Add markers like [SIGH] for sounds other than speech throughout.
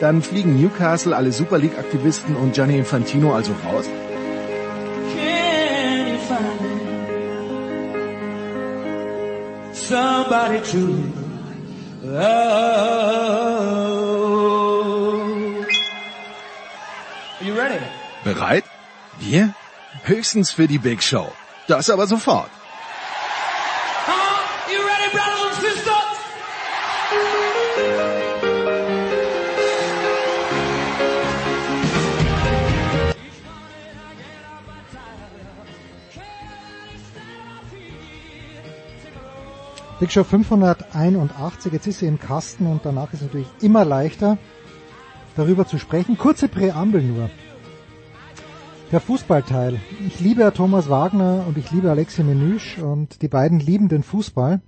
Dann fliegen Newcastle, alle Super League-Aktivisten und Gianni Infantino also raus? Somebody to Are you ready? Bereit? Wir? Höchstens für die Big Show. Das aber sofort. Big Show 581, jetzt ist sie im Kasten und danach ist es natürlich immer leichter, darüber zu sprechen. Kurze Präambel nur. Der Fußballteil. Ich liebe Thomas Wagner und ich liebe Alexi Menüsch und die beiden lieben den Fußball.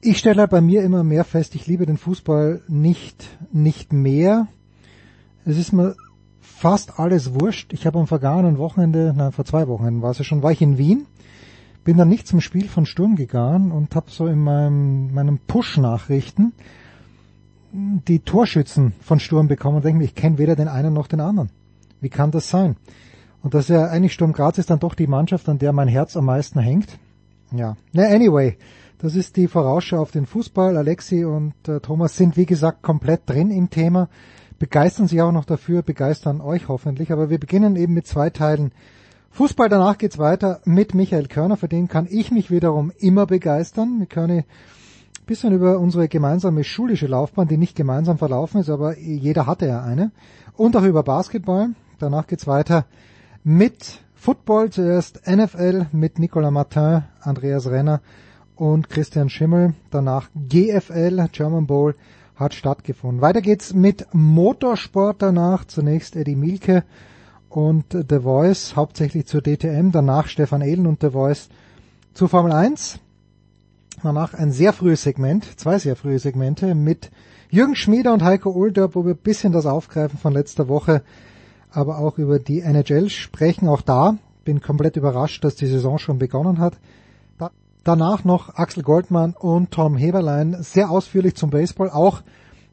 Ich stelle bei mir immer mehr fest, ich liebe den Fußball nicht, nicht mehr. Es ist mir fast alles wurscht. Ich habe am vergangenen Wochenende, nein, vor zwei Wochen war es ja schon, war ich in Wien bin dann nicht zum Spiel von Sturm gegangen und habe so in meinem, meinem Push-Nachrichten die Torschützen von Sturm bekommen und denke mir, ich kenne weder den einen noch den anderen. Wie kann das sein? Und das ist ja eigentlich Sturm Graz ist dann doch die Mannschaft, an der mein Herz am meisten hängt. Ja, na anyway, das ist die Vorausschau auf den Fußball. Alexi und äh, Thomas sind wie gesagt komplett drin im Thema, begeistern sich auch noch dafür, begeistern euch hoffentlich. Aber wir beginnen eben mit zwei Teilen Fußball danach geht's weiter mit Michael Körner, für den kann ich mich wiederum immer begeistern. Mit Körner ein bisschen über unsere gemeinsame schulische Laufbahn, die nicht gemeinsam verlaufen ist, aber jeder hatte ja eine. Und auch über Basketball. Danach geht's weiter mit Football, zuerst NFL mit Nicolas Martin, Andreas Renner und Christian Schimmel. Danach GFL, German Bowl, hat stattgefunden. Weiter geht's mit Motorsport danach. Zunächst Eddie Milke und The Voice hauptsächlich zur DTM, danach Stefan Ehlen und The Voice zur Formel 1. Danach ein sehr frühes Segment, zwei sehr frühe Segmente mit Jürgen Schmieder und Heiko Ulder, wo wir ein bisschen das aufgreifen von letzter Woche, aber auch über die NHL sprechen. Auch da bin komplett überrascht, dass die Saison schon begonnen hat. Da, danach noch Axel Goldmann und Tom Heberlein sehr ausführlich zum Baseball, auch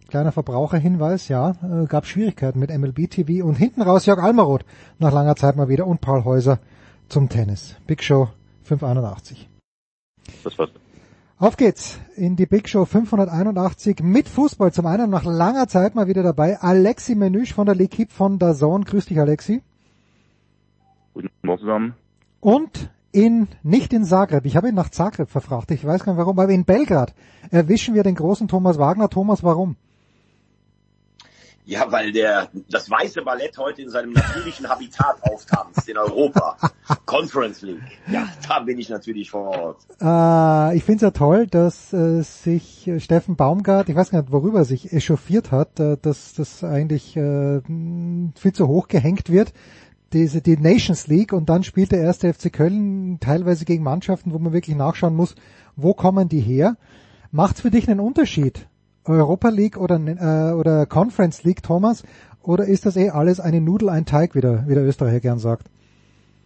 Kleiner Verbraucherhinweis, ja, äh, gab Schwierigkeiten mit MLB TV und hinten raus Jörg Almaroth nach langer Zeit mal wieder und Paul Häuser zum Tennis. Big Show 581. Das war's. Auf geht's in die Big Show 581 mit Fußball. Zum einen nach langer Zeit mal wieder dabei Alexi Menüsch von der L'Equipe von der Zone. Grüß dich, Alexi. Guten Morgen zusammen. Und in, nicht in Zagreb, ich habe ihn nach Zagreb verfrachtet, ich weiß gar nicht warum, aber in Belgrad erwischen wir den großen Thomas Wagner. Thomas, warum? Ja, weil der das weiße Ballett heute in seinem natürlichen Habitat auftanzt in Europa. [LAUGHS] Conference League. Ja, da bin ich natürlich vor Ort. Äh, ich finde es ja toll, dass äh, sich äh, Steffen Baumgart, ich weiß gar nicht, worüber er sich echauffiert hat, äh, dass das eigentlich äh, viel zu hoch gehängt wird. Diese, die Nations League und dann spielt der erste FC Köln teilweise gegen Mannschaften, wo man wirklich nachschauen muss, wo kommen die her. Macht's für dich einen Unterschied, Europa League oder, äh, oder Conference League, Thomas? Oder ist das eh alles eine Nudel, ein Teig, wie der, wie der Österreicher gern sagt?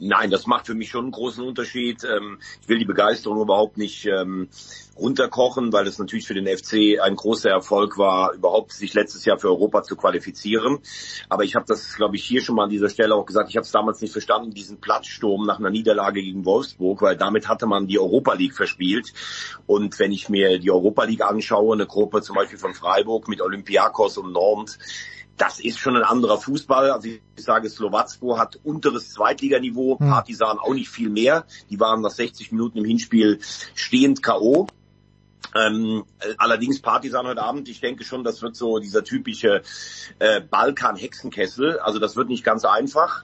Nein, das macht für mich schon einen großen Unterschied. Ähm, ich will die Begeisterung überhaupt nicht ähm, runterkochen, weil es natürlich für den FC ein großer Erfolg war, überhaupt sich letztes Jahr für Europa zu qualifizieren. Aber ich habe das, glaube ich, hier schon mal an dieser Stelle auch gesagt. Ich habe es damals nicht verstanden, diesen Platzsturm nach einer Niederlage gegen Wolfsburg, weil damit hatte man die Europa League verspielt. Und wenn ich mir die Europa League anschaue, eine Gruppe zum Beispiel von Freiburg mit Olympiakos und Nantes, das ist schon ein anderer Fußball. Also ich sage, Slowacko hat unteres Zweitliganiveau, hm. Partisan auch nicht viel mehr. Die waren nach 60 Minuten im Hinspiel stehend K.O. Ähm, allerdings Partisan heute Abend, ich denke schon, das wird so dieser typische äh, Balkan-Hexenkessel. Also das wird nicht ganz einfach.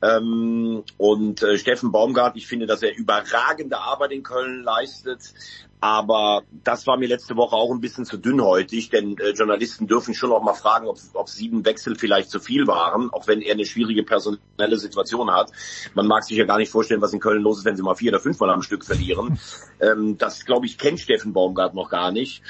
Ähm, und äh, Steffen Baumgart, ich finde, dass er überragende Arbeit in Köln leistet. Aber das war mir letzte Woche auch ein bisschen zu dünnhäutig, denn äh, Journalisten dürfen schon auch mal fragen, ob, ob sieben Wechsel vielleicht zu viel waren, auch wenn er eine schwierige personelle Situation hat. Man mag sich ja gar nicht vorstellen, was in Köln los ist, wenn sie mal vier oder fünfmal am Stück verlieren. [LAUGHS] Ähm, das, glaube ich, kennt Steffen Baumgart noch gar nicht.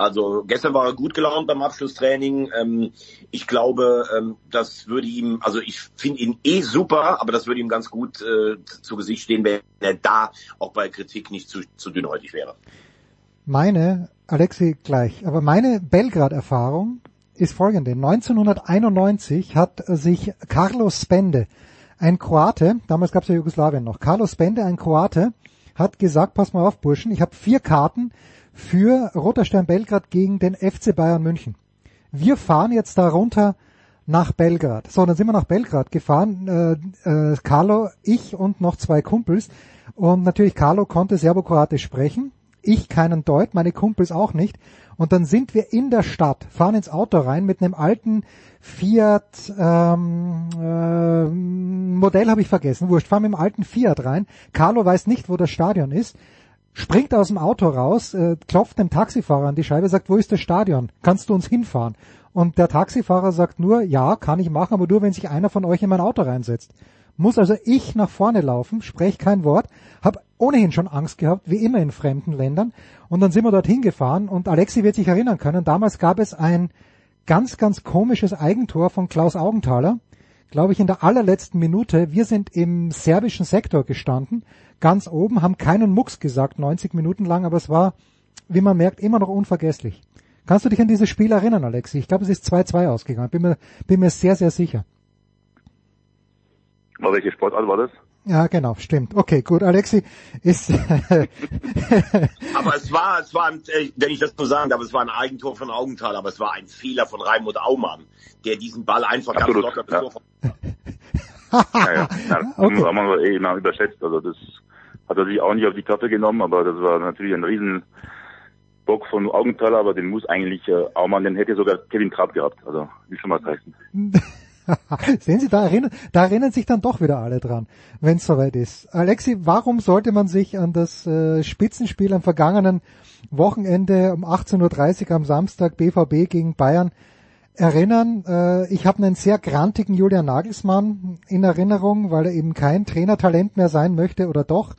Also gestern war er gut gelaunt beim Abschlusstraining. Ähm, ich glaube, ähm, das würde ihm, also ich finde ihn eh super, aber das würde ihm ganz gut äh, zu Gesicht stehen, wenn er da auch bei Kritik nicht zu, zu dünnhäutig wäre. Meine, Alexi gleich, aber meine Belgrad-Erfahrung ist folgende. 1991 hat sich Carlos Spende, ein Kroate, damals gab es ja Jugoslawien noch, Carlos Spende, ein Kroate, hat gesagt, pass mal auf, Burschen, ich habe vier Karten für Roter Stern Belgrad gegen den FC Bayern München. Wir fahren jetzt da runter nach Belgrad. So, dann sind wir nach Belgrad gefahren, äh, äh, Carlo, ich und noch zwei Kumpels. Und natürlich Carlo konnte Serbokroatisch sprechen, ich keinen Deut, meine Kumpels auch nicht. Und dann sind wir in der Stadt, fahren ins Auto rein mit einem alten Fiat ähm, äh, Modell habe ich vergessen, wurscht, fahren mit dem alten Fiat rein. Carlo weiß nicht, wo das Stadion ist springt aus dem Auto raus, äh, klopft dem Taxifahrer an die Scheibe, sagt, wo ist das Stadion? Kannst du uns hinfahren? Und der Taxifahrer sagt nur, ja, kann ich machen, aber nur, wenn sich einer von euch in mein Auto reinsetzt. Muss also ich nach vorne laufen, sprech kein Wort, habe ohnehin schon Angst gehabt, wie immer in fremden Ländern. Und dann sind wir dorthin gefahren und Alexi wird sich erinnern können, damals gab es ein ganz, ganz komisches Eigentor von Klaus Augenthaler, glaube ich, in der allerletzten Minute. Wir sind im serbischen Sektor gestanden ganz oben, haben keinen Mucks gesagt, 90 Minuten lang, aber es war, wie man merkt, immer noch unvergesslich. Kannst du dich an dieses Spiel erinnern, Alexi? Ich glaube, es ist 2-2 ausgegangen. Bin mir, bin mir sehr, sehr sicher. Welche Sportart war das? Ja, genau, stimmt. Okay, gut, Alexi ist. [LAUGHS] aber es war, es war, äh, wenn ich das so sagen darf, es war ein Eigentor von Augenthal, aber es war ein Fehler von Raimund Aumann, der diesen Ball einfach Absolut, ganz locker ja. ja, ja. [LAUGHS] ja okay. haben wir eh immer überschätzt. Also das hat er sich auch nicht auf die Kappe genommen, aber das war natürlich ein riesen Bock von Augenthaler, aber den muss eigentlich äh, Aumann, den hätte sogar Kevin Trapp gehabt. Also wie schon mal heißen. [LAUGHS] [LAUGHS] Sehen Sie, da erinnern, da erinnern sich dann doch wieder alle dran, wenn es soweit ist. Alexi, warum sollte man sich an das äh, Spitzenspiel am vergangenen Wochenende um 18.30 Uhr am Samstag BVB gegen Bayern erinnern? Äh, ich habe einen sehr grantigen Julian Nagelsmann in Erinnerung, weil er eben kein Trainertalent mehr sein möchte oder doch.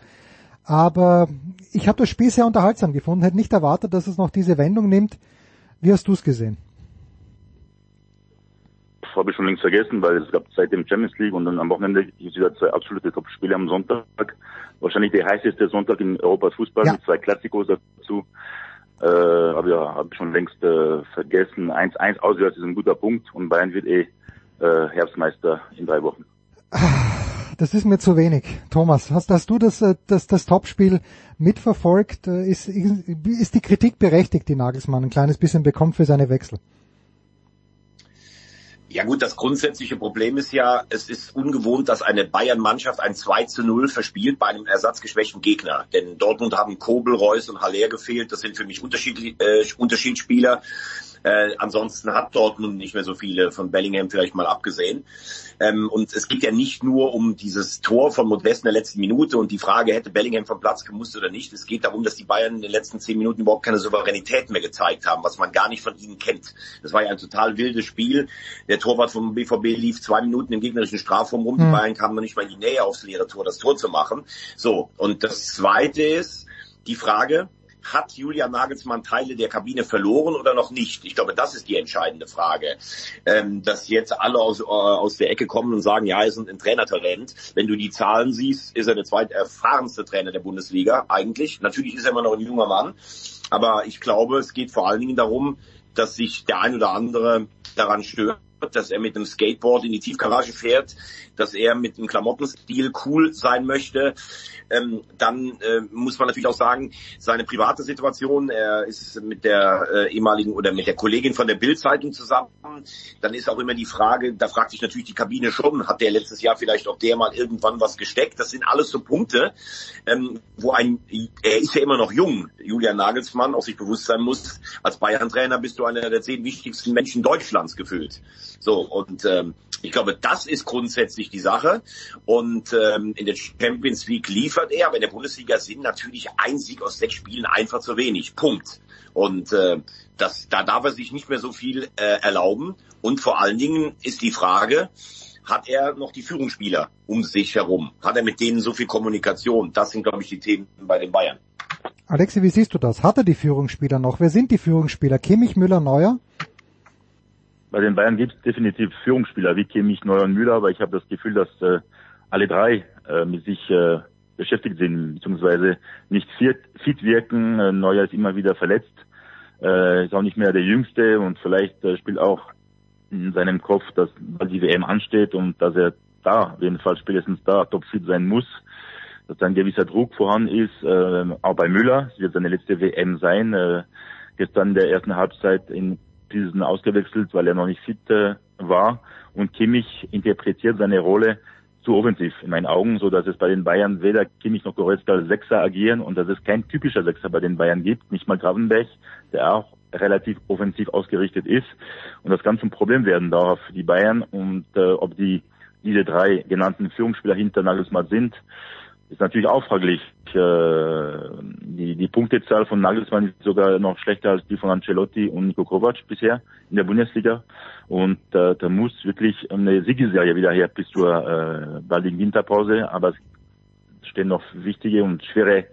Aber ich habe das Spiel sehr unterhaltsam gefunden, hätte nicht erwartet, dass es noch diese Wendung nimmt. Wie hast du es gesehen? Habe ich schon längst vergessen, weil es gab seit dem Champions League und dann am Wochenende wieder zwei absolute Top-Spiele am Sonntag. Wahrscheinlich der heißeste Sonntag in Europas Fußball ja. mit zwei Klassikos dazu. Äh, aber ja, habe ich schon längst äh, vergessen. 1-1 auswärts ist ein guter Punkt und Bayern wird eh äh, Herbstmeister in drei Wochen. Das ist mir zu wenig. Thomas, hast, hast du das, äh, das, das Topspiel mitverfolgt? Äh, ist, ist die Kritik berechtigt, die Nagelsmann ein kleines bisschen bekommt für seine Wechsel? Ja gut, das grundsätzliche Problem ist ja, es ist ungewohnt, dass eine Bayern-Mannschaft ein 2 zu 0 verspielt bei einem ersatzgeschwächten Gegner. Denn Dortmund haben Kobel, Reus und Haller gefehlt. Das sind für mich Unterschied, äh, Unterschiedsspieler. Äh, ansonsten hat Dortmund nicht mehr so viele von Bellingham vielleicht mal abgesehen. Ähm, und es geht ja nicht nur um dieses Tor von Modest in der letzten Minute und die Frage, hätte Bellingham vom Platz gemusst oder nicht. Es geht darum, dass die Bayern in den letzten zehn Minuten überhaupt keine Souveränität mehr gezeigt haben, was man gar nicht von ihnen kennt. Das war ja ein total wildes Spiel. Der Torwart vom BVB lief zwei Minuten im gegnerischen Strafraum rum. Die hm. Bayern kamen noch nicht mal in die Nähe aufs leere Tor, das Tor zu machen. So. Und das zweite ist die Frage, hat Julian Nagelsmann Teile der Kabine verloren oder noch nicht? Ich glaube, das ist die entscheidende Frage. Ähm, dass jetzt alle aus, äh, aus der Ecke kommen und sagen, ja, er ist ein, Trainertalent. Wenn du die Zahlen siehst, ist er der zweiterfahrenste Trainer der Bundesliga eigentlich. Natürlich ist er immer noch ein junger Mann. Aber ich glaube, es geht vor allen Dingen darum, dass sich der ein oder andere daran stört, dass er mit einem Skateboard in die Tiefgarage fährt, dass er mit einem Klamottenstil cool sein möchte. Ähm, dann äh, muss man natürlich auch sagen, seine private Situation, er ist mit der äh, ehemaligen oder mit der Kollegin von der Bild-Zeitung zusammen. Dann ist auch immer die Frage, da fragt sich natürlich die Kabine schon, hat der letztes Jahr vielleicht auch der mal irgendwann was gesteckt? Das sind alles so Punkte, ähm, wo ein, er ist ja immer noch jung, Julian Nagelsmann, auch sich bewusst sein muss, als Bayern-Trainer bist du einer der zehn wichtigsten Menschen Deutschlands gefühlt. So, und ähm, ich glaube, das ist grundsätzlich die Sache. Und ähm, in der Champions League liefert er, aber in der Bundesliga sind natürlich ein Sieg aus sechs Spielen einfach zu wenig. Punkt. Und äh, das, da darf er sich nicht mehr so viel äh, erlauben. Und vor allen Dingen ist die Frage, hat er noch die Führungsspieler um sich herum? Hat er mit denen so viel Kommunikation? Das sind, glaube ich, die Themen bei den Bayern. Alexi, wie siehst du das? Hat er die Führungsspieler noch? Wer sind die Führungsspieler? Kimmich, Müller, Neuer? Bei den Bayern gibt es definitiv Führungsspieler wie Kimmich, Neuer und Müller, aber ich habe das Gefühl, dass äh, alle drei äh, mit sich äh, beschäftigt sind, beziehungsweise nicht fit, fit wirken. Äh, Neuer ist immer wieder verletzt, äh, ist auch nicht mehr der Jüngste und vielleicht äh, spielt auch in seinem Kopf, dass die WM ansteht und dass er da, auf jeden Fall spätestens da, topfit sein muss, dass da ein gewisser Druck vorhanden ist, äh, auch bei Müller, es wird seine letzte WM sein, äh, gestern in der ersten Halbzeit in diesen ausgewechselt, weil er noch nicht fit äh, war und Kimmich interpretiert seine Rolle zu offensiv in meinen Augen, so dass es bei den Bayern weder Kimmich noch Goretzka als Sechser agieren und dass es kein typischer Sechser bei den Bayern gibt, nicht mal Gravenberg, der auch relativ offensiv ausgerichtet ist. Und das kann zum Problem werden darauf die Bayern und äh, ob die diese drei genannten Führungsspieler hinter Nagelsmann sind, ist natürlich auch fraglich. Äh, die, die Punktezahl von Nagelsmann ist sogar noch schlechter als die von Ancelotti und Niko Kovac bisher in der Bundesliga. Und äh, da muss wirklich eine Siegeserie wieder her bis zur äh, baldigen Winterpause. Aber es stehen noch wichtige und schwere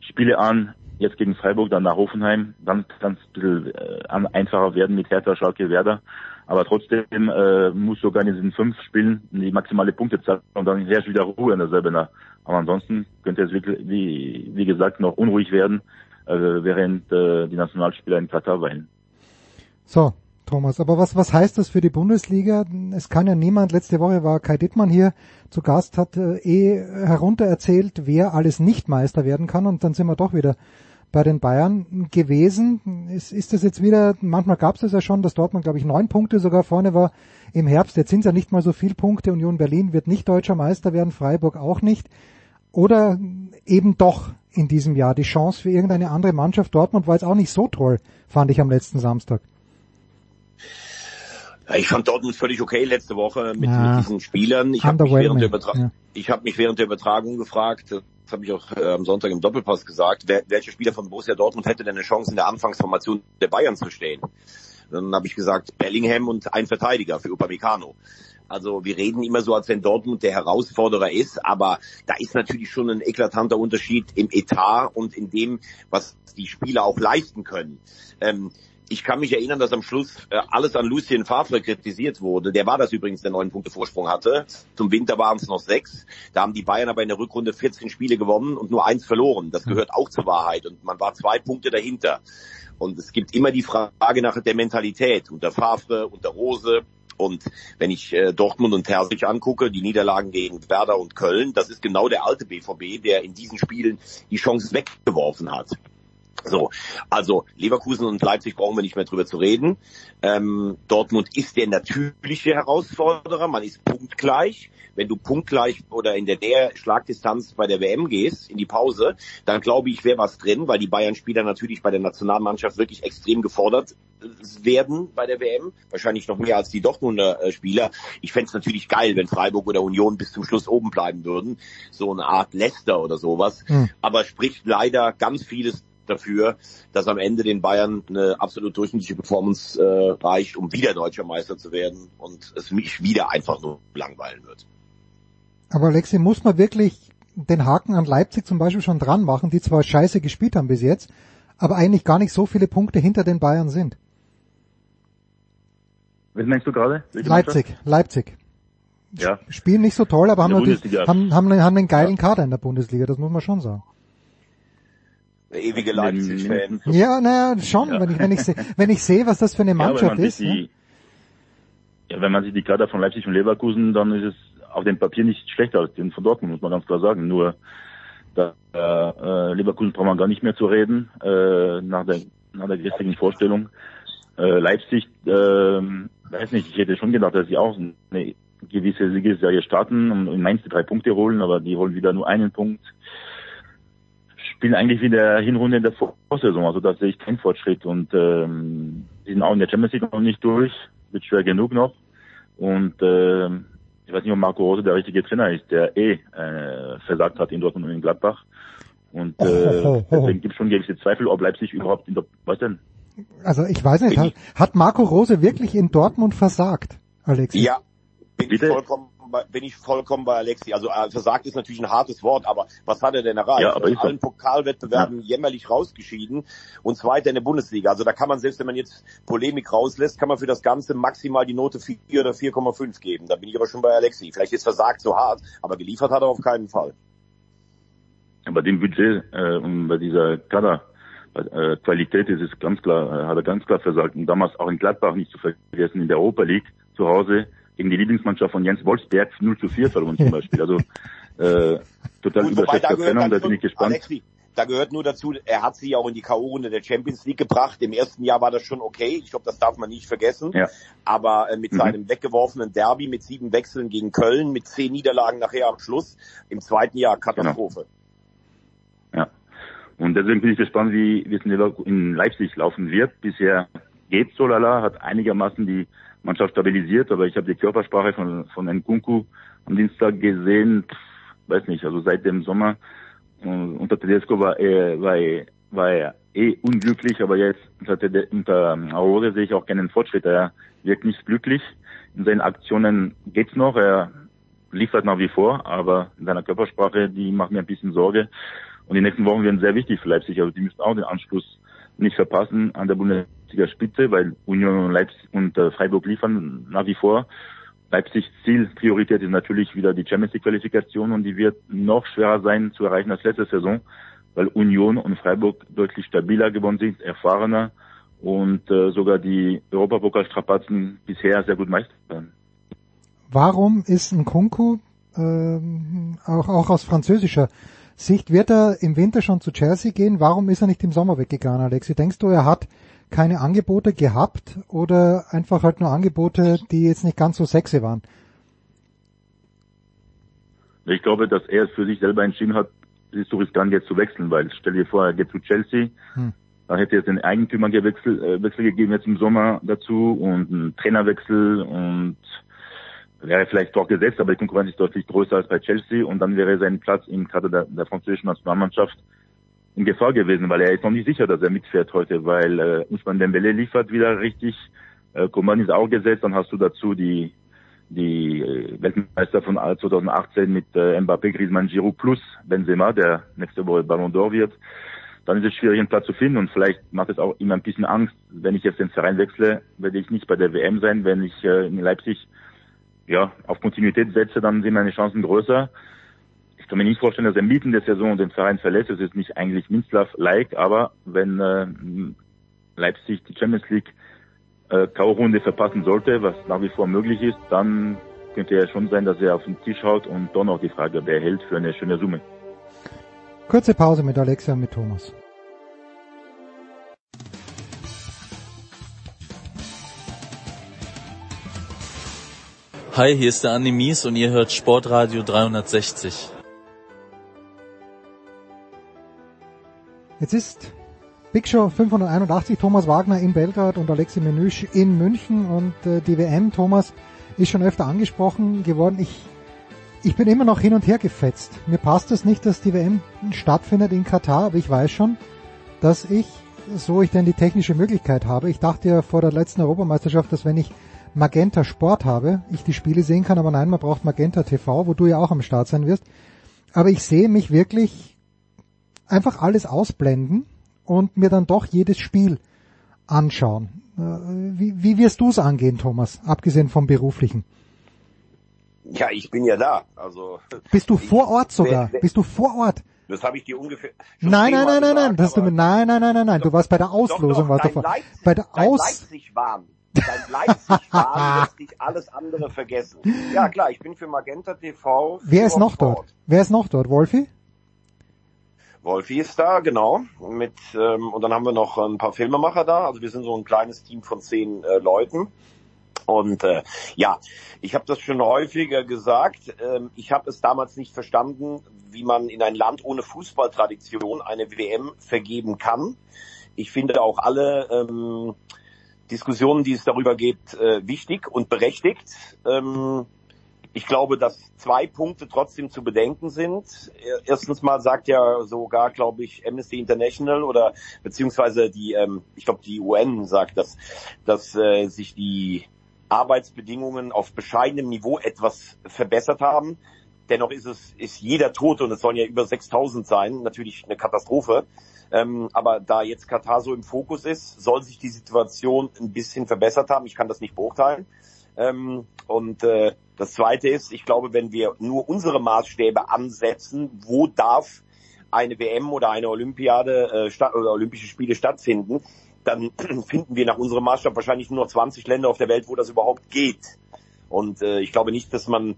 Spiele an jetzt gegen Freiburg, dann nach Hoffenheim, dann kann es ein bisschen äh, einfacher werden mit Hertha, Schalke, Werder. Aber trotzdem äh, muss sogar in diesen fünf Spielen die maximale Punktezahl und dann herrscht wieder Ruhe in der Säbener. Aber ansonsten könnte es wirklich, wie, wie gesagt, noch unruhig werden, äh, während äh, die Nationalspieler in Katar weilen. So, Thomas, aber was, was heißt das für die Bundesliga? Es kann ja niemand, letzte Woche war Kai Dittmann hier zu Gast, hat äh, eh heruntererzählt, wer alles nicht Meister werden kann und dann sind wir doch wieder bei den Bayern gewesen. Ist, ist das jetzt wieder, manchmal gab es das ja schon, dass Dortmund, glaube ich, neun Punkte sogar vorne war im Herbst. Jetzt sind es ja nicht mal so viel Punkte. Union Berlin wird nicht deutscher Meister werden, Freiburg auch nicht. Oder eben doch in diesem Jahr die Chance für irgendeine andere Mannschaft. Dortmund war jetzt auch nicht so toll, fand ich am letzten Samstag. Ich fand Dortmund völlig okay letzte Woche mit, ja, mit diesen Spielern. Ich habe mich, während der ja. ich hab mich während der Übertragung gefragt, das habe ich auch äh, am Sonntag im Doppelpass gesagt, wer, welcher Spieler von Borussia Dortmund hätte denn eine Chance in der Anfangsformation der Bayern zu stehen? Dann habe ich gesagt, Bellingham und ein Verteidiger für Upamecano. Also wir reden immer so, als wenn Dortmund der Herausforderer ist, aber da ist natürlich schon ein eklatanter Unterschied im Etat und in dem, was die Spieler auch leisten können. Ähm, ich kann mich erinnern, dass am Schluss äh, alles an Lucien Favre kritisiert wurde. Der war das übrigens, der neun Punkte Vorsprung hatte. Zum Winter waren es noch sechs. Da haben die Bayern aber in der Rückrunde 14 Spiele gewonnen und nur eins verloren. Das gehört auch zur Wahrheit. Und man war zwei Punkte dahinter. Und es gibt immer die Frage nach der Mentalität unter Favre, unter Rose. Und wenn ich äh, Dortmund und Terzic angucke, die Niederlagen gegen Werder und Köln, das ist genau der alte BVB, der in diesen Spielen die Chance weggeworfen hat. So, also Leverkusen und Leipzig brauchen wir nicht mehr drüber zu reden. Ähm, Dortmund ist der natürliche Herausforderer, man ist punktgleich. Wenn du punktgleich oder in der, der Schlagdistanz bei der WM gehst, in die Pause, dann glaube ich, wäre was drin, weil die Bayern-Spieler natürlich bei der Nationalmannschaft wirklich extrem gefordert werden bei der WM. Wahrscheinlich noch mehr als die Dortmunder äh, Spieler. Ich fände es natürlich geil, wenn Freiburg oder Union bis zum Schluss oben bleiben würden. So eine Art Leicester oder sowas. Mhm. Aber spricht leider ganz vieles dafür, dass am Ende den Bayern eine absolut durchschnittliche Performance äh, reicht, um wieder deutscher Meister zu werden und es mich wieder einfach nur langweilen wird. Aber Alexi, muss man wirklich den Haken an Leipzig zum Beispiel schon dran machen, die zwar scheiße gespielt haben bis jetzt, aber eigentlich gar nicht so viele Punkte hinter den Bayern sind? Was meinst du gerade? Leipzig, Leipzig. Ja. Spielen nicht so toll, aber haben, haben, haben, haben einen geilen ja. Kader in der Bundesliga, das muss man schon sagen. Der ewige Leipzig-Fan. Ja, naja, schon, ja. wenn ich, wenn ich sehe, wenn ich sehe, was das für eine Mannschaft ja, ist. Die, Ja, wenn man sich die Kader von Leipzig und Leverkusen, dann ist es auf dem Papier nicht schlechter als den von Dortmund, muss man ganz klar sagen. Nur da äh, Leverkusen braucht man gar nicht mehr zu reden, äh, nach der nach der gestrigen Vorstellung. Äh, Leipzig, äh, weiß nicht, ich hätte schon gedacht, dass sie auch eine gewisse Siegesserie starten und in Mainz die drei Punkte holen, aber die holen wieder nur einen Punkt. Spielen eigentlich wie der Hinrunde in der Vorsaison, also da sehe ich keinen Fortschritt und ähm, die sind auch in der Champions League noch nicht durch, wird schwer genug noch. Und äh, ich weiß nicht, ob Marco Rose der richtige Trainer ist, der eh äh, versagt hat in Dortmund und in Gladbach. Und äh, oh, oh, oh, deswegen gibt es schon gewisse Zweifel, ob Leipzig überhaupt in der, was denn? Also ich weiß nicht, hat, hat Marco Rose wirklich in Dortmund versagt, Alexi? Ja, bin ich vollkommen bin ich vollkommen bei Alexi. Also äh, versagt ist natürlich ein hartes Wort, aber was hat er denn erreicht? Ja, aber in allen Pokalwettbewerben ja. jämmerlich rausgeschieden und zweiter in der Bundesliga. Also da kann man selbst, wenn man jetzt Polemik rauslässt, kann man für das Ganze maximal die Note 4 oder 4,5 geben. Da bin ich aber schon bei Alexi. Vielleicht ist versagt so hart, aber geliefert hat er auf keinen Fall. Bei dem Budget äh, und bei dieser Kader äh, Qualität ist es ganz klar, äh, hat er ganz klar versagt. Und damals auch in Gladbach nicht zu vergessen, in der Europa League zu Hause gegen die Lieblingsmannschaft von Jens Wolfsberg 0 zu 4 verloren zum Beispiel. Also äh, total überschätzter Trainer, da bin ich gespannt. Alexi, da gehört nur dazu, er hat sie auch in die K.O.-Runde der Champions League gebracht. Im ersten Jahr war das schon okay. Ich glaube, das darf man nicht vergessen. Ja. Aber äh, mit mhm. seinem weggeworfenen Derby mit sieben Wechseln gegen Köln, mit zehn Niederlagen nachher am Schluss, im zweiten Jahr Katastrophe. Genau. Ja. Und deswegen bin ich gespannt, wie, wie es in Leipzig laufen wird. Bisher geht Solala, hat einigermaßen die Mannschaft stabilisiert, aber ich habe die Körpersprache von, von Nkunku am Dienstag gesehen, pff, weiß nicht, also seit dem Sommer unter Tedesco war er, war, er, war er eh unglücklich, aber jetzt unter, unter Aurore sehe ich auch keinen Fortschritt. Er wirkt nicht glücklich. In seinen Aktionen geht's noch, er liefert nach wie vor, aber in seiner Körpersprache, die macht mir ein bisschen Sorge. Und die nächsten Wochen werden sehr wichtig für Leipzig. Also die müssen auch den Anschluss nicht verpassen an der Bundesliga Spitze, weil Union Leipzig und äh, Freiburg liefern nach wie vor. Leipzigs Ziel, Priorität ist natürlich wieder die Champions League Qualifikation und die wird noch schwerer sein zu erreichen als letzte Saison, weil Union und Freiburg deutlich stabiler geworden sind, erfahrener und äh, sogar die Europapokalstrapazen bisher sehr gut meistern. Warum ist ein Kunku äh, auch, auch aus französischer Sicht, wird er im Winter schon zu Chelsea gehen? Warum ist er nicht im Sommer weggegangen, Alexi? Denkst du, er hat keine Angebote gehabt oder einfach halt nur Angebote, die jetzt nicht ganz so sexy waren? Ich glaube, dass er es für sich selber entschieden hat, so riskant jetzt zu wechseln, weil stell dir vor, er geht zu Chelsea, hm. da hätte es den Eigentümerwechsel äh, Wechsel gegeben jetzt im Sommer dazu und einen Trainerwechsel und wäre vielleicht doch gesetzt, aber die Konkurrenz ist deutlich größer als bei Chelsea und dann wäre sein Platz im Kader der, der französischen Nationalmannschaft in Gefahr gewesen, weil er ist noch nicht sicher, dass er mitfährt heute, weil äh, Usman Dembele liefert wieder richtig, äh, Coman ist auch gesetzt, dann hast du dazu die die äh, Weltmeister von 2018 mit äh, Mbappé, Griezmann, Giroud plus Benzema, der nächste Woche Ballon d'Or wird. Dann ist es schwierig, einen Platz zu finden und vielleicht macht es auch immer ein bisschen Angst, wenn ich jetzt den Verein wechsle, werde ich nicht bei der WM sein, wenn ich äh, in Leipzig ja, auf Kontinuität setze, dann sind meine Chancen größer. Ich kann mir nicht vorstellen, dass er mitten der Saison den Verein verlässt. Es ist nicht eigentlich Minslav-like, aber wenn äh, Leipzig die Champions League äh, K.O.-Runde verpassen sollte, was nach wie vor möglich ist, dann könnte ja schon sein, dass er auf den Tisch haut und dann noch die Frage, wer hält für eine schöne Summe. Kurze Pause mit Alexa und mit Thomas. Hi, hier ist der Andi Mies und ihr hört Sportradio 360. Jetzt ist Big Show 581, Thomas Wagner in Belgrad und Alexi Menüsch in München und äh, die WM, Thomas, ist schon öfter angesprochen geworden. Ich, ich bin immer noch hin und her gefetzt. Mir passt es nicht, dass die WM stattfindet in Katar, aber ich weiß schon, dass ich, so ich denn die technische Möglichkeit habe, ich dachte ja vor der letzten Europameisterschaft, dass wenn ich Magenta Sport habe, ich die Spiele sehen kann, aber nein, man braucht Magenta TV, wo du ja auch am Start sein wirst. Aber ich sehe mich wirklich einfach alles ausblenden und mir dann doch jedes Spiel anschauen. Äh, wie, wie wirst du es angehen, Thomas, abgesehen vom beruflichen? Ja, ich bin ja da. Also bist du vor Ort sogar? Bist du vor Ort? Das habe ich dir ungefähr. Nein, nein, nein, nein, nein, das du nein, nein, nein, nein, nein. Du warst bei der Auslosung, warst du bei der Aus. Leipzig warm dein Leipzig-Fahren lässt dich alles andere vergessen. Ja klar, ich bin für Magenta TV. Wer ist noch dort? Wer ist noch dort? Wolfi? Wolfi ist da, genau. Mit ähm, und dann haben wir noch ein paar Filmemacher da. Also wir sind so ein kleines Team von zehn äh, Leuten. Und äh, ja, ich habe das schon häufiger gesagt. Ähm, ich habe es damals nicht verstanden, wie man in ein Land ohne Fußballtradition eine WM vergeben kann. Ich finde auch alle ähm, Diskussionen, die es darüber geht, äh, wichtig und berechtigt. Ähm, ich glaube, dass zwei Punkte trotzdem zu bedenken sind. Erstens mal sagt ja sogar, glaube ich, Amnesty International oder beziehungsweise die, ähm, ich glaube, die UN sagt, dass, dass äh, sich die Arbeitsbedingungen auf bescheidenem Niveau etwas verbessert haben. Dennoch ist es ist jeder Tote und es sollen ja über 6000 sein, natürlich eine Katastrophe. Ähm, aber da jetzt Katar so im Fokus ist, soll sich die Situation ein bisschen verbessert haben. Ich kann das nicht beurteilen. Ähm, und äh, das Zweite ist, ich glaube, wenn wir nur unsere Maßstäbe ansetzen, wo darf eine WM oder eine Olympiade äh, statt, oder Olympische Spiele stattfinden, dann [CLEARS THROAT] finden wir nach unserem Maßstab wahrscheinlich nur noch 20 Länder auf der Welt, wo das überhaupt geht. Und äh, ich glaube nicht, dass man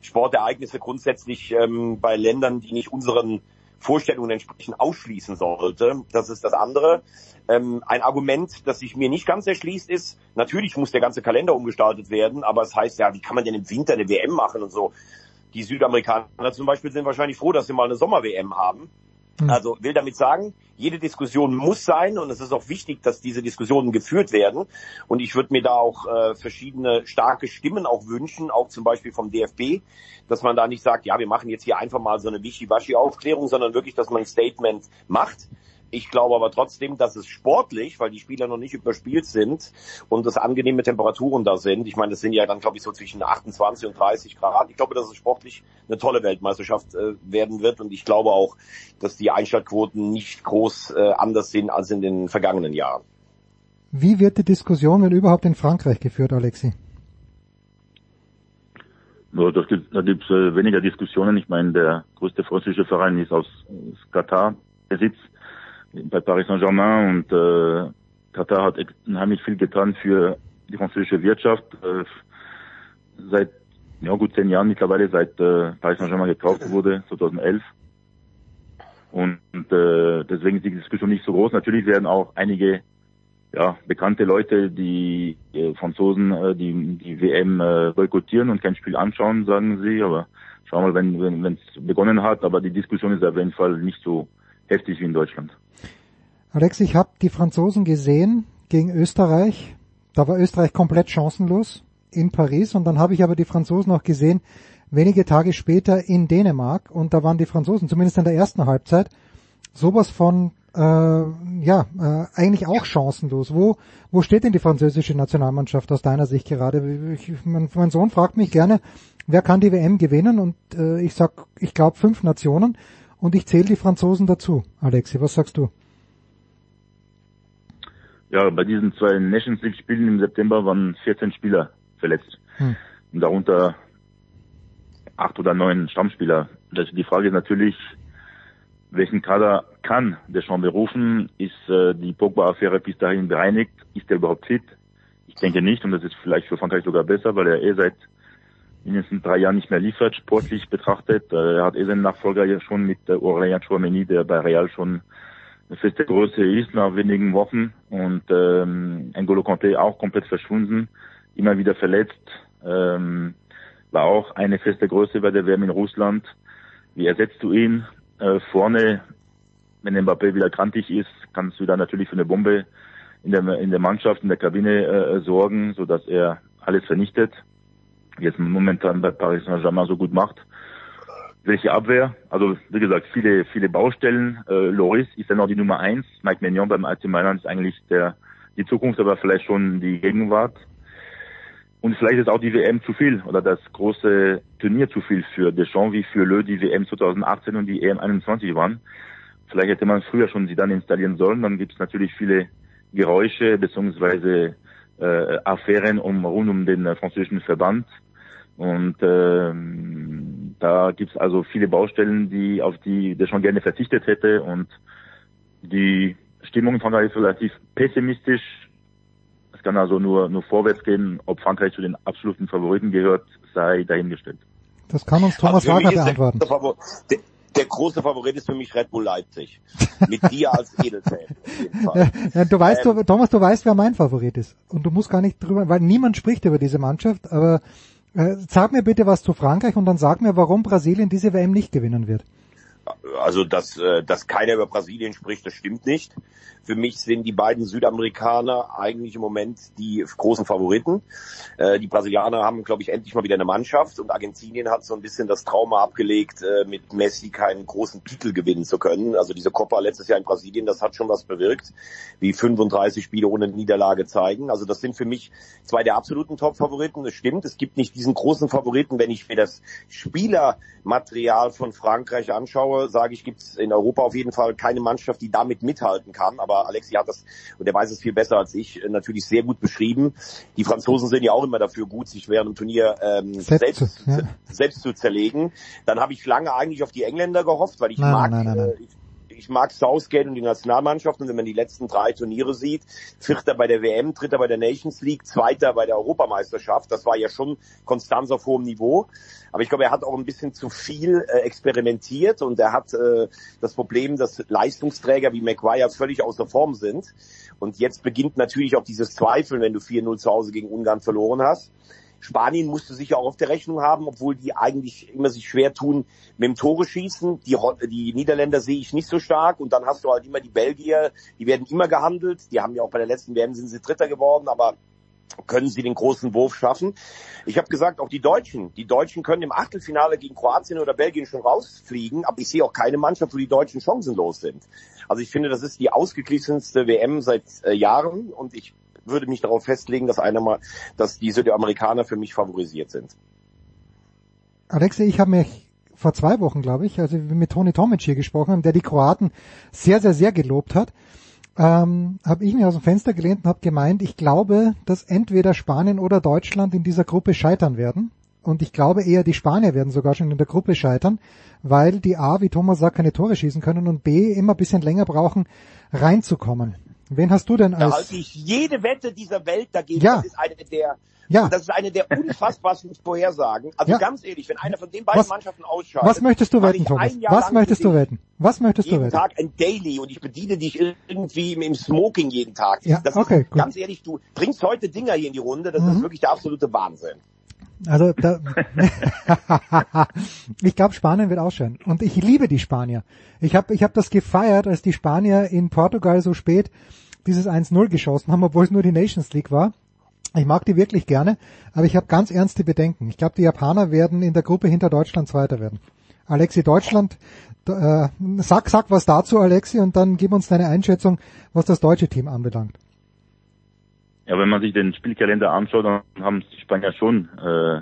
Sportereignisse grundsätzlich ähm, bei Ländern, die nicht unseren Vorstellungen entsprechend ausschließen sollte. Das ist das andere. Ähm, ein Argument, das sich mir nicht ganz erschließt, ist, natürlich muss der ganze Kalender umgestaltet werden, aber es heißt ja, wie kann man denn im Winter eine WM machen und so. Die Südamerikaner zum Beispiel sind wahrscheinlich froh, dass sie mal eine Sommer-WM haben. Hm. Also will damit sagen, jede Diskussion muss sein und es ist auch wichtig, dass diese Diskussionen geführt werden. Und ich würde mir da auch äh, verschiedene starke Stimmen auch wünschen, auch zum Beispiel vom DFB, dass man da nicht sagt, ja, wir machen jetzt hier einfach mal so eine Wischiwaschi-Aufklärung, sondern wirklich, dass man ein Statement macht. Ich glaube aber trotzdem, dass es sportlich, weil die Spieler noch nicht überspielt sind und es angenehme Temperaturen da sind. Ich meine, das sind ja dann, glaube ich, so zwischen 28 und 30 Grad. Ich glaube, dass es sportlich eine tolle Weltmeisterschaft äh, werden wird und ich glaube auch, dass die Einschaltquoten nicht groß äh, anders sind als in den vergangenen Jahren. Wie wird die Diskussion, wenn überhaupt, in Frankreich geführt, Alexi? Das gibt, da gibt es äh, weniger Diskussionen. Ich meine, der größte französische Verein ist aus, aus Katar. Der sitzt bei Paris Saint-Germain und äh, Katar hat unheimlich viel getan für die französische Wirtschaft. Äh, seit ja gut zehn Jahren mittlerweile, seit äh, Paris Saint-Germain gekauft [LAUGHS] wurde, 2011. Und, und äh, deswegen ist die Diskussion nicht so groß. Natürlich werden auch einige ja, bekannte Leute, die äh, Franzosen, äh, die die WM äh, boykottieren und kein Spiel anschauen, sagen sie. Aber schauen wir mal, wenn wenn wenn es begonnen hat. Aber die Diskussion ist auf jeden Fall nicht so heftig wie in Deutschland. Alex, ich habe die Franzosen gesehen gegen Österreich. Da war Österreich komplett chancenlos in Paris und dann habe ich aber die Franzosen auch gesehen wenige Tage später in Dänemark und da waren die Franzosen zumindest in der ersten Halbzeit sowas von äh, ja äh, eigentlich auch chancenlos. Wo wo steht denn die französische Nationalmannschaft aus deiner Sicht gerade? Ich, mein, mein Sohn fragt mich gerne, wer kann die WM gewinnen und äh, ich sag, ich glaube fünf Nationen und ich zähle die Franzosen dazu. Alexi, was sagst du? Ja, bei diesen zwei Nations League Spielen im September waren 14 Spieler verletzt. Hm. Und darunter acht oder neun Stammspieler. Die Frage ist natürlich, welchen Kader kann der schon berufen? Ist äh, die Pogba-Affäre bis dahin bereinigt? Ist er überhaupt fit? Ich denke nicht und das ist vielleicht für Frankreich sogar besser, weil er eh seit mindestens drei Jahren nicht mehr liefert, sportlich betrachtet. Äh, er hat eh seinen Nachfolger ja schon mit äh, Aurélien Chouameni, der bei Real schon eine feste Größe ist nach wenigen Wochen und ähm, N'Golo Conte auch komplett verschwunden, immer wieder verletzt, ähm, war auch eine feste Größe bei der WM in Russland. Wie ersetzt du ihn? Äh, vorne, wenn Mbappé wieder krantig ist, kannst du da natürlich für eine Bombe in der, in der Mannschaft, in der Kabine äh, sorgen, so dass er alles vernichtet, es momentan bei Paris Saint-Germain so gut macht welche Abwehr. Also wie gesagt, viele, viele Baustellen. Äh, Loris ist dann noch die Nummer eins. Mike Mignon beim AC Mailand ist eigentlich der die Zukunft, aber vielleicht schon die Gegenwart. Und vielleicht ist auch die WM zu viel oder das große Turnier zu viel für Deschamps wie für Le, die WM 2018 und die EM 21 waren. Vielleicht hätte man früher schon sie dann installieren sollen. Dann gibt es natürlich viele Geräusche beziehungsweise äh, Affären um rund um den äh, französischen Verband. Und ähm, da gibt's also viele Baustellen, die auf die der schon gerne verzichtet hätte. Und die Stimmung in Frankreich ist relativ pessimistisch. Es kann also nur, nur vorwärts gehen. Ob Frankreich zu den absoluten Favoriten gehört, sei dahingestellt. Das kann uns Thomas also Wagner beantworten. Der, der, große Favorit ist für mich Red Bull Leipzig. Mit dir als Edelfan. [LAUGHS] Ja, du weißt, ähm, du, Thomas, du weißt, wer mein Favorit ist. Und du musst gar nicht drüber, weil niemand spricht über diese Mannschaft, aber äh, sag mir bitte was zu Frankreich und dann sag mir, warum Brasilien diese WM nicht gewinnen wird. Also, dass, äh, dass keiner über Brasilien spricht, das stimmt nicht. Für mich sind die beiden Südamerikaner eigentlich im Moment die großen Favoriten. Äh, die Brasilianer haben, glaube ich, endlich mal wieder eine Mannschaft und Argentinien hat so ein bisschen das Trauma abgelegt, äh, mit Messi keinen großen Titel gewinnen zu können. Also diese Copa letztes Jahr in Brasilien, das hat schon was bewirkt, wie 35 Spiele ohne Niederlage zeigen. Also das sind für mich zwei der absoluten Top-Favoriten. Das stimmt, es gibt nicht diesen großen Favoriten. Wenn ich mir das Spielermaterial von Frankreich anschaue, sage ich, gibt es in Europa auf jeden Fall keine Mannschaft, die damit mithalten kann. Aber aber Alexi hat das, und er weiß es viel besser als ich, äh, natürlich sehr gut beschrieben. Die Franzosen sind ja auch immer dafür gut, sich während dem Turnier ähm, selbst, selbst, ja. selbst zu zerlegen. Dann habe ich lange eigentlich auf die Engländer gehofft, weil ich nein, mag, nein, nein, äh, ich, ich mag Southgate und die Nationalmannschaft und wenn man die letzten drei Turniere sieht, Vierter bei der WM, Dritter bei der Nations League, Zweiter bei der Europameisterschaft, das war ja schon Konstanz auf hohem Niveau. Aber ich glaube, er hat auch ein bisschen zu viel äh, experimentiert und er hat äh, das Problem, dass Leistungsträger wie Maguire völlig außer Form sind. Und jetzt beginnt natürlich auch dieses Zweifeln, wenn du 4-0 zu Hause gegen Ungarn verloren hast. Spanien musste sich ja auch auf der Rechnung haben, obwohl die eigentlich immer sich schwer tun mit dem Tore schießen. Die, die Niederländer sehe ich nicht so stark und dann hast du halt immer die Belgier, die werden immer gehandelt. Die haben ja auch bei der letzten WM sind sie Dritter geworden, aber können sie den großen Wurf schaffen. Ich habe gesagt, auch die Deutschen. Die Deutschen können im Achtelfinale gegen Kroatien oder Belgien schon rausfliegen, aber ich sehe auch keine Mannschaft, wo die Deutschen chancenlos sind. Also ich finde, das ist die ausgeglichenste WM seit äh, Jahren und ich würde mich darauf festlegen, dass einer mal, dass die Südamerikaner für mich favorisiert sind. Alexei, ich habe mich vor zwei Wochen, glaube ich, also mit Toni Tomic hier gesprochen haben, der die Kroaten sehr, sehr, sehr gelobt hat, ähm, habe ich mich aus dem Fenster gelehnt und habe gemeint, ich glaube, dass entweder Spanien oder Deutschland in dieser Gruppe scheitern werden. Und ich glaube eher, die Spanier werden sogar schon in der Gruppe scheitern, weil die A, wie Thomas sagt, keine Tore schießen können und B, immer ein bisschen länger brauchen, reinzukommen. Wen hast du denn als... Da halte ich jede Wette dieser Welt dagegen. Ja. Das ist eine der, ja. das ist eine der unfassbarsten [LAUGHS] Vorhersagen. Also ja. ganz ehrlich, wenn einer von den beiden was, Mannschaften ausschaltet... Was möchtest du wetten, Thomas? Was möchtest du wetten? Was möchtest du wetten? Jeden Tag ein Daily und ich bediene dich irgendwie im Smoking jeden Tag. Ja, das okay, ist, gut. Ganz ehrlich, du bringst heute Dinger hier in die Runde, das mhm. ist wirklich der absolute Wahnsinn. Also da, [LAUGHS] ich glaube, Spanien wird ausscheiden. Und ich liebe die Spanier. Ich habe ich hab das gefeiert, als die Spanier in Portugal so spät dieses 1-0 geschossen haben, obwohl es nur die Nations League war. Ich mag die wirklich gerne, aber ich habe ganz ernste Bedenken. Ich glaube, die Japaner werden in der Gruppe hinter Deutschland Zweiter werden. Alexi, Deutschland, äh, sag, sag was dazu, Alexi, und dann gib uns deine Einschätzung, was das deutsche Team anbelangt. Ja, wenn man sich den Spielkalender anschaut, dann haben die Spanier schon äh,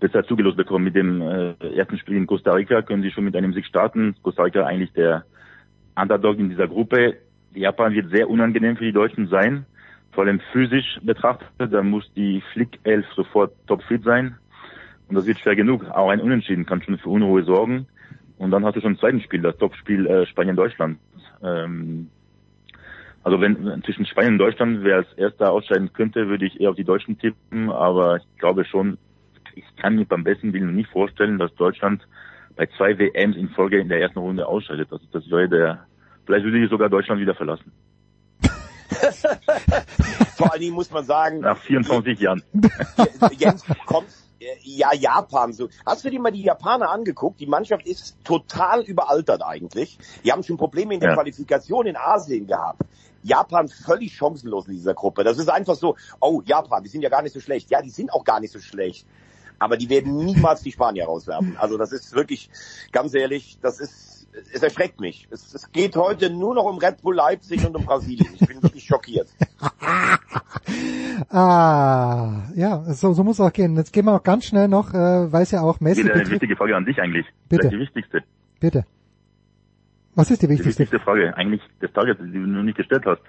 besser zugelost bekommen. Mit dem äh, ersten Spiel in Costa Rica können sie schon mit einem Sieg starten. Costa Rica eigentlich der Underdog in dieser Gruppe. Japan wird sehr unangenehm für die Deutschen sein, vor allem physisch betrachtet. Da muss die Flick 11 sofort topfit sein. Und das wird schwer genug. Auch ein Unentschieden kann schon für Unruhe sorgen. Und dann hast du schon ein zweites Spiel, das Topspiel äh, Spanien-Deutschland. Ähm, also wenn zwischen Spanien und Deutschland, wer als erster ausscheiden könnte, würde ich eher auf die Deutschen tippen, aber ich glaube schon, ich kann mir beim besten Willen nicht vorstellen, dass Deutschland bei zwei WMs in Folge in der ersten Runde ausscheidet. Also das wäre der, vielleicht würde ich sogar Deutschland wieder verlassen. [LAUGHS] Vor allen Dingen muss man sagen. Nach 24 Jahren. [LAUGHS] Jens kommt ja, Japan so. Hast du dir mal die Japaner angeguckt? Die Mannschaft ist total überaltert eigentlich. Die haben schon Probleme in der ja. Qualifikation in Asien gehabt. Japan völlig chancenlos in dieser Gruppe. Das ist einfach so, oh, Japan, die sind ja gar nicht so schlecht. Ja, die sind auch gar nicht so schlecht. Aber die werden niemals die Spanier rauswerfen. Also das ist wirklich, ganz ehrlich, das ist, es erschreckt mich. Es, es geht heute nur noch um Red Bull Leipzig und um Brasilien. Ich bin wirklich schockiert. [LAUGHS] ah, ja, so, so muss es auch gehen. Jetzt gehen wir auch ganz schnell noch, äh, weil es ja auch Messi... Bitte eine wichtige Frage an dich eigentlich. Bitte. die wichtigste. Bitte. Was ist die wichtigste? Die wichtigste Frage eigentlich des Tages, die du noch nicht gestellt hast.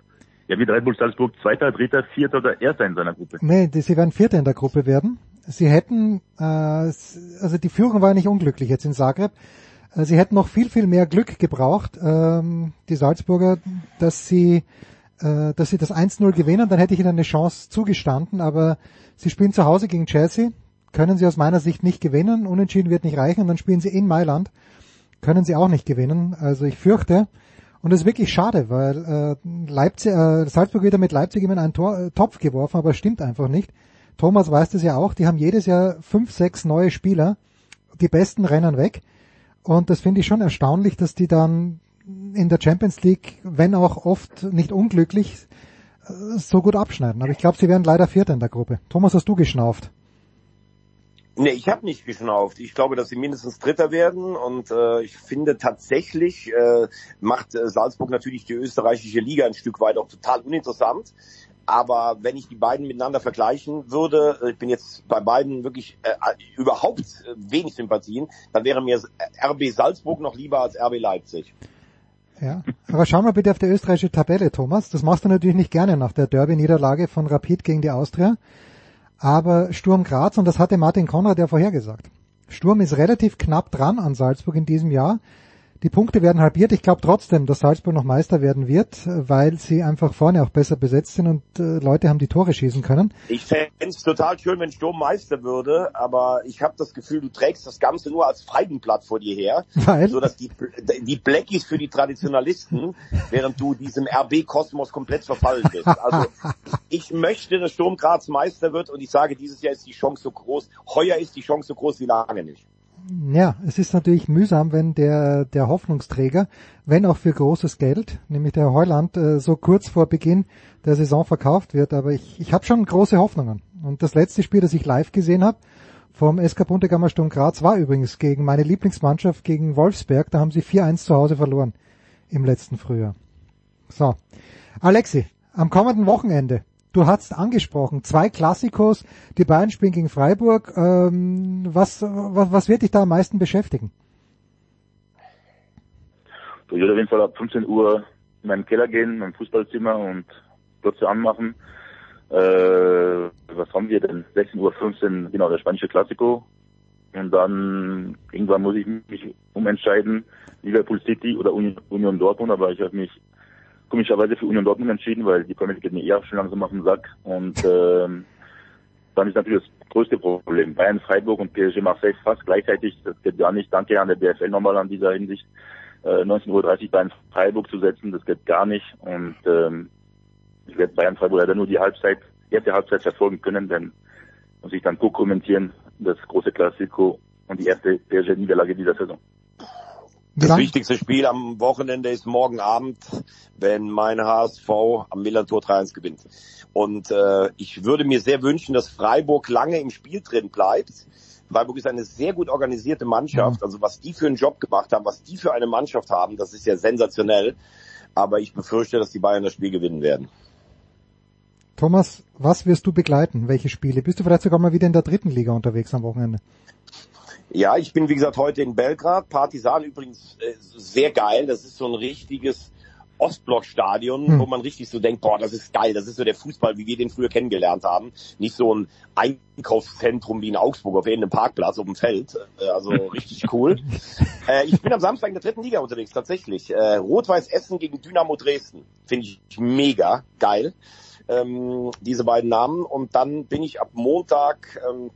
Ja, wird Red Bull Salzburg Zweiter, Dritter, Vierter oder Erster in seiner Gruppe? Nee, die, sie werden Vierter in der Gruppe werden. Sie hätten, äh, also die Führung war nicht unglücklich jetzt in Zagreb. Äh, sie hätten noch viel, viel mehr Glück gebraucht, ähm, die Salzburger, dass sie äh, dass sie das 1-0 gewinnen, dann hätte ich ihnen eine Chance zugestanden, aber sie spielen zu Hause gegen Chelsea, können sie aus meiner Sicht nicht gewinnen, unentschieden wird nicht reichen und dann spielen sie in Mailand, können sie auch nicht gewinnen. Also ich fürchte, und das ist wirklich schade, weil äh, Leipzig, äh, Salzburg wieder mit Leipzig immer in einen Tor, äh, Topf geworfen, aber stimmt einfach nicht. Thomas weiß das ja auch, die haben jedes Jahr fünf, sechs neue Spieler, die besten rennen weg. Und das finde ich schon erstaunlich, dass die dann in der Champions League, wenn auch oft nicht unglücklich, äh, so gut abschneiden. Aber ich glaube, sie werden leider Vierter in der Gruppe. Thomas, hast du geschnauft? Nee, ich habe nicht geschnauft. Ich glaube, dass sie mindestens Dritter werden und äh, ich finde tatsächlich äh, macht äh, Salzburg natürlich die österreichische Liga ein Stück weit auch total uninteressant. Aber wenn ich die beiden miteinander vergleichen würde, äh, ich bin jetzt bei beiden wirklich äh, überhaupt äh, wenig Sympathien, dann wäre mir RB Salzburg noch lieber als RB Leipzig. Ja, aber schau mal bitte auf die österreichische Tabelle, Thomas. Das machst du natürlich nicht gerne nach der Derby-Niederlage von Rapid gegen die Austria. Aber Sturm Graz, und das hatte Martin Konrad ja vorhergesagt. Sturm ist relativ knapp dran an Salzburg in diesem Jahr. Die Punkte werden halbiert. Ich glaube trotzdem, dass Salzburg noch Meister werden wird, weil sie einfach vorne auch besser besetzt sind und äh, Leute haben die Tore schießen können. Ich fände es total schön, wenn Sturm Meister würde, aber ich habe das Gefühl, du trägst das Ganze nur als Feigenblatt vor dir her, weil? so dass die, die Blackies für die Traditionalisten, während du diesem RB-Kosmos komplett verfallen bist. Also ich möchte, dass Sturm Graz Meister wird und ich sage, dieses Jahr ist die Chance so groß, heuer ist die Chance so groß wie lange nicht. Ja, es ist natürlich mühsam, wenn der, der Hoffnungsträger, wenn auch für großes Geld, nämlich der Heuland, äh, so kurz vor Beginn der Saison verkauft wird. Aber ich, ich habe schon große Hoffnungen. Und das letzte Spiel, das ich live gesehen habe, vom SK Buntegammer Sturm Graz, war übrigens gegen meine Lieblingsmannschaft, gegen Wolfsberg. Da haben sie 4-1 zu Hause verloren im letzten Frühjahr. So. Alexi, am kommenden Wochenende Du hast angesprochen, zwei Klassikos, die beiden spielen gegen Freiburg. Ähm, was, was, was wird dich da am meisten beschäftigen? Ich werde auf jeden Fall ab 15 Uhr in meinen Keller gehen, in mein Fußballzimmer und Glotze anmachen. Äh, was haben wir denn? 16.15 Uhr, genau, der spanische Klassiko. Und dann irgendwann muss ich mich umentscheiden, Liverpool City oder Union Dortmund, aber ich habe mich komischerweise für Union Dortmund entschieden, weil die Premier League geht mir eher schon langsam auf den Sack. Und ähm, dann ist natürlich das größte Problem. Bayern, Freiburg und PSG Marseille fast gleichzeitig. Das geht gar nicht. Danke an der BFL nochmal an dieser Hinsicht. Äh, 19.30 Uhr Bayern Freiburg zu setzen, das geht gar nicht. Und ähm, ich werde Bayern Freiburg leider nur die Halbzeit, erste Halbzeit verfolgen können, denn muss ich dann co-kommentieren, das große Klassiko und die erste PSG-Niederlage dieser Saison. Das Dann? wichtigste Spiel am Wochenende ist morgen Abend, wenn mein HSV am Millantor 3-1 gewinnt. Und äh, ich würde mir sehr wünschen, dass Freiburg lange im Spiel drin bleibt. Freiburg ist eine sehr gut organisierte Mannschaft. Mhm. Also was die für einen Job gemacht haben, was die für eine Mannschaft haben, das ist ja sensationell. Aber ich befürchte, dass die Bayern das Spiel gewinnen werden. Thomas, was wirst du begleiten? Welche Spiele? Bist du vielleicht sogar mal wieder in der dritten Liga unterwegs am Wochenende? Ja, ich bin wie gesagt heute in Belgrad. Partisan übrigens äh, sehr geil. Das ist so ein richtiges Ostblock-Stadion, hm. wo man richtig so denkt, boah, das ist geil, das ist so der Fußball, wie wir den früher kennengelernt haben. Nicht so ein Einkaufszentrum wie in Augsburg auf irgendeinem Parkplatz auf dem Feld. Äh, also [LAUGHS] richtig cool. äh, ich bin am Samstag in der dritten Liga unterwegs, tatsächlich. Äh, Rot-Weiß Essen gegen Dynamo Dresden. Finde ich mega geil. Ähm, diese beiden Namen. Und dann bin ich ab Montag ähm,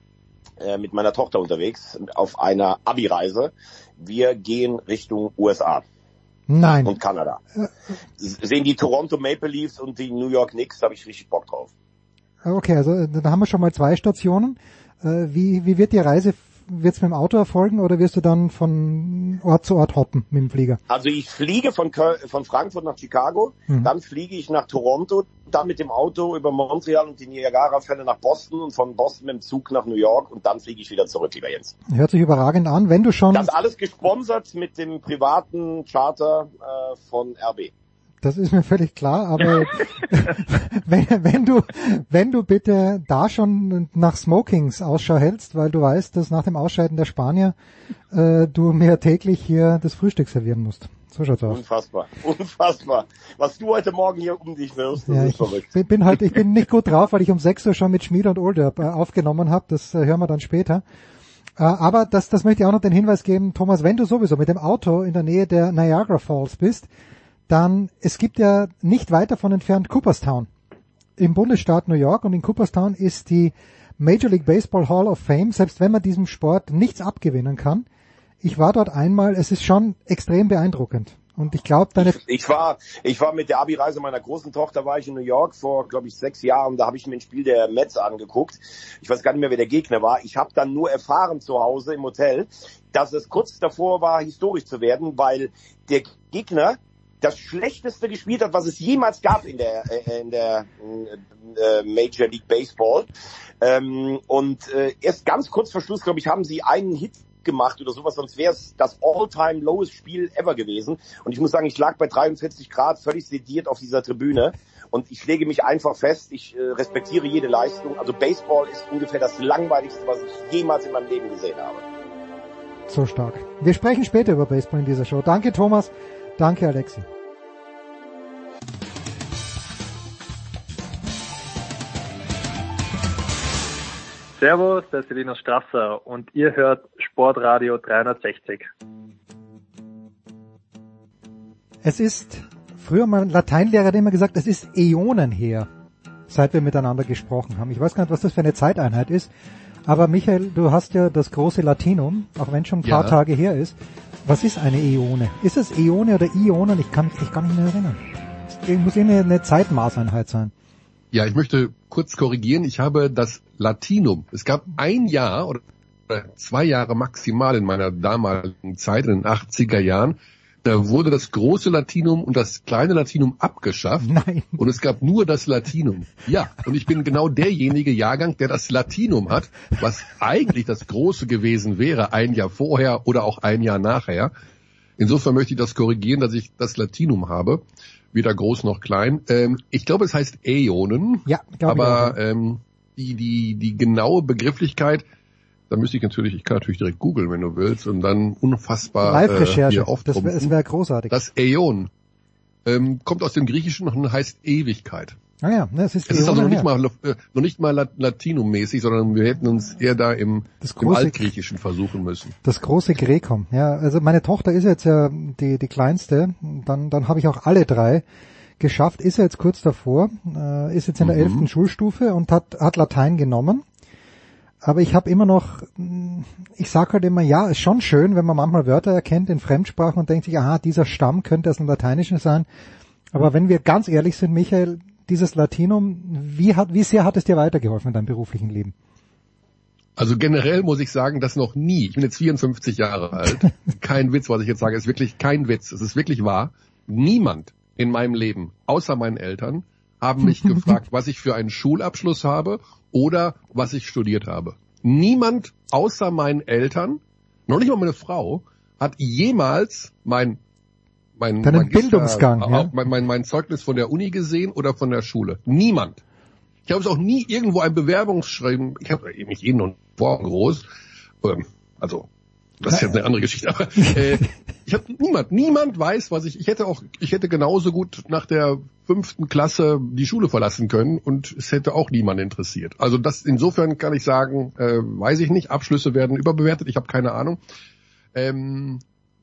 äh, mit meiner Tochter unterwegs auf einer Abi-Reise. Wir gehen Richtung USA. Nein. Und Kanada. Sehen die Toronto Maple Leafs und die New York Knicks, da habe ich richtig Bock drauf. Okay, also äh, da haben wir schon mal zwei Stationen. Äh, wie, wie wird die Reise wird es mit dem Auto erfolgen oder wirst du dann von Ort zu Ort hoppen mit dem Flieger? Also ich fliege von, von Frankfurt nach Chicago, mhm. dann fliege ich nach Toronto, dann mit dem Auto über Montreal und die Niagara-Fälle nach Boston und von Boston mit dem Zug nach New York und dann fliege ich wieder zurück, lieber Jens. Hört sich überragend an. Wenn du schon... Das alles gesponsert mit dem privaten Charter äh, von RB. Das ist mir völlig klar, aber [LAUGHS] wenn, wenn du, wenn du bitte da schon nach Smokings Ausschau hältst, weil du weißt, dass nach dem Ausscheiden der Spanier äh, du mir täglich hier das Frühstück servieren musst. So schaut's aus. Unfassbar, [LAUGHS] unfassbar. Was du heute Morgen hier um dich wirst, das ja, ist verrückt. Ich bin halt, ich bin nicht gut drauf, weil ich um 6 Uhr schon mit Schmied und Older äh, aufgenommen habe. Das äh, hören wir dann später. Äh, aber das, das möchte ich auch noch den Hinweis geben, Thomas, wenn du sowieso mit dem Auto in der Nähe der Niagara Falls bist, dann es gibt ja nicht weit davon entfernt Cooperstown im Bundesstaat New York und in Cooperstown ist die Major League Baseball Hall of Fame, selbst wenn man diesem Sport nichts abgewinnen kann. Ich war dort einmal, es ist schon extrem beeindruckend. Und ich glaube, deine... Ich, ich, war, ich war mit der Abi-Reise meiner großen Tochter, war ich in New York vor, glaube ich, sechs Jahren. Da habe ich mir ein Spiel der Mets angeguckt. Ich weiß gar nicht mehr, wer der Gegner war. Ich habe dann nur erfahren zu Hause im Hotel, dass es kurz davor war, historisch zu werden, weil der Gegner das schlechteste gespielt hat, was es jemals gab in der, äh, in der äh, Major League Baseball. Ähm, und äh, erst ganz kurz vor Schluss, glaube ich, haben sie einen Hit gemacht oder sowas, sonst wäre es das all-time lowest Spiel ever gewesen. Und ich muss sagen, ich lag bei 43 Grad völlig sediert auf dieser Tribüne und ich lege mich einfach fest, ich äh, respektiere jede Leistung. Also Baseball ist ungefähr das langweiligste, was ich jemals in meinem Leben gesehen habe. So stark. Wir sprechen später über Baseball in dieser Show. Danke Thomas, danke Alexi. Servus, der ist Linus Strasser und ihr hört Sportradio 360. Es ist, früher mein Lateinlehrer hat immer gesagt, es ist Äonen her, seit wir miteinander gesprochen haben. Ich weiß gar nicht, was das für eine Zeiteinheit ist, aber Michael, du hast ja das große Latinum, auch wenn schon ein paar ja. Tage her ist. Was ist eine Äone? Ist es Äone oder Ionen? Ich kann mich gar nicht mehr erinnern. Es muss irgendwie eine Zeitmaßeinheit sein. Ja, ich möchte kurz korrigieren. Ich habe das Latinum. Es gab ein Jahr oder zwei Jahre maximal in meiner damaligen Zeit, in den 80er Jahren, da wurde das große Latinum und das kleine Latinum abgeschafft. Nein. Und es gab nur das Latinum. Ja, und ich bin genau derjenige Jahrgang, der das Latinum hat, was eigentlich das große gewesen wäre, ein Jahr vorher oder auch ein Jahr nachher. Insofern möchte ich das korrigieren, dass ich das Latinum habe weder groß noch klein. Ähm, ich glaube, es heißt Äonen. Ja, aber ähm, die, die, die genaue Begrifflichkeit, da müsste ich natürlich, ich kann natürlich direkt googeln, wenn du willst, und dann unfassbar Live-Recherche, äh, das wäre wär großartig. Das Äon ähm, kommt aus dem Griechischen und heißt Ewigkeit. Ah ja, ne, es ist, es ist also noch nicht, mal, äh, noch nicht mal Latinum-mäßig, sondern wir hätten uns eher da im, das große, im Altgriechischen versuchen müssen. Das große Grekom, ja. Also meine Tochter ist jetzt ja die, die kleinste, dann, dann habe ich auch alle drei geschafft, ist er jetzt kurz davor, äh, ist jetzt in der mhm. elften Schulstufe und hat, hat Latein genommen. Aber ich habe immer noch, ich sag halt immer, ja, ist schon schön, wenn man manchmal Wörter erkennt in Fremdsprachen und denkt sich, aha, dieser Stamm könnte aus dem Lateinischen sein. Aber wenn wir ganz ehrlich sind, Michael, dieses Latinum, wie, hat, wie sehr hat es dir weitergeholfen in deinem beruflichen Leben? Also generell muss ich sagen, dass noch nie, ich bin jetzt 54 Jahre alt, [LAUGHS] kein Witz, was ich jetzt sage, ist wirklich kein Witz, es ist wirklich wahr, niemand in meinem Leben, außer meinen Eltern, haben mich [LAUGHS] gefragt, was ich für einen Schulabschluss habe oder was ich studiert habe. Niemand außer meinen Eltern, noch nicht mal meine Frau, hat jemals mein mein Deinen Bildungsgang, ja? mein, mein, mein Zeugnis von der Uni gesehen oder von der Schule. Niemand. Ich habe es auch nie irgendwo ein Bewerbungsschreiben, ich habe mich jeden und morgen groß, also das ist jetzt eine andere Geschichte, aber äh, [LAUGHS] ich habe niemand, niemand weiß, was ich, ich hätte auch, ich hätte genauso gut nach der fünften Klasse die Schule verlassen können und es hätte auch niemand interessiert. Also das insofern kann ich sagen, äh, weiß ich nicht, Abschlüsse werden überbewertet, ich habe keine Ahnung. Ähm,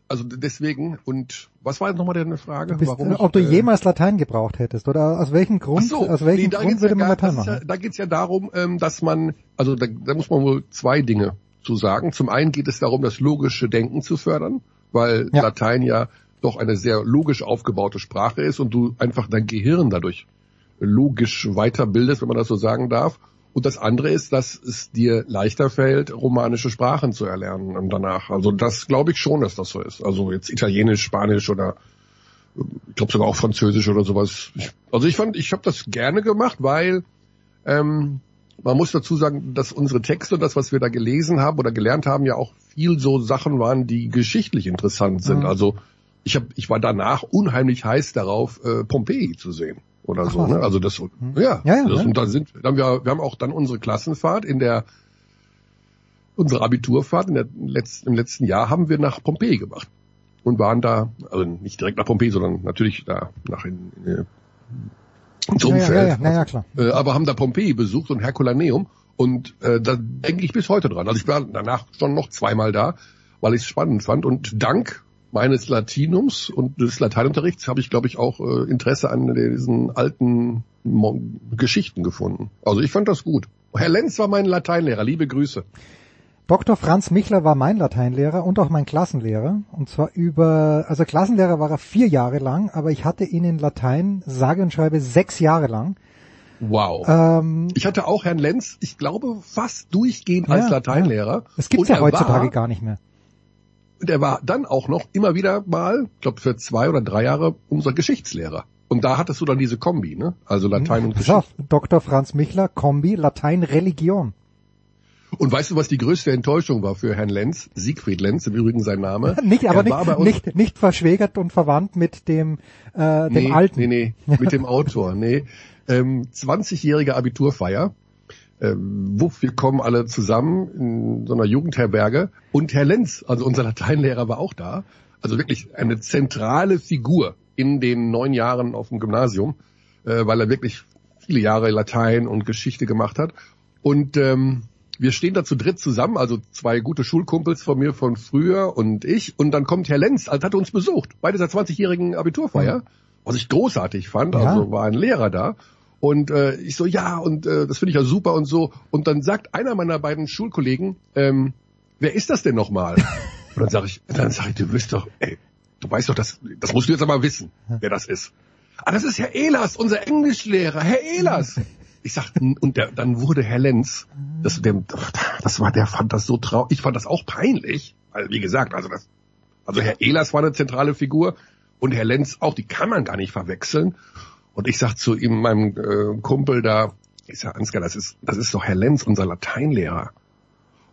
also deswegen, und was war jetzt nochmal deine Frage? Bist, Warum ich, ob du äh, jemals Latein gebraucht hättest oder aus welchem Grund, so, aus welchem nee, Grund würde man Latein machen? Ja, da geht's ja darum, ähm, dass man, also da, da muss man wohl zwei Dinge zu sagen. Zum einen geht es darum, das logische Denken zu fördern, weil ja. Latein ja doch eine sehr logisch aufgebaute Sprache ist und du einfach dein Gehirn dadurch logisch weiterbildest, wenn man das so sagen darf. Und das andere ist, dass es dir leichter fällt, romanische Sprachen zu erlernen danach. Also das glaube ich schon, dass das so ist. Also jetzt Italienisch, Spanisch oder ich glaube sogar auch Französisch oder sowas. Ich, also ich fand, ich habe das gerne gemacht, weil ähm, man muss dazu sagen, dass unsere Texte und das, was wir da gelesen haben oder gelernt haben, ja auch viel so Sachen waren, die geschichtlich interessant sind. Mhm. Also ich hab, ich war danach unheimlich heiß darauf, äh, Pompeji zu sehen oder Ach, so. Ne? Also das, hm. ja, ja, ja, das, und dann sind, dann wir, wir haben auch dann unsere Klassenfahrt in der, unsere Abiturfahrt in der letzten, im letzten Jahr haben wir nach Pompeji gemacht und waren da, also nicht direkt nach Pompeji, sondern natürlich da nach in, in, ins Umfeld. Ja, ja, ja, ja, klar. Äh, aber haben da Pompeji besucht und Herculaneum und äh, da denke ich bis heute dran. Also ich war danach schon noch zweimal da, weil ich es spannend fand und dank meines Latinums und des Lateinunterrichts habe ich, glaube ich, auch äh, Interesse an diesen alten Mo Geschichten gefunden. Also ich fand das gut. Herr Lenz war mein Lateinlehrer. Liebe Grüße. Dr. Franz Michler war mein Lateinlehrer und auch mein Klassenlehrer. Und zwar über, also Klassenlehrer war er vier Jahre lang, aber ich hatte ihn in Latein, sage und schreibe, sechs Jahre lang. Wow. Ähm, ich hatte auch Herrn Lenz, ich glaube, fast durchgehend ja, als Lateinlehrer. Ja. Das gibt's ja heutzutage war, gar nicht mehr. Und er war dann auch noch immer wieder mal, ich glaube für zwei oder drei Jahre, unser Geschichtslehrer. Und da hattest du dann diese Kombi, ne? Also Latein und Geschichte. Dr. Franz Michler, Kombi, Latein, Religion. Und weißt du, was die größte Enttäuschung war für Herrn Lenz? Siegfried Lenz, im Übrigen sein Name. [LAUGHS] nicht, aber nicht, nicht, nicht verschwägert und verwandt mit dem, äh, dem nee, Alten. Nee, nee, mit dem [LAUGHS] Autor, nee. Ähm, 20-jährige Abiturfeier. Ähm, wuff, wir kommen alle zusammen in so einer Jugendherberge. Und Herr Lenz, also unser Lateinlehrer, war auch da. Also wirklich eine zentrale Figur in den neun Jahren auf dem Gymnasium, äh, weil er wirklich viele Jahre Latein und Geschichte gemacht hat. Und ähm, wir stehen da zu dritt zusammen, also zwei gute Schulkumpels von mir von früher und ich. Und dann kommt Herr Lenz, als hat uns besucht, bei dieser 20-jährigen Abiturfeier, was ich großartig fand. Ja. Also war ein Lehrer da. Und äh, ich so, ja, und äh, das finde ich ja super und so. Und dann sagt einer meiner beiden Schulkollegen, ähm, wer ist das denn nochmal? [LAUGHS] und dann sage ich, dann sage ich, du wirst doch, ey, du weißt doch, das, das musst du jetzt aber wissen, wer das ist. Ah, das ist Herr Ehlers, unser Englischlehrer, Herr Ehlers. [LAUGHS] Ich sag, und der, dann wurde Herr Lenz, das, der, das war, der fand das so traurig, ich fand das auch peinlich, weil, wie gesagt, also das, also Herr Ehlers war eine zentrale Figur und Herr Lenz auch, die kann man gar nicht verwechseln. Und ich sag zu ihm, meinem äh, Kumpel da, ich sag, Ansgar, das ist, das ist doch Herr Lenz, unser Lateinlehrer.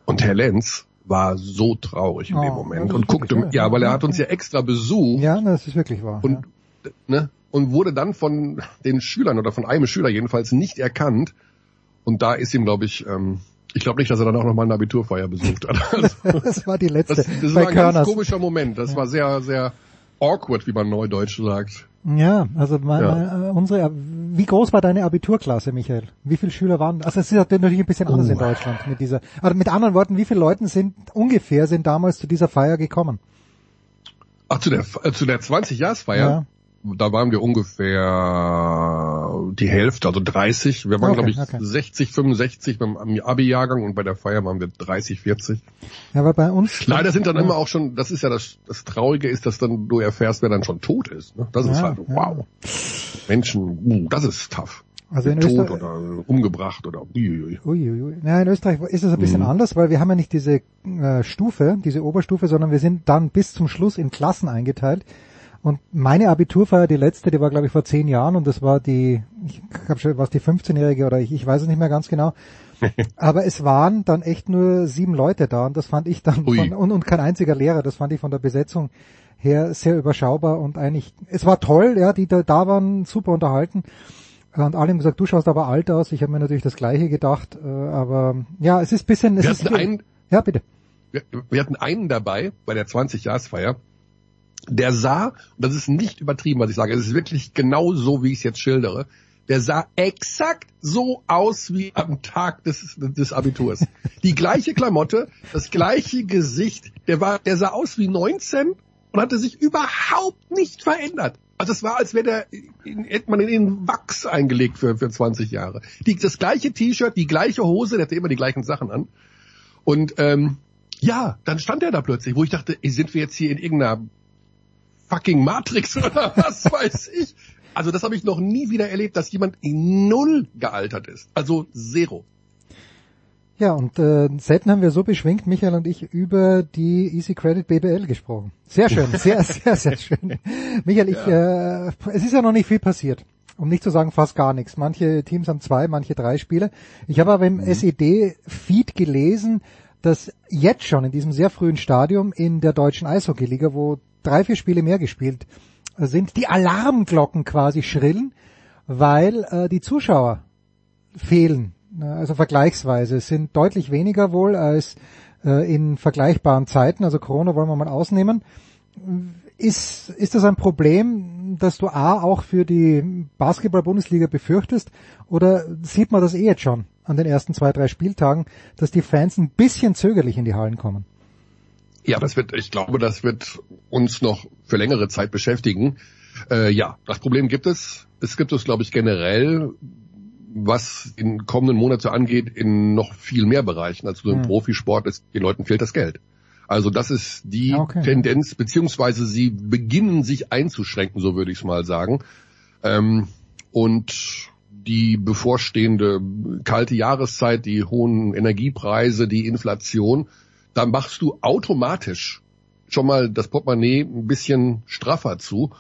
Und Herr Lenz war so traurig in oh, dem Moment und guckte, ja, weil er hat uns ja extra besucht. Ja, das ist wirklich wahr. Und, ja. ne, und wurde dann von den Schülern oder von einem Schüler jedenfalls nicht erkannt. Und da ist ihm, glaube ich, ähm, ich glaube nicht, dass er dann auch noch mal eine Abiturfeier besucht hat. Also, [LAUGHS] das war die letzte. Das, das war ein Körners. ganz komischer Moment. Das ja. war sehr, sehr awkward, wie man neudeutsch sagt. Ja, also meine, ja. Äh, unsere, wie groß war deine Abiturklasse, Michael? Wie viele Schüler waren? Also es ist natürlich ein bisschen anders oh. in Deutschland mit dieser. Also mit anderen Worten, wie viele Leute sind ungefähr sind damals zu dieser Feier gekommen? Ach, zu der äh, zu der 20-Jahresfeier? Ja da waren wir ungefähr die Hälfte, also 30. Wir waren, okay, glaube ich, okay. 60, 65 beim Abi-Jahrgang und bei der Feier waren wir 30, 40. Ja, aber bei uns... Leider sind dann ja. immer auch schon, das ist ja das, das Traurige ist, dass dann du erfährst, wer dann schon tot ist. Ne? Das ja, ist halt, wow. Menschen, uh, das ist tough. Also in tot Österreich, oder umgebracht oder uiuiui. Uiuiui. Ja, in Österreich ist es ein bisschen mhm. anders, weil wir haben ja nicht diese äh, Stufe, diese Oberstufe, sondern wir sind dann bis zum Schluss in Klassen eingeteilt. Und meine Abiturfeier, die letzte, die war glaube ich vor zehn Jahren und das war die, ich habe schon, was die 15-Jährige oder ich, ich weiß es nicht mehr ganz genau. [LAUGHS] Aber es waren dann echt nur sieben Leute da und das fand ich dann von, und, und kein einziger Lehrer, das fand ich von der Besetzung her sehr überschaubar und eigentlich, es war toll, ja, die da, da waren super unterhalten. Und alle haben gesagt, du schaust aber alt aus. Ich habe mir natürlich das Gleiche gedacht, äh, aber ja, es ist bisschen. Es wir ist hatten einen, ja bitte. Wir, wir hatten einen dabei bei der 20-Jahresfeier der sah, und das ist nicht übertrieben, was ich sage, es ist wirklich genau so, wie ich es jetzt schildere, der sah exakt so aus wie am Tag des, des Abiturs. [LAUGHS] Die gleiche Klamotte, das gleiche Gesicht, der war, der sah aus wie 19 und hatte sich überhaupt nicht verändert. Also es war, als wäre der, hätte man in den Wachs eingelegt für, für 20 Jahre. Die, das gleiche T-Shirt, die gleiche Hose, der hatte immer die gleichen Sachen an. Und ähm, ja, dann stand er da plötzlich, wo ich dachte, sind wir jetzt hier in irgendeiner fucking Matrix [LAUGHS] oder was weiß ich. Also das habe ich noch nie wieder erlebt, dass jemand in null gealtert ist. Also zero. Ja, und äh, selten haben wir so beschwingt, Michael und ich, über die Easy Credit BBL gesprochen. Sehr schön, [LAUGHS] sehr, sehr, sehr schön. Michael, ich, ja. äh, es ist ja noch nicht viel passiert. Um nicht zu sagen fast gar nichts. Manche Teams haben zwei, manche drei Spiele. Ich habe aber im mhm. SED-Feed gelesen, dass jetzt schon in diesem sehr frühen Stadium in der deutschen Eishockey-Liga, wo drei, vier Spiele mehr gespielt sind, die Alarmglocken quasi schrillen, weil äh, die Zuschauer fehlen. Also vergleichsweise es sind deutlich weniger wohl als äh, in vergleichbaren Zeiten. Also Corona wollen wir mal ausnehmen. Ist, ist das ein Problem, dass du A auch für die Basketball-Bundesliga befürchtest? Oder sieht man das eh jetzt schon an den ersten zwei, drei Spieltagen, dass die Fans ein bisschen zögerlich in die Hallen kommen? Ja, das wird, ich glaube, das wird uns noch für längere Zeit beschäftigen. Äh, ja, das Problem gibt es. Es gibt es, glaube ich, generell, was in kommenden Monate angeht, in noch viel mehr Bereichen als nur im hm. Profisport. Ist, den Leuten fehlt das Geld. Also das ist die okay. Tendenz, beziehungsweise sie beginnen sich einzuschränken, so würde ich es mal sagen. Ähm, und die bevorstehende kalte Jahreszeit, die hohen Energiepreise, die Inflation, da machst du automatisch schon mal das Portemonnaie ein bisschen straffer zu.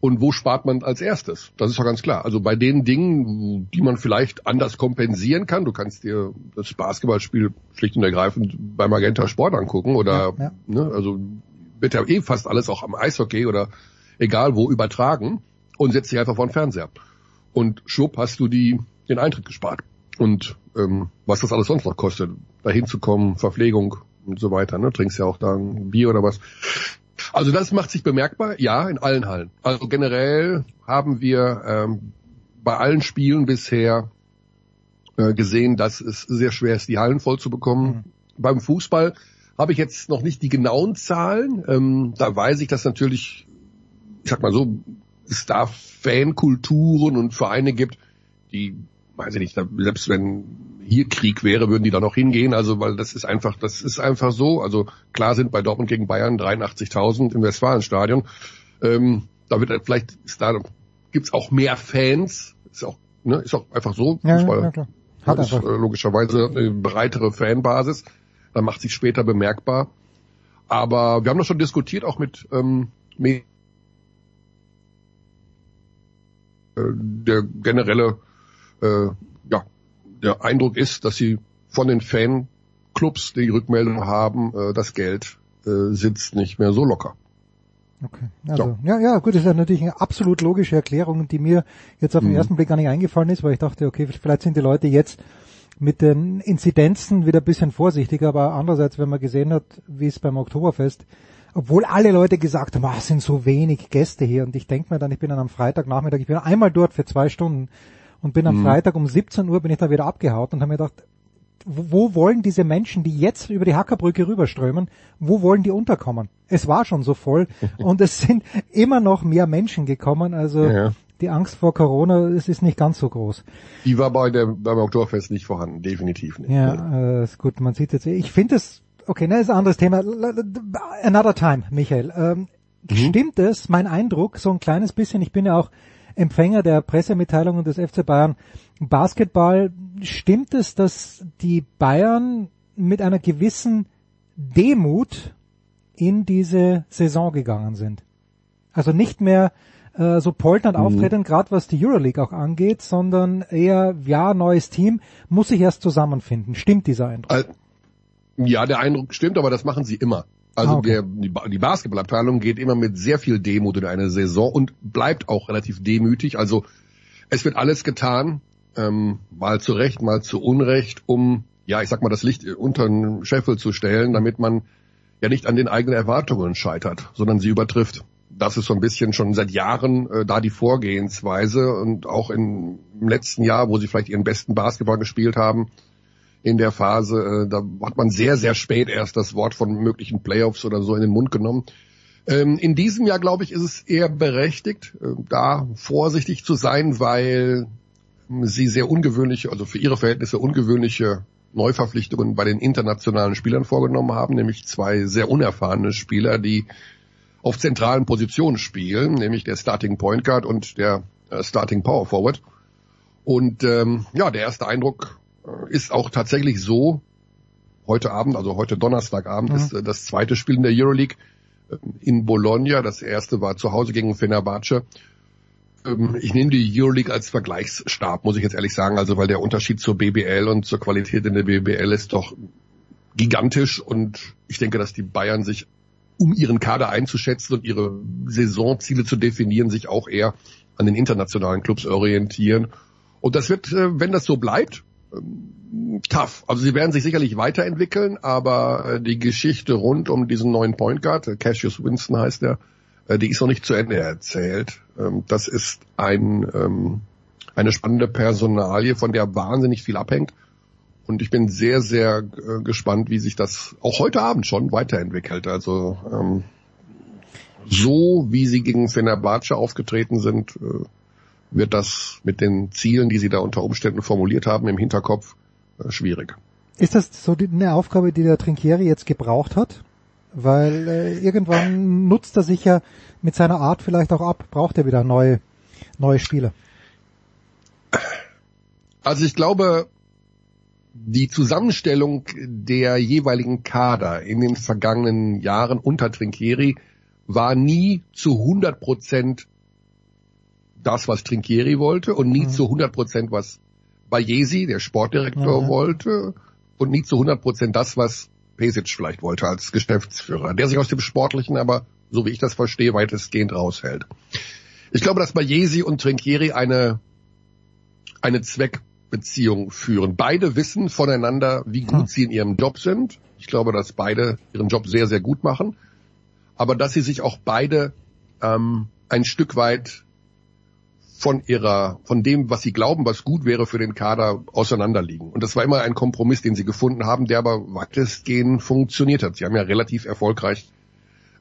Und wo spart man als erstes? Das ist doch ganz klar. Also bei den Dingen, die man vielleicht anders kompensieren kann, du kannst dir das Basketballspiel schlicht und ergreifend bei Magenta Sport angucken oder, ja, ja. Ne, also wird ja eh fast alles auch am Eishockey oder egal wo übertragen und setzt dich einfach vor den Fernseher. Und schwupp hast du die, den Eintritt gespart. Und ähm, was das alles sonst noch kostet, dahin zu kommen, Verpflegung und so weiter, ne? Trinkst ja auch da ein Bier oder was. Also das macht sich bemerkbar, ja, in allen Hallen. Also generell haben wir ähm, bei allen Spielen bisher äh, gesehen, dass es sehr schwer ist, die Hallen voll zu bekommen. Mhm. Beim Fußball habe ich jetzt noch nicht die genauen Zahlen. Ähm, da weiß ich, dass natürlich, ich sag mal so, es da Fankulturen und Vereine gibt, die, weiß ich nicht, selbst wenn hier Krieg wäre, würden die da noch hingehen. Also, weil das ist einfach, das ist einfach so. Also klar sind bei Dortmund gegen Bayern 83.000 im Westfalenstadion. Ähm, da wird vielleicht, ist da gibt's auch mehr Fans. Ist auch, ne, ist auch einfach so. Ja, Fußball ja, klar. Hat ist, äh, logischerweise eine breitere Fanbasis. Da macht sich später bemerkbar. Aber wir haben das schon diskutiert, auch mit ähm, äh, der generelle äh, der Eindruck ist, dass sie von den Fanclubs die Rückmeldung haben, äh, das Geld äh, sitzt nicht mehr so locker. Okay. Also, ja. ja, ja, gut, das ist natürlich eine absolut logische Erklärung, die mir jetzt auf den mhm. ersten Blick gar nicht eingefallen ist, weil ich dachte, okay, vielleicht sind die Leute jetzt mit den Inzidenzen wieder ein bisschen vorsichtiger, aber andererseits, wenn man gesehen hat, wie es beim Oktoberfest, obwohl alle Leute gesagt haben, ah, es sind so wenig Gäste hier und ich denke mir dann, ich bin dann am Freitagnachmittag, ich bin einmal dort für zwei Stunden und bin am mhm. Freitag um 17 Uhr bin ich da wieder abgehaut und habe mir gedacht, wo wollen diese Menschen, die jetzt über die Hackerbrücke rüberströmen, wo wollen die unterkommen? Es war schon so voll [LAUGHS] und es sind immer noch mehr Menschen gekommen, also ja. die Angst vor Corona, es ist nicht ganz so groß. Die war bei der, beim Oktoberfest nicht vorhanden, definitiv nicht. Ja, äh, ist gut, man sieht jetzt, ich finde es, okay, ne, ist ein anderes Thema. Another time, Michael. Ähm, mhm. Stimmt es, mein Eindruck, so ein kleines bisschen, ich bin ja auch Empfänger der Pressemitteilungen des FC Bayern Basketball. Stimmt es, dass die Bayern mit einer gewissen Demut in diese Saison gegangen sind? Also nicht mehr äh, so polternd mhm. auftreten, gerade was die Euroleague auch angeht, sondern eher, ja, neues Team, muss sich erst zusammenfinden. Stimmt dieser Eindruck? Ja, der Eindruck stimmt, aber das machen sie immer. Also ah, okay. der, die, die Basketballabteilung geht immer mit sehr viel Demut in eine Saison und bleibt auch relativ demütig. Also es wird alles getan, ähm, mal zu Recht, mal zu Unrecht, um, ja, ich sag mal, das Licht unter den Scheffel zu stellen, damit man ja nicht an den eigenen Erwartungen scheitert, sondern sie übertrifft. Das ist so ein bisschen schon seit Jahren äh, da die Vorgehensweise und auch in, im letzten Jahr, wo sie vielleicht ihren besten Basketball gespielt haben, in der Phase. Äh, da hat man sehr, sehr spät erst das Wort von möglichen Playoffs oder so in den Mund genommen. Ähm, in diesem Jahr, glaube ich, ist es eher berechtigt, äh, da vorsichtig zu sein, weil sie sehr ungewöhnliche, also für ihre Verhältnisse ungewöhnliche Neuverpflichtungen bei den internationalen Spielern vorgenommen haben, nämlich zwei sehr unerfahrene Spieler, die auf zentralen Positionen spielen, nämlich der Starting Point Guard und der äh, Starting Power Forward. Und ähm, ja, der erste Eindruck ist auch tatsächlich so, heute Abend, also heute Donnerstagabend, mhm. ist äh, das zweite Spiel in der Euroleague äh, in Bologna. Das erste war zu Hause gegen Fenerbahce. Ähm, ich nehme die Euroleague als Vergleichsstab, muss ich jetzt ehrlich sagen, also weil der Unterschied zur BBL und zur Qualität in der BBL ist doch gigantisch und ich denke, dass die Bayern sich, um ihren Kader einzuschätzen und ihre Saisonziele zu definieren, sich auch eher an den internationalen Clubs orientieren. Und das wird, wenn das so bleibt, ähm, tough. Also sie werden sich sicherlich weiterentwickeln, aber äh, die Geschichte rund um diesen neuen Point Guard, äh, Cassius Winston heißt er, äh, die ist noch nicht zu Ende erzählt. Ähm, das ist ein, ähm, eine spannende Personalie, von der wahnsinnig viel abhängt. Und ich bin sehr, sehr gespannt, wie sich das auch heute Abend schon weiterentwickelt. Also ähm, so wie sie gegen Fenerbahce aufgetreten sind, wird das mit den Zielen, die sie da unter Umständen formuliert haben, im Hinterkopf äh, schwierig. Ist das so die, eine Aufgabe, die der Trinkieri jetzt gebraucht hat? Weil äh, irgendwann nutzt er sich ja mit seiner Art vielleicht auch ab, braucht er wieder neue, neue Spieler. Also ich glaube, die Zusammenstellung der jeweiligen Kader in den vergangenen Jahren unter Trinkieri war nie zu 100 Prozent das, was Trinkieri wollte und nie mhm. zu 100 Prozent, was Bayesi, der Sportdirektor, mhm. wollte und nie zu 100 Prozent das, was Pesic vielleicht wollte als Geschäftsführer, der sich aus dem Sportlichen aber, so wie ich das verstehe, weitestgehend raushält. Ich glaube, dass Bayesi und Trinkieri eine, eine Zweck Beziehung führen. Beide wissen voneinander, wie gut hm. sie in ihrem Job sind. Ich glaube, dass beide ihren Job sehr, sehr gut machen. Aber dass sie sich auch beide ähm, ein Stück weit von ihrer, von dem, was sie glauben, was gut wäre für den Kader, auseinanderliegen. Und das war immer ein Kompromiss, den sie gefunden haben, der aber weitestgehend funktioniert hat. Sie haben ja relativ erfolgreich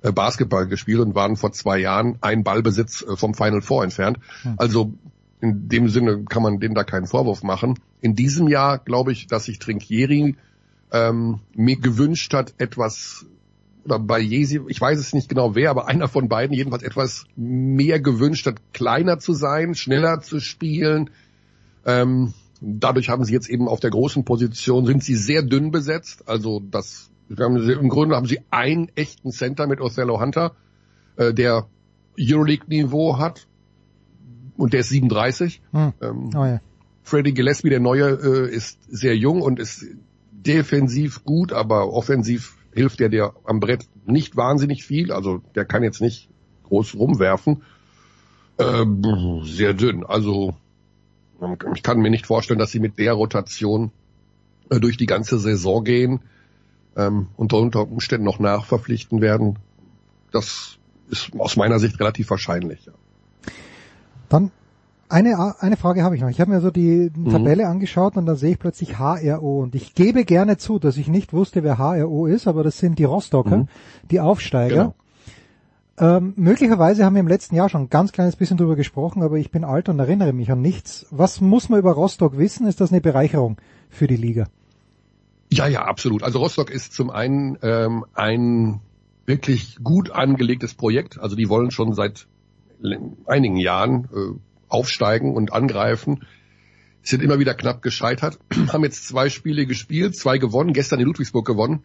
äh, Basketball gespielt und waren vor zwei Jahren ein Ballbesitz äh, vom Final Four entfernt. Hm. Also in dem Sinne kann man denen da keinen Vorwurf machen. In diesem Jahr glaube ich, dass sich Trinkieri ähm, mir gewünscht hat, etwas oder bei Jesi, ich weiß es nicht genau wer, aber einer von beiden jedenfalls etwas mehr gewünscht hat, kleiner zu sein, schneller zu spielen. Ähm, dadurch haben sie jetzt eben auf der großen Position, sind sie sehr dünn besetzt. Also das, im Grunde haben sie einen echten Center mit Othello Hunter, äh, der Euroleague-Niveau hat und der ist 37. Hm. Ähm, oh ja. Freddie Gillespie, der Neue, äh, ist sehr jung und ist defensiv gut, aber offensiv hilft er dir am Brett nicht wahnsinnig viel. Also der kann jetzt nicht groß rumwerfen. Ähm, sehr dünn. Also ich kann mir nicht vorstellen, dass sie mit der Rotation äh, durch die ganze Saison gehen ähm, und unter Umständen noch nachverpflichten werden. Das ist aus meiner Sicht relativ wahrscheinlich. Ja. Dann eine, eine Frage habe ich noch. Ich habe mir so die mhm. Tabelle mhm. angeschaut und da sehe ich plötzlich HRO. Und ich gebe gerne zu, dass ich nicht wusste, wer HRO ist, aber das sind die Rostocker, mhm. die Aufsteiger. Genau. Ähm, möglicherweise haben wir im letzten Jahr schon ein ganz kleines bisschen drüber gesprochen, aber ich bin alt und erinnere mich an nichts. Was muss man über Rostock wissen? Ist das eine Bereicherung für die Liga? Ja, ja, absolut. Also Rostock ist zum einen ähm, ein wirklich gut angelegtes Projekt. Also die wollen schon seit einigen Jahren äh, aufsteigen und angreifen. Sind immer wieder knapp gescheitert, [CLEARS THROAT] haben jetzt zwei Spiele gespielt, zwei gewonnen, gestern in Ludwigsburg gewonnen,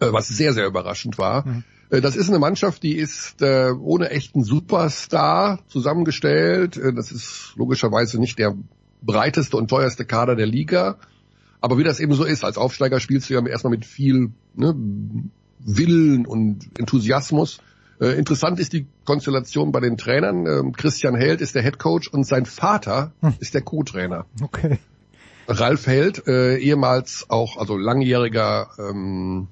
äh, was sehr, sehr überraschend war. Mhm. Äh, das ist eine Mannschaft, die ist äh, ohne echten Superstar zusammengestellt. Äh, das ist logischerweise nicht der breiteste und teuerste Kader der Liga. Aber wie das eben so ist, als Aufsteiger spielst du ja erstmal mit viel ne, Willen und Enthusiasmus. Äh, interessant ist die Konstellation bei den Trainern. Ähm, Christian Held ist der Head Coach und sein Vater hm. ist der Co-Trainer. Okay. Ralf Held, äh, ehemals auch, also langjähriger ähm,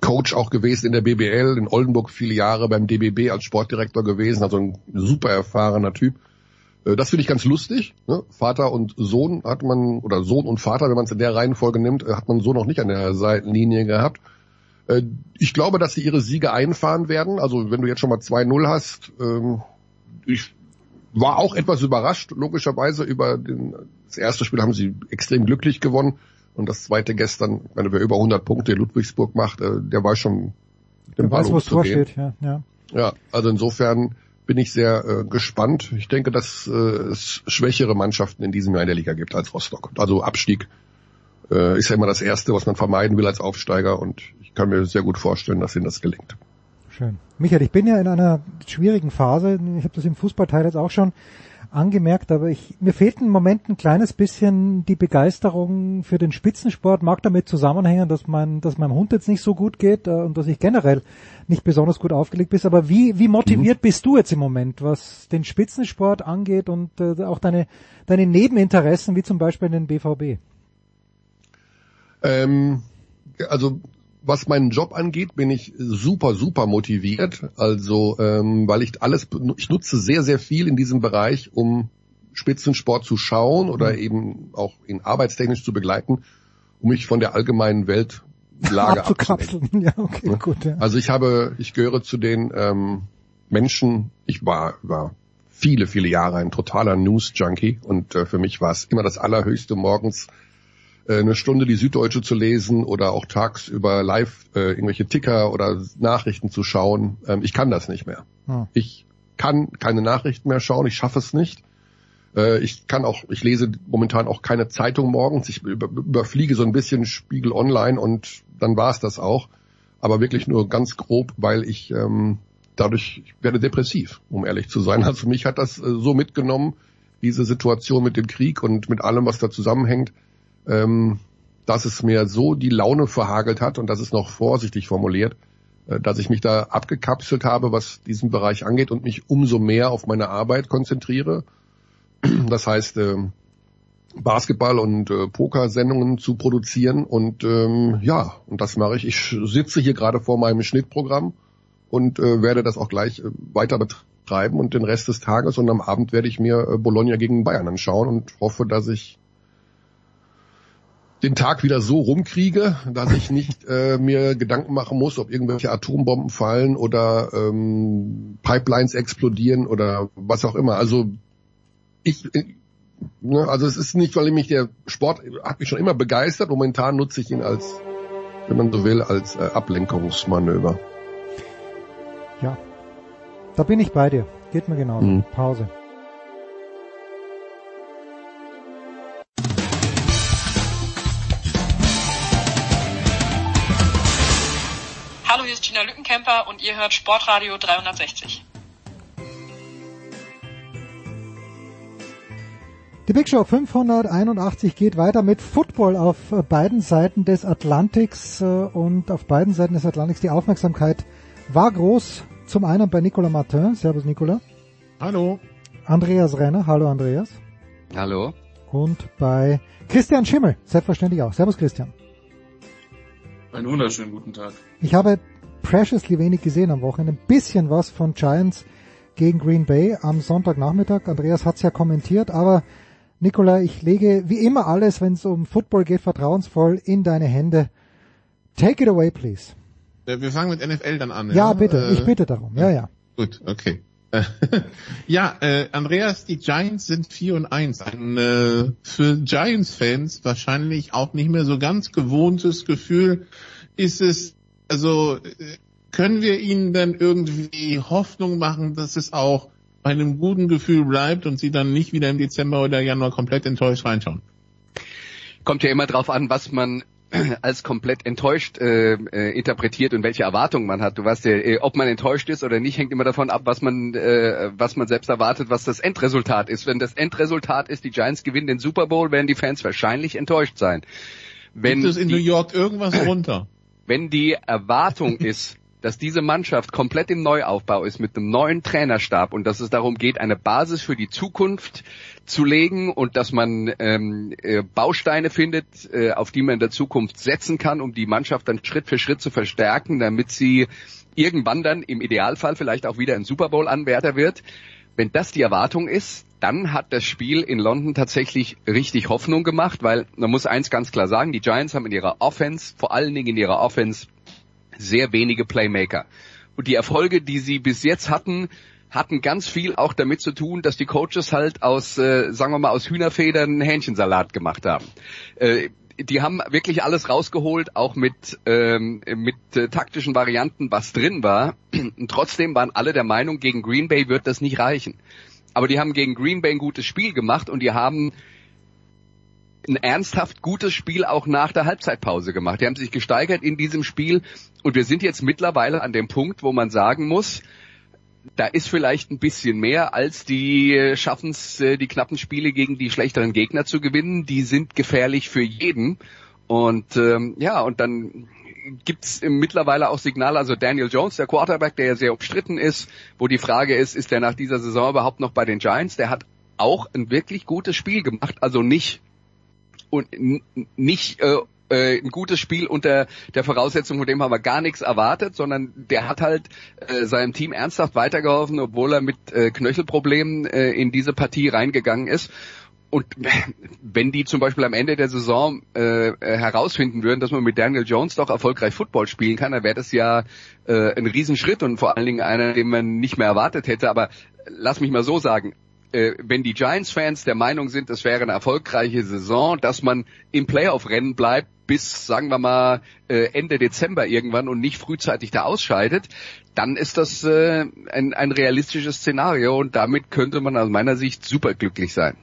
Coach auch gewesen in der BBL, in Oldenburg viele Jahre beim DBB als Sportdirektor gewesen, also ein super erfahrener Typ. Äh, das finde ich ganz lustig. Ne? Vater und Sohn hat man, oder Sohn und Vater, wenn man es in der Reihenfolge nimmt, äh, hat man so noch nicht an der Seitenlinie gehabt. Äh, ich glaube, dass sie ihre Siege einfahren werden. Also wenn du jetzt schon mal 2-0 hast, ähm, ich war auch etwas überrascht, logischerweise über den, das erste Spiel haben sie extrem glücklich gewonnen und das zweite gestern, wenn wer über 100 Punkte in Ludwigsburg macht, äh, der war schon der weiß, wo es steht, ja, ja. Ja, also insofern bin ich sehr äh, gespannt. Ich denke, dass äh, es schwächere Mannschaften in diesem Jahr in der Liga gibt als Rostock. Also Abstieg äh, ist ja immer das Erste, was man vermeiden will als Aufsteiger und ich kann mir sehr gut vorstellen, dass ihnen das gelingt. Schön. Michael, ich bin ja in einer schwierigen Phase. Ich habe das im Fußballteil jetzt auch schon angemerkt, aber ich, mir fehlt im Moment ein kleines bisschen die Begeisterung für den Spitzensport. Mag damit zusammenhängen, dass mein, dass meinem Hund jetzt nicht so gut geht äh, und dass ich generell nicht besonders gut aufgelegt bin. Aber wie, wie motiviert mhm. bist du jetzt im Moment, was den Spitzensport angeht und äh, auch deine, deine Nebeninteressen, wie zum Beispiel den BVB? Ähm, also was meinen Job angeht, bin ich super, super motiviert. Also, ähm, weil ich alles, ich nutze sehr, sehr viel in diesem Bereich, um Spitzensport zu schauen oder mhm. eben auch ihn arbeitstechnisch zu begleiten, um mich von der allgemeinen Weltlage abzukapseln. Ja, okay, gut. Ja. Also ich habe, ich gehöre zu den ähm, Menschen, ich war, war viele, viele Jahre ein totaler News-Junkie und äh, für mich war es immer das Allerhöchste, morgens eine Stunde die Süddeutsche zu lesen oder auch tagsüber live äh, irgendwelche Ticker oder Nachrichten zu schauen. Ähm, ich kann das nicht mehr. Hm. Ich kann keine Nachrichten mehr schauen, ich schaffe es nicht. Äh, ich kann auch, ich lese momentan auch keine Zeitung morgens. Ich über, überfliege so ein bisschen Spiegel Online und dann war es das auch. Aber wirklich nur ganz grob, weil ich ähm, dadurch ich werde depressiv, um ehrlich zu sein. Also mich hat das äh, so mitgenommen, diese Situation mit dem Krieg und mit allem, was da zusammenhängt, ähm, dass es mir so die Laune verhagelt hat und das ist noch vorsichtig formuliert, äh, dass ich mich da abgekapselt habe, was diesen Bereich angeht und mich umso mehr auf meine Arbeit konzentriere. [CLEARS THROAT] Das heißt, äh, Basketball- und äh, Pokersendungen zu produzieren und ähm, ja, und das mache ich. Ich sitze hier gerade vor meinem Schnittprogramm und äh, werde das auch gleich äh, weiter betreiben und den Rest des Tages und am Abend werde ich mir äh, Bologna gegen Bayern anschauen und hoffe, dass ich den Tag wieder so rumkriege, dass ich nicht [LAUGHS] äh, mir Gedanken machen muss, ob irgendwelche Atombomben fallen oder ähm, Pipelines explodieren oder was auch immer. Also ich, äh, ne, also es ist nicht, weil mich der Sport hat mich schon immer begeistert. Momentan nutze ich ihn als, wenn man so will, als äh, Ablenkungsmanöver. Ja, da bin ich bei dir. Geht mir genauso. Mhm. Pause. Gina Lückenkämper und ihr hört Sportradio 360. Die Big Show 581 geht weiter mit Football auf beiden Seiten des Atlantiks äh, und auf beiden Seiten des Atlantiks die Aufmerksamkeit war groß. Zum einen bei Nicolas Martin. Servus Nicolas. Hallo. Andreas Renner. Hallo Andreas. Hallo. Und bei Christian Schimmel. Selbstverständlich auch. Servus Christian. Einen wunderschönen guten Tag. Ich habe preciously wenig gesehen am Wochenende. Ein bisschen was von Giants gegen Green Bay am Sonntagnachmittag. Andreas hat's ja kommentiert, aber Nicola, ich lege wie immer alles, wenn es um Football geht, vertrauensvoll in deine Hände. Take it away, please. Äh, wir fangen mit NFL dann an. Ja, ja? bitte, äh, ich bitte darum. Ja, ja. Gut, okay. [LAUGHS] ja, äh, Andreas, die Giants sind 4 und 1. Ein äh, für Giants-Fans wahrscheinlich auch nicht mehr so ganz gewohntes Gefühl ist es, also äh, können wir ihnen denn irgendwie Hoffnung machen, dass es auch bei einem guten Gefühl bleibt und sie dann nicht wieder im Dezember oder Januar komplett enttäuscht reinschauen? Kommt ja immer drauf an, was man [CLEARS THROAT] als komplett enttäuscht äh, äh, interpretiert und welche Erwartungen man hat. Du weißt ja, äh, ob man enttäuscht ist oder nicht, hängt immer davon ab, was man äh, was man selbst erwartet, was das Endresultat ist. Wenn das Endresultat ist, die Giants gewinnen den Super Bowl, werden die Fans wahrscheinlich enttäuscht sein. Wenn Gibt es in die, New York irgendwas [CLEARS THROAT] runter? Wenn die Erwartung [LAUGHS] ist, dass diese Mannschaft komplett im Neuaufbau ist mit einem neuen Trainerstab und dass es darum geht, eine Basis für die Zukunft zu legen und dass man ähm, äh, Bausteine findet, äh, auf die man in der Zukunft setzen kann, um die Mannschaft dann Schritt für Schritt zu verstärken, damit sie irgendwann dann im Idealfall vielleicht auch wieder ein Super Bowl Anwärter wird. Wenn das die Erwartung ist, dann hat das Spiel in London tatsächlich richtig Hoffnung gemacht, weil man muss eins ganz klar sagen, die Giants haben in ihrer Offense, vor allen Dingen in ihrer Offense, sehr wenige Playmaker. Und die Erfolge, die sie bis jetzt hatten, hatten ganz viel auch damit zu tun, dass die Coaches halt aus, äh, sagen wir mal, aus Hühnerfedern Hähnchensalat gemacht haben. Äh, die haben wirklich alles rausgeholt, auch mit, ähm, mit äh, taktischen Varianten, was drin war. [CLEARS THROAT] Und trotzdem waren alle der Meinung, gegen Green Bay wird das nicht reichen. Aber die haben gegen Green Bay ein gutes Spiel gemacht und die haben ein ernsthaft gutes Spiel auch nach der Halbzeitpause gemacht. Die haben sich gesteigert in diesem Spiel und wir sind jetzt mittlerweile an dem Punkt, wo man sagen muss, da ist vielleicht ein bisschen mehr, als die äh, schaffen es, äh, die knappen Spiele gegen die schlechteren Gegner zu gewinnen. Die sind gefährlich für jeden. Und ähm, ja, und dann gibt's mittlerweile auch Signale, also Daniel Jones, der Quarterback, der ja sehr umstritten ist, wo die Frage ist, ist der nach dieser Saison überhaupt noch bei den Giants? Der hat auch ein wirklich gutes Spiel gemacht, also nicht und nicht äh, äh, ein gutes Spiel unter der Voraussetzung, von dem haben wir gar nichts erwartet, sondern der hat halt äh, seinem Team ernsthaft weitergeholfen, obwohl er mit äh, Knöchelproblemen äh, in diese Partie reingegangen ist. Und [LAUGHS] wenn die zum Beispiel am Ende der Saison äh, herausfinden würden, dass man mit Daniel Jones doch erfolgreich Football spielen kann, dann wäre das ja äh, ein Riesenschritt und vor allen Dingen einer, den man nicht mehr erwartet hätte. Aber lass mich mal so sagen, äh, wenn die Giants-Fans der Meinung sind, es wäre eine erfolgreiche Saison, dass man im Playoff-Rennen bleibt, bis, sagen wir mal, äh, Ende Dezember irgendwann und nicht frühzeitig da ausscheidet, dann ist das äh, ein, ein realistisches Szenario und damit könnte man aus meiner Sicht superglücklich sein.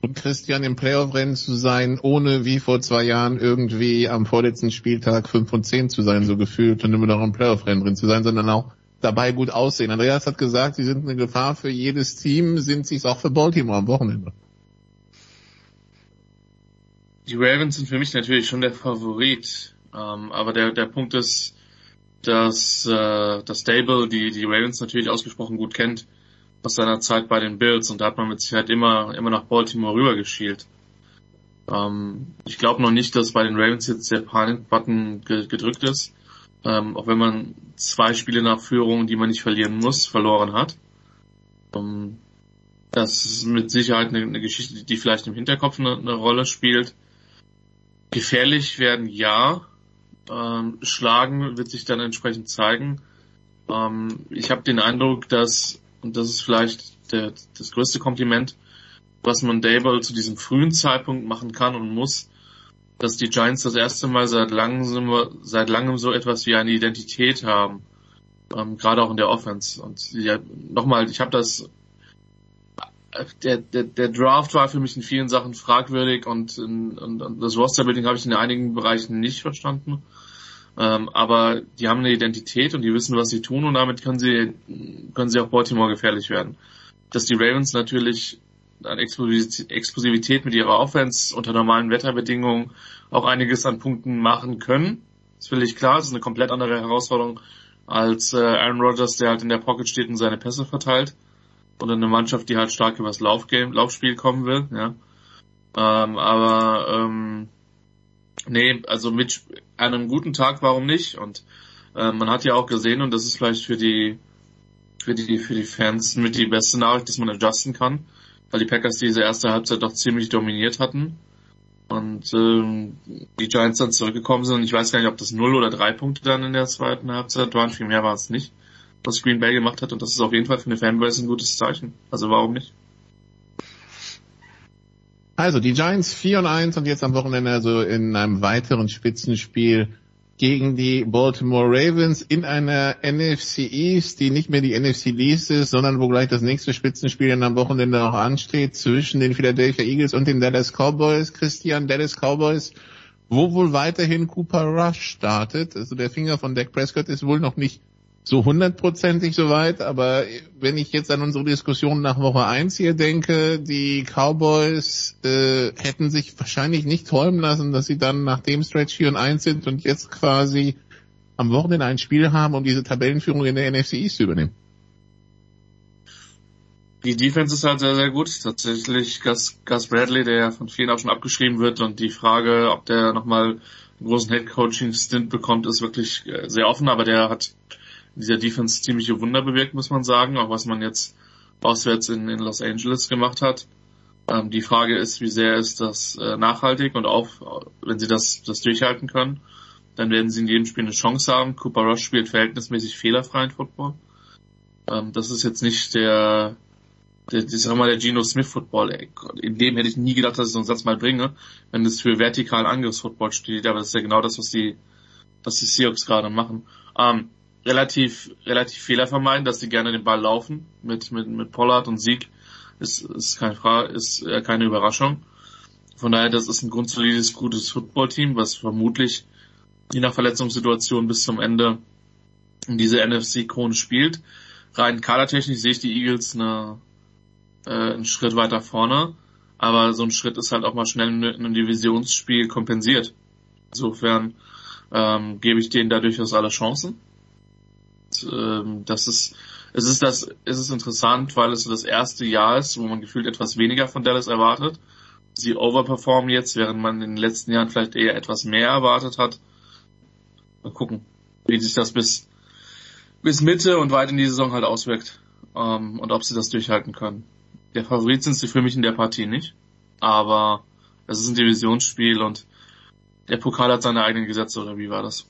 Und Christian im Playoff-Rennen zu sein, ohne wie vor zwei Jahren irgendwie am vorletzten Spieltag 5 und 10 zu sein, so gefühlt und immer noch im Playoff-Rennen drin zu sein, sondern auch dabei gut aussehen. Andreas hat gesagt, sie sind eine Gefahr für jedes Team, sind sie es auch für Baltimore am Wochenende. Die Ravens sind für mich natürlich schon der Favorit, ähm, aber der, der Punkt ist, dass äh, das Stable die, die Ravens natürlich ausgesprochen gut kennt aus seiner Zeit bei den Bills und da hat man mit Sicherheit immer, immer nach Baltimore rübergeschielt. Ähm, ich glaube noch nicht, dass bei den Ravens jetzt der Panik-Button ge gedrückt ist, ähm, auch wenn man zwei Spiele nach Führung, die man nicht verlieren muss, verloren hat. Ähm, das ist mit Sicherheit eine, eine, Geschichte, die vielleicht im Hinterkopf eine, eine Rolle spielt. Gefährlich werden ja, ähm, schlagen wird sich dann entsprechend zeigen. Ähm, ich habe den Eindruck, dass, und das ist vielleicht der, das größte Kompliment, was man Dable zu diesem frühen Zeitpunkt machen kann und muss, dass die Giants das erste Mal seit langem, seit langem so etwas wie eine Identität haben. Ähm, gerade auch in der Offense. Und ja, nochmal, ich habe das der, der, der Draft war für mich in vielen Sachen fragwürdig und, in, und, und das Roster-Building habe ich in einigen Bereichen nicht verstanden. Ähm, aber die haben eine Identität und die wissen, was sie tun und damit können sie, können sie auch Baltimore gefährlich werden. Dass die Ravens natürlich an Explosivität mit ihrer Offense unter normalen Wetterbedingungen auch einiges an Punkten machen können. Ist völlig klar. Das ist eine komplett andere Herausforderung als äh, Aaron Rodgers, der halt in der Pocket steht und seine Pässe verteilt oder eine Mannschaft, die halt stark übers Laufgame, Laufspiel kommen will, ja. Ähm, aber ähm, nee, also mit einem guten Tag, warum nicht? Und äh, man hat ja auch gesehen, und das ist vielleicht für die für die für die Fans mit die beste Nachricht, dass man adjusten kann, weil die Packers diese erste Halbzeit doch ziemlich dominiert hatten und ähm, die Giants dann zurückgekommen sind. Und ich weiß gar nicht, ob das null oder drei Punkte dann in der zweiten Halbzeit waren. Viel mehr war es nicht was Green Bay gemacht hat und das ist auf jeden Fall für eine Fanbase ein gutes Zeichen. Also warum nicht? Also die Giants 4 und 1 und jetzt am Wochenende also in einem weiteren Spitzenspiel gegen die Baltimore Ravens in einer NFC East, die nicht mehr die NFC East ist, sondern wo gleich das nächste Spitzenspiel dann am Wochenende auch ansteht zwischen den Philadelphia Eagles und den Dallas Cowboys. Christian, Dallas Cowboys, wo wohl weiterhin Cooper Rush startet. Also der Finger von Dak Prescott ist wohl noch nicht so hundertprozentig soweit, aber wenn ich jetzt an unsere Diskussion nach Woche 1 hier denke, die Cowboys äh, hätten sich wahrscheinlich nicht träumen lassen, dass sie dann nach dem Stretch 4 und 1 sind und jetzt quasi am Wochenende ein Spiel haben, um diese Tabellenführung in der NFC East zu übernehmen. Die Defense ist halt sehr, sehr gut. Tatsächlich Gus, Gus Bradley, der von vielen auch schon abgeschrieben wird und die Frage, ob der nochmal einen großen Head-Coaching-Stint bekommt, ist wirklich äh, sehr offen, aber der hat dieser Defense ziemliche Wunder bewirkt, muss man sagen, auch was man jetzt auswärts in, in Los Angeles gemacht hat. Ähm, die Frage ist, wie sehr ist das äh, nachhaltig und auch, wenn sie das, das durchhalten können, dann werden sie in jedem Spiel eine Chance haben. Cooper Rush spielt verhältnismäßig fehlerfreien Football. Ähm, das ist jetzt nicht der, der, ich sag mal, der Geno Smith Football. In dem hätte ich nie gedacht, dass ich so einen Satz mal bringe, wenn es für vertikalen Angriffsfootball steht, aber das ist ja genau das, was die, was die Seahawks gerade machen. Ähm, relativ, relativ Fehler vermeiden, dass sie gerne den Ball laufen. Mit, mit, mit Pollard und Sieg ist, ist keine Frage, ist äh, keine Überraschung. Von daher, das ist ein grundsolides, gutes Footballteam, was vermutlich je nach Verletzungssituation bis zum Ende in diese NFC-Krone spielt. Rein kadertechnisch sehe ich die Eagles eine, äh, einen Schritt weiter vorne, aber so ein Schritt ist halt auch mal schnell in einem Divisionsspiel kompensiert. Insofern ähm, gebe ich denen da durchaus alle Chancen ähm, das ist, es ist das, es ist interessant, weil es so das erste Jahr ist, wo man gefühlt etwas weniger von Dallas erwartet. sie overperformen jetzt, während man in den letzten Jahren vielleicht eher etwas mehr erwartet hat. Mal gucken, wie sich das bis, bis Mitte und weit in die Saison halt auswirkt. Ähm, und ob sie das durchhalten können. Der Favorit sind sie für mich in der Partie nicht. Aber es ist ein Divisionsspiel und der Pokal hat seine eigenen Gesetze, oder wie war das?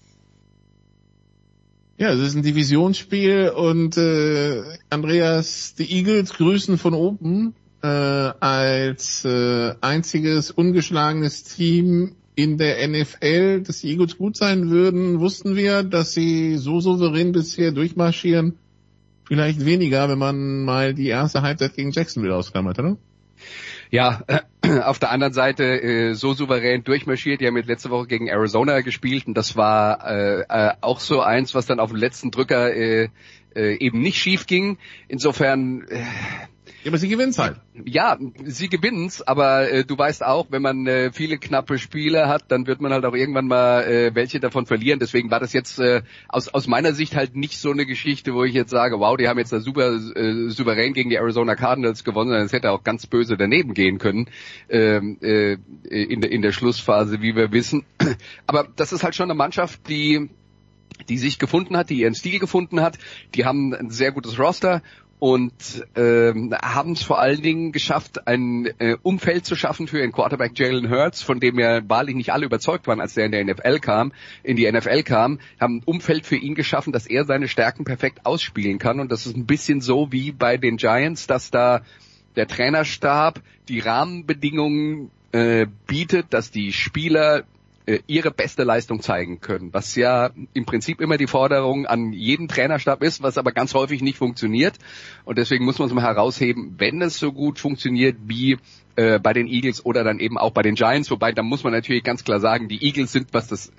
Ja, es ist ein Divisionsspiel und äh, Andreas, die Eagles grüßen von oben äh, als äh, einziges ungeschlagenes Team in der NFL, dass die Eagles gut sein würden, wussten wir, dass sie so souverän bisher durchmarschieren. Vielleicht weniger, wenn man mal die erste Halbzeit gegen Jacksonville ausklammert, oder? Ja, [CLEARS THROAT] auf der anderen Seite äh, so souverän durchmarschiert. Die haben jetzt letzte Woche gegen Arizona gespielt und das war äh, äh, auch so eins, was dann auf den letzten Drücker äh, äh, eben nicht schief ging. Insofern äh, ja, aber sie gewinnt's halt. Ja, sie gewinnt's, aber äh, du weißt auch, wenn man äh, viele knappe Spiele hat, dann wird man halt auch irgendwann mal äh, welche davon verlieren. Deswegen war das jetzt äh, aus, aus meiner Sicht halt nicht so eine Geschichte, wo ich jetzt sage, wow, die haben jetzt da super äh, souverän gegen die Arizona Cardinals gewonnen, sondern es hätte auch ganz böse daneben gehen können ähm, äh, in, der in der Schlussphase, wie wir wissen. [CLEARS THROAT] Aber das ist halt schon eine Mannschaft, die die sich gefunden hat, die ihren Stil gefunden hat. Die haben ein sehr gutes Roster und ähm, haben es vor allen Dingen geschafft, ein äh, Umfeld zu schaffen für den Quarterback Jalen Hurts, von dem ja wahrlich nicht alle überzeugt waren, als der in der NFL kam, in die NFL kam, haben ein Umfeld für ihn geschaffen, dass er seine Stärken perfekt ausspielen kann. Und das ist ein bisschen so wie bei den Giants, dass da der Trainerstab die Rahmenbedingungen äh, bietet, dass die Spieler ihre beste Leistung zeigen können, was ja im Prinzip immer die Forderung an jeden Trainerstab ist, was aber ganz häufig nicht funktioniert. Und deswegen muss man es mal herausheben, wenn es so gut funktioniert wie äh, bei den Eagles oder dann eben auch bei den Giants, wobei da muss man natürlich ganz klar sagen, die Eagles sind, was das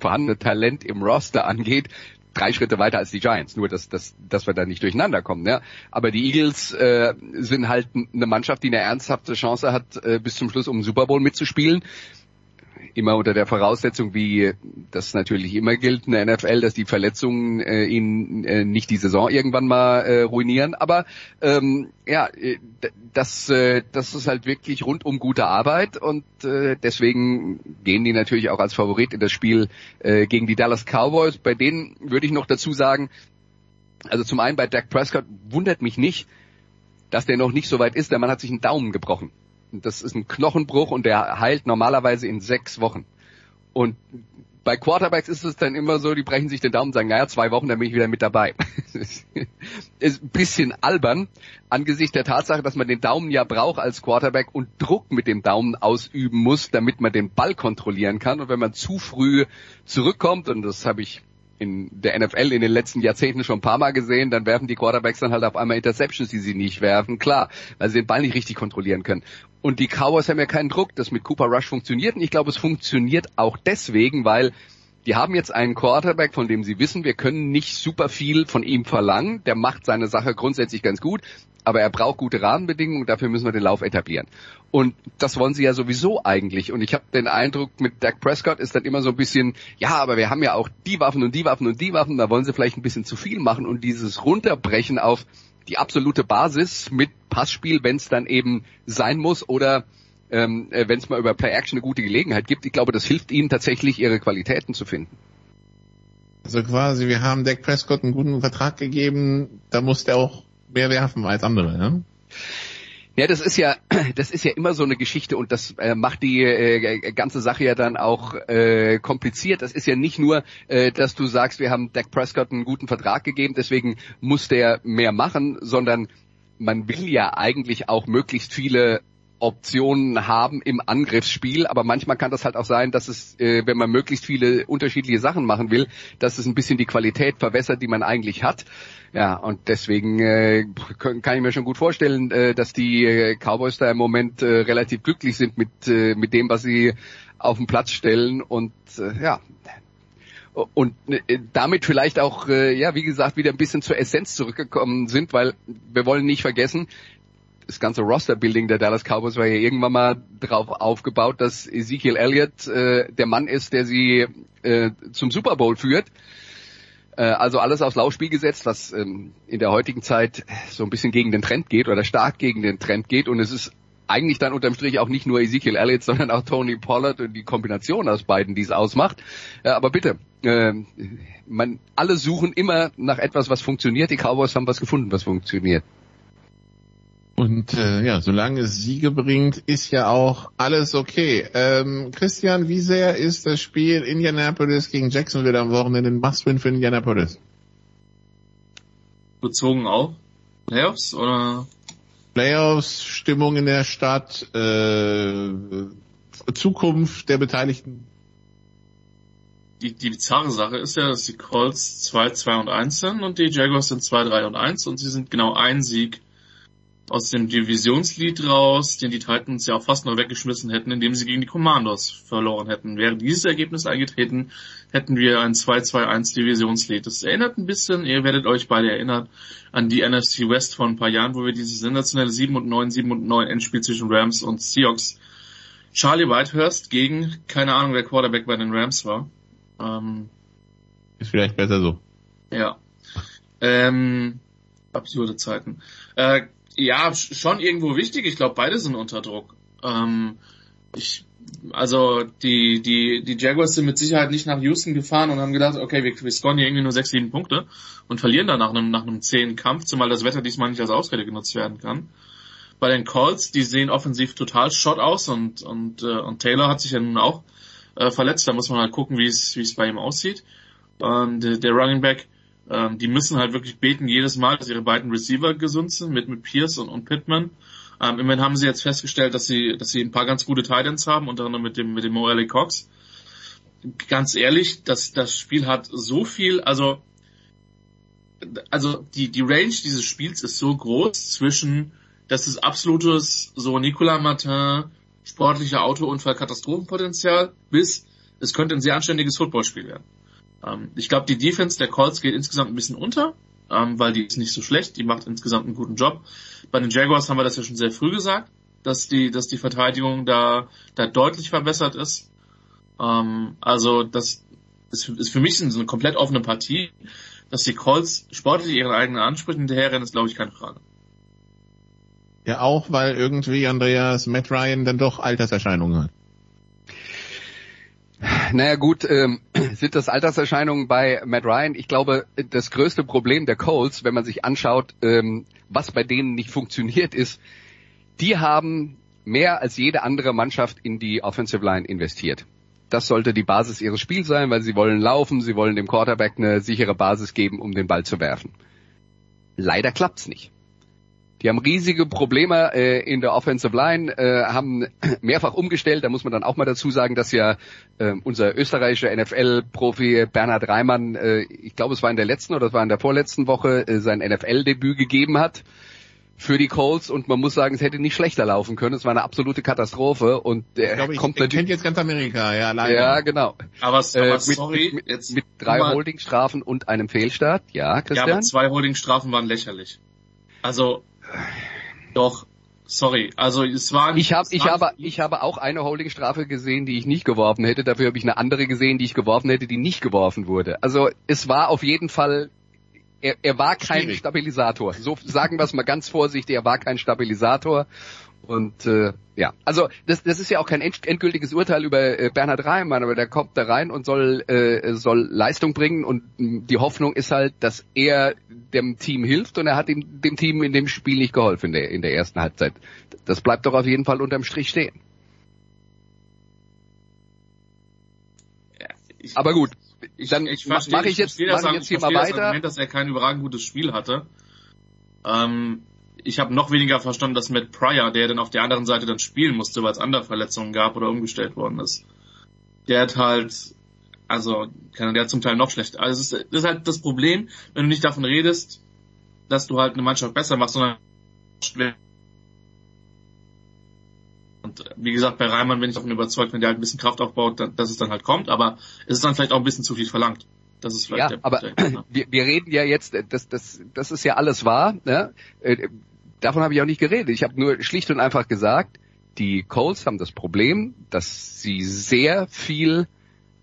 vorhandene Talent im Roster angeht, drei Schritte weiter als die Giants, nur dass, dass, dass wir da nicht durcheinander kommen. Ja? Aber die Eagles äh, sind halt eine Mannschaft, die eine ernsthafte Chance hat, äh, bis zum Schluss um den Super Bowl mitzuspielen immer unter der Voraussetzung, wie das natürlich immer gilt in der NFL, dass die Verletzungen äh, ihn äh, nicht die Saison irgendwann mal äh, ruinieren. Aber ähm, ja, äh, das, äh, das ist halt wirklich rundum gute Arbeit und äh, deswegen gehen die natürlich auch als Favorit in das Spiel äh, gegen die Dallas Cowboys. Bei denen würde ich noch dazu sagen, also zum einen bei Dak Prescott wundert mich nicht, dass der noch nicht so weit ist. Der Mann hat sich einen Daumen gebrochen. Das ist ein Knochenbruch und der heilt normalerweise in sechs Wochen. Und bei Quarterbacks ist es dann immer so, die brechen sich den Daumen und sagen, naja, zwei Wochen, dann bin ich wieder mit dabei. [LAUGHS] ist ein bisschen albern angesichts der Tatsache, dass man den Daumen ja braucht als Quarterback und Druck mit dem Daumen ausüben muss, damit man den Ball kontrollieren kann. Und wenn man zu früh zurückkommt, und das habe ich in der NFL in den letzten Jahrzehnten schon ein paar Mal gesehen, dann werfen die Quarterbacks dann halt auf einmal Interceptions, die sie nicht werfen, klar, weil sie den Ball nicht richtig kontrollieren können. Und die Cowboys haben ja keinen Druck, das mit Cooper Rush funktioniert. Und ich glaube, es funktioniert auch deswegen, weil die haben jetzt einen Quarterback, von dem sie wissen, wir können nicht super viel von ihm verlangen. Der macht seine Sache grundsätzlich ganz gut, aber er braucht gute Rahmenbedingungen, dafür müssen wir den Lauf etablieren. Und das wollen sie ja sowieso eigentlich. Und ich habe den Eindruck, mit Dak Prescott ist dann immer so ein bisschen, ja, aber wir haben ja auch die Waffen und die Waffen und die Waffen, da wollen sie vielleicht ein bisschen zu viel machen und dieses Runterbrechen auf die absolute Basis mit Passspiel, wenn es dann eben sein muss oder ähm, äh, wenn es mal über Play Action eine gute Gelegenheit gibt. Ich glaube, das hilft ihnen tatsächlich, ihre Qualitäten zu finden. Also quasi, wir haben Dak Prescott einen guten Vertrag gegeben, da muss der auch mehr werfen als andere, ja? Ja, das ist ja, [CLEARS THROAT] das ist ja immer so eine Geschichte und das äh, macht die äh, ganze Sache ja dann auch äh, kompliziert. Das ist ja nicht nur, äh, dass du sagst, wir haben Dak Prescott einen guten Vertrag gegeben, deswegen muss der mehr machen, sondern man will ja eigentlich auch möglichst viele Optionen haben im Angriffsspiel, aber manchmal kann das halt auch sein, dass es, äh, wenn man möglichst viele unterschiedliche Sachen machen will, dass es ein bisschen die Qualität verwässert, die man eigentlich hat. Ja, und deswegen äh, kann ich mir schon gut vorstellen, äh, dass die äh, Cowboys da im Moment äh, relativ glücklich sind mit, äh, mit dem, was sie auf den Platz stellen und äh, ja, und äh, damit vielleicht auch, äh, ja, wie gesagt, wieder ein bisschen zur Essenz zurückgekommen sind, weil wir wollen nicht vergessen, das ganze Roster-Building der Dallas Cowboys war ja irgendwann mal darauf aufgebaut, dass Ezekiel Elliott äh, der Mann ist, der sie äh, zum Super Bowl führt. Äh, also alles aufs Laufspiel gesetzt, was ähm, in der heutigen Zeit so ein bisschen gegen den Trend geht oder stark gegen den Trend geht. Und es ist eigentlich dann unterm Strich auch nicht nur Ezekiel Elliott, [LAUGHS] sondern auch Tony Pollard und die Kombination aus beiden, die es ausmacht. Ja, aber bitte, äh, man, alle suchen immer nach etwas, was funktioniert. Die Cowboys haben was gefunden, was funktioniert. Und äh, ja, solange es Siege bringt, ist ja auch alles okay. Ähm, Christian, wie sehr ist das Spiel Indianapolis gegen Jacksonville am Wochenende ein Must-Win für Indianapolis? Bezogen auf Playoffs oder? Playoffs, Stimmung in der Stadt, äh, Zukunft der Beteiligten. Die, die bizarre Sache ist ja, dass die Colts 2, 2 und 1 sind und die Jaguars sind 2, 3 und 1 und sie sind genau ein Sieg aus dem Divisionslied raus, den die Titans ja auch fast noch weggeschmissen hätten, indem sie gegen die Commandos verloren hätten. Wäre dieses Ergebnis eingetreten, hätten wir ein 2-2-1 Divisionslied. Das erinnert ein bisschen, ihr werdet euch beide erinnern, an die NFC West vor ein paar Jahren, wo wir dieses sensationelle 7 und 9, 7 und 9 Endspiel zwischen Rams und Seahawks Charlie Whitehurst gegen, keine Ahnung, wer Quarterback bei den Rams war. Ähm, Ist vielleicht besser so. Ja. Ähm, absurde Zeiten. Äh, ja, schon irgendwo wichtig. Ich glaube, beide sind unter Druck. Ähm, ich, also die, die, die Jaguars sind mit Sicherheit nicht nach Houston gefahren und haben gedacht, okay, wir, wir scoren hier irgendwie nur sechs, sieben Punkte und verlieren dann nach einem, nach einem zehn Kampf, zumal das Wetter diesmal nicht als Ausrede genutzt werden kann. Bei den Colts, die sehen offensiv total shot aus und, und, äh, und Taylor hat sich ja nun auch äh, verletzt. Da muss man halt gucken, wie es, wie es bei ihm aussieht. Und äh, der Running Back, ähm, die müssen halt wirklich beten jedes Mal, dass ihre beiden Receiver gesund sind, mit, mit Pierce und, und Pittman. Ähm, immerhin haben sie jetzt festgestellt, dass sie, dass sie ein paar ganz gute Titans haben, unter anderem mit dem, mit dem Morelli Cox. Ganz ehrlich, das, das Spiel hat so viel, also, also die, die Range dieses Spiels ist so groß zwischen, das ist absolutes, so Nicolas Martin, sportlicher Autounfall, Katastrophenpotenzial, bis es könnte ein sehr anständiges Footballspiel werden. Ähm, ich glaube, die Defense der Colts geht insgesamt ein bisschen unter, ähm, weil die ist nicht so schlecht, die macht insgesamt einen guten Job. Bei den Jaguars haben wir das ja schon sehr früh gesagt, dass die, dass die Verteidigung da, da deutlich verbessert ist. Ähm, also das ist, ist für mich so eine komplett offene Partie. Dass die Colts sportlich ihren eigenen Ansprüchen hinterherrennen, ist glaube ich keine Frage. Ja, auch weil irgendwie Andreas Matt Ryan dann doch Alterserscheinungen hat. Naja gut, ähm, [CLEARS THROAT] sind das Alterserscheinungen bei Matt Ryan? Ich glaube, das größte Problem der Colts, wenn man sich anschaut, ähm, was bei denen nicht funktioniert ist, die haben mehr als jede andere Mannschaft in die Offensive Line investiert. Das sollte die Basis ihres Spiels sein, weil sie wollen laufen, sie wollen dem Quarterback eine sichere Basis geben, um den Ball zu werfen. Leider klappt's nicht. Die haben riesige Probleme äh, in der Offensive Line, äh, haben [CLEARS THROAT] mehrfach umgestellt. Da muss man dann auch mal dazu sagen, dass ja äh, unser österreichischer NFL-Profi Bernhard Reimann, äh, ich glaube es war in der letzten oder es war in der vorletzten Woche, äh, sein NFL-Debüt gegeben hat für die Colts und man muss sagen, es hätte nicht schlechter laufen können. Es war eine absolute Katastrophe und er ich glaube, ich, kommt ich kennt jetzt ganz Amerika, ja, leider. Ja, genau. Aber, aber Äh, sorry, mit, jetzt mit, drei Holdingstrafen und einem Fehlstart. Ja, Ja, Christian? aber zwei Holdingstrafen waren lächerlich. Also, doch, sorry. Also es war Ich habe ich habe ich habe auch eine Holdingstrafe gesehen, die ich nicht geworfen hätte. Dafür habe ich eine andere gesehen, die ich geworfen hätte, die nicht geworfen wurde. Also es war auf jeden Fall er, er war kein Schwierig. Stabilisator. So sagen wir es mal ganz vorsichtig, er war kein Stabilisator. Und äh, ja, also das, das ist ja auch kein end, endgültiges Urteil über äh, Bernhard Reimann, aber der kommt da rein und soll äh, soll Leistung bringen und mh, die Hoffnung ist halt, dass er dem Team hilft und er hat ihm, dem Team in dem Spiel nicht geholfen in der in der ersten Halbzeit. Das bleibt doch auf jeden Fall unterm Strich stehen. ich, Aber gut, ich, dann ich ma- verstehe, mach ich jetzt- mach ich jetzt hier mal weiter. Argument, dass er kein überragend gutes Spiel hatte. Ähm, ich habe noch weniger verstanden, dass Matt Pryor, der dann auf der anderen Seite dann spielen musste, weil es andere Verletzungen gab oder umgestellt worden ist, der hat halt, also, kann der hat zum Teil noch schlechter. Also es ist, das ist halt das Problem, wenn du nicht davon redest, dass du halt eine Mannschaft besser machst, sondern und äh, wie gesagt, bei Reimann bin ich davon überzeugt, wenn der halt ein bisschen Kraft aufbaut, dann, dass es dann halt kommt, aber es ist dann vielleicht auch ein bisschen zu viel verlangt. Das ist vielleicht Ja, der, aber der [CLEARS THROAT] wir, wir reden ja jetzt, äh, das, das, das ist ja alles wahr. Ne? Davon habe ich auch nicht geredet. Ich habe nur schlicht und einfach gesagt, die Colts haben das Problem, dass sie sehr viel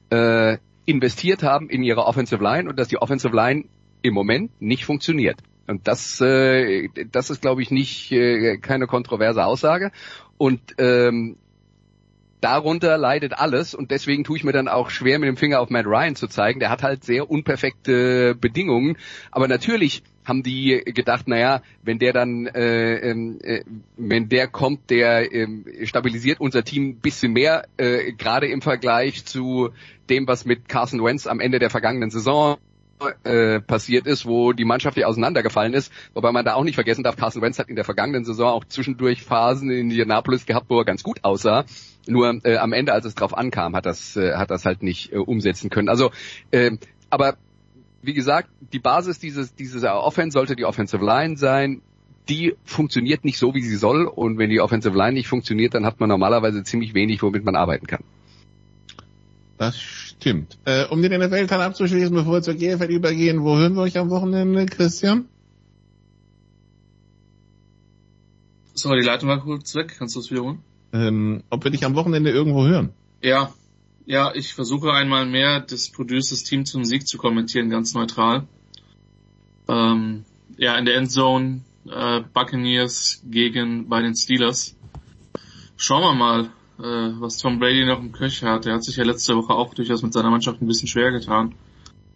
äh, investiert haben in ihre Offensive Line und dass die Offensive Line im Moment nicht funktioniert. Und das, äh, das ist, glaube ich, nicht äh, keine kontroverse Aussage. Und ähm, darunter leidet alles und deswegen tue ich mir dann auch schwer mit dem Finger auf Matt Ryan zu zeigen. Der hat halt sehr unperfekte Bedingungen, aber natürlich haben die gedacht, naja, wenn der dann, äh, ähm, äh, wenn der kommt, der äh, stabilisiert unser Team ein bisschen mehr, äh, gerade im Vergleich zu dem, was mit Carson Wentz am Ende der vergangenen Saison äh, passiert ist, wo die Mannschaft ja auseinandergefallen ist, wobei man da auch nicht vergessen darf, Carson Wentz hat in der vergangenen Saison auch zwischendurch Phasen in Indianapolis gehabt, wo er ganz gut aussah. Nur äh, am Ende, als es drauf ankam, hat das äh, hat das halt nicht äh, umsetzen können. Also, äh, aber wie gesagt, die Basis dieses dieses Offense sollte die Offensive Line sein. Die funktioniert nicht so, wie sie soll. Und wenn die Offensive Line nicht funktioniert, dann hat man normalerweise ziemlich wenig, womit man arbeiten kann. Das stimmt. Äh, um den NFL-Teil abzuschließen, bevor wir zur GFL übergehen, wo hören wir euch am Wochenende, Christian? Sorry, die Leitung war kurz weg. Kannst du das wiederholen? Ähm, ob wir dich am Wochenende irgendwo hören? Ja, ja, ich versuche einmal mehr das Producers Team zum Sieg zu kommentieren, ganz neutral. Ähm, ja, in der Endzone äh, Buccaneers gegen bei den Steelers. Schauen wir mal, äh, was Tom Brady noch im Köcher hat. Er hat sich ja letzte Woche auch durchaus mit seiner Mannschaft ein bisschen schwer getan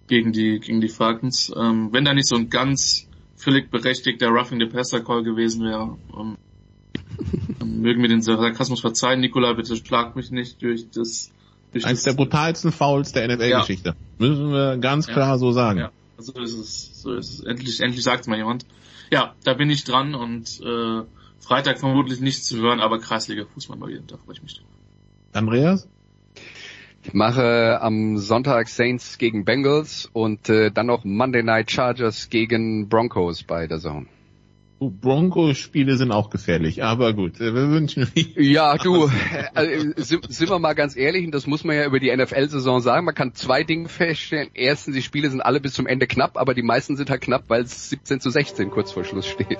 gegen die gegen die Falcons. Ähm, wenn da nicht so ein ganz völlig berechtigter Roughing the Passer Call gewesen wäre, ähm, mögen mir den Sarkasmus verzeihen, Nikola, bitte schlag mich nicht durch das durch Eines das, der brutalsten Fouls der NFL-Geschichte. Ja. Müssen wir ganz klar ja. so sagen. Ja, so ist es. So ist es. Endlich, endlich sagt mal jemand. Ja, da bin ich dran und äh, Freitag vermutlich nicht zu hören, aber Kreisliga Fußball mal wieder, da freue ich mich drauf. Andreas? Ich mache am Sonntag Saints gegen Bengals und äh, dann noch Monday Night Chargers gegen Broncos bei der Zone. Broncos-Spiele sind auch gefährlich, aber gut, wir wünschen [LAUGHS] Ja, du, äh, sind wir mal ganz ehrlich, und das muss man ja über die NFL-Saison sagen, man kann zwei Dinge feststellen. Erstens, die Spiele sind alle bis zum Ende knapp, aber die meisten sind halt knapp, weil es 17 zu 16 kurz vor Schluss steht.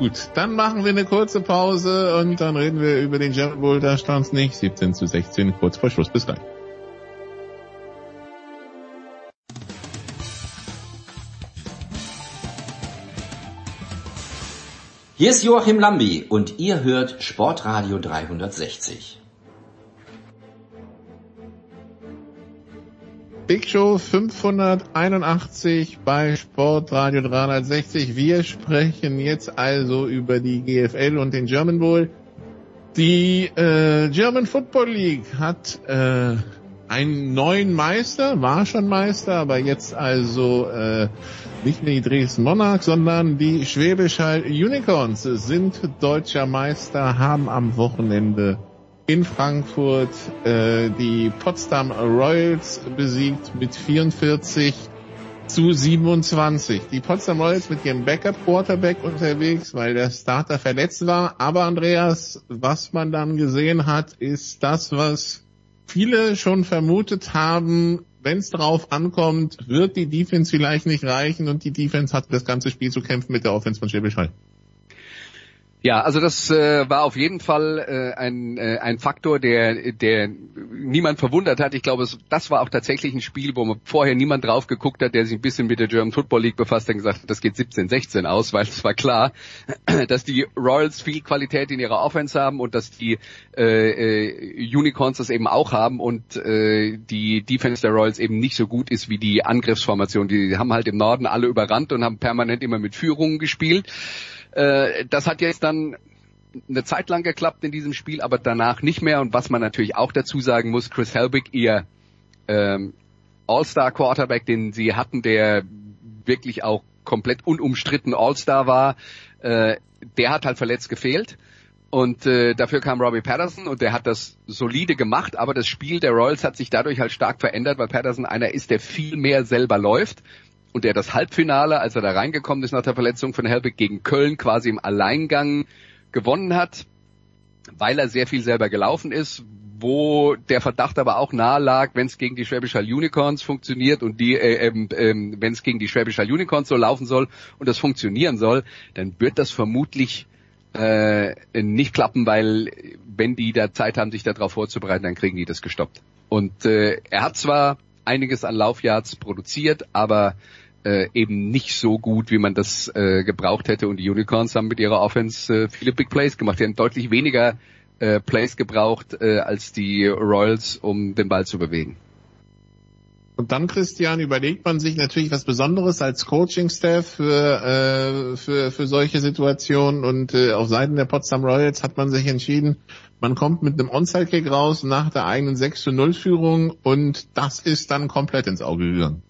Gut, dann machen wir eine kurze Pause und dann reden wir über den German Bowl, da stand es nicht, 17 zu 16 kurz vor Schluss. Bis gleich. Hier ist Joachim Lambi und ihr hört Sportradio 360. Big Show 581 bei Sportradio 360. Wir sprechen jetzt also über die GFL und den German Bowl. Die äh, German Football League hat äh, einen neuen Meister, war schon Meister, aber jetzt also äh, nicht mehr die Dresden Monarchs, sondern die Schwäbisch Hall Unicorns sind deutscher Meister, haben am Wochenende in Frankfurt äh, die Potsdam Royals besiegt mit 44 zu 27. Die Potsdam Royals mit ihrem Backup Quarterback unterwegs, weil der Starter verletzt war. Aber Andreas, was man dann gesehen hat, ist das, was viele schon vermutet haben, wenn es drauf ankommt, wird die Defense vielleicht nicht reichen und die Defense hat das ganze Spiel zu kämpfen mit der Offense von Schwäbisch Hall. Ja, also das äh, war auf jeden Fall äh, ein, äh, ein Faktor, der, der niemand verwundert hat. Ich glaube, es, das war auch tatsächlich ein Spiel, wo man vorher niemand drauf geguckt hat, der sich ein bisschen mit der German Football League befasst hat und gesagt hat, das geht 17-16 aus, weil es war klar, [CLEARS THROAT] dass die Royals viel Qualität in ihrer Offense haben und dass die äh, äh, Unicorns das eben auch haben und äh, die Defense der Royals eben nicht so gut ist wie die Angriffsformation. Die haben halt im Norden alle überrannt und haben permanent immer mit Führungen gespielt. Äh, das hat jetzt dann eine Zeit lang geklappt in diesem Spiel, aber danach nicht mehr. Und was man natürlich auch dazu sagen muss, Chris Helbig, ihr ähm, All-Star Quarterback, den sie hatten, der wirklich auch komplett unumstritten All-Star war, äh, der hat halt verletzt gefehlt. Und äh, dafür kam Robbie Patterson und der hat das solide gemacht, aber das Spiel der Royals hat sich dadurch halt stark verändert, weil Patterson einer ist, der viel mehr selber läuft und der das Halbfinale, als er da reingekommen ist nach der Verletzung von Helbig gegen Köln, quasi im Alleingang gewonnen hat, weil er sehr viel selber gelaufen ist, wo der Verdacht aber auch nahe lag, wenn es gegen die Schwäbisch Unicorns funktioniert und die, äh, äh, äh, wenn es gegen die Schwäbisch Unicorns so laufen soll und das funktionieren soll, dann wird das vermutlich äh, nicht klappen, weil wenn die da Zeit haben, sich darauf vorzubereiten, dann kriegen die das gestoppt. Und äh, er hat zwar einiges an Laufyards produziert, aber äh, eben nicht so gut, wie man das äh, gebraucht hätte. Und die Unicorns haben mit ihrer Offense äh, viele Big Plays gemacht. Die haben deutlich weniger äh, Plays gebraucht äh, als die Royals, um den Ball zu bewegen. Und dann, Christian, überlegt man sich natürlich was Besonderes als Coaching-Staff für, äh, für, für solche Situationen. Und äh, auf Seiten der Potsdam Royals hat man sich entschieden, man kommt mit einem Onside-Kick raus nach der eigenen 6 zu 0 Führung und das ist dann komplett ins Auge gegangen.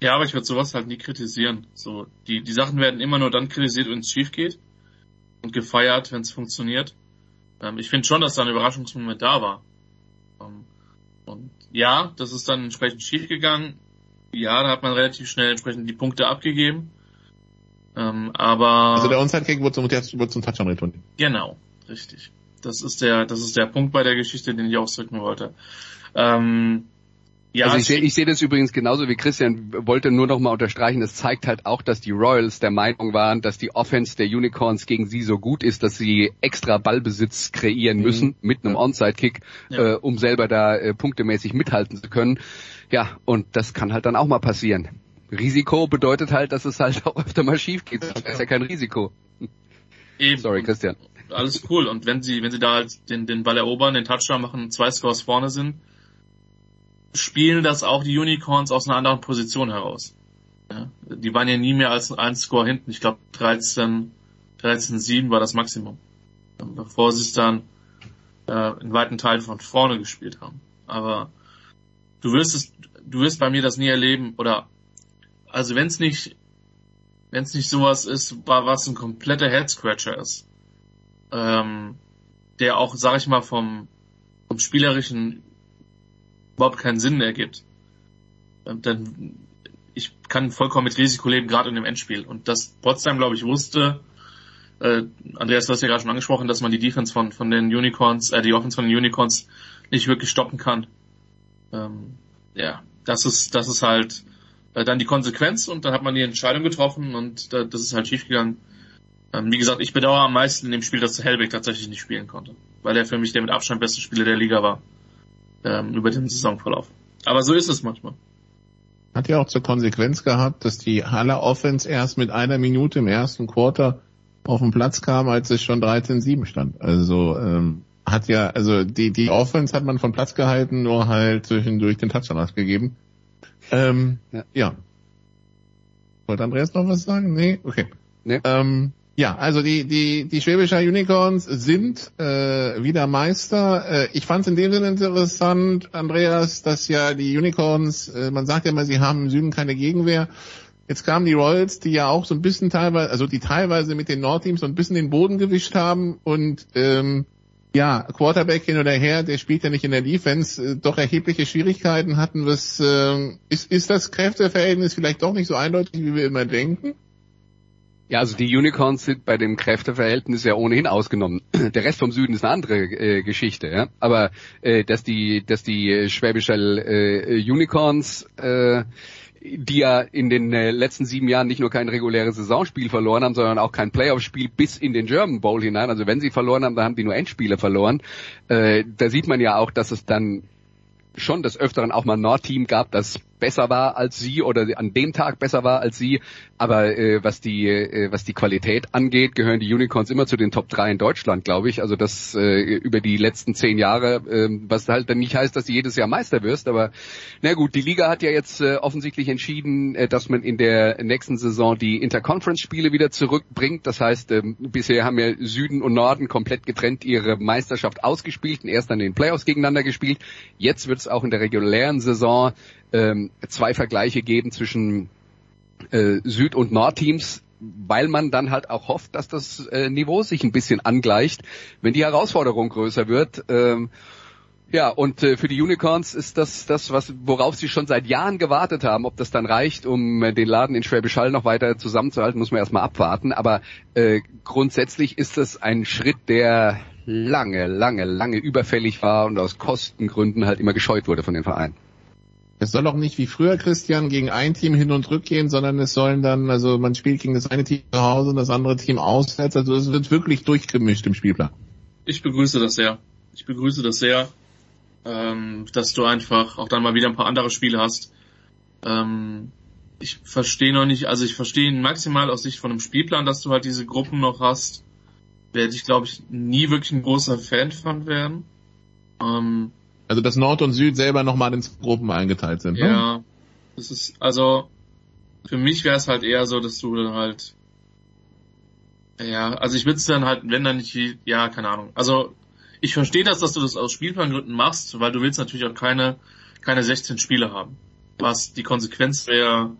Ja, aber ich würde sowas halt nie kritisieren. So, die, die Sachen werden immer nur dann kritisiert, wenn es schief geht und gefeiert, wenn es funktioniert. Ähm, ich finde schon, dass da ein Überraschungsmoment da war. Ähm, und ja, das ist dann entsprechend schief gegangen. Ja, da hat man relativ schnell entsprechend die Punkte abgegeben. Ähm, aber also der Onside-Kick wurde zum, wurde zum Touchdown return. Genau, richtig. Das ist der, das ist der Punkt bei der Geschichte, den ich ausdrücken wollte. Ähm, ja, also ich sehe ich seh das übrigens genauso wie Christian, wollte nur noch mal unterstreichen, es zeigt halt auch, dass die Royals der Meinung waren, dass die Offense der Unicorns gegen sie so gut ist, dass sie extra Ballbesitz kreieren müssen mhm. mit einem Onside-Kick, ja. äh, um selber da äh, punktemäßig mithalten zu können. Ja, und das kann halt dann auch mal passieren. Risiko bedeutet halt, dass es halt [LAUGHS] auch öfter mal schief geht. Das ist ja kein Risiko. Eben. Sorry, Christian. Alles cool. Und wenn sie, wenn sie da halt den, den Ball erobern, den Touchdown machen, zwei Scores vorne sind, spielen das auch die Unicorns aus einer anderen Position heraus. Ja, die waren ja nie mehr als ein Score hinten. Ich glaube 13, 13, 7 war das Maximum. Bevor sie es dann äh, in weiten Teilen von vorne gespielt haben. Aber du wirst es, du wirst bei mir das nie erleben oder also wenn es nicht, wenn es nicht sowas ist, was ein kompletter Head Scratcher ist, ähm, der auch, sag ich mal, vom, vom spielerischen überhaupt keinen Sinn ergibt. Dann ich kann vollkommen mit Risiko leben, gerade in dem Endspiel. Und das Potsdam, glaube ich, wusste, äh, Andreas, du hast ja gerade schon angesprochen, dass man die Defense von, von den Unicorns, äh, die Offense von den Unicorns nicht wirklich stoppen kann. Ähm, ja, das ist, das ist halt äh, dann die Konsequenz und dann hat man die Entscheidung getroffen und äh, das ist halt schiefgegangen. Ähm, wie gesagt, ich bedauere am meisten in dem Spiel, dass Hellbeck tatsächlich nicht spielen konnte, weil er für mich der mit Abstand beste Spieler der Liga war ähm, über den Saisonverlauf. Aber so ist es manchmal. Hat ja auch zur Konsequenz gehabt, dass die Halle Offense erst mit einer Minute im ersten Quarter auf den Platz kam, als es schon 13-7 stand. Also ähm, hat ja, also die, die Offense hat man von Platz gehalten, nur halt zwischendurch den Touchdown ausgegeben. Ähm, ja. ja. Wollte Andreas noch was sagen? Nee? Okay. Nee. Ähm, ja, also die, die, die Schwäbischer Unicorns sind äh, wieder Meister. Äh, ich fand es in dem Sinne interessant, Andreas, dass ja die Unicorns, äh, man sagt ja immer, sie haben im Süden keine Gegenwehr. Jetzt kamen die Royals, die ja auch so ein bisschen teilweise, also die teilweise mit den Nordteams so ein bisschen den Boden gewischt haben und ähm, ja, Quarterback hin oder her, der spielt ja nicht in der Defense, äh, doch erhebliche Schwierigkeiten hatten. Was äh, ist, ist das Kräfteverhältnis vielleicht doch nicht so eindeutig, wie wir immer denken? Ja, also die Unicorns sind bei dem Kräfteverhältnis ja ohnehin ausgenommen. [CLEARS THROAT] Der Rest vom Süden ist eine andere äh, Geschichte, ja. Aber äh, dass die, dass die Schwäbischer äh, Unicorns äh, die ja in den äh, letzten sieben Jahren nicht nur kein reguläres Saisonspiel verloren haben, sondern auch kein Playoff-Spiel bis in den German Bowl hinein. Also wenn sie verloren haben, dann haben die nur Endspiele verloren. Äh, da sieht man ja auch, dass es dann schon des Öfteren auch mal ein Nordteam gab, das besser war als sie oder an dem Tag besser war als sie. Aber äh, was die äh, was die Qualität angeht, gehören die Unicorns immer zu den Top 3 in Deutschland, glaube ich. Also das äh, über die letzten zehn Jahre, äh, was halt dann nicht heißt, dass du jedes Jahr Meister wirst. Aber na gut, die Liga hat ja jetzt äh, offensichtlich entschieden, äh, dass man in der nächsten Saison die Interconference-Spiele wieder zurückbringt. Das heißt, äh, bisher haben ja Süden und Norden komplett getrennt ihre Meisterschaft ausgespielt und erst dann in den Playoffs gegeneinander gespielt. Jetzt wird es auch in der regulären Saison ähm, zwei Vergleiche geben zwischen äh, Süd- und Nordteams, weil man dann halt auch hofft, dass das äh, Niveau sich ein bisschen angleicht, wenn die Herausforderung größer wird. Ähm, ja, und äh, für die Unicorns ist das das, was worauf sie schon seit Jahren gewartet haben. Ob das dann reicht, um äh, den Laden in Schwäbisch Hall noch weiter zusammenzuhalten, muss man erstmal abwarten. Aber äh, grundsätzlich ist es ein Schritt, der lange, lange, lange überfällig war und aus Kostengründen halt immer gescheut wurde von den Vereinen. Es soll auch nicht wie früher Christian gegen ein Team hin und rück gehen, sondern es sollen dann, also man spielt gegen das eine Team zu Hause und das andere Team auswärts. Also es wird wirklich durchgemischt im Spielplan. Ich begrüße das sehr. Ich begrüße das sehr, ähm, dass du einfach auch dann mal wieder ein paar andere Spiele hast. Ähm, ich verstehe noch nicht, also ich verstehe maximal aus Sicht von einem Spielplan, dass du halt diese Gruppen noch hast. Werde ich, glaube ich, nie wirklich ein großer Fan von werden. Ähm, also dass Nord und Süd selber nochmal in Gruppen eingeteilt sind. Ne? Ja, das ist, also für mich wäre es halt eher so, dass du dann halt ja, also ich würde es dann halt, wenn dann nicht, ja, keine Ahnung. Also ich verstehe das, dass du das aus Spielplangründen machst, weil du willst natürlich auch keine, keine 16 Spiele haben. Was die Konsequenz wäre,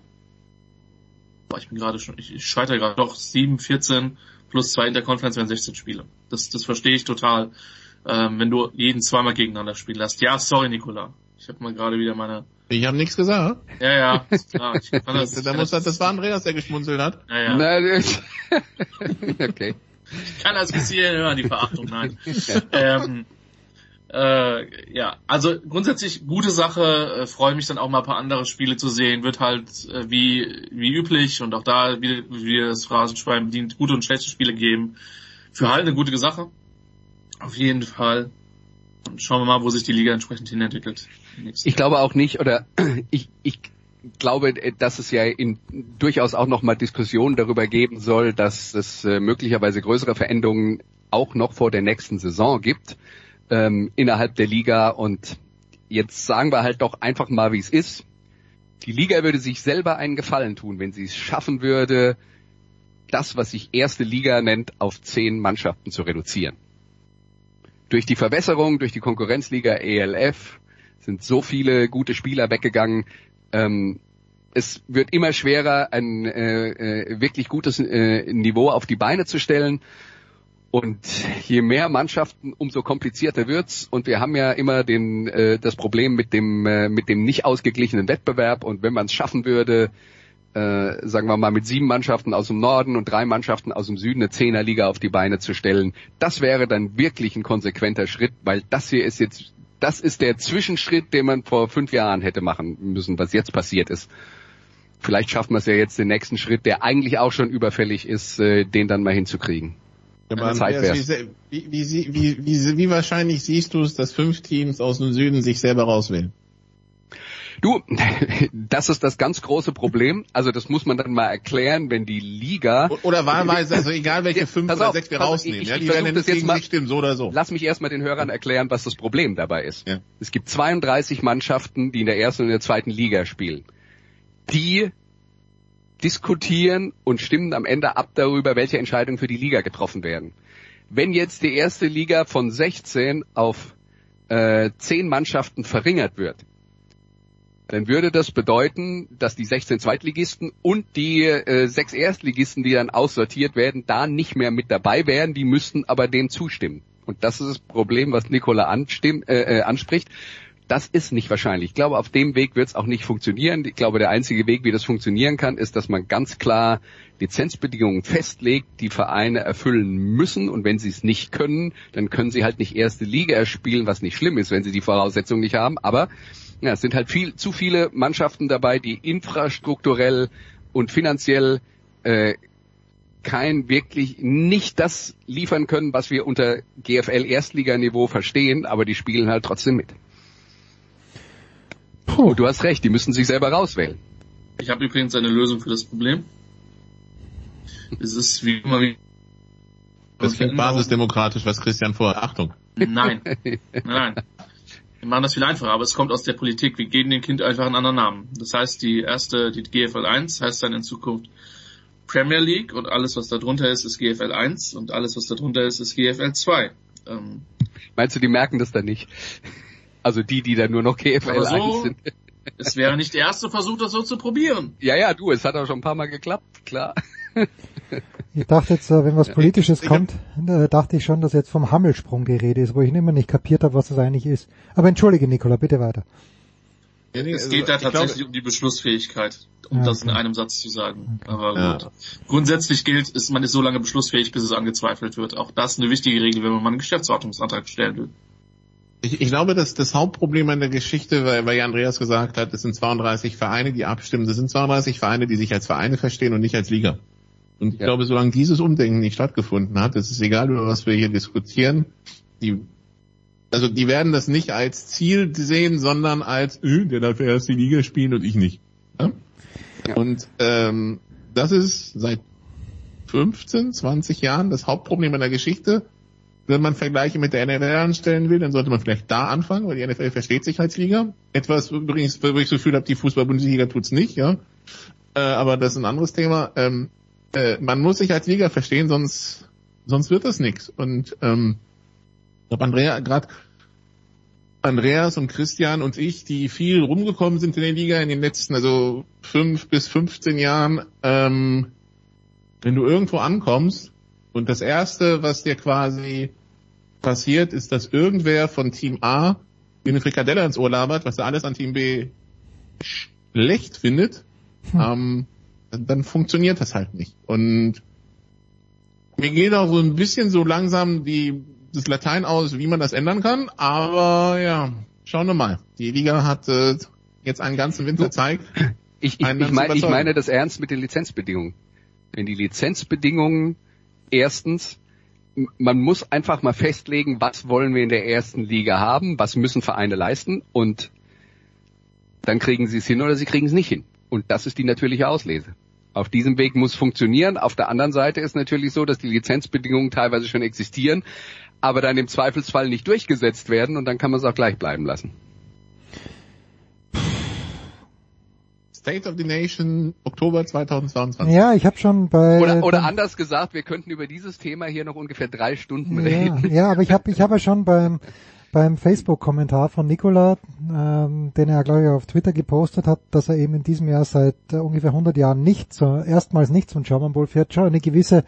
ich bin gerade schon, ich, ich scheitere gerade doch 7, 14 plus 2 Interconference wären 16 Spiele. Das, das verstehe ich total. Ähm, wenn du jeden zweimal gegeneinander spielen lässt. Ja, sorry, Nicola. Ich habe mal gerade wieder meine ich habe nichts gesagt. Ja, ja, klar. Ich kann [LAUGHS] das, da muss das, das war Andreas, der geschmunzelt hat. Ja, ja. Nein, [LAUGHS] okay. Ich kann das bis hierhin hören, die Verachtung, nein. [LAUGHS] ähm, äh, ja, also grundsätzlich gute Sache, äh, freue mich dann auch mal ein paar andere Spiele zu sehen, wird halt äh, wie, wie üblich und auch da, wie, wie das Phrasenschwein bedient, gute und schlechte Spiele geben. Für halt eine gute Sache. Auf jeden Fall. Und schauen wir mal, wo sich die Liga entsprechend hin entwickelt. Ich glaube auch nicht, oder [CLEARS THROAT] ich, ich glaube, dass es ja in, durchaus auch nochmal Diskussionen darüber geben soll, dass es äh, möglicherweise größere Veränderungen auch noch vor der nächsten Saison gibt ähm, innerhalb der Liga. Und jetzt sagen wir halt doch einfach mal, wie es ist. Die Liga würde sich selber einen Gefallen tun, wenn sie es schaffen würde, das, was sich erste Liga nennt, auf zehn Mannschaften zu reduzieren. Durch die Verbesserung, durch die Konkurrenzliga ELF sind so viele gute Spieler weggegangen. Ähm, es wird immer schwerer, ein äh, äh, wirklich gutes äh, Niveau auf die Beine zu stellen. Und je mehr Mannschaften, umso komplizierter wird's. Und wir haben ja immer den, äh, das Problem mit dem, äh, mit dem nicht ausgeglichenen Wettbewerb. Und wenn man es schaffen würde, äh, sagen wir mal, mit sieben Mannschaften aus dem Norden und drei Mannschaften aus dem Süden eine Zehnerliga auf die Beine zu stellen, das wäre dann wirklich ein konsequenter Schritt, weil das hier ist jetzt das ist der Zwischenschritt, den man vor fünf Jahren hätte machen müssen, was jetzt passiert ist. Vielleicht schafft man es ja jetzt den nächsten Schritt, der eigentlich auch schon überfällig ist, äh, den dann mal hinzukriegen. Ja, Zeit wie, wie, wie, wie, wie wahrscheinlich siehst du es, dass fünf Teams aus dem Süden sich selber rauswählen? Du, [LAUGHS] das ist das ganz große Problem. Also das muss man dann mal erklären, wenn die Liga oder wahlweise, also egal welche fünf oder auf, sechs wir rausnehmen, ich, ja, die werden das jetzt mal, stimmen, so oder so. Lass mich erstmal den Hörern erklären, was das Problem dabei ist. Ja. Es gibt 32 Mannschaften, die in der ersten und der zweiten Liga spielen. Die diskutieren und stimmen am Ende ab darüber, welche Entscheidungen für die Liga getroffen werden. Wenn jetzt die erste Liga von 16 auf äh, 10 Mannschaften verringert wird, dann würde das bedeuten, dass die 16 Zweitligisten und die äh, sechs Erstligisten, die dann aussortiert werden, da nicht mehr mit dabei wären, die müssten aber dem zustimmen. Und das ist das Problem, was Nicola anstimm, äh, äh, anspricht. Das ist nicht wahrscheinlich. Ich glaube, auf dem Weg wird es auch nicht funktionieren. Ich glaube, der einzige Weg, wie das funktionieren kann, ist, dass man ganz klar Lizenzbedingungen festlegt, die Vereine erfüllen müssen. Und wenn sie es nicht können, dann können sie halt nicht erste Liga spielen, was nicht schlimm ist, wenn sie die Voraussetzungen nicht haben. Aber ja, es sind halt viel, zu viele Mannschaften dabei, die infrastrukturell und finanziell äh, kein wirklich nicht das liefern können, was wir unter GFL Erstliganiveau verstehen, aber die spielen halt trotzdem mit. Puh. Du hast recht, die müssen sich selber rauswählen. Ich habe übrigens eine Lösung für das Problem. Es ist wie immer wie das klingt basisdemokratisch, was Christian vorhat. Achtung. Nein. [LAUGHS] Nein. Wir machen das viel einfacher, aber es kommt aus der Politik. Wir geben dem Kind einfach einen anderen Namen. Das heißt, die erste, die GFL 1 heißt dann in Zukunft Premier League und alles, was da drunter ist, ist GFL 1 und alles, was da drunter ist, ist GFL 2. Ähm, Meinst du, die merken das dann nicht? Also die, die dann nur noch GFL so, 1 sind. es wäre nicht der erste Versuch, das so zu probieren. Ja, ja, du, es hat auch schon ein paar Mal geklappt, klar. Ich dachte jetzt, äh, wenn was Politisches ja, kommt, äh, dachte ich schon, dass jetzt vom Hammelsprung die Rede ist, wo ich immer nicht kapiert habe, was das eigentlich ist. Aber entschuldige, Nikola, bitte weiter. Ja, nee, es also, geht da tatsächlich glaube, um die Beschlussfähigkeit, um ja, das in einem Satz zu sagen. Okay. Aber ja. gut. Grundsätzlich gilt, ist man ist so lange beschlussfähig, bis es angezweifelt wird. Auch das ist eine wichtige Regel, wenn man einen Geschäftsordnungsantrag stellen will. Ich, ich glaube, dass das Hauptproblem an der Geschichte, weil, weil ja Andreas gesagt hat, es sind 32 Vereine, die abstimmen. Das sind 32 Vereine, die sich als Vereine verstehen und nicht als Liga. Und ich ja. glaube, solange dieses Umdenken nicht stattgefunden hat, ist es egal, über was wir hier diskutieren, die, also die werden das nicht als Ziel sehen, sondern als, äh, der darf erst die Liga spielen und ich nicht. Ja? Ja. Und ähm, das ist seit 15, 20 Jahren das Hauptproblem in der Geschichte. Wenn man Vergleiche mit der NFL anstellen will, dann sollte man vielleicht da anfangen, weil die NFL versteht sich als Liga. Etwas übrigens, wo ich so viel habe, die Fußball-Bundesliga tut's nicht, ja. Äh, aber das ist ein anderes Thema. Ähm, äh, man muss sich als Liga verstehen, sonst sonst wird das nichts. Und ähm, ich glaube, Andrea gerade Andreas und Christian und ich, die viel rumgekommen sind in der Liga in den letzten, also fünf bis 15 Jahren, ähm, wenn du irgendwo ankommst und das erste, was dir quasi passiert, ist, dass irgendwer von Team A dir eine Frikadelle ins Ohr labert, was er alles an Team B schlecht findet, hm. ähm, dann, dann funktioniert das halt nicht. Und mir geht auch so ein bisschen so langsam die, das Latein aus, wie man das ändern kann, aber ja, schauen wir mal. Die Liga hat äh, jetzt einen ganzen Winter Zeit. Ich, ich, ich, mein, ich meine das ernst mit den Lizenzbedingungen. Wenn die Lizenzbedingungen erstens man muss einfach mal festlegen, was wollen wir in der ersten Liga haben, was müssen Vereine leisten und dann kriegen sie es hin oder sie kriegen es nicht hin. Und das ist die natürliche Auslese. Auf diesem Weg muss funktionieren. Auf der anderen Seite ist natürlich so, dass die Lizenzbedingungen teilweise schon existieren, aber dann im Zweifelsfall nicht durchgesetzt werden und dann kann man es auch gleich bleiben lassen. State of the Nation, Oktober 2022. Ja, ich habe schon bei... Oder, oder anders gesagt, wir könnten über dieses Thema hier noch ungefähr drei Stunden ja, reden. Ja, aber ich habe ich hab ja schon beim, beim Facebook-Kommentar von Nikola, ähm, den er, glaube ich, auf Twitter gepostet hat, dass er eben in diesem Jahr seit äh, ungefähr 100 Jahren nicht, so, erstmals nicht zum German Bowl fährt, schon eine gewisse,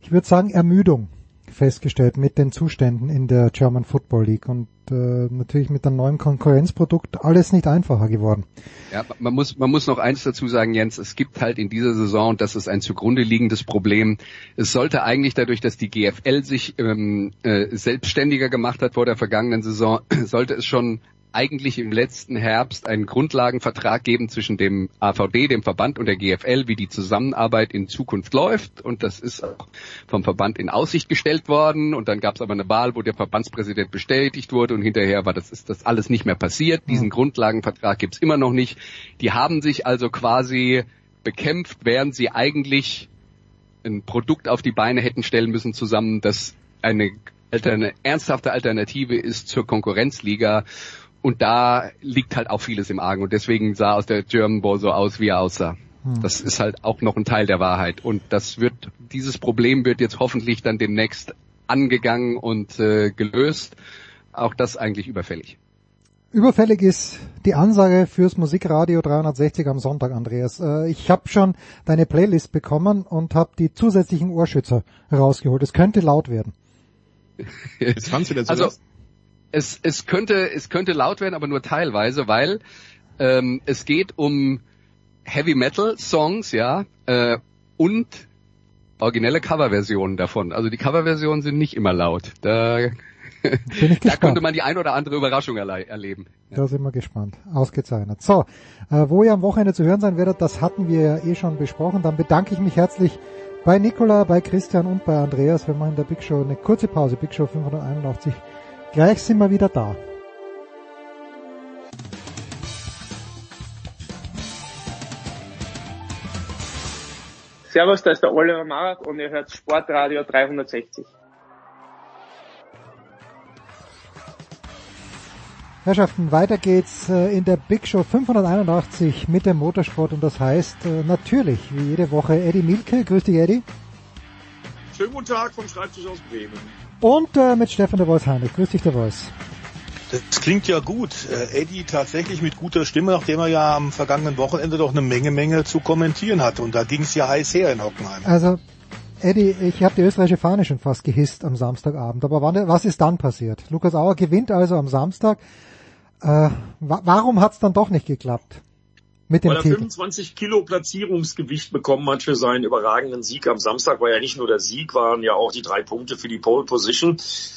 ich würde sagen, Ermüdung festgestellt mit den Zuständen in der German Football League und äh, natürlich mit einem neuen Konkurrenzprodukt alles nicht einfacher geworden. Ja, man muss man muss noch eins dazu sagen, Jens, es gibt halt in dieser Saison, und das ist ein zugrunde liegendes Problem, es sollte eigentlich dadurch, dass die GFL sich ähm, äh, selbstständiger gemacht hat vor der vergangenen Saison, [CLEARS THROAT] sollte es schon eigentlich im letzten Herbst einen Grundlagenvertrag geben zwischen dem AVD, dem Verband und der GFL, wie die Zusammenarbeit in Zukunft läuft. Und das ist auch vom Verband in Aussicht gestellt worden. Und dann gab es aber eine Wahl, wo der Verbandspräsident bestätigt wurde und hinterher war das ist das alles nicht mehr passiert. Diesen Grundlagenvertrag gibt's immer noch nicht. Die haben sich also quasi bekämpft, während sie eigentlich ein Produkt auf die Beine hätten stellen müssen zusammen, das eine, eine ernsthafte Alternative ist zur Konkurrenzliga. Und da liegt halt auch vieles im Argen. Und deswegen sah aus der German Ball so aus, wie er aussah. Hm. Das ist halt auch noch ein Teil der Wahrheit. Und das wird, dieses Problem wird jetzt hoffentlich dann demnächst angegangen und äh, gelöst. Auch das eigentlich überfällig. Überfällig ist die Ansage fürs Musikradio 360 am Sonntag, Andreas. Äh, ich habe schon deine Playlist bekommen und habe die zusätzlichen Ohrschützer rausgeholt. Es könnte laut werden. Jetzt fandst du das also, es, es könnte, es könnte laut werden, aber nur teilweise, weil ähm, es geht um Heavy Metal Songs, ja, äh, und originelle Coverversionen davon. Also die Coverversionen sind nicht immer laut. Da, [LAUGHS] da könnte man die ein oder andere Überraschung erle erleben. Ja. Da sind wir gespannt. Ausgezeichnet. So, äh, wo ihr am Wochenende zu hören sein werdet, das hatten wir ja eh schon besprochen. Dann bedanke ich mich herzlich bei Nicola, bei Christian und bei Andreas. Wir machen in der Big Show eine kurze Pause. Big Show 581 Gleich sind wir wieder da. Servus, da ist der Oliver Marak und ihr hört Sportradio 360. Herrschaften, weiter geht's äh, in der Big Show 581 mit dem Motorsport und das heißt äh, natürlich, wie jede Woche, Eddie Milke. Grüß dich, Eddie. Schönen guten Tag vom Schreibtisch aus Bremen. Und äh, mit Stefan der Voice Heinrich. Grüß dich, der Voice. Das klingt ja gut. Äh, Eddie tatsächlich mit guter Stimme, nachdem er ja am vergangenen Wochenende doch eine Menge, Menge zu kommentieren hatte. Und da ging es ja heiß her in Hockenheim. Also, Eddie, ich habe die österreichische Fahne schon fast gehisst am Samstagabend. Aber wann, was ist dann passiert? Lukas Auer gewinnt also am Samstag. Äh, wa warum hat's dann doch nicht geklappt? Mit dem weil er Titel. 25 Kilo Platzierungsgewicht bekommen hat für seinen überragenden Sieg am Samstag, war ja nicht nur der Sieg, waren ja auch die drei Punkte für die Pole Position.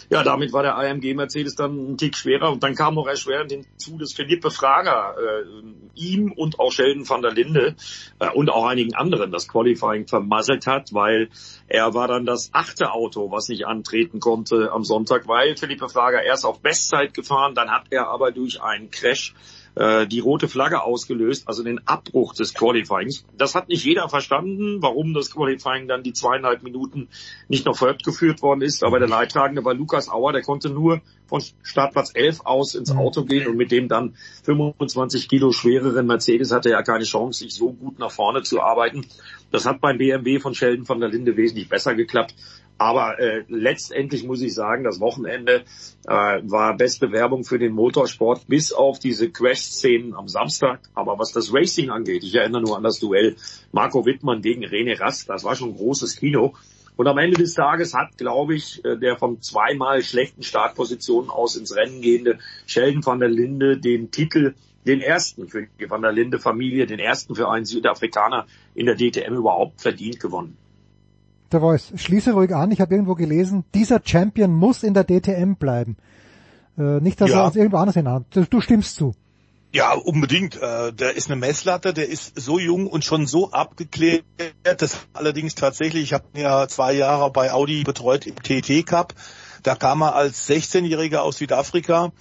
Ja, damit war der AMG Mercedes dann ein Tick schwerer und dann kam noch erschwerend hinzu, dass Philippe Frager äh, ihm und auch Sheldon van der Linde äh, und auch einigen anderen das Qualifying vermasselt hat, weil er war dann das achte Auto, was nicht antreten konnte am Sonntag, weil Philippe Frager erst auf Bestzeit gefahren, dann hat er aber durch einen Crash äh, die rote Flagge ausgelöst, also den Abbruch des Qualifyings. Das hat nicht jeder verstanden, warum das Qualifying dann die zweieinhalb Minuten nicht noch fortgeführt worden ist. Aber der Leidtragende war Lukas Auer, der konnte nur von Startplatz 11 aus ins Mhm. Auto gehen und mit dem dann 25 Kilo schwereren Mercedes hatte er keine Chance, sich so gut nach vorne zu arbeiten. Das hat beim BMW von Sheldon van der Linde wesentlich besser geklappt. Aber äh, letztendlich muss ich sagen, das Wochenende äh, war beste Werbung für den Motorsport, bis auf diese Crash-Szenen am Samstag. Aber was das Racing angeht, ich erinnere nur an das Duell Marco Wittmann gegen René Rast, das war schon ein großes Kino. Und am Ende des Tages hat, glaube ich, äh, der von zweimal schlechten Startpositionen aus ins Rennen gehende Sheldon van der Linde den Titel, den ersten für die van der Linde Familie, den ersten für einen Südafrikaner in der DTM überhaupt verdient gewonnen. Der Voice, schließe ruhig an. Ich habe irgendwo gelesen, dieser Champion muss in der DTM bleiben. Äh, nicht, dass Ja. er uns irgendwo anders hinhaut. Du, du stimmst zu. Ja, unbedingt. Äh, Der ist eine Messlatte, der ist so jung und schon so abgeklärt. Das allerdings tatsächlich, ich habe ihn ja zwei Jahre bei Audi betreut im TT Cup. Da kam er als 16-Jähriger aus Südafrika.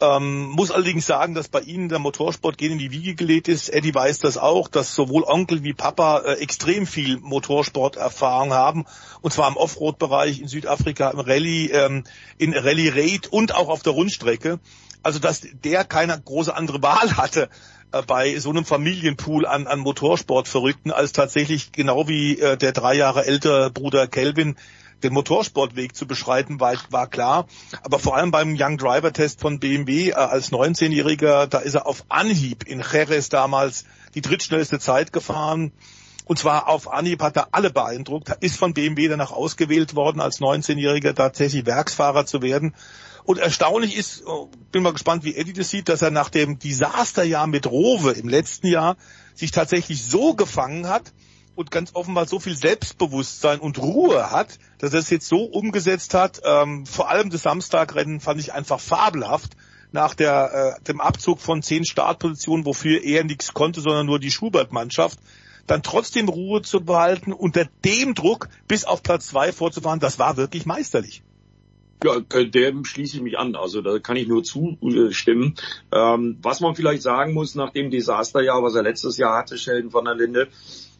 Ähm, muss allerdings sagen, dass bei ihnen der Motorsport gehen in die Wiege gelegt ist. Eddie weiß das auch, dass sowohl Onkel wie Papa äh, extrem viel Motorsporterfahrung haben. Und zwar im Offroad-Bereich in Südafrika, im Rallye, ähm, in Rallye Raid und auch auf der Rundstrecke. Also dass der keine große andere Wahl hatte äh, bei so einem Familienpool an, an Motorsportverrückten, als tatsächlich genau wie äh, der drei Jahre ältere Bruder Kelvin den Motorsportweg zu beschreiten, war, war klar. Aber vor allem beim Young Driver Test von BMW äh, als 19-Jähriger, da ist er auf Anhieb in Jerez damals die drittschnellste Zeit gefahren. Und zwar auf Anhieb hat er alle beeindruckt, ist von BMW danach ausgewählt worden, als 19-Jähriger tatsächlich Werksfahrer zu werden. Und erstaunlich ist, oh, bin mal gespannt, wie Eddie das sieht, dass er nach dem Desasterjahr mit Rowe im letzten Jahr sich tatsächlich so gefangen hat und ganz offenbar so viel Selbstbewusstsein und Ruhe hat, dass er es jetzt so umgesetzt hat. Ähm, vor allem das Samstagrennen fand ich einfach fabelhaft nach der, äh, dem Abzug von zehn Startpositionen, wofür er nichts konnte, sondern nur die Schubert-Mannschaft dann trotzdem Ruhe zu behalten, unter dem Druck bis auf Platz zwei vorzufahren, das war wirklich meisterlich. Ja, äh, dem schließe ich mich an. Also da kann ich nur zustimmen. Ähm, was man vielleicht sagen muss nach dem Desasterjahr, was er letztes Jahr hatte, Sheldon von der Linde,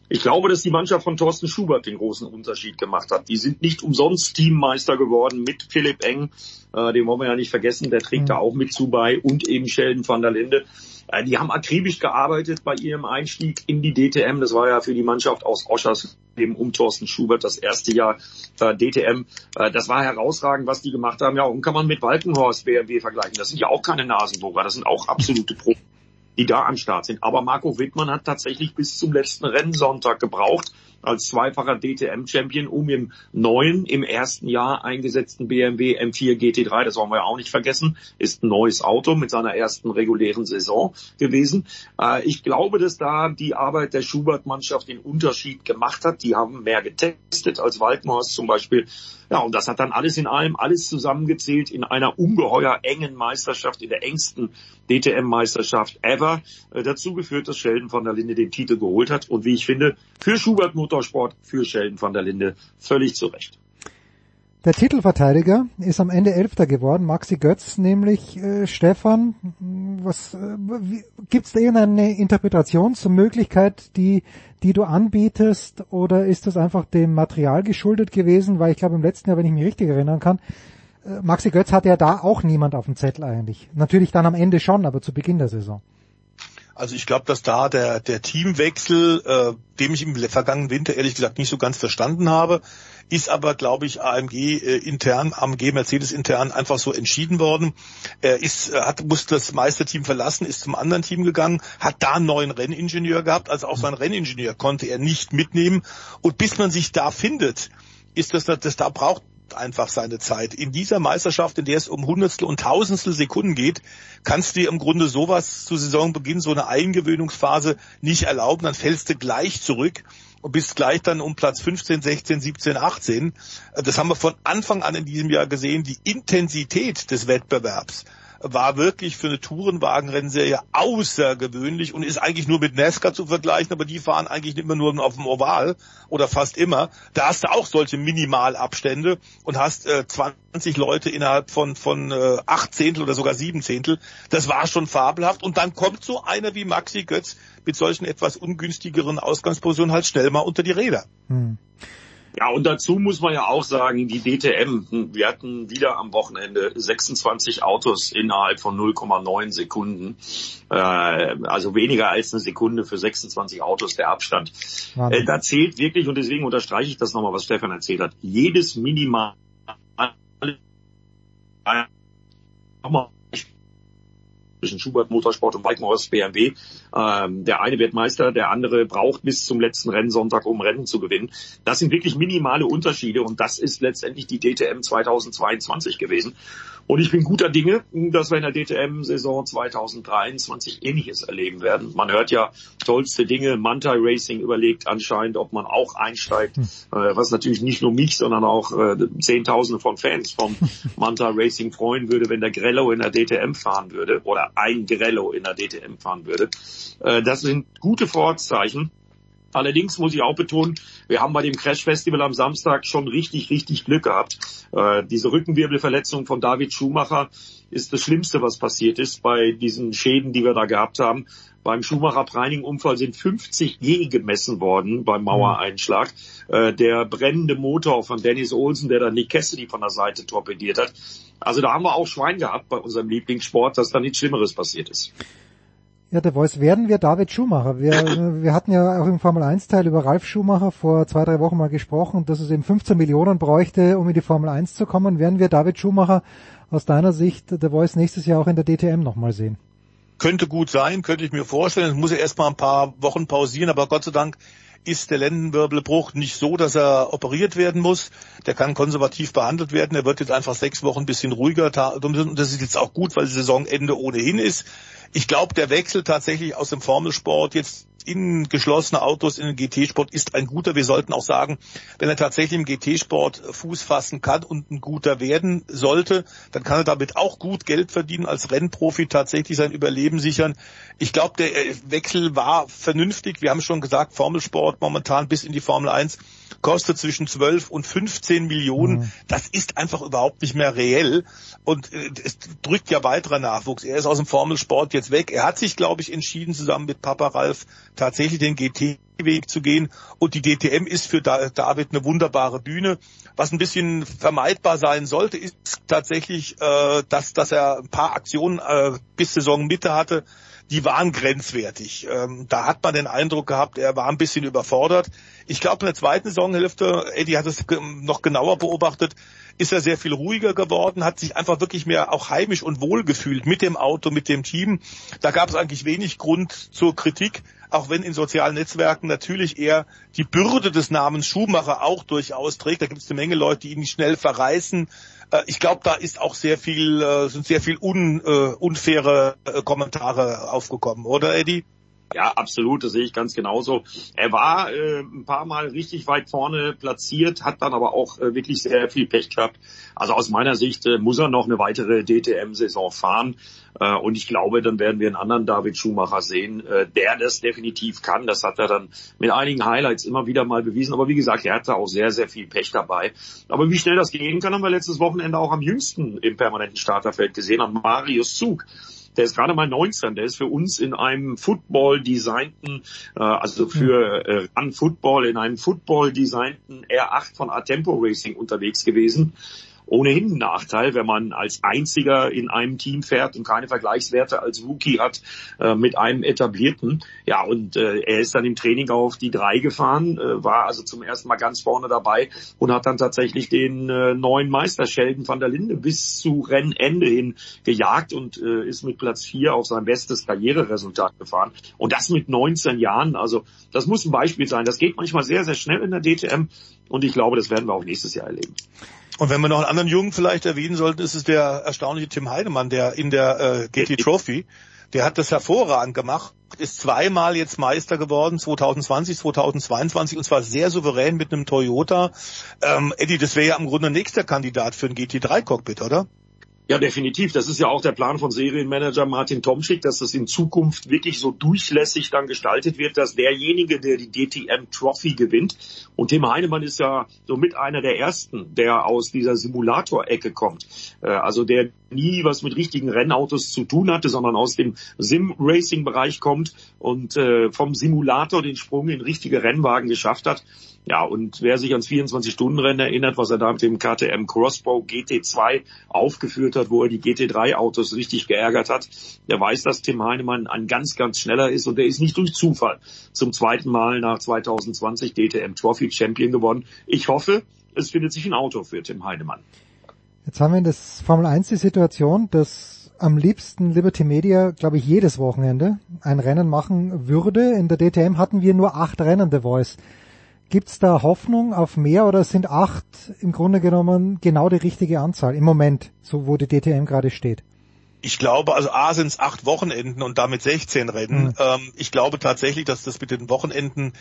ich glaube, dass die Mannschaft von Thorsten Schubert den großen Unterschied gemacht hat. Die sind nicht umsonst Teammeister geworden mit Philipp Eng, äh, den wollen wir ja nicht vergessen, der trägt da auch mit zu bei und eben Sheldon van der Linde. Äh, die haben akribisch gearbeitet bei ihrem Einstieg in die DTM. Das war ja für die Mannschaft aus Oschersleben um Thorsten Schubert das erste Jahr äh, DTM. Äh, das war herausragend, was die gemacht haben. Ja, und kann man mit Walkenhorst BMW vergleichen. Das sind ja auch keine Nasenbohrer, das sind auch absolute Profis die da am Start sind. Aber Marco Wittmann hat tatsächlich bis zum letzten Rennsonntag gebraucht, als zweifacher DTM-Champion, um im neuen, im ersten Jahr eingesetzten BMW M4 GT3, das wollen wir ja auch nicht vergessen, ist ein neues Auto mit seiner ersten regulären Saison gewesen. Äh, ich glaube, dass da die Arbeit der Schubert-Mannschaft den Unterschied gemacht hat. Die haben mehr getestet als Walkenhorst zum Beispiel. Ja, und das hat dann alles in allem, alles zusammengezählt in einer ungeheuer engen Meisterschaft, in der engsten DTM-Meisterschaft ever, äh, dazu geführt, dass Sheldon van der Linde den Titel geholt hat. Und wie ich finde, für Schubert Motorsport, für Sheldon van der Linde völlig zu Recht. Der Titelverteidiger ist am Ende Elfter geworden, Maxi Götz, nämlich äh, Stefan. Was äh, wie, gibt's da irgendeine Interpretationsmöglichkeit, die die du anbietest, oder ist das einfach dem Material geschuldet gewesen? Weil ich glaube im letzten Jahr, wenn ich mich richtig erinnern kann, äh, Maxi Götz hatte ja da auch niemand auf dem Zettel eigentlich. Natürlich dann am Ende schon, aber zu Beginn der Saison. Also ich glaube, dass da der, der Teamwechsel, äh, dem ich im vergangenen Winter ehrlich gesagt nicht so ganz verstanden habe, ist aber, glaube ich, AMG äh, intern, AMG Mercedes intern einfach so entschieden worden. Er ist, äh, hat, musste das Meisterteam verlassen, ist zum anderen Team gegangen, hat da einen neuen Renningenieur gehabt, also auch sein Renningenieur konnte er nicht mitnehmen. Und bis man sich da findet, ist das, das da braucht einfach seine Zeit. In dieser Meisterschaft, in der es um Hundertstel und Tausendstel Sekunden geht, kannst du dir im Grunde sowas zu Saisonbeginn, so eine Eingewöhnungsphase nicht erlauben, dann fällst du gleich zurück und bist gleich dann um Platz 15, 16, 17, 18. Das haben wir von Anfang an in diesem Jahr gesehen, die Intensität des Wettbewerbs war wirklich für eine Tourenwagenrennserie außergewöhnlich und ist eigentlich nur mit NASCAR zu vergleichen, aber die fahren eigentlich immer nur auf dem Oval oder fast immer. Da hast du auch solche Minimalabstände und hast äh, 20 Leute innerhalb von von äh, acht Zehntel oder sogar sieben Zehntel. Das war schon fabelhaft und dann kommt so einer wie Maxi Götz mit solchen etwas ungünstigeren Ausgangspositionen halt schnell mal unter die Räder. Hm. Ja, und dazu muss man ja auch sagen, die DTM, wir hatten wieder am Wochenende 26 Autos innerhalb von 0,9 Sekunden. Äh, also weniger als eine Sekunde für 26 Autos der Abstand. Äh, da zählt wirklich, und deswegen unterstreiche ich das nochmal, was Stefan erzählt hat, jedes Minimal zwischen Schubert Motorsport und Weidmorris BMW. Ähm, der eine wird Meister, der andere braucht bis zum letzten Rennsonntag, um Rennen zu gewinnen. Das sind wirklich minimale Unterschiede und das ist letztendlich die DTM 2022 gewesen. Und ich bin guter Dinge, dass wir in der DTM-Saison 2023 ähnliches erleben werden. Man hört ja tollste Dinge. Manta Racing überlegt anscheinend, ob man auch einsteigt, hm. äh, was natürlich nicht nur mich, sondern auch äh, Zehntausende von Fans vom [LAUGHS] Manta Racing freuen würde, wenn der Grello in der DTM fahren würde oder ein Grello in der DTM fahren würde. Äh, das sind gute Vorzeichen. Allerdings muss ich auch betonen, wir haben bei dem Crash Festival am Samstag schon richtig, richtig Glück gehabt. Äh, diese Rückenwirbelverletzung von David Schumacher ist das Schlimmste, was passiert ist bei diesen Schäden, die wir da gehabt haben. Beim Schumacher-Preining-Unfall sind 50 G gemessen worden beim Mauereinschlag. Äh, der brennende Motor von Dennis Olsen, der dann Nick Cassidy von der Seite torpediert hat. Also da haben wir auch Schwein gehabt bei unserem Lieblingssport, dass da nichts Schlimmeres passiert ist. Ja, der Voice, werden wir David Schumacher? Wir, wir hatten ja auch im Formel 1 Teil über Ralf Schumacher vor zwei, drei Wochen mal gesprochen, dass es eben 15 Millionen bräuchte, um in die Formel 1 zu kommen. Werden wir David Schumacher aus deiner Sicht, der Voice, nächstes Jahr auch in der DTM nochmal sehen? Könnte gut sein, könnte ich mir vorstellen. Es muss ja erst mal ein paar Wochen pausieren, aber Gott sei Dank ist der Lendenwirbelbruch nicht so, dass er operiert werden muss. Der kann konservativ behandelt werden. Er wird jetzt einfach sechs Wochen ein bisschen ruhiger. Und das ist jetzt auch gut, weil Saisonende ohnehin ist. Ich glaube, der Wechsel tatsächlich aus dem Formelsport jetzt in geschlossene Autos in den GT-Sport ist ein guter. Wir sollten auch sagen, wenn er tatsächlich im GT-Sport Fuß fassen kann und ein guter werden sollte, dann kann er damit auch gut Geld verdienen, als Rennprofi tatsächlich sein Überleben sichern. Ich glaube, der äh, Wechsel war vernünftig. Wir haben schon gesagt, Formelsport momentan bis in die Formel 1 kostet zwischen 12 und 15 Millionen. Mhm. Das ist einfach überhaupt nicht mehr reell. Und äh, es drückt ja weiterer Nachwuchs. Er ist aus dem Formelsport jetzt weg. Er hat sich, glaube ich, entschieden, zusammen mit Papa Ralf tatsächlich den GT-Weg zu gehen. Und die DTM ist für David eine wunderbare Bühne. Was ein bisschen vermeidbar sein sollte, ist tatsächlich, äh, dass, dass er ein paar Aktionen äh, bis Saisonmitte hatte, die waren grenzwertig. Ähm, da hat man den Eindruck gehabt, er war ein bisschen überfordert. Ich glaube, in der zweiten Saisonhälfte, Eddie hat es noch genauer beobachtet, ist er sehr viel ruhiger geworden, hat sich einfach wirklich mehr auch heimisch und wohl gefühlt mit dem Auto, mit dem Team. Da gab es eigentlich wenig Grund zur Kritik, auch wenn in sozialen Netzwerken natürlich eher die Bürde des Namens Schumacher auch durchaus trägt. Da gibt es eine Menge Leute, die ihn schnell verreißen. Äh, ich glaube, da ist auch sehr viel, äh, sind sehr viel un, äh, unfaire Kommentare aufgekommen, oder Eddie? Ja, absolut, das sehe ich ganz genauso. Er war äh, ein paar Mal richtig weit vorne platziert, hat dann aber auch äh, wirklich sehr viel Pech gehabt. Also aus meiner Sicht äh, muss er noch eine weitere DTM-Saison fahren. Äh, und ich glaube, dann werden wir einen anderen David Schumacher sehen, äh, der das definitiv kann. Das hat er dann mit einigen Highlights immer wieder mal bewiesen. Aber wie gesagt, er hatte auch sehr, sehr viel Pech dabei. Aber wie schnell das gehen kann, haben wir letztes Wochenende auch am jüngsten im permanenten Starterfeld gesehen, an Marius Zug der ist gerade mal 19, der ist für uns in einem Football designten, äh, also für äh, an Football in einem Football designten R8 von Atempo Racing unterwegs gewesen ohnehin ein Nachteil, wenn man als einziger in einem Team fährt und keine Vergleichswerte als Rookie hat äh, mit einem etablierten. Ja, und äh, er ist dann im Training auf die drei gefahren, äh, war also zum ersten Mal ganz vorne dabei und hat dann tatsächlich den äh, neuen Meister Sheldon van der Linde bis zu Rennende hin gejagt und äh, ist mit Platz vier auf sein bestes Karriereresultat gefahren. Und das mit 19 Jahren. Also das muss ein Beispiel sein. Das geht manchmal sehr, sehr schnell in der DTM und ich glaube, das werden wir auch nächstes Jahr erleben. Und wenn wir noch einen anderen Jungen vielleicht erwähnen sollten, ist es der erstaunliche Tim Heidemann, der in der äh, GT Trophy, der hat das hervorragend gemacht, ist zweimal jetzt Meister geworden, 2020, 2022 und zwar sehr souverän mit einem Toyota. Ähm, Eddie, das wäre ja im Grunde nächster Kandidat für ein GT3 Cockpit, oder? Ja, definitiv. Das ist ja auch der Plan von Serienmanager Martin Tomschick, dass das in Zukunft wirklich so durchlässig dann gestaltet wird, dass derjenige, der die DTM Trophy gewinnt, und Tim Heinemann ist ja somit einer der ersten, der aus dieser Simulator-Ecke kommt. Äh, also der nie was mit richtigen Rennautos zu tun hatte, sondern aus dem Sim-Racing-Bereich kommt und äh, vom Simulator den Sprung in richtige Rennwagen geschafft hat. Ja, und wer sich ans 24-Stunden-Rennen erinnert, was er da mit dem KTM Crossbow GT2 aufgeführt hat, wo er die GT3-Autos richtig geärgert hat, der weiß, dass Tim Heinemann ein ganz, ganz schneller ist und der ist nicht durch Zufall zum zweiten Mal nach 2020 DTM Trophy Champion geworden. Ich hoffe, es findet sich ein Auto für Tim Heinemann. Jetzt haben wir in das Formel 1 die Situation, dass am liebsten Liberty Media, glaube ich, jedes Wochenende ein Rennen machen würde. In der DTM hatten wir nur acht Rennen, The Voice. Gibt's da Hoffnung auf mehr oder sind acht im Grunde genommen genau die richtige Anzahl im Moment, so wo die DTM gerade steht? Ich glaube, also A sind es acht Wochenenden und damit 16 Rennen. Mhm. Ähm, ich glaube tatsächlich, dass das mit den Wochenenden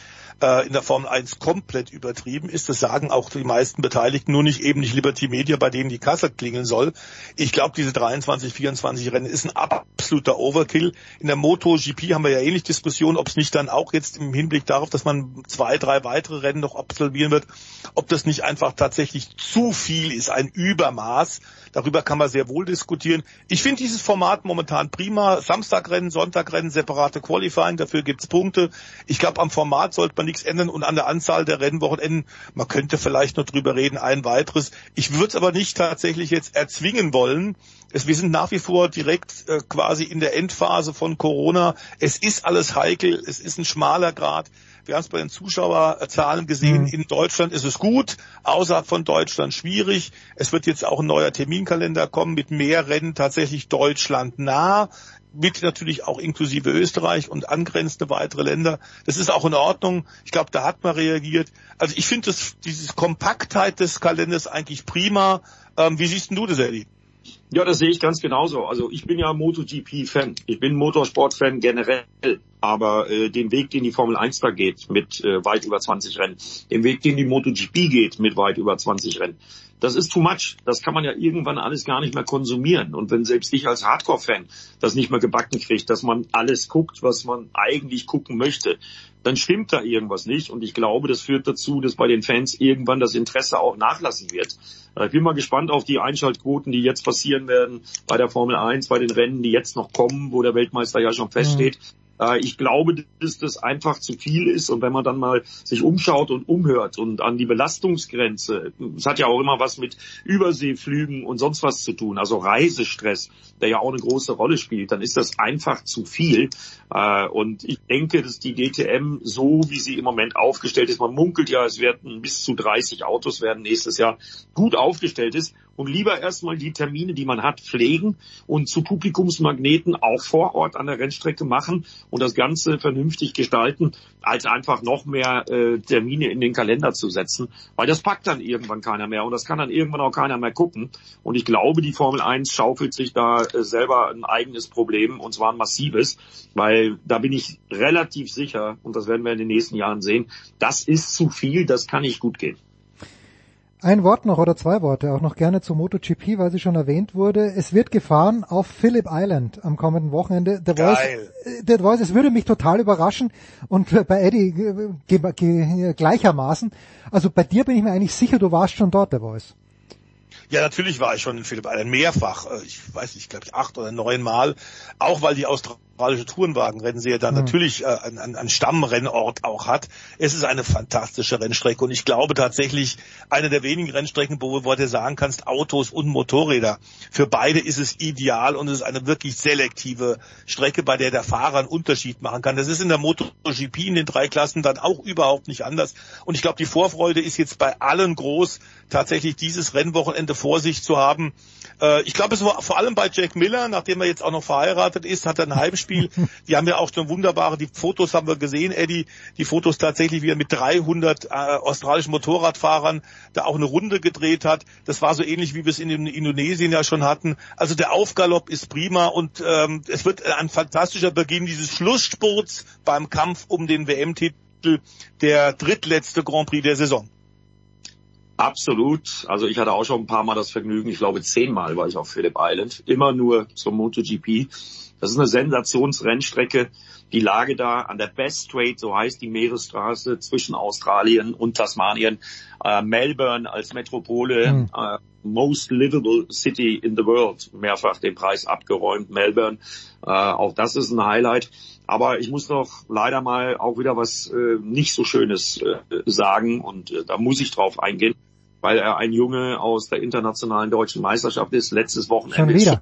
äh, in der Formel 1 komplett übertrieben ist. Das sagen auch die meisten Beteiligten, nur nicht eben nicht Liberty Media, bei denen die Kasse klingeln soll. Ich glaube, diese 23, 24 Rennen ist ein absoluter Overkill. In der MotoGP haben wir ja ähnlich Diskussionen, ob es nicht dann auch jetzt im Hinblick darauf, dass man zwei, drei weitere Rennen noch absolvieren wird, ob das nicht einfach tatsächlich zu viel ist, ein Übermaß. Darüber kann man sehr wohl diskutieren. Ich finde dieses Format momentan prima. Samstagrennen, Sonntagrennen, separate Qualifying, dafür gibt's Punkte. Ich glaube, am Format sollte man nichts ändern und an der Anzahl der Rennwochenenden, man könnte vielleicht noch drüber reden, ein weiteres. Ich würde es aber nicht tatsächlich jetzt erzwingen wollen. Es, wir sind nach wie vor direkt äh, quasi in der Endphase von Corona. Es ist alles heikel, es ist ein schmaler Grad. Wir haben es bei den Zuschauerzahlen gesehen. Mhm. In Deutschland ist es gut, außerhalb von Deutschland schwierig. Es wird jetzt auch ein neuer Terminkalender kommen mit mehr Rennen tatsächlich Deutschland nah mit natürlich auch inklusive Österreich und angrenzende weitere Länder. Das ist auch in Ordnung. Ich glaube, da hat man reagiert. Also ich finde diese Kompaktheit des Kalenders eigentlich prima. Ähm, wie siehst du das, Eddie? Ja, das sehe ich ganz genauso. Also ich bin ja MotoGP-Fan. Ich bin Motorsport-Fan generell. Aber äh, den Weg, den die Formel 1 da geht, mit äh, weit über 20 Rennen, den Weg, den die MotoGP geht, mit weit über 20 Rennen, das ist too much. Das kann man ja irgendwann alles gar nicht mehr konsumieren. Und wenn selbst ich als Hardcore-Fan das nicht mehr gebacken kriegt, dass man alles guckt, was man eigentlich gucken möchte, dann stimmt da irgendwas nicht. Und ich glaube, das führt dazu, dass bei den Fans irgendwann das Interesse auch nachlassen wird. Ich bin mal gespannt auf die Einschaltquoten, die jetzt passieren werden bei der Formel 1, bei den Rennen, die jetzt noch kommen, wo der Weltmeister ja schon feststeht. Mhm. Äh, ich glaube, dass das einfach zu viel ist. Und wenn man dann mal sich umschaut und umhört und an die Belastungsgrenze, es hat ja auch immer was mit Überseeflügen und sonst was zu tun, also Reisestress, der ja auch eine große Rolle spielt, dann ist das einfach zu viel. Äh, und ich denke, dass die DTM so, wie sie im Moment aufgestellt ist, man munkelt ja, es werden bis zu 30 Autos werden nächstes Jahr gut aufgestellt ist und lieber erstmal die Termine, die man hat, pflegen und zu Publikumsmagneten auch vor Ort an der Rennstrecke machen und das Ganze vernünftig gestalten, als einfach noch mehr äh, Termine in den Kalender zu setzen, weil das packt dann irgendwann keiner mehr und das kann dann irgendwann auch keiner mehr gucken. Und ich glaube, die Formel 1 schaufelt sich da äh, selber ein eigenes Problem und zwar ein massives, weil da bin ich relativ sicher, und das werden wir in den nächsten Jahren sehen, das ist zu viel, das kann nicht gut gehen. Ein Wort noch oder zwei Worte auch noch gerne zu MotoGP, weil sie schon erwähnt wurde. Es wird gefahren auf Phillip Island am kommenden Wochenende. Der Voice, der Voice, es würde mich total überraschen und bei Eddie gleichermaßen. Also bei dir bin ich mir eigentlich sicher, du warst schon dort, der Voice. Ja, natürlich war ich schon in Phillip Island mehrfach. Äh, ich weiß nicht, glaube ich, acht oder neun Mal. Auch weil die Australier australische Tourenwagenrennserie dann mhm. natürlich äh, einen, einen Stammrennort auch hat. Es ist eine fantastische Rennstrecke und ich glaube tatsächlich eine der wenigen Rennstrecken, wo, wo du sagen kannst, Autos und Motorräder. Für beide ist es ideal und es ist eine wirklich selektive Strecke, bei der der Fahrer einen Unterschied machen kann. Das ist in der MotoGP in den drei Klassen dann auch überhaupt nicht anders. Und ich glaube, die Vorfreude ist jetzt bei allen groß, tatsächlich dieses Rennwochenende vor sich zu haben. Äh, ich glaube, es war vor allem bei Jack Miller, nachdem er jetzt auch noch verheiratet ist, hat er ein Heimspiel. Die haben ja auch schon wunderbare, die Fotos haben wir gesehen, Eddie, die Fotos tatsächlich, wie er mit 300 äh, australischen Motorradfahrern da auch eine Runde gedreht hat. Das war so ähnlich, wie wir es in Indonesien ja schon hatten. Also der Aufgalopp ist prima und ähm, es wird ein fantastischer Beginn dieses Schlussspurts beim Kampf um den WM-Titel, der drittletzte Grand Prix der Saison. Absolut. Also ich hatte auch schon ein paar Mal das Vergnügen, ich glaube zehnmal war ich auf Phillip Island, immer nur zum MotoGP. Das ist eine Sensationsrennstrecke. Die Lage da an der Best Strait, so heißt die Meeresstraße zwischen Australien und Tasmanien. Äh, Melbourne als Metropole, mhm. äh, most livable city in the world, mehrfach den Preis abgeräumt. Melbourne, äh, auch das ist ein Highlight. Aber ich muss doch leider mal auch wieder was äh, nicht so Schönes äh, sagen und äh, da muss ich drauf eingehen, weil er ein Junge aus der internationalen deutschen Meisterschaft ist. Letztes Wochenende ist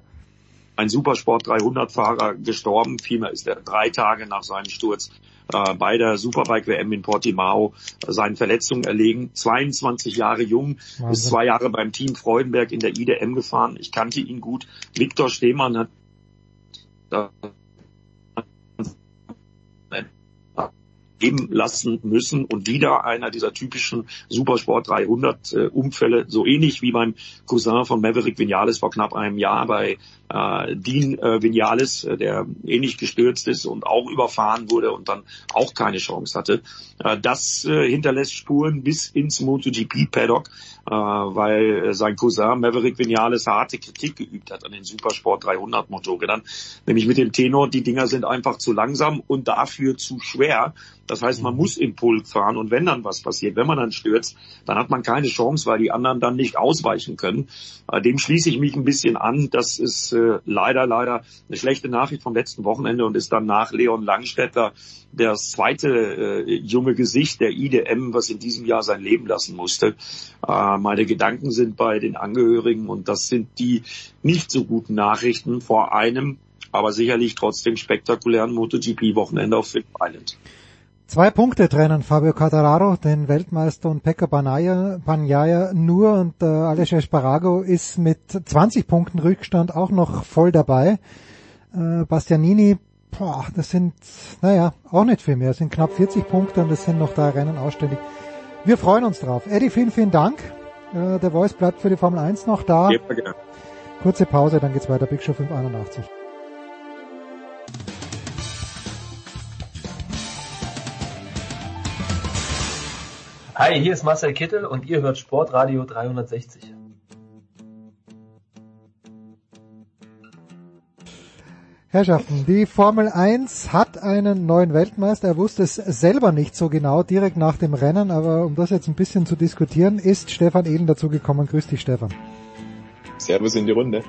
ein Supersport 300 Fahrer gestorben. Vielmehr ist er drei Tage nach seinem Sturz äh, bei der Superbike WM in Portimao äh, seinen Verletzungen erlegen. 22 Jahre jung, Wahnsinn. ist zwei Jahre beim Team Freudenberg in der IDM gefahren. Ich kannte ihn gut. Viktor Stehmann hat geben lassen müssen und wieder einer dieser typischen Supersport 300 äh, Unfälle, so ähnlich wie beim Cousin von Maverick Vinales vor knapp einem Jahr bei äh, Dean äh, Vinales, äh, der ähnlich gestürzt ist und auch überfahren wurde und dann auch keine Chance hatte. Äh, das äh, hinterlässt Spuren bis ins MotoGP Paddock, äh, weil äh, sein Cousin Maverick Vinales harte Kritik geübt hat an den Supersport 300 Motorrädern, nämlich mit dem Tenor, die Dinger sind einfach zu langsam und dafür zu schwer. Das heißt, man muss im Pulk fahren und wenn dann was passiert, wenn man dann stürzt, dann hat man keine Chance, weil die anderen dann nicht ausweichen können. Äh, dem schließe ich mich ein bisschen an. Das ist äh, leider, leider eine schlechte Nachricht vom letzten Wochenende und ist dann nach Leon Langstetter das zweite äh, junge Gesicht der IDM, was in diesem Jahr sein Leben lassen musste. Äh, meine Gedanken sind bei den Angehörigen und das sind die nicht so guten Nachrichten vor einem, aber sicherlich trotzdem spektakulären MotoGP-Wochenende auf Phillip Island. Zwei Punkte trennen Fabio Cattararo, den Weltmeister und Pekka Bagnaia nur und äh, Aleix Espargaro ist mit 20 Punkten Rückstand auch noch voll dabei. Äh, Bastianini, boah, das sind, naja, auch nicht viel mehr. Das sind knapp 40 Punkte und das sind noch da Rennen ausständig. Wir freuen uns drauf. Eddie, vielen, vielen Dank. Äh, der Voice bleibt für die Formel 1 noch da. Kurze Pause, dann geht's weiter. Big Show 581. Hi, hier ist Marcel Kittel und ihr hört Sportradio 360. Herrschaften, die Formel 1 hat einen neuen Weltmeister. Er wusste es selber nicht so genau direkt nach dem Rennen, aber um das jetzt ein bisschen zu diskutieren, ist Stefan Ehlen dazugekommen. Grüß dich, Stefan. Servus in die Runde.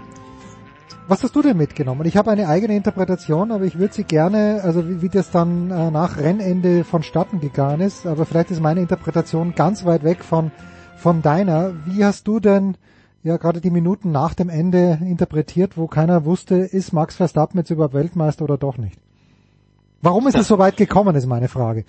Was hast du denn mitgenommen? Ich habe eine eigene Interpretation, aber ich würde sie gerne, also wie, wie das dann äh, nach Rennende vonstatten gegangen ist, aber vielleicht ist meine Interpretation ganz weit weg von, von deiner. Wie hast du denn ja gerade die Minuten nach dem Ende interpretiert, wo keiner wusste, ist Max Verstappen jetzt überhaupt Weltmeister oder doch nicht? Warum ist es so weit gekommen, ist meine Frage.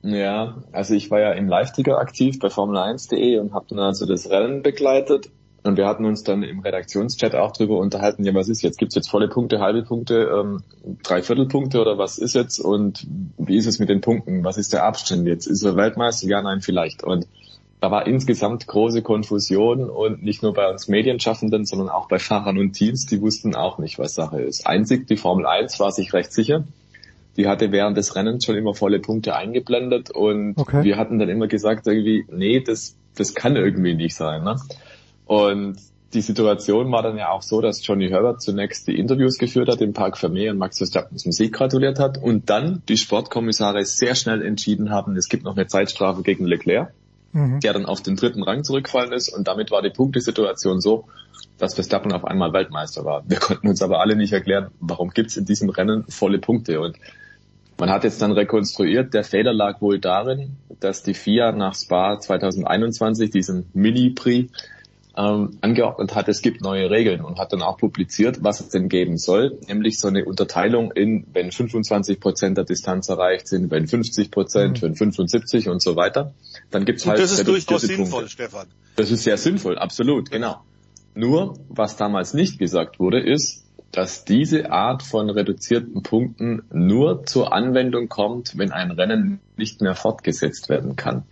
Ja, also ich war ja im Live-Ticker aktiv bei Formel1.de und habe dann also das Rennen begleitet und wir hatten uns dann im Redaktionschat auch drüber unterhalten, ja, was ist jetzt? Gibt's jetzt volle Punkte, halbe Punkte, ähm, Dreiviertelpunkte oder was ist jetzt? Und wie ist es mit den Punkten? Was ist der Abstand jetzt? Ist er Weltmeister? Ja, nein, vielleicht. Und da war insgesamt große Konfusion und nicht nur bei uns Medienschaffenden, sondern auch bei Fahrern und Teams, die wussten auch nicht, was Sache ist. Einzig die Formel 1 war sich recht sicher. Die hatte während des Rennens schon immer volle Punkte eingeblendet und okay. wir hatten dann immer gesagt irgendwie, nee, das, das kann irgendwie nicht sein. Ne? Und die Situation war dann ja auch so, dass Johnny Herbert zunächst die Interviews geführt hat, dem Park Vermeer und Max Verstappen zum Sieg gratuliert hat und dann die Sportkommissare sehr schnell entschieden haben, es gibt noch eine Zeitstrafe gegen Leclerc, mhm. der dann auf den dritten Rang zurückgefallen ist und damit war die Punktesituation so, dass Verstappen auf einmal Weltmeister war. Wir konnten uns aber alle nicht erklären, warum gibt's in diesem Rennen volle Punkte und man hat jetzt dann rekonstruiert, der Fehler lag wohl darin, dass die FIA nach Spa 2021 diesen Mini-Prix ähm, angeordnet hat, es gibt neue Regeln und hat dann auch publiziert, was es denn geben soll, nämlich so eine Unterteilung in, wenn 25 Prozent der Distanz erreicht sind, wenn 50 Prozent, mhm. wenn 75 und so weiter, dann gibt's und halt. Das ist durchaus sinnvoll, Stefan. Das ist sehr sinnvoll, absolut, genau. Nur, was damals nicht gesagt wurde, ist, dass diese Art von reduzierten Punkten nur zur Anwendung kommt, wenn ein Rennen nicht mehr fortgesetzt werden kann.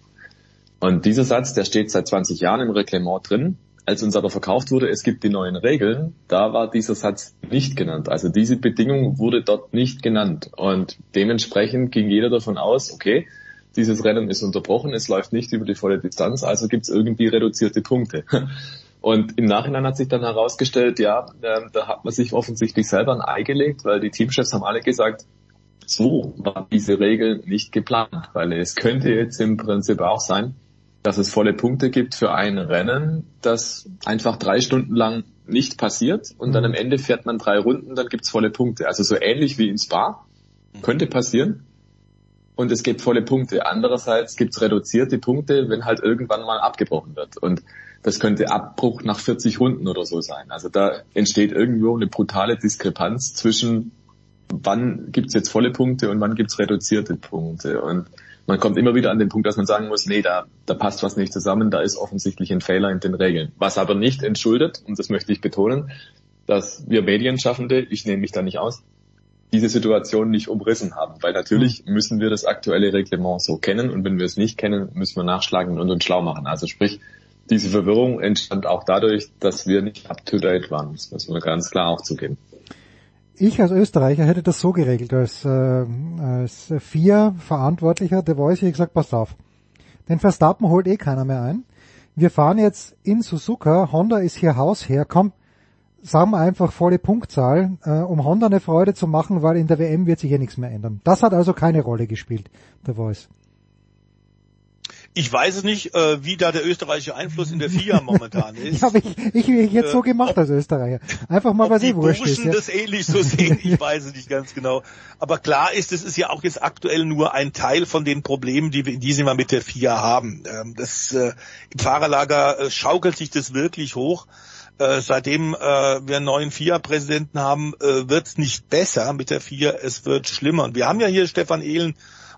Und dieser Satz, der steht seit 20 Jahren im Reglement drin als uns aber verkauft wurde, es gibt die neuen Regeln, da war dieser Satz nicht genannt. Also diese Bedingung wurde dort nicht genannt. Und dementsprechend ging jeder davon aus, okay, dieses Rennen ist unterbrochen, es läuft nicht über die volle Distanz, also gibt es irgendwie reduzierte Punkte. [LAUGHS] Und im Nachhinein hat sich dann herausgestellt, ja, äh, da hat man sich offensichtlich selber ein Ei gelegt, weil die Teamchefs haben alle gesagt, so war diese Regel nicht geplant, weil es könnte jetzt im Prinzip auch sein, dass es volle Punkte gibt für ein Rennen, das einfach drei Stunden lang nicht passiert und dann am mhm. Ende fährt man drei Runden, dann gibt's volle Punkte. Also so ähnlich wie in Spa, könnte passieren. Und es gibt volle Punkte. Andererseits gibt's reduzierte Punkte, wenn halt irgendwann mal abgebrochen wird. Und das könnte Abbruch nach 40 Runden oder so sein. Also da entsteht irgendwo eine brutale Diskrepanz zwischen wann gibt's jetzt volle Punkte und wann gibt's reduzierte Punkte. Und man kommt immer wieder an den Punkt, dass man sagen muss, nee, da, da passt was nicht zusammen, da ist offensichtlich ein Fehler in den Regeln. Was aber nicht entschuldet, und das möchte ich betonen, dass wir Medienschaffende, ich nehme mich da nicht aus, diese Situation nicht umrissen haben. Weil natürlich mhm. müssen wir das aktuelle Reglement so kennen und wenn wir es nicht kennen, müssen wir nachschlagen und uns schlau machen. Also sprich, diese Verwirrung entstand auch dadurch, dass wir nicht up to date waren. Das muss man ganz klar auch zugeben. Ich als Österreicher hätte das so geregelt, als, äh, als vier Verantwortlicher der Voice hätte gesagt, passt auf. Den Verstappen holt eh keiner mehr ein. Wir fahren jetzt in Suzuka, Honda ist hier Hausherr, komm, sagen wir einfach volle Punktzahl, äh, um Honda eine Freude zu machen, weil in der WM wird sich hier nichts mehr ändern. Das hat also keine Rolle gespielt, der Voice. Ich weiß es nicht, äh, wie da der österreichische Einfluss in der FIA momentan [LAUGHS] ist. Habe ich, ich, ich jetzt so äh, gemacht als Österreicher. Einfach mal, was ich wurscht ist. Ja. das ähnlich so sehen, [LAUGHS] ich weiß es nicht ganz genau. Aber klar ist, es ist ja auch jetzt aktuell nur ein Teil von den Problemen, die wir in diesem Jahr mit der FIA haben. Ähm, das, äh, Im Fahrerlager äh, schaukelt sich das wirklich hoch. Äh, seitdem äh, wir einen neuen FIA-Präsidenten haben, äh, wird es nicht besser mit der FIA, es wird schlimmer. Und wir haben ja hier Stefan Ehlen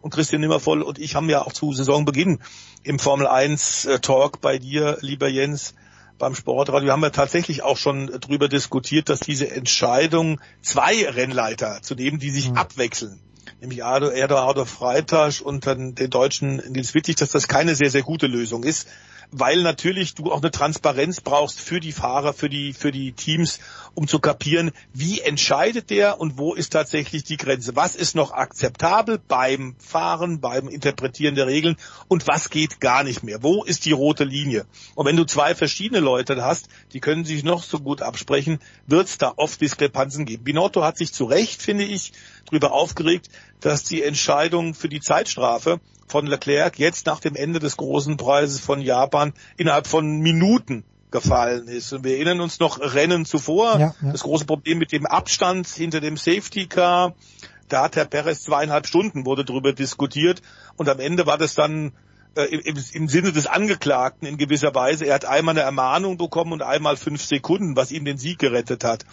und Christian Nimmervoll und ich haben ja auch zu Saisonbeginn im Formel 1 äh, Talk bei dir, lieber Jens, beim Sportradio, wir haben ja tatsächlich auch schon drüber diskutiert, dass diese Entscheidung zwei Rennleiter zu nehmen, die sich mhm. abwechseln, nämlich Eduardo Freitag und dann den deutschen Nils Wittig, dass das keine sehr, sehr gute Lösung ist weil natürlich du auch eine Transparenz brauchst für die Fahrer, für die, für die Teams, um zu kapieren, wie entscheidet der und wo ist tatsächlich die Grenze. Was ist noch akzeptabel beim Fahren, beim Interpretieren der Regeln und was geht gar nicht mehr. Wo ist die rote Linie? Und wenn du zwei verschiedene Leute hast, die können sich noch so gut absprechen, wird es da oft Diskrepanzen geben. Binotto hat sich zu Recht, finde ich, darüber aufgeregt, dass die Entscheidung für die Zeitstrafe von Leclerc jetzt nach dem Ende des großen Preises von Japan innerhalb von Minuten gefallen ist. Und wir erinnern uns noch Rennen zuvor, ja, ja. das große Problem mit dem Abstand hinter dem Safety Car. Da hat Herr Perez zweieinhalb Stunden wurde darüber diskutiert und am Ende war das dann äh, im, im, Sinne des Angeklagten in gewisser Weise. Er hat einmal eine Ermahnung bekommen und einmal fünf Sekunden, was ihm den Sieg gerettet hat.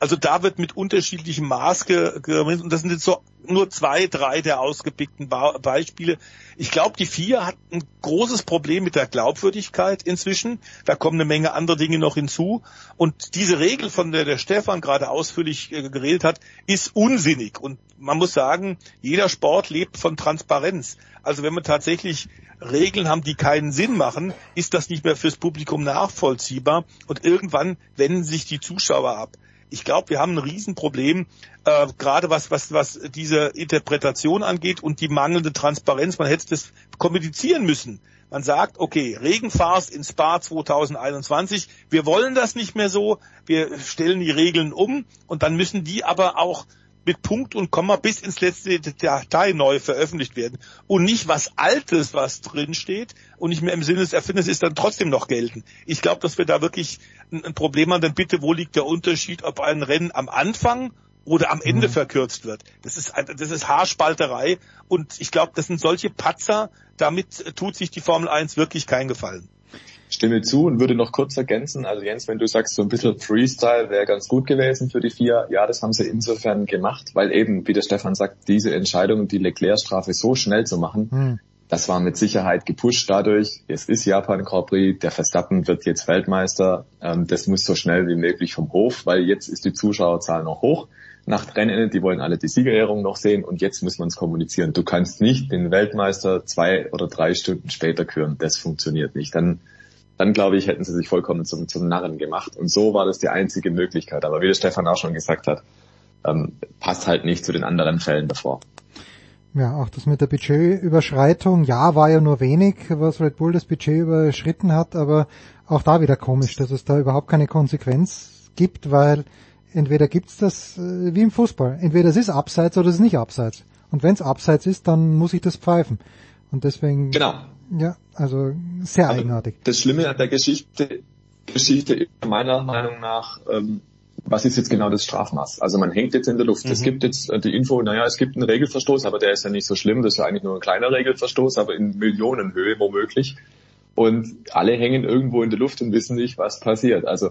Also da wird mit unterschiedlichem Maß gemessen und das sind jetzt so nur zwei, drei der ausgepickten Beispiele. Ich glaube, die vier hat ein großes Problem mit der Glaubwürdigkeit inzwischen. Da kommen eine Menge andere Dinge noch hinzu. Und diese Regel, von der der Stefan gerade ausführlich äh, geredet hat, ist unsinnig. Und man muss sagen, jeder Sport lebt von Transparenz. Also wenn wir tatsächlich Regeln haben, die keinen Sinn machen, ist das nicht mehr fürs Publikum nachvollziehbar. Und irgendwann wenden sich die Zuschauer ab ich glaube, wir haben ein Riesenproblem, äh, gerade was, was, was diese Interpretation angeht und die mangelnde Transparenz. Man hätte das kommunizieren müssen. Man sagt, okay, Regenfahrs in Spa 2021, wir wollen das nicht mehr so, wir stellen die Regeln um und dann müssen die aber auch mit Punkt und Komma bis ins letzte Datei neu veröffentlicht werden und nicht was Altes, was drin steht und nicht mehr im Sinne des Erfinders ist dann trotzdem noch gelten. Ich glaube, dass wir da wirklich ein, Problem haben. Denn bitte, wo liegt der Unterschied, ob ein Rennen am Anfang oder am Ende mhm. verkürzt wird. Das ist, das ist Haarspalterei und ich glaube, das sind solche Patzer, damit tut sich die Formel 1 wirklich keinen Gefallen stimme zu und würde noch kurz ergänzen. Also Jens, wenn du sagst, so ein bisschen Freestyle wäre ganz gut gewesen für die vier. Ja, das haben sie insofern gemacht, weil eben, wie der Stefan sagt, diese Entscheidung, die Leclerc-Strafe so schnell zu machen, hm. Das war mit Sicherheit gepusht dadurch. Es ist Japan Grand Prix, der Verstappen wird jetzt Weltmeister. Ähm, das muss so schnell wie möglich vom Hof, weil jetzt ist die Zuschauerzahl noch hoch. Nach Rennende, die wollen alle die Siegerehrung noch sehen und jetzt muss man es kommunizieren. Du kannst nicht den Weltmeister zwei oder drei Stunden später küren. Das funktioniert nicht. Dann dann glaube ich, hätten sie sich vollkommen zum, zum Narren gemacht. Und so war das die einzige Möglichkeit. Aber wie der Stefan auch schon gesagt hat, ähm, passt halt nicht zu den anderen Fällen davor. Ja, auch das mit der Budgetüberschreitung, ja, war ja nur wenig, was Red Bull das Budget überschritten hat, aber auch da wieder komisch, dass es da überhaupt keine Konsequenz gibt, weil entweder gibt's das äh, wie im Fußball, entweder es ist abseits oder es ist nicht abseits. Und wenn es abseits ist, dann muss ich das pfeifen. Und deswegen. Genau. Ja, also sehr also eigenartig. Das Schlimme an der Geschichte, Geschichte ist meiner Meinung nach, ähm, was ist jetzt genau das Strafmaß? Also man hängt jetzt in der Luft. Mhm. Es gibt jetzt äh, die Info, naja, es gibt einen Regelverstoß, aber der ist ja nicht so schlimm. Das ist ja eigentlich nur ein kleiner Regelverstoß, aber in Millionenhöhe womöglich. Und alle hängen irgendwo in der Luft und wissen nicht, was passiert. Also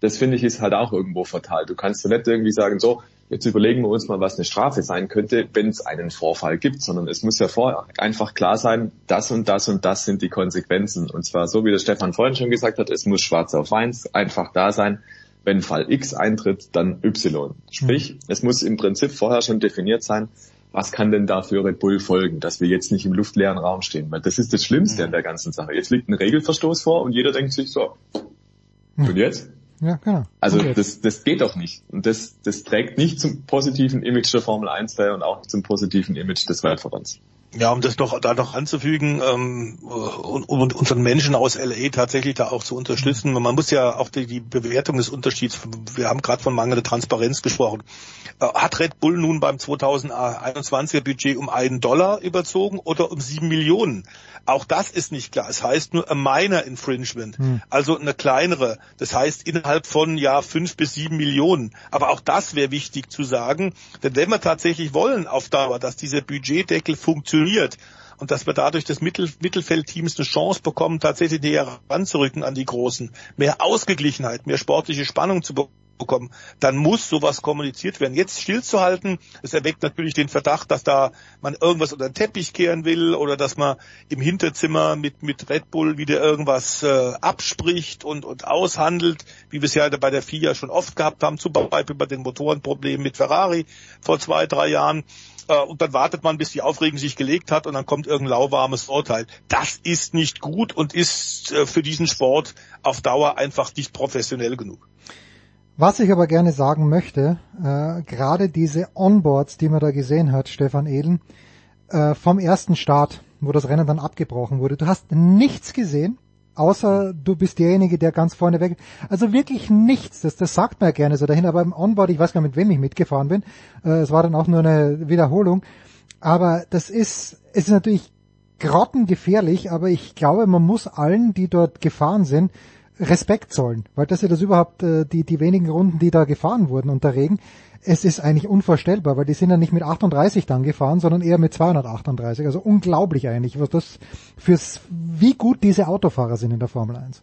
das finde ich ist halt auch irgendwo fatal. Du kannst ja nicht irgendwie sagen, so, jetzt überlegen wir uns mal, was eine Strafe sein könnte, wenn es einen Vorfall gibt, sondern es muss ja vorher einfach klar sein, das und das und das sind die Konsequenzen. Und zwar so, wie der Stefan vorhin schon gesagt hat, es muss schwarz auf weiß einfach da sein. Wenn Fall X eintritt, dann Y. Sprich, mhm. es muss im Prinzip vorher schon definiert sein, was kann denn da für Red Bull folgen, dass wir jetzt nicht im luftleeren Raum stehen. Weil das ist das Schlimmste mhm. an der ganzen Sache. Jetzt liegt ein Regelverstoß vor und jeder denkt sich so, und jetzt? Ja, genau. Also das, das geht doch nicht. Und das, das trägt nicht zum positiven Image der Formel 1 bei und auch nicht zum positiven Image des Weltverbands. Ja, um das noch da noch anzufügen ähm, und, und unseren Menschen aus LA tatsächlich da auch zu unterstützen. Man muss ja auch die, die Bewertung des Unterschieds, wir haben gerade von mangelnder Transparenz gesprochen. Äh, hat Red Bull nun beim 2021er Budget um einen Dollar überzogen oder um sieben Millionen? Auch das ist nicht klar. Es heißt nur a minor infringement, hm. also eine kleinere. Das heißt innerhalb von ja fünf bis sieben Millionen. Aber auch das wäre wichtig zu sagen, denn wenn wir tatsächlich wollen auf Dauer, dass dieser Budgetdeckel funktioniert und dass wir dadurch das Mittel Mittelfeldteams eine Chance bekommen, tatsächlich näher ranzurücken an die Großen, mehr Ausgeglichenheit, mehr sportliche Spannung zu bekommen bekommen, dann muss sowas kommuniziert werden. Jetzt stillzuhalten, das erweckt natürlich den Verdacht, dass da man irgendwas unter den Teppich kehren will oder dass man im Hinterzimmer mit, mit Red Bull wieder irgendwas äh, abspricht und, und aushandelt, wie wir es ja bei der FIA schon oft gehabt haben, zum Beispiel bei den Motorenproblemen mit Ferrari vor zwei, drei Jahren. Äh, und dann wartet man, bis die Aufregung sich gelegt hat und dann kommt irgendein lauwarmes Urteil. Das ist nicht gut und ist äh, für diesen Sport auf Dauer einfach nicht professionell genug. Was ich aber gerne sagen möchte, äh, gerade diese Onboards, die man da gesehen hat, Stefan Eden, äh, vom ersten Start, wo das Rennen dann abgebrochen wurde, du hast nichts gesehen, außer du bist derjenige, der ganz vorne weg. Also wirklich nichts. Das, das sagt man ja gerne so dahin. Aber im Onboard, ich weiß gar nicht, mit wem ich mitgefahren bin. Äh, es war dann auch nur eine Wiederholung. Aber das ist, es ist natürlich grottengefährlich, aber ich glaube, man muss allen, die dort gefahren sind, Respekt zollen, weil das ist ja das überhaupt äh, die, die wenigen Runden, die da gefahren wurden unter Regen. Es ist eigentlich unvorstellbar, weil die sind ja nicht mit 38 dann gefahren, sondern eher mit 238. Also unglaublich eigentlich, was das fürs, wie gut diese Autofahrer sind in der Formel 1.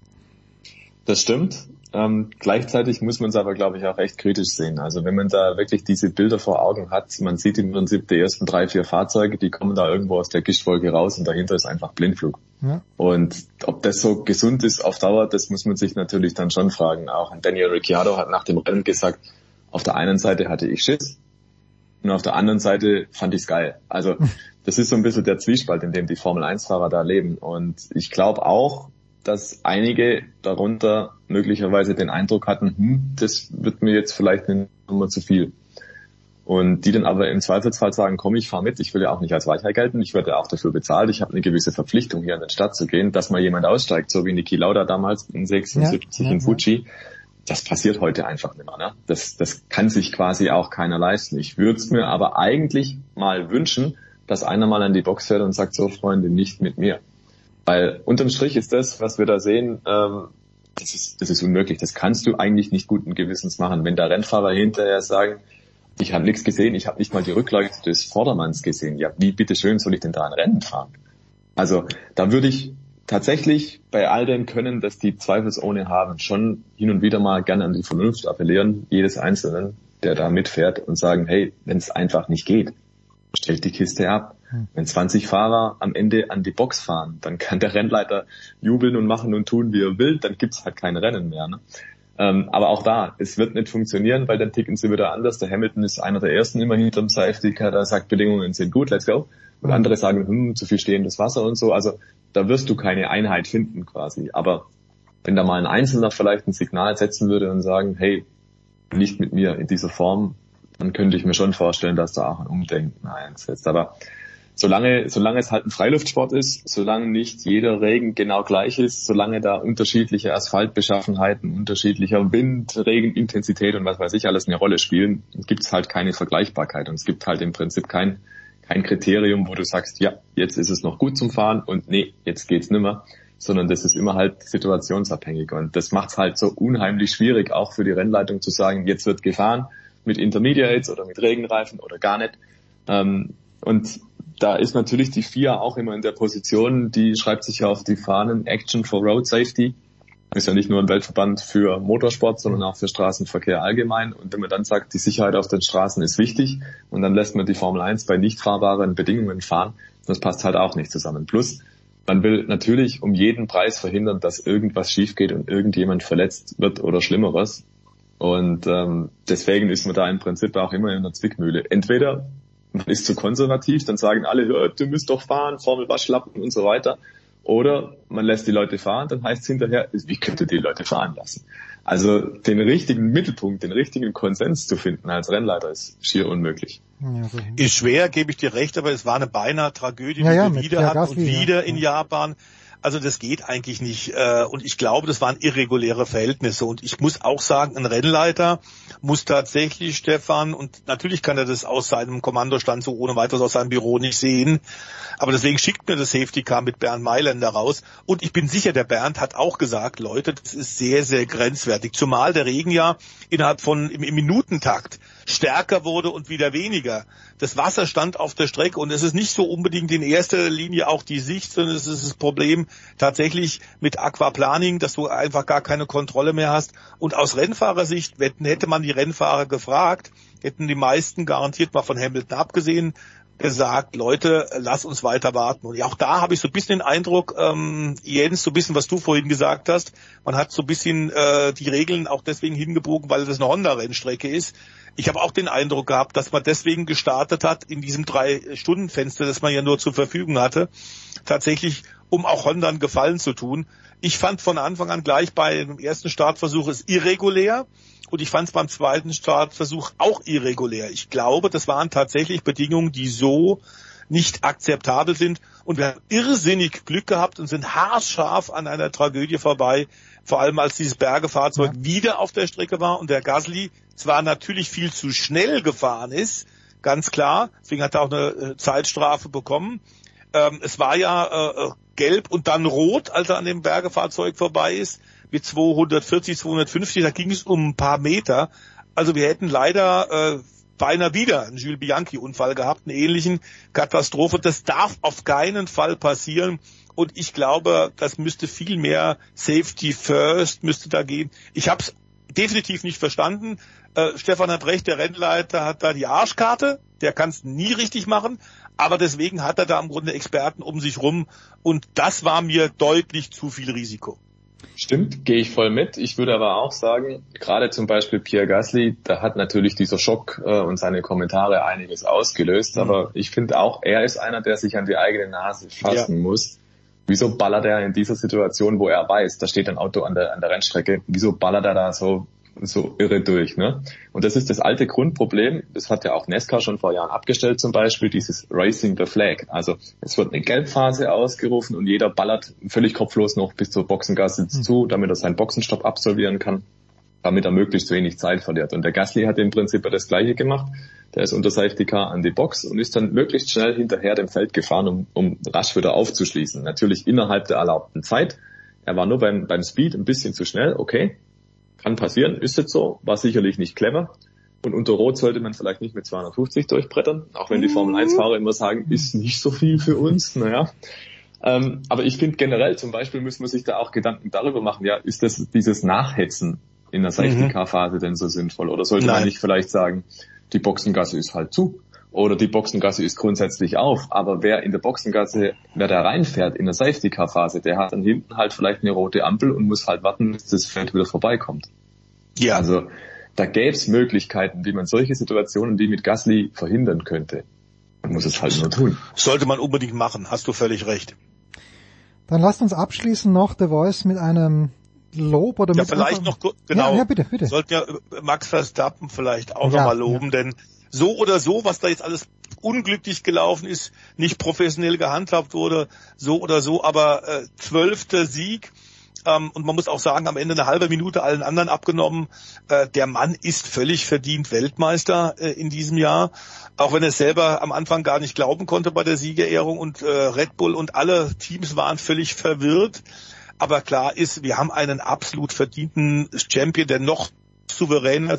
Das stimmt. Ähm, gleichzeitig muss man es aber, glaube ich, auch echt kritisch sehen. Also wenn man da wirklich diese Bilder vor Augen hat, man sieht im Prinzip die ersten drei, vier Fahrzeuge, die kommen da irgendwo aus der Gischtwolke raus und dahinter ist einfach Blindflug. Ja. Und ob das so gesund ist auf Dauer, das muss man sich natürlich dann schon fragen. Auch Daniel Ricciardo hat nach dem Rennen gesagt, auf der einen Seite hatte ich Schiss und auf der anderen Seite fand ich es geil. Also das ist so ein bisschen der Zwiespalt, in dem die Formel 1-Fahrer da leben. Und ich glaube auch, dass einige darunter möglicherweise den Eindruck hatten, hm, das wird mir jetzt vielleicht eine Nummer zu viel. Und die dann aber im Zweifelsfall sagen, komm, ich fahre mit, ich will ja auch nicht als Weichheit gelten, ich werde ja auch dafür bezahlt, ich habe eine gewisse Verpflichtung, hier in den Stadt zu gehen, dass mal jemand aussteigt, so wie Niki Lauda damals in 76 ja, in Fuji. Das passiert heute einfach nicht mehr. Ne? Das, das kann sich quasi auch keiner leisten. Ich würde es mir aber eigentlich mal wünschen, dass einer mal an die Box fährt und sagt, so Freunde, nicht mit mir. Weil unterm Strich ist das, was wir da sehen, ähm, das ist, das ist unmöglich. Das kannst du eigentlich nicht guten Gewissens machen. Wenn der Rennfahrer hinterher sagen, ich habe nichts gesehen, ich habe nicht mal die Rückleuchte des Vordermanns gesehen. Ja, wie bitteschön soll ich denn da ein Rennen fahren? Also da würde ich tatsächlich bei all dem Können, dass die zweifelsohne haben, schon hin und wieder mal gerne an die Vernunft appellieren, jedes Einzelnen, der da mitfährt und sagen, hey, wenn es einfach nicht geht, stellt die Kiste ab. Hm. Wenn 20 Fahrer am Ende an die Box fahren, dann kann der Rennleiter jubeln und machen und tun, wie er will, dann gibt's halt kein Rennen mehr. Ne? Ähm, aber auch da, es wird nicht funktionieren, weil dann ticken sie wieder anders. Der Hamilton ist einer der ersten immer hinterm Safety Car, der sagt, Bedingungen sind gut, let's go. Und hm. andere sagen, hm, zu viel stehendes Wasser und so. Also da wirst du keine Einheit finden quasi. Aber wenn da mal ein Einzelner vielleicht ein Signal setzen würde und sagen, hey, nicht mit mir in dieser Form, dann könnte ich mir schon vorstellen, dass da auch ein Umdenken einsetzt. Aber solange, solange es halt ein Freiluftsport ist, solange nicht jeder Regen genau gleich ist, solange da unterschiedliche Asphaltbeschaffenheiten, unterschiedlicher Wind, Regenintensität und was weiß ich alles eine Rolle spielen, gibt es halt keine Vergleichbarkeit und es gibt halt im Prinzip kein, kein Kriterium, wo du sagst, ja, jetzt ist es noch gut zum Fahren und nee, jetzt geht's nimmer, sondern das ist immer halt situationsabhängig und das macht es halt so unheimlich schwierig, auch für die Rennleitung zu sagen, jetzt wird gefahren mit Intermediates oder mit Regenreifen oder gar nicht. Ähm, und da ist natürlich die FIA auch immer in der Position, die schreibt sich ja auf die Fahnen Action for Road Safety. Ist ja nicht nur ein Weltverband für Motorsport, sondern auch für Straßenverkehr allgemein. Und wenn man dann sagt, die Sicherheit auf den Straßen ist wichtig und dann lässt man die Formel 1 bei nicht fahrbaren Bedingungen fahren, das passt halt auch nicht zusammen. Plus, man will natürlich um jeden Preis verhindern, dass irgendwas schief geht und irgendjemand verletzt wird oder Schlimmeres. Und ähm, deswegen ist man da im Prinzip auch immer in der Zwickmühle. Entweder man ist zu konservativ, dann sagen alle, du müsst doch fahren, Formel Waschlappen und so weiter. Oder man lässt die Leute fahren, dann heißt es hinterher, wie könnt ihr die Leute fahren lassen? Also den richtigen Mittelpunkt, den richtigen Konsens zu finden als Rennleiter ist schier unmöglich. Ist schwer, gebe ich dir recht, aber es war eine beinahe Tragödie, ja, ja, die wir wieder hatten und wieder in Japan. Also das geht eigentlich nicht. äh, Und ich glaube, das waren irreguläre Verhältnisse. Und ich muss auch sagen, ein Rennleiter muss tatsächlich, Stefan, und natürlich kann er das aus seinem Kommandostand so ohne weiteres aus seinem Büro nicht sehen. Aber deswegen schickt mir das Safety Car mit Bernd Mailänder raus. Und ich bin sicher, der Bernd hat auch gesagt, Leute, das ist sehr, sehr grenzwertig. Zumal der Regen ja innerhalb von im, im Minutentakt stärker wurde und wieder weniger. Das Wasser stand auf der Strecke und es ist nicht so unbedingt in erster Linie auch die Sicht, sondern es ist das Problem tatsächlich mit Aquaplaning, dass du einfach gar keine Kontrolle mehr hast. Und aus Rennfahrersicht hätte man die Rennfahrer gefragt, hätten die meisten garantiert mal von Hamilton abgesehen, gesagt, Leute, lass uns weiter warten. Und auch da habe ich so ein bisschen den Eindruck, ähm, Jens, so ein bisschen, was du vorhin gesagt hast, man hat so ein bisschen äh, die Regeln auch deswegen hingebogen, weil das eine Honda-Rennstrecke ist. Ich habe auch den Eindruck gehabt, dass man deswegen gestartet hat in diesem Drei-Stunden-Fenster, das man ja nur zur Verfügung hatte, tatsächlich, um auch Honda einen Gefallen zu tun. Ich fand von Anfang an gleich bei dem ersten Startversuch es irregulär. Und ich fand es beim zweiten Startversuch auch irregulär. Ich glaube, das waren tatsächlich Bedingungen, die so nicht akzeptabel sind. Und wir haben irrsinnig Glück gehabt und sind haarscharf an einer Tragödie vorbei. Vor allem als dieses Bergefahrzeug ja. wieder auf der Strecke war und der Gasly zwar natürlich viel zu schnell gefahren ist, ganz klar, deswegen hat er auch eine äh, Zeitstrafe bekommen. Ähm, es war ja äh, äh gelb und dann rot, als er an dem Bergefahrzeug vorbei ist mit 240, 250, da ging es um ein paar Meter. Also wir hätten leider äh, beinahe wieder einen Jules Bianchi-Unfall gehabt, einen ähnlichen Katastrophe. Das darf auf keinen Fall passieren. Und ich glaube, das müsste viel mehr Safety First müsste da gehen. Ich habe es definitiv nicht verstanden. Äh, Stefan hat recht, der Rennleiter hat da die Arschkarte, der kann es nie richtig machen, aber deswegen hat er da im Grunde Experten um sich rum und das war mir deutlich zu viel Risiko. Stimmt, gehe ich voll mit. Ich würde aber auch sagen, gerade zum Beispiel Pierre Gasly, da hat natürlich dieser Schock äh, und seine Kommentare einiges ausgelöst. Mhm. Aber ich finde auch, er ist einer, der sich an die eigene Nase fassen ja. muss. Wieso ballert er in dieser Situation, wo er weiß, da steht ein Auto an der, an der Rennstrecke, wieso ballert er da so so irre durch. Ne? Und das ist das alte Grundproblem, das hat ja auch Nesca schon vor Jahren abgestellt zum Beispiel, dieses Racing the Flag. Also es wird eine Gelbphase ausgerufen und jeder ballert völlig kopflos noch bis zur Boxengasse mhm. zu, damit er seinen Boxenstopp absolvieren kann, damit er möglichst wenig Zeit verliert. Und der Gasly hat im Prinzip das gleiche gemacht. Der ist unter Safety Car an die Box und ist dann möglichst schnell hinterher dem Feld gefahren, um, um rasch wieder aufzuschließen. Natürlich innerhalb der erlaubten Zeit. Er war nur beim, beim Speed ein bisschen zu schnell, okay, kann passieren, ist jetzt so, war sicherlich nicht clever. Und unter Rot sollte man vielleicht nicht mit 250 durchbrettern, auch wenn die Formel 1-Fahrer immer sagen, ist nicht so viel für uns, naja. Ähm, aber ich finde generell zum Beispiel müssen wir sich da auch Gedanken darüber machen, ja, ist das dieses Nachhetzen in der Safety-Car-Phase denn so sinnvoll? Oder sollte Nein. man nicht vielleicht sagen, die Boxengasse ist halt zu? Oder die Boxengasse ist grundsätzlich auf, aber wer in der Boxengasse, wer da reinfährt in der Safety-Car-Phase, der hat dann hinten halt vielleicht eine rote Ampel und muss halt warten, bis das Feld wieder vorbeikommt. Ja. Also da gäbe es Möglichkeiten, wie man solche Situationen wie mit Gasly verhindern könnte. Man muss es halt nur tun. Sollte man unbedingt machen, hast du völlig recht. Dann lasst uns abschließen noch The Voice mit einem Lob oder ja, mit vielleicht noch genau. Ja, ja, bitte, bitte. Sollten ja Max Verstappen vielleicht auch ja, nochmal loben, ja. denn so oder so, was da jetzt alles unglücklich gelaufen ist, nicht professionell gehandhabt wurde, so oder so, aber äh, zwölfter Sieg. Ähm, und man muss auch sagen, am Ende eine halbe Minute allen anderen abgenommen. Äh, der Mann ist völlig verdient Weltmeister äh, in diesem Jahr, auch wenn er selber am Anfang gar nicht glauben konnte bei der Siegerehrung und äh, Red Bull und alle Teams waren völlig verwirrt. Aber klar ist, wir haben einen absolut verdienten Champion, der noch souveräner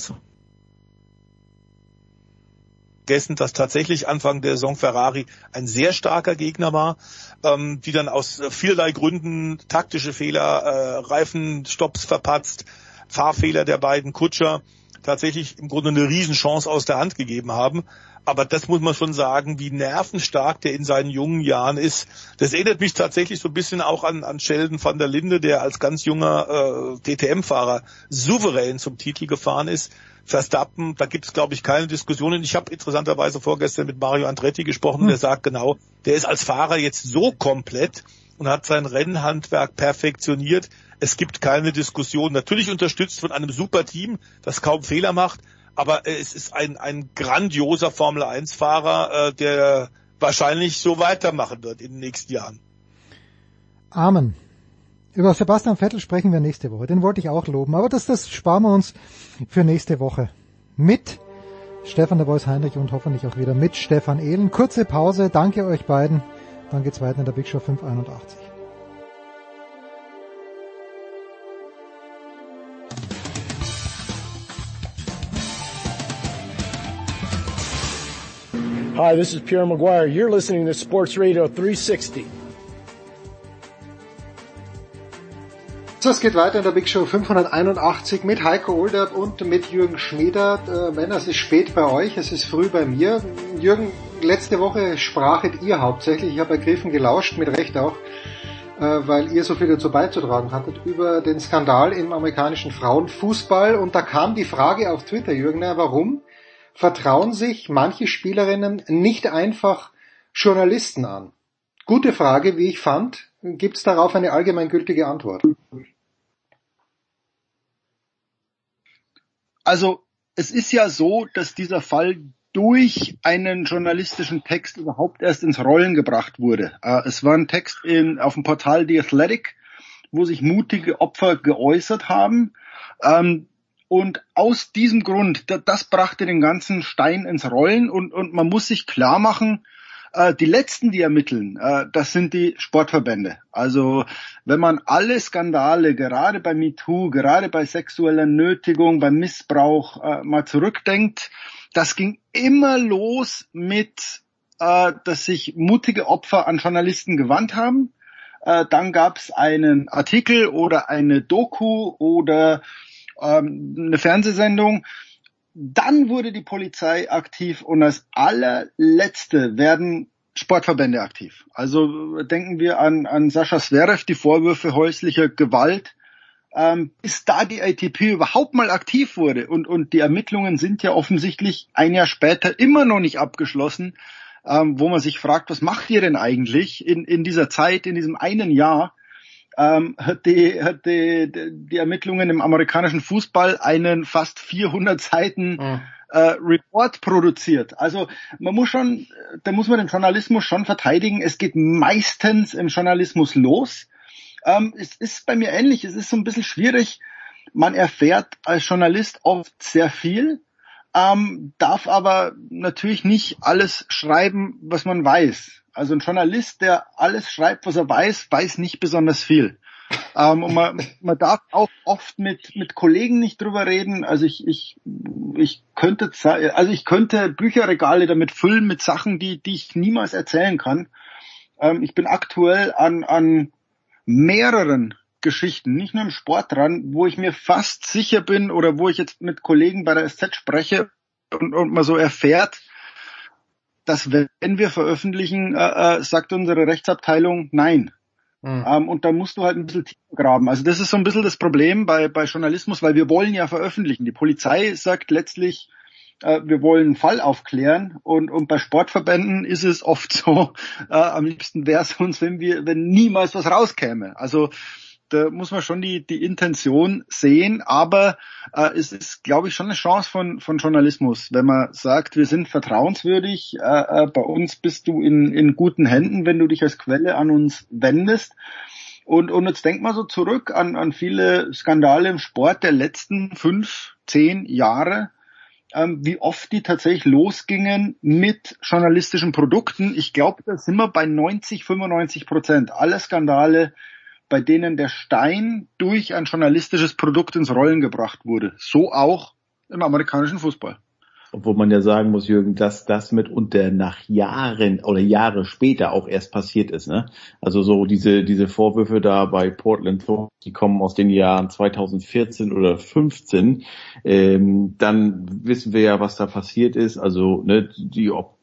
vergessen, dass tatsächlich Anfang der Saison Ferrari ein sehr starker Gegner war, ähm, die dann aus vielerlei Gründen taktische Fehler, äh, Reifenstopps verpatzt, Fahrfehler der beiden Kutscher tatsächlich im Grunde eine Riesenchance aus der Hand gegeben haben. Aber das muss man schon sagen, wie nervenstark der in seinen jungen Jahren ist. Das erinnert mich tatsächlich so ein bisschen auch an, an Sheldon van der Linde, der als ganz junger äh, DTM-Fahrer souverän zum Titel gefahren ist. Verstappen, da gibt es, glaube ich, keine Diskussionen. Ich habe interessanterweise vorgestern mit Mario Andretti gesprochen, hm. der sagt genau, der ist als Fahrer jetzt so komplett und hat sein Rennhandwerk perfektioniert. Es gibt keine Diskussion. Natürlich unterstützt von einem super Team, das kaum Fehler macht, aber es ist ein, ein grandioser Formel 1 Fahrer, äh, der wahrscheinlich so weitermachen wird in den nächsten Jahren. Amen. Über Sebastian Vettel sprechen wir nächste Woche. Den wollte ich auch loben, aber das, das sparen wir uns für nächste Woche. Mit Stefan der Voice Heinrich und hoffentlich auch wieder mit Stefan Ehlen. Kurze Pause. Danke euch beiden. Dann geht's weiter in der Big Show 581. Hi, this is Pierre Maguire. You're listening to Sports Radio 360. So, es geht weiter in der Big Show 581 mit Heiko Olderb und mit Jürgen Schmieder. Äh, Männer, es ist spät bei euch, es ist früh bei mir. Jürgen, letzte Woche sprachet ihr hauptsächlich, ich habe ergriffen gelauscht, mit Recht auch, äh, weil ihr so viel dazu beizutragen hattet, über den Skandal im amerikanischen Frauenfußball. Und da kam die Frage auf Twitter, Jürgen, warum vertrauen sich manche Spielerinnen nicht einfach Journalisten an? Gute Frage, wie ich fand. Gibt es darauf eine allgemeingültige Antwort? Also es ist ja so, dass dieser Fall durch einen journalistischen Text überhaupt erst ins Rollen gebracht wurde. Äh, es war ein Text in, auf dem Portal The Athletic, wo sich mutige Opfer geäußert haben. Ähm, und aus diesem Grund, das brachte den ganzen Stein ins Rollen und, und man muss sich klar machen, äh, die letzten, die ermitteln, äh, das sind die Sportverbände. Also wenn man alle Skandale, gerade bei MeToo, gerade bei sexueller Nötigung, beim Missbrauch äh, mal zurückdenkt, das ging immer los mit, dass sich mutige Opfer an Journalisten gewandt haben. Dann gab es einen Artikel oder eine Doku oder ähm, eine Fernsehsendung. Dann wurde die Polizei aktiv und als allerletzte werden Sportverbände aktiv. Also denken wir an, an Sascha Zverev, die Vorwürfe häuslicher Gewalt, ähm, bis da die ATP überhaupt mal aktiv wurde und, und die Ermittlungen sind ja offensichtlich ein Jahr später immer noch nicht abgeschlossen, ähm, wo man sich fragt, was macht ihr denn eigentlich in, in dieser Zeit, in diesem einen Jahr, ähm, hat, die, hat die, die Ermittlungen im amerikanischen Fußball einen fast 400 Seiten mhm. äh, Report produziert. Also man muss schon, da muss man den Journalismus schon verteidigen. Es geht meistens im Journalismus los. Ähm, es ist bei mir ähnlich. Es ist so ein bisschen schwierig. Man erfährt als Journalist oft sehr viel, ähm, darf aber natürlich nicht alles schreiben, was man weiß. Also ein Journalist, der alles schreibt, was er weiß, weiß nicht besonders viel. ähm, und man, man darf auch oft mit, mit Kollegen nicht drüber reden. Also ich, ich, ich könnte, also ich könnte Bücherregale damit füllen mit Sachen, die, die ich niemals erzählen kann. Ähm, ich bin aktuell an, an mehreren Geschichten, nicht nur im Sport dran, wo ich mir fast sicher bin oder wo ich jetzt mit Kollegen bei der SZ spreche und, und man so erfährt, dass wenn wir veröffentlichen, äh, äh, sagt unsere Rechtsabteilung nein. Mhm. Ähm, und da musst du halt ein bisschen tiefer graben. Also das ist so ein bisschen das Problem bei, bei Journalismus, weil wir wollen ja veröffentlichen. Die Polizei sagt letztlich, äh, wir wollen einen Fall aufklären und, und bei Sportverbänden ist es oft so, [LAUGHS] äh, am liebsten wäre es uns, wenn wir, wenn niemals was rauskäme. Also da muss man schon die, die Intention sehen, aber äh, es ist, glaube ich, schon eine Chance von, von Journalismus, wenn man sagt, wir sind vertrauenswürdig, äh, äh, bei uns bist du in, in guten Händen, wenn du dich als Quelle an uns wendest. Und, und jetzt denkt man so zurück an, an viele Skandale im Sport der letzten fünf, zehn Jahre, ähm, wie oft die tatsächlich losgingen mit journalistischen Produkten. Ich glaube, da sind wir bei 90, 95 Prozent. Alle Skandale, bei denen der Stein durch ein journalistisches Produkt ins Rollen gebracht wurde. So auch im amerikanischen Fußball. Obwohl man ja sagen muss, Jürgen, dass das mitunter nach Jahren oder Jahre später auch erst passiert ist. Ne? Also so diese, diese Vorwürfe da bei Portland, die kommen aus den Jahren 2014 oder 15. Ähm, dann wissen wir ja, was da passiert ist. Also ne, die ob,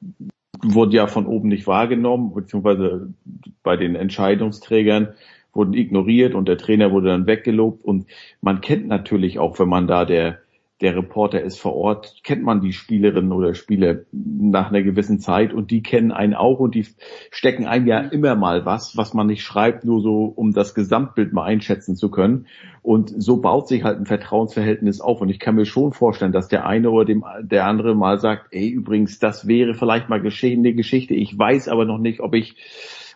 wurden ja von oben nicht wahrgenommen, beziehungsweise bei den Entscheidungsträgern wurden ignoriert und der Trainer wurde dann weggelobt. Und man kennt natürlich auch, wenn man da der der Reporter ist vor Ort, kennt man die Spielerinnen oder Spieler nach einer gewissen Zeit und die kennen einen auch und die stecken einem ja immer mal was, was man nicht schreibt, nur so, um das Gesamtbild mal einschätzen zu können. Und so baut sich halt ein Vertrauensverhältnis auf. Und ich kann mir schon vorstellen, dass der eine oder dem, der andere mal sagt, ey, übrigens, das wäre vielleicht mal geschehene Geschichte. Ich weiß aber noch nicht, ob ich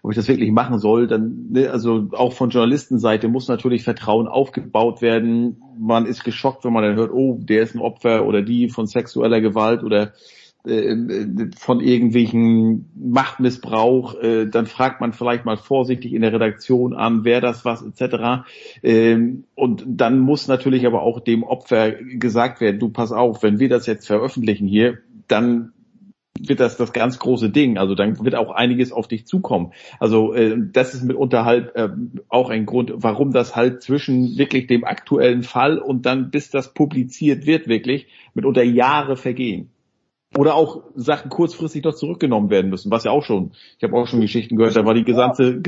ob ich das wirklich machen soll, dann, ne, also auch von Journalistenseite muss natürlich Vertrauen aufgebaut werden. Man ist geschockt, wenn man dann hört, oh, der ist ein Opfer oder die von sexueller Gewalt oder äh, von irgendwelchen Machtmissbrauch, äh, dann fragt man vielleicht mal vorsichtig in der Redaktion an, wer das was etc. Ähm, und dann muss natürlich aber auch dem Opfer gesagt werden, du pass auf, wenn wir das jetzt veröffentlichen hier, dann wird das das ganz große Ding. Also dann wird auch einiges auf dich zukommen. Also äh, das ist mitunter halt äh, auch ein Grund, warum das halt zwischen wirklich dem aktuellen Fall und dann bis das publiziert wird wirklich mitunter Jahre vergehen oder auch Sachen kurzfristig noch zurückgenommen werden müssen, was ja auch schon, ich habe auch schon Geschichten gehört, da war die gesamte,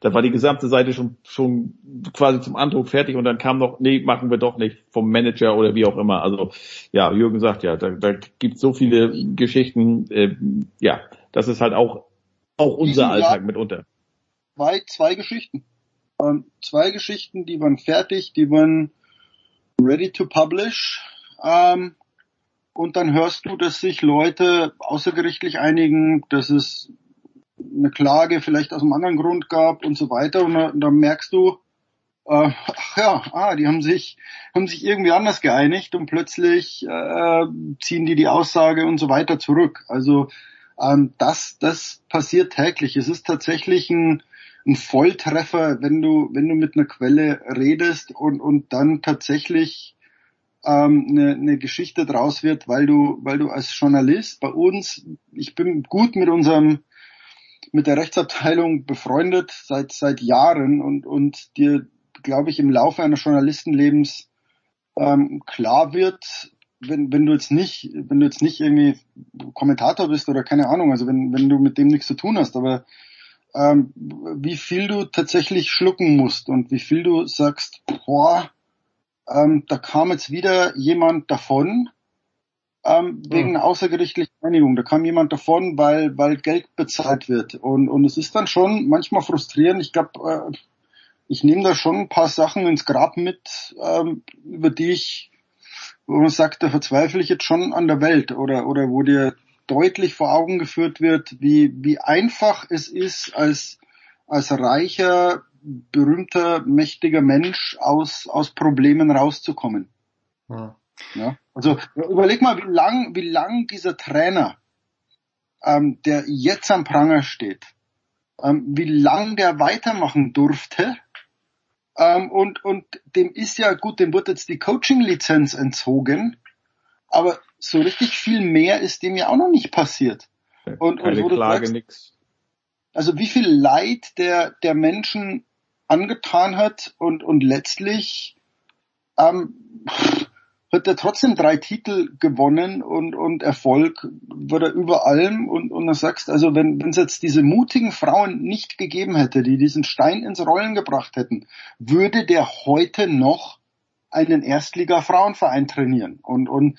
da war die gesamte Seite schon, schon quasi zum Andruck fertig und dann kam noch, nee, machen wir doch nicht vom Manager oder wie auch immer. Also ja, Jürgen sagt ja, da, da gibt so viele Geschichten, äh, ja, das ist halt auch, auch unser Alltag mitunter. Zwei, zwei Geschichten. Ähm, zwei Geschichten, die waren fertig, die waren ready to publish. Ähm, und dann hörst du, dass sich Leute außergerichtlich einigen, dass es eine Klage vielleicht aus einem anderen Grund gab und so weiter. Und dann, merkst du, äh, ach ja, ah, die haben sich, haben sich irgendwie anders geeinigt und plötzlich äh, ziehen die die Aussage und so weiter zurück. Also ähm, das, das passiert täglich. Es ist tatsächlich ein, ein Volltreffer, wenn du, wenn du mit einer Quelle redest und, und dann tatsächlich ähm, eine, eine Geschichte draus wird, weil du, weil du als Journalist bei uns, ich bin gut mit unserem mit der Rechtsabteilung befreundet seit seit Jahren und und dir glaube ich im Laufe eines Journalistenlebens ähm, klar wird, wenn wenn du jetzt nicht wenn du jetzt nicht irgendwie Kommentator bist oder keine Ahnung, also wenn wenn du mit dem nichts zu tun hast, aber ähm, wie viel du tatsächlich schlucken musst und wie viel du sagst, boah, ähm, da kam jetzt wieder jemand davon ähm, wegen einer außergerichtlichen Einigung. Da kam jemand davon, weil weil Geld bezahlt wird und und es ist dann schon manchmal frustrierend. Ich glaube, äh, ich nehme da schon ein paar Sachen ins Grab mit, ähm, über die ich, wo man sagt, da verzweifle ich jetzt schon an der Welt oder oder wo dir deutlich vor Augen geführt wird, wie wie einfach es ist als als reicher berühmter, mächtiger Mensch aus, aus Problemen rauszukommen. Ja. ja. Also überleg mal, wie lang, wie lang dieser Trainer, ähm, der jetzt am Pranger steht, ähm, wie lang der weitermachen durfte. Ähm, und, und dem ist ja gut, dem wird jetzt die Coaching-Lizenz entzogen, aber so richtig viel mehr ist dem ja auch noch nicht passiert. Und, Keine und Klage, sagst, nix. Also wie viel Leid der, der Menschen angetan hat und, und letztlich ähm, hat er trotzdem drei Titel gewonnen und, und Erfolg war er über allem. Und, und du sagst, also wenn es jetzt diese mutigen Frauen nicht gegeben hätte, die diesen Stein ins Rollen gebracht hätten, würde der heute noch einen Erstliga-Frauenverein trainieren. Und, und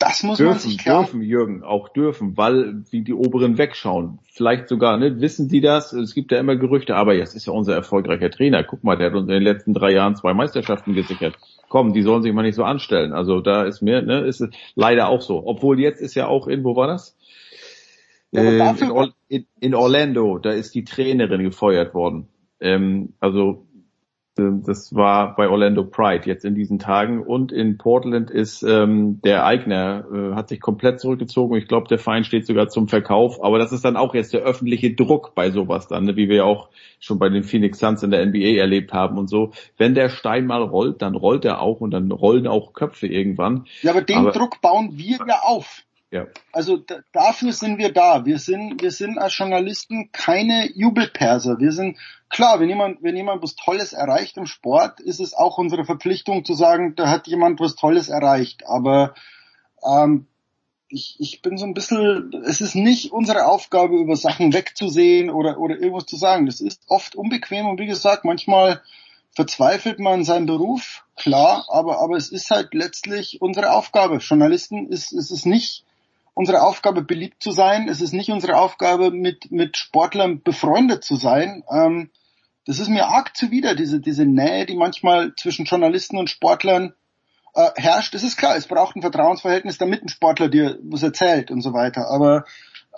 das muss dürfen, man sich klar. Dürfen, Jürgen, auch dürfen, weil wie die Oberen wegschauen. Vielleicht sogar, ne, wissen die das? Es gibt ja immer Gerüchte, aber jetzt ist ja unser erfolgreicher Trainer. Guck mal, der hat uns in den letzten drei Jahren zwei Meisterschaften gesichert. Komm, die sollen sich mal nicht so anstellen. Also da ist mir, ne, ist es leider auch so. Obwohl jetzt ist ja auch in, wo war das? Äh, in, in, in Orlando, da ist die Trainerin gefeuert worden. Ähm, also das war bei Orlando Pride jetzt in diesen Tagen und in Portland ist ähm, der Eigner äh, hat sich komplett zurückgezogen. Ich glaube, der Verein steht sogar zum Verkauf, aber das ist dann auch jetzt der öffentliche Druck bei sowas dann, ne? wie wir auch schon bei den Phoenix Suns in der NBA erlebt haben und so. Wenn der Stein mal rollt, dann rollt er auch und dann rollen auch Köpfe irgendwann. Ja, aber den aber, Druck bauen wir ja auf. Ja. Also dafür sind wir da. Wir sind, wir sind als Journalisten keine Jubelperser. Wir sind klar, wenn jemand, wenn jemand was Tolles erreicht im Sport, ist es auch unsere Verpflichtung zu sagen, da hat jemand was Tolles erreicht. Aber ähm, ich, ich bin so ein bisschen, es ist nicht unsere Aufgabe, über Sachen wegzusehen oder, oder irgendwas zu sagen. Das ist oft unbequem und wie gesagt, manchmal verzweifelt man in seinem Beruf, klar, aber, aber es ist halt letztlich unsere Aufgabe. Journalisten ist, ist es nicht unsere Aufgabe, beliebt zu sein. Es ist nicht unsere Aufgabe, mit, mit Sportlern befreundet zu sein. Ähm, das ist mir arg zuwider, diese, diese Nähe, die manchmal zwischen Journalisten und Sportlern äh, herrscht. Es ist klar, es braucht ein Vertrauensverhältnis, damit ein Sportler dir was erzählt und so weiter. Aber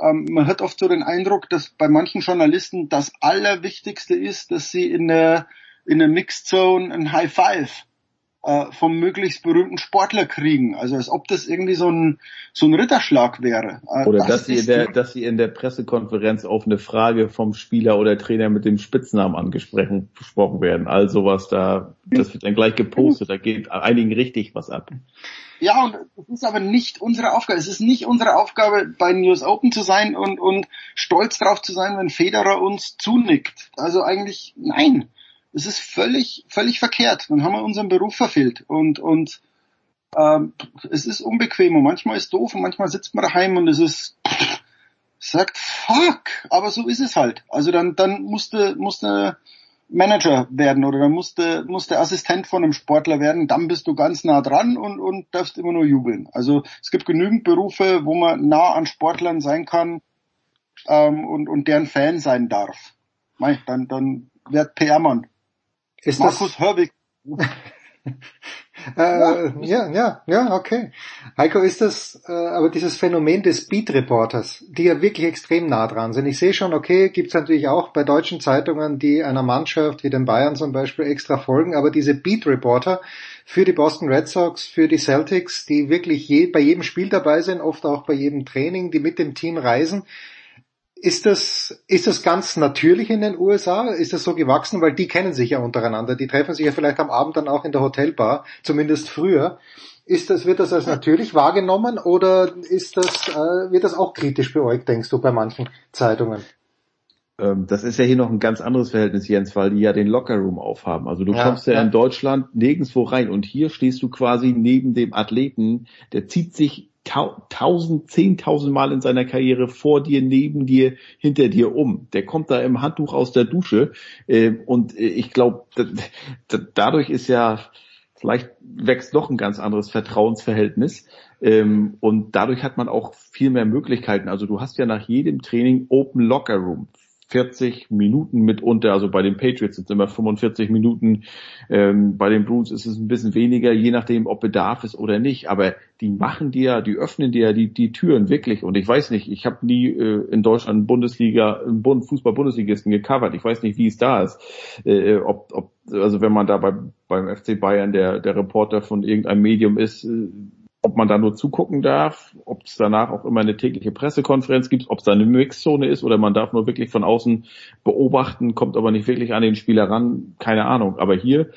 ähm, man hat oft so den Eindruck, dass bei manchen Journalisten das Allerwichtigste ist, dass sie in der, in der Mixed Zone ein High Five äh, vom möglichst berühmten Sportler kriegen. Also als ob das irgendwie so ein, so ein Ritterschlag wäre. Äh, oder das dass sie, in der, dass sie in der Pressekonferenz auf eine Frage vom Spieler oder Trainer mit dem Spitznamen angesprochen werden. All sowas da, das wird dann gleich gepostet, da geht einigen richtig was ab. Ja, und das ist aber nicht unsere Aufgabe. Es ist nicht unsere Aufgabe, bei News Open zu sein und, und stolz drauf zu sein, wenn Federer uns zunickt. Also eigentlich nein. Es ist völlig, völlig verkehrt. Dann haben wir unseren Beruf verfehlt und, und ähm, es ist unbequem und manchmal ist doof und manchmal sitzt man daheim und es ist sagt fuck, aber so ist es halt. Also dann dann musste musste Manager werden oder dann musste musste Assistent von einem Sportler werden, dann bist du ganz nah dran und und darfst immer nur jubeln. Also es gibt genügend Berufe, wo man nah an Sportlern sein kann ähm, und und deren Fan sein darf. Mei, dann dann wird PR-Mann. Ist Markus das, Hörwig. [LAUGHS] äh, ja, ja, ja, okay. Heiko, ist das äh, aber dieses Phänomen des Beat-Reporters, die ja wirklich extrem nah dran sind. Ich sehe schon, okay, gibt's natürlich auch bei deutschen Zeitungen, die einer Mannschaft wie den Bayern zum Beispiel extra folgen, aber diese Beat-Reporter für die Boston Red Sox, für die Celtics, die wirklich je, bei jedem Spiel dabei sind, oft auch bei jedem Training, die mit dem Team reisen, ist das, ist das ganz natürlich in den USA? Ist das so gewachsen? Weil die kennen sich ja untereinander. Die treffen sich ja vielleicht am Abend dann auch in der Hotelbar, zumindest früher. Ist das, wird das als natürlich wahrgenommen oder ist das, äh, wird das auch kritisch beäugt, denkst du, bei manchen Zeitungen? Ähm, das ist ja hier noch ein ganz anderes Verhältnis, Jens, weil die ja den Lockerroom aufhaben. Also du ja, kommst ja, ja in Deutschland nirgendwo rein und hier stehst du quasi neben dem Athleten, der zieht sich tausend, zehntausend Mal in seiner Karriere vor dir, neben dir, hinter dir um. Der kommt da im Handtuch aus der Dusche äh, und äh, ich glaube, dadurch ist ja vielleicht wächst doch ein ganz anderes Vertrauensverhältnis ähm, und dadurch hat man auch viel mehr Möglichkeiten. Also du hast ja nach jedem Training Open Locker Room 40 Minuten mitunter, also bei den Patriots sind es immer 45 Minuten, ähm, bei den Bruins ist es ein bisschen weniger, je nachdem, ob Bedarf ist oder nicht, aber die machen dir, die öffnen dir die, die Türen wirklich. Und ich weiß nicht, ich habe nie äh, in Deutschland Bundesliga, Bund, Fußball-Bundesligisten gecovert, ich weiß nicht, wie es da ist, äh, ob, ob, also wenn man da bei, beim FC Bayern der, der Reporter von irgendeinem Medium ist, äh, ob man da nur zugucken darf, ob es danach auch immer eine tägliche Pressekonferenz gibt, ob es da eine Mixzone ist oder man darf nur wirklich von außen beobachten, kommt aber nicht wirklich an den Spieler ran, keine Ahnung. Aber hier,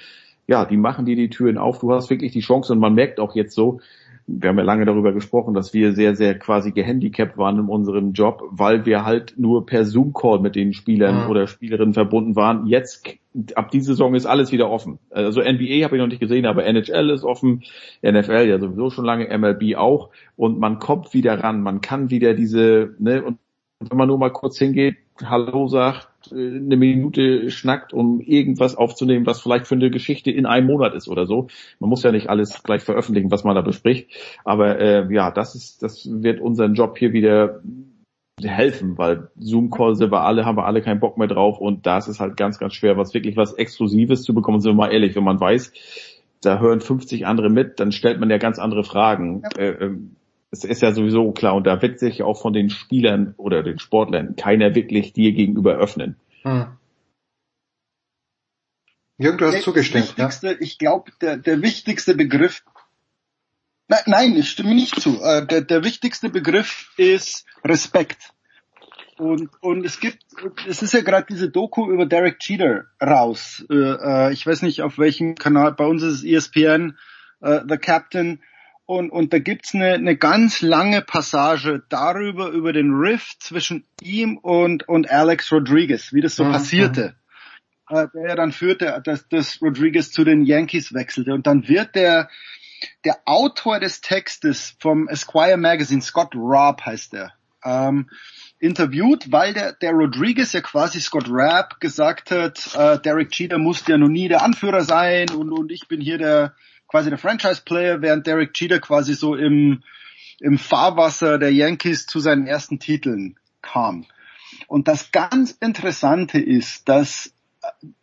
ja, die machen dir die Türen auf, du hast wirklich die Chance und man merkt auch jetzt so, wir haben ja lange darüber gesprochen, dass wir sehr, sehr quasi gehandicapt waren in unserem Job, weil wir halt nur per Zoom-Call mit den Spielern mhm. oder Spielerinnen verbunden waren. Jetzt, ab dieser Saison ist alles wieder offen. Also NBA habe ich noch nicht gesehen, aber NHL ist offen, NFL ja sowieso schon lange, MLB auch. Und man kommt wieder ran, man kann wieder diese, ne, und wenn man nur mal kurz hingeht, Hallo sagt, äh, eine Minute schnackt, um irgendwas aufzunehmen, was vielleicht für eine Geschichte in einem Monat ist oder so. Man muss ja nicht alles gleich veröffentlichen, was man da bespricht. Aber äh, ja, das ist, das wird unseren Job hier wieder helfen, weil Zoom-Calls wir alle, haben wir alle keinen Bock mehr drauf und da ist es halt ganz, ganz schwer, was wirklich was Exklusives zu bekommen. Sind wir mal ehrlich, wenn man weiß, da hören 50 andere mit, dann stellt man ja ganz andere Fragen. Ja. Äh, ähm, es ist ja sowieso klar und da wird sich auch von den Spielern oder den Sportlern keiner wirklich dir gegenüber öffnen. Hm. Jürgen, du hast der zugestimmt. Ja? Ich glaube, der, der wichtigste Begriff Nein, nein, ich stimme nicht zu. Äh, der, der wichtigste Begriff ist Respekt. Und, und es gibt, es ist ja gerade diese Doku über Derek Cheater raus. Äh, äh, ich weiß nicht auf welchem Kanal, bei uns ist es ESPN, The Captain. Und, und da gibt's eine, eine ganz lange Passage darüber, über den Rift zwischen ihm und, und Alex Rodriguez, wie das so mhm. passierte. Der ja dann führte, dass, dass Rodriguez zu den Yankees wechselte. Und dann wird der, der Autor des Textes vom Esquire Magazine, Scott Robb heißt er, ähm, interviewt, weil der, der Rodriguez ja quasi Scott Rapp gesagt hat, äh, Derek Cheater musste ja noch nie der Anführer sein und, und ich bin hier der quasi der Franchise-Player, während Derek Cheater quasi so im, im Fahrwasser der Yankees zu seinen ersten Titeln kam. Und das ganz Interessante ist, dass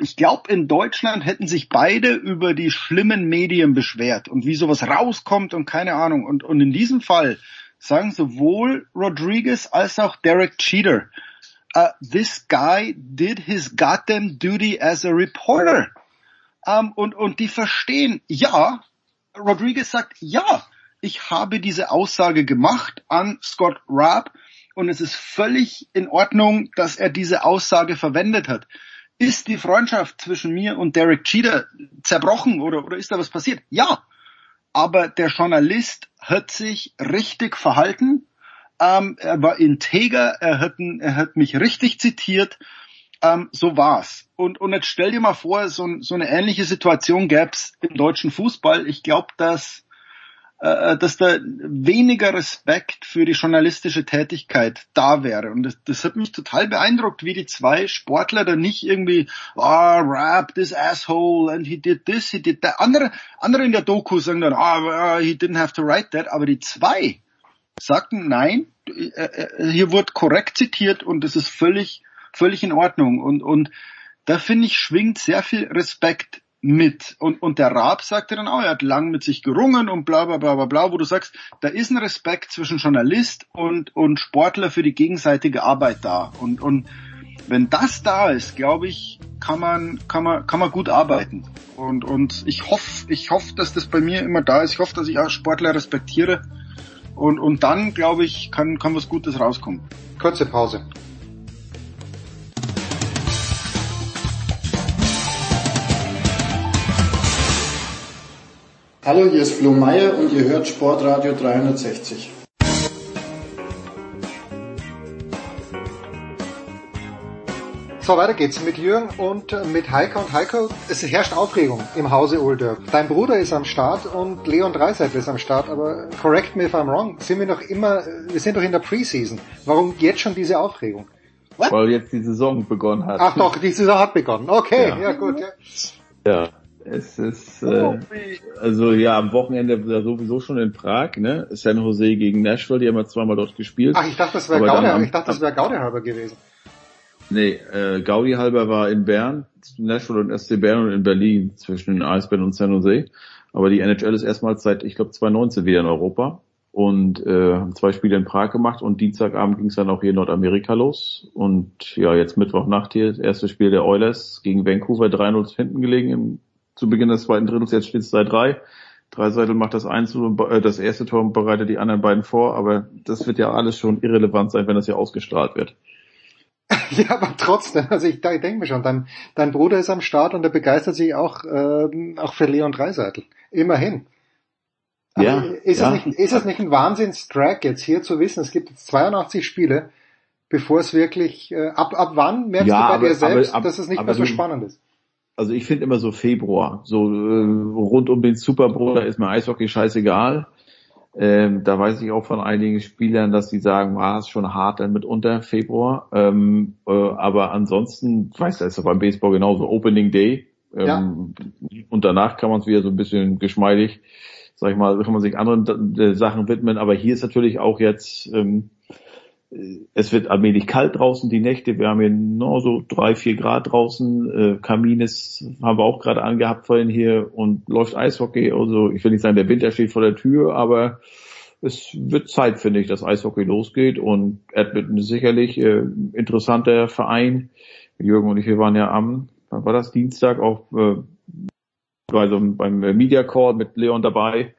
ich glaube, in Deutschland hätten sich beide über die schlimmen Medien beschwert und wie sowas rauskommt und keine Ahnung. Und, und in diesem Fall sagen sowohl Rodriguez als auch Derek Cheater, uh, this guy did his goddamn duty as a reporter. Um, und, und die verstehen, ja, Rodriguez sagt, ja, ich habe diese Aussage gemacht an Scott Rapp und es ist völlig in Ordnung, dass er diese Aussage verwendet hat. Ist die Freundschaft zwischen mir und Derek Cheater zerbrochen oder, oder ist da was passiert? Ja. Aber der Journalist hat sich richtig verhalten. Ähm, er war integer, er hat, er hat mich richtig zitiert. Ähm, so war's. Und, und jetzt stell dir mal vor, so, so eine ähnliche Situation gäb's im deutschen Fußball. Ich glaube, dass äh, dass da weniger Respekt für die journalistische Tätigkeit da wäre. Und das, das hat mich total beeindruckt, wie die zwei Sportler da nicht irgendwie, ah, oh, rap this asshole and he did this, he did that. Andere, andere in der Doku sagen dann, ah, oh, he didn't have to write that. Aber die zwei sagten, nein, äh, äh, hier wird korrekt zitiert und das ist völlig, völlig in Ordnung. Und, und da finde ich schwingt sehr viel Respekt mit. Und, und der Raab sagte dann auch, er hat lang mit sich gerungen und bla bla bla bla bla, wo du sagst, da ist ein Respekt zwischen Journalist und, und Sportler für die gegenseitige Arbeit da. Und, und wenn das da ist, glaube ich, kann man, kann man, kann man gut arbeiten. Und, und ich hoffe, ich hoffe, dass das bei mir immer da ist. Ich hoffe, dass ich auch Sportler respektiere. Und, und dann, glaube ich, kann, kann was Gutes rauskommen. Kurze Pause. Hallo, hier ist Flo Meyer und ihr hört Sportradio 360. So, weiter geht's mit Jürgen und mit Heiko. Und Heiko, es herrscht Aufregung im Hause Olderb. Dein Bruder ist am Start und Leon Dreiseitel ist am Start, aber correct me if I'm wrong, sind wir noch immer, wir sind doch in der Preseason. Warum jetzt schon diese Aufregung? What? Weil jetzt die Saison begonnen hat. Ach doch, die Saison hat begonnen. Okay, ja, ja gut. Ja. ja. Es ist, äh, also ja, am Wochenende sowieso schon in Prag, ne? San Jose gegen Nashville, die haben wir zweimal dort gespielt. Ach, ich dachte, das wäre Gaudi, ich dachte, das wäre Gaudi halber gewesen. Nee, äh, Gaudi halber war in Bern, Nashville und SC Bern und in Berlin zwischen den Eisbären und San Jose. Aber die NHL ist erstmals seit, ich glaube, 2019 wieder in Europa und äh, haben zwei Spiele in Prag gemacht und Dienstagabend ging es dann auch hier in Nordamerika los. Und ja, jetzt Mittwochnacht hier, das erste Spiel der Oilers gegen Vancouver 3-0 hinten gelegen im zu Beginn des zweiten Drittels, jetzt steht es 3-3. Dreiseitel macht das, Einzel, äh, das erste Tor und bereitet die anderen beiden vor, aber das wird ja alles schon irrelevant sein, wenn das ja ausgestrahlt wird. [LAUGHS] Ja, aber trotzdem, also ich, ich denke mir schon, dein, dein Bruder ist am Start und er begeistert sich auch, äh, auch für Leon Dreiseitel. Immerhin. ja, also, ist, ja. Es nicht, ist es nicht ein Wahnsinns-Track jetzt hier zu wissen, es gibt jetzt 82 Spiele, bevor es wirklich, äh, ab, ab wann merkst ja, du bei aber, dir selbst, aber, aber, dass es nicht mehr so spannend ist? Also ich finde immer so Februar, so äh, rund um den Super Bowl, da ist mir Eishockey scheißegal. Ähm, da weiß ich auch von einigen Spielern, dass sie sagen, war es schon hart dann mitunter Februar. Ähm, äh, aber ansonsten, ich weiß, das ist ja beim Baseball genauso. Opening Day. Ähm, ja. Und danach kann man es wieder so ein bisschen geschmeidig, sag ich mal, kann man sich anderen äh, Sachen widmen. Aber hier ist natürlich auch jetzt, ähm, es wird allmählich kalt draußen die Nächte. Wir haben hier nur so drei, vier Grad draußen. Äh, Kamin ist, haben wir auch gerade angehabt vorhin hier und läuft Eishockey. Also ich will nicht sagen, der Winter steht vor der Tür, aber es wird Zeit, finde ich, dass Eishockey losgeht und Edmonton ist sicherlich äh, interessanter Verein. Jürgen und ich, wir waren ja am, wann war das, Dienstag auch äh, bei so, beim Media Call mit Leon dabei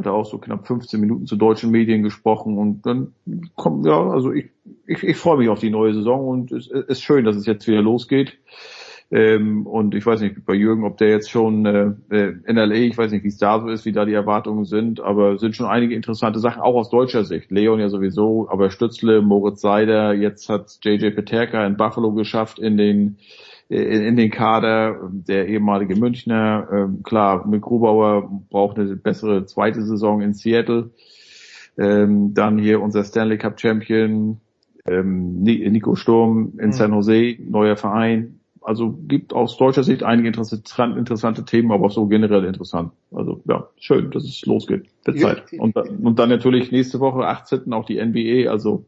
hat er auch so knapp 15 Minuten zu deutschen Medien gesprochen und dann kommt, ja, also ich, ich, ich freue mich auf die neue Saison und es ist schön, dass es jetzt wieder losgeht. Ähm, und ich weiß nicht bei Jürgen, ob der jetzt schon äh, äh in LA, ich weiß nicht, wie es da so ist, wie da die Erwartungen sind, aber sind schon einige interessante Sachen, auch aus deutscher Sicht. Leon ja sowieso, aber Stützle, Moritz Seider, jetzt hat JJ Peterka in Buffalo geschafft in den in, den Kader, der ehemalige Münchner, ähm, klar, mit Grubauer braucht eine bessere zweite Saison in Seattle. Ähm, dann hier unser Stanley Cup Champion, ähm, Nico Sturm in mhm. San Jose, neuer Verein. Also gibt aus deutscher Sicht einige interessante, interessante Themen, aber auch so generell interessant. Also ja, schön, dass es losgeht. Wird Zeit. Und, und dann natürlich nächste Woche, 18. auch die NBA, also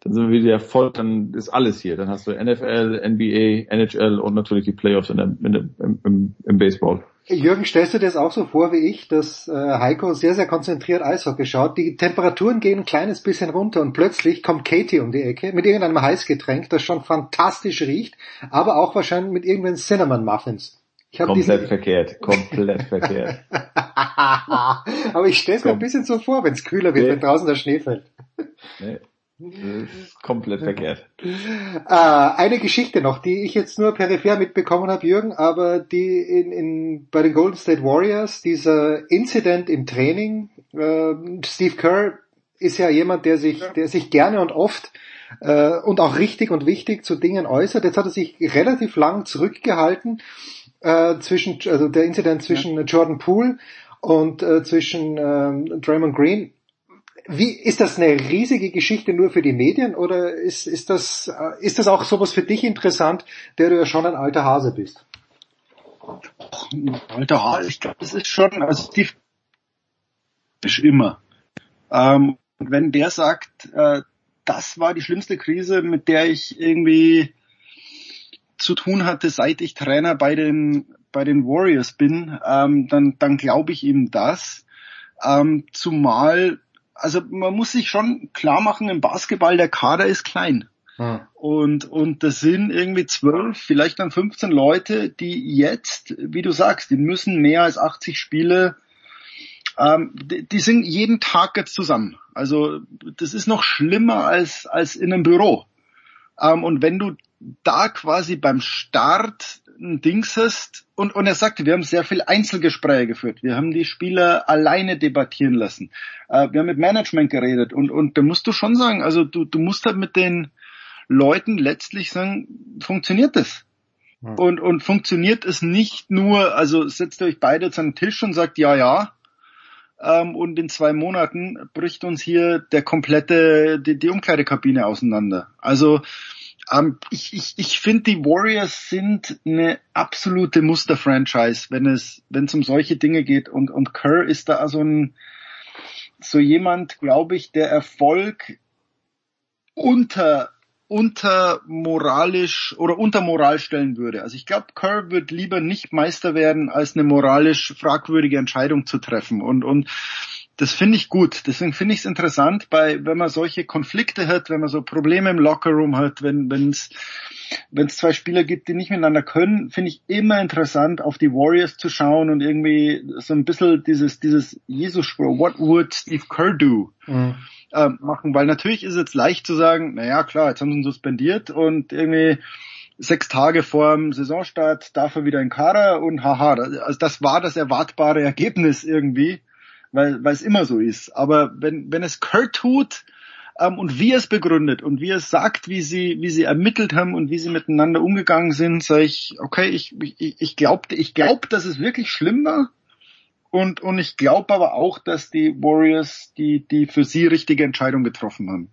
dann sind wir wieder voll, dann ist alles hier. Dann hast du NFL, NBA, NHL und natürlich die Playoffs in der, in der, im, im, Baseball. Jürgen, stellst du dir das auch so vor wie ich, dass äh, Heiko sehr, sehr konzentriert Eishockey schaut? Die Temperaturen gehen ein kleines bisschen runter und plötzlich kommt Katie um die Ecke mit irgendeinem Heißgetränk, das schon fantastisch riecht, aber auch wahrscheinlich mit irgendwelchen Cinnamon Muffins. Ich komplett diesen... verkehrt, komplett verkehrt. [LAUGHS] aber ich stelle es mir ein bisschen so vor, wenn es kühler wird, nee. wenn draußen der Schnee fällt. Nee komplett verkehrt. Äh, eine Geschichte noch, die ich jetzt nur peripher mitbekommen habe, Jürgen, aber die in, in bei den Golden State Warriors, dieser Incident im Training, äh, Steve Kerr ist ja jemand, der sich, der sich gerne und oft äh, und auch richtig und wichtig zu Dingen äußert. Jetzt hat er sich relativ lang zurückgehalten äh, zwischen, also der Incident zwischen ja. Jordan Poole und äh, zwischen äh, Draymond Green wie ist das eine riesige Geschichte nur für die Medien oder ist, ist das äh, ist das auch sowas für dich interessant, der du ja schon ein alter Hase bist? Alter Hase, ich glaube, das ist schon, also die ist immer. Ähm, wenn der sagt, äh, das war die schlimmste Krise, mit der ich irgendwie zu tun hatte, seit ich Trainer bei den bei den Warriors bin, ähm, dann dann glaube ich ihm das. Ähm, zumal also man muss sich schon klar machen, im Basketball der Kader ist klein. Hm. Und, und das sind irgendwie zwölf, vielleicht dann 15 Leute, die jetzt, wie du sagst, die müssen mehr als 80 Spiele, ähm, die, die sind jeden Tag jetzt zusammen. Also das ist noch schlimmer als, als in einem Büro. Ähm, und wenn du da quasi beim Start ein Dings hast und, und er sagte, wir haben sehr viel Einzelgespräche geführt. Wir haben die Spieler alleine debattieren lassen. Äh, wir haben mit Management geredet und, und da musst du schon sagen, also du, du musst halt mit den Leuten letztlich sagen, funktioniert das? Ja. Und, und funktioniert es nicht nur, also setzt euch beide zu einem Tisch und sagt, ja, ja, ähm, und in zwei Monaten bricht uns hier der komplette, die, die Umkleidekabine auseinander. Also ähm, ich ich, ich finde, die Warriors sind eine absolute Muster-Franchise, wenn es wenn es um solche Dinge geht. Und, und Kerr ist da so ein so jemand, glaube ich, der Erfolg unter unter moralisch oder unter Moral stellen würde. Also ich glaube, Kerr wird lieber nicht Meister werden, als eine moralisch fragwürdige Entscheidung zu treffen. Und, und das finde ich gut. Deswegen finde ich es interessant, bei, wenn man solche Konflikte hat, wenn man so Probleme im Lockerroom hat, wenn es wenn es zwei Spieler gibt, die nicht miteinander können, finde ich immer interessant, auf die Warriors zu schauen und irgendwie so ein bisschen dieses, dieses Jesus-Spruch, what would Steve Kerr do? Mhm. Äh, machen, weil natürlich ist es jetzt leicht zu sagen, naja klar, jetzt haben sie ihn suspendiert und irgendwie sechs Tage vor dem Saisonstart darf er wieder in Kader und haha, also das war das erwartbare Ergebnis irgendwie weil weil es immer so ist. Aber wenn wenn es Kurt tut ähm, und wie er es begründet und wie er es sagt, wie sie wie sie ermittelt haben und wie sie miteinander umgegangen sind, sage ich, okay, ich ich, ich glaube, ich glaub, dass es wirklich schlimm war. Und, und ich glaube aber auch, dass die Warriors die, die für sie richtige Entscheidung getroffen haben.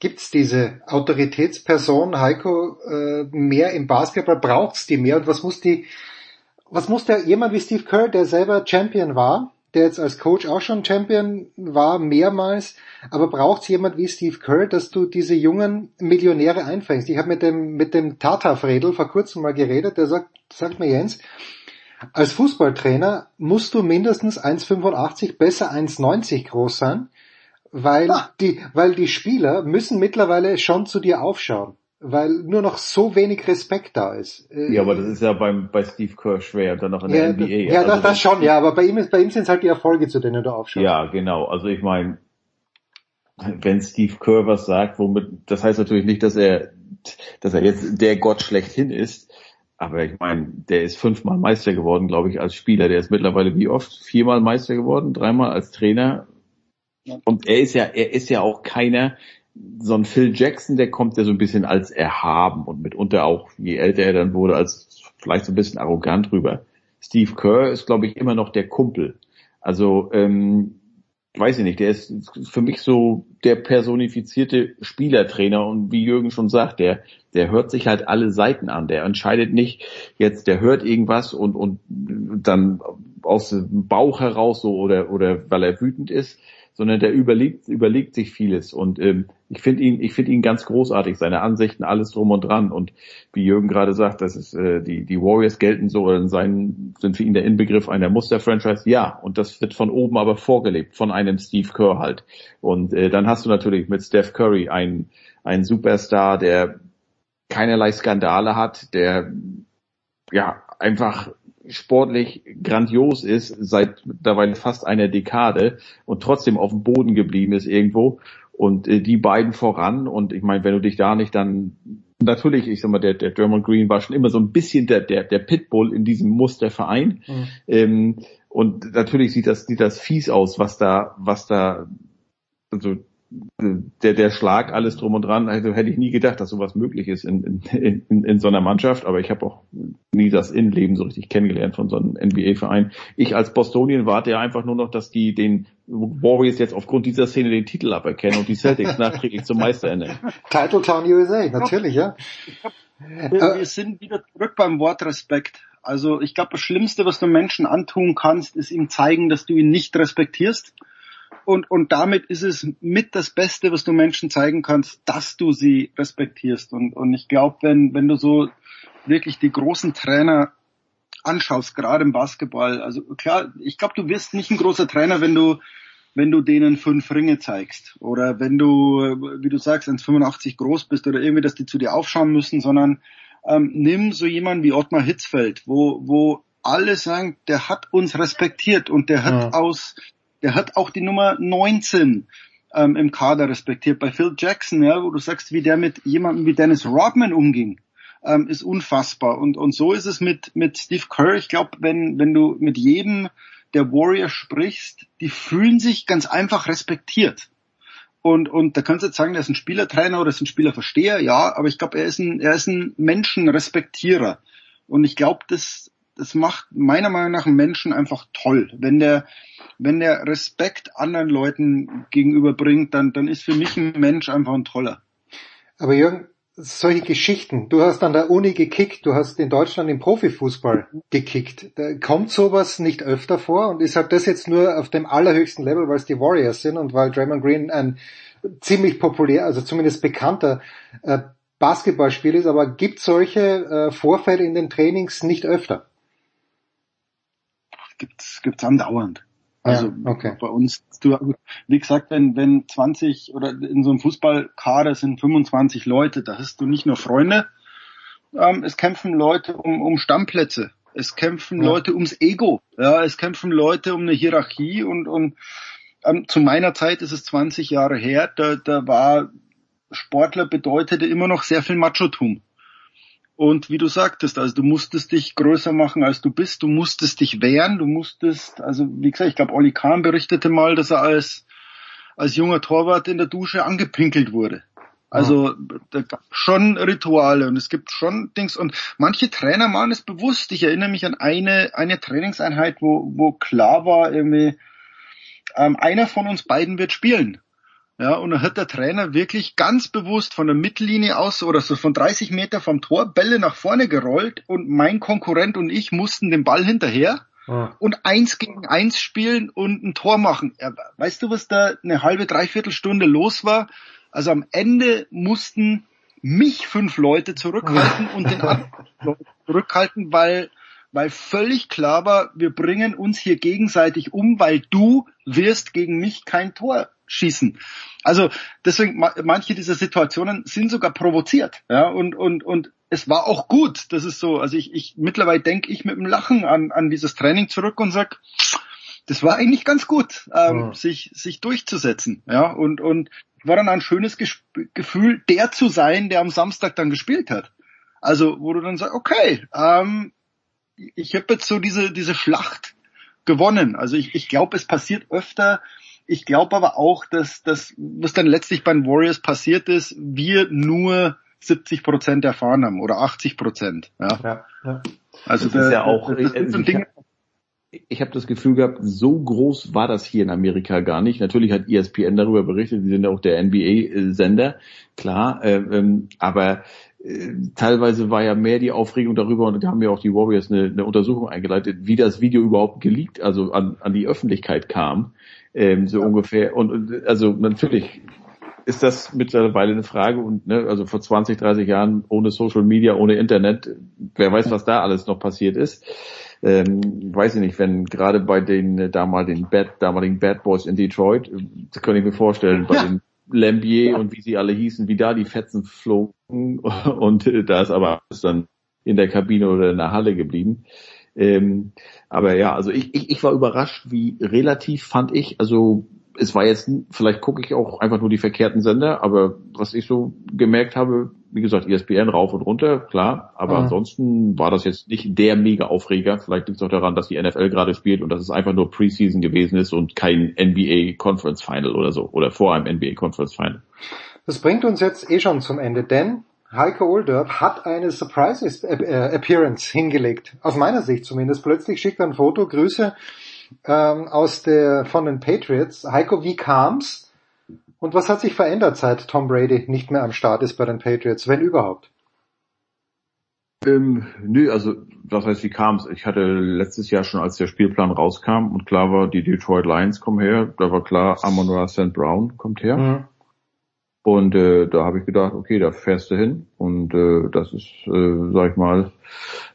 Gibt's diese Autoritätsperson, Heiko, äh, mehr im Basketball? Braucht's die mehr? Und was muss die, was muss der jemand wie Steve Kerr, der selber Champion war, der jetzt als Coach auch schon Champion war, mehrmals, aber braucht's jemand wie Steve Kerr, dass du diese jungen Millionäre einfängst? Ich habe mit dem, mit dem Tata Fredel vor kurzem mal geredet, der sagt, sagt mir Jens, als Fußballtrainer musst du mindestens 1,85, besser 1,90 groß sein, weil ah. die, weil die Spieler müssen mittlerweile schon zu dir aufschauen, weil nur noch so wenig Respekt da ist. Ja, aber das ist ja beim, bei Steve Kerr schwer, dann noch in ja, der NBA. Ja, also das, das schon, ja, aber bei ihm ist, bei ihm sind es halt die Erfolge, zu denen du aufschaust. Ja, genau. Also ich meine, wenn Steve Kerr was sagt, womit, das heißt natürlich nicht, dass er, dass er jetzt der Gott schlechthin ist, aber ich meine, der ist fünfmal Meister geworden, glaube ich, als Spieler. Der ist mittlerweile wie oft? Viermal Meister geworden, dreimal als Trainer. Und er ist ja, er ist ja auch keiner, so ein Phil Jackson, der kommt ja so ein bisschen als erhaben und mitunter auch, je älter er dann wurde, als vielleicht so ein bisschen arrogant rüber. Steve Kerr ist, glaube ich, immer noch der Kumpel. Also, ähm, weiß ich nicht, der ist für mich so der personifizierte Spielertrainer und wie Jürgen schon sagt, der, der hört sich halt alle Seiten an. Der entscheidet nicht jetzt, der hört irgendwas und, und dann aus dem Bauch heraus so oder, oder weil er wütend ist, sondern der überlegt, überlegt sich vieles. Und ähm, ich finde ihn, ich finde ihn ganz großartig, seine Ansichten, alles drum und dran. Und wie Jürgen gerade sagt, das ist äh, die die Warriors gelten so oder sein, sind für ihn der Inbegriff einer Muster-Franchise. Ja, und das wird von oben aber vorgelebt von einem Steve Kerr halt. Und äh, dann hast du natürlich mit Steph Curry einen einen Superstar, der keinerlei Skandale hat, der ja einfach sportlich grandios ist seit mittlerweile fast einer Dekade und trotzdem auf dem Boden geblieben ist irgendwo und äh, die beiden voran und ich meine, wenn du dich da nicht dann natürlich, ich sag mal, der, der Dermot Green war schon immer so ein bisschen der, der, der Pitbull in diesem Musterverein. Mhm. Ähm, und natürlich sieht das, sieht das fies aus, was da, was da, also der, der Schlag, alles drum und dran, also hätte ich nie gedacht, dass sowas möglich ist in, in, in, in so einer Mannschaft, aber ich habe auch nie das Innenleben so richtig kennengelernt von so einem NBA-Verein. Ich als Bostonien warte ja einfach nur noch, dass die den Warriors jetzt aufgrund dieser Szene den Titel aberkennen und die Celtics [LAUGHS] nachträglich zum Meister ernennen. Title Town USA, natürlich, ja. Wir sind wieder zurück beim Wort Respekt. Also ich glaube, das Schlimmste, was du Menschen antun kannst, ist ihm zeigen, dass du ihn nicht respektierst und, und damit ist es mit das Beste, was du Menschen zeigen kannst, dass du sie respektierst. Und, und ich glaube, wenn, wenn du so wirklich die großen Trainer anschaust, gerade im Basketball, also klar, ich glaube, du wirst nicht ein großer Trainer, wenn du wenn du denen fünf Ringe zeigst oder wenn du, wie du sagst, 1,85 groß bist oder irgendwie, dass die zu dir aufschauen müssen, sondern ähm, nimm so jemanden wie Ottmar Hitzfeld, wo, wo alle sagen, der hat uns respektiert und der hat ja. aus der hat auch die Nummer 19 ähm, im Kader respektiert. Bei Phil Jackson, ja, wo du sagst, wie der mit jemandem wie Dennis Rodman umging, ähm, ist unfassbar. Und, und so ist es mit, mit Steve Kerr. Ich glaube, wenn, wenn du mit jedem der Warrior sprichst, die fühlen sich ganz einfach respektiert. Und, und da kannst du jetzt sagen, er ist ein Spielertrainer oder ist ein Spielerversteher, ja, aber ich glaube, er ist ein, er ist ein Menschenrespektierer. Und ich glaube, das, das macht meiner Meinung nach einen Menschen einfach toll. Wenn der, wenn der Respekt anderen Leuten gegenüberbringt, dann, dann ist für mich ein Mensch einfach ein toller. Aber Jürgen, solche Geschichten, du hast an der Uni gekickt, du hast in Deutschland im Profifußball gekickt. Da kommt sowas nicht öfter vor und ich sage das jetzt nur auf dem allerhöchsten Level, weil es die Warriors sind und weil Draymond Green ein ziemlich populär, also zumindest bekannter äh, Basketballspiel ist, aber gibt solche äh, Vorfälle in den Trainings nicht öfter? Gibt's, gibt's andauernd. Also ja, okay. bei uns, du, wie gesagt, wenn, wenn 20 oder in so einem Fußballkader sind 25 Leute, da hast du nicht nur Freunde, ähm, es kämpfen Leute um, um Stammplätze, es kämpfen ja. Leute ums Ego, ja, es kämpfen Leute um eine Hierarchie und, und ähm, zu meiner Zeit ist es 20 Jahre her, da, da war Sportler bedeutete immer noch sehr viel Machotum. Und wie du sagtest, also du musstest dich größer machen, als du bist, du musstest dich wehren, du musstest, also wie gesagt, ich glaube, Olli Kahn berichtete mal, dass er als, als junger Torwart in der Dusche angepinkelt wurde. Also da gab schon Rituale und es gibt schon Dings und manche Trainer machen es bewusst. Ich erinnere mich an eine eine Trainingseinheit, wo wo klar war irgendwie ähm, einer von uns beiden wird spielen. Ja, und dann hat der Trainer wirklich ganz bewusst von der Mittellinie aus oder so von 30 Meter vom Tor Bälle nach vorne gerollt und mein Konkurrent und ich mussten den Ball hinterher ja. und eins gegen eins spielen und ein Tor machen. Ja, weißt du, was da eine halbe, dreiviertel Stunde los war? Also am Ende mussten mich fünf Leute zurückhalten und den anderen [LAUGHS] zurückhalten, weil weil völlig klar war, wir bringen uns hier gegenseitig um, weil du wirst gegen mich kein Tor schießen. Also deswegen manche dieser Situationen sind sogar provoziert, ja und und und es war auch gut. Das ist so. Also ich, ich mittlerweile denke ich mit dem Lachen an an dieses Training zurück und sag, das war eigentlich ganz gut, ähm, ja. sich sich durchzusetzen, ja und und war dann ein schönes Gefühl, der zu sein, der am Samstag dann gespielt hat. Also wo du dann sagst, okay, ähm, ich habe jetzt so diese diese Schlacht gewonnen. Also ich, ich glaube, es passiert öfter, ich glaube aber auch, dass das, was dann letztlich bei den Warriors passiert ist, wir nur 70 Prozent erfahren haben oder 80 Prozent. Ja. ja, ja. Also das, das ist ja auch. Das, das also ich, ich habe das Gefühl gehabt, so groß war das hier in Amerika gar nicht. Natürlich hat ESPN darüber berichtet, die sind ja auch der NBA-Sender, klar. Äh, ähm, aber äh, teilweise war ja mehr die Aufregung darüber und da haben ja auch die Warriors eine, eine Untersuchung eingeleitet, wie das Video überhaupt geleakt, also an, an die Öffentlichkeit kam ähm, so ja. ungefähr. Und, und also natürlich ist das mittlerweile eine Frage und ne, also vor 20, 30 Jahren ohne Social Media, ohne Internet, wer weiß, was da alles noch passiert ist. Ähm, weiß ich nicht, wenn gerade bei den äh, damaligen Bad, damaligen Bad Boys in Detroit, das könnte ich mir vorstellen, bei ja. den Lambier ja. und wie sie alle hießen, wie da die Fetzen flogen [LAUGHS] und äh, da ist aber alles dann in der Kabine oder in der Halle geblieben. Ähm, aber ja, also ich, ich, ich war überrascht, wie relativ fand ich, also es war jetzt, vielleicht gucke ich auch einfach nur die verkehrten Sender, aber was ich so gemerkt habe, wie gesagt, ESPN rauf und runter, klar, aber mhm. ansonsten war das jetzt nicht der mega Aufreger. Vielleicht liegt es auch daran, dass die NFL gerade spielt und dass es einfach nur Preseason gewesen ist und kein NBA Conference Final oder so, oder vor einem NBA Conference Final. Das bringt uns jetzt eh schon zum Ende, denn Heiko Olderb hat eine Surprise äh, Appearance hingelegt. Aus meiner Sicht zumindest. Plötzlich schickt er ein Foto, Grüße ähm, aus der, von den Patriots. Heiko, wie kam's? Und was hat sich verändert, seit Tom Brady nicht mehr am Start ist bei den Patriots, wenn überhaupt? Ähm, nö, also was heißt, wie kam's? Ich hatte letztes Jahr schon, als der Spielplan rauskam und klar war, die Detroit Lions kommen her, da war klar, Amon St. Brown kommt her. Mhm. Und äh, da habe ich gedacht, okay, da fährst du hin. Und äh, das ist, äh, sag ich mal,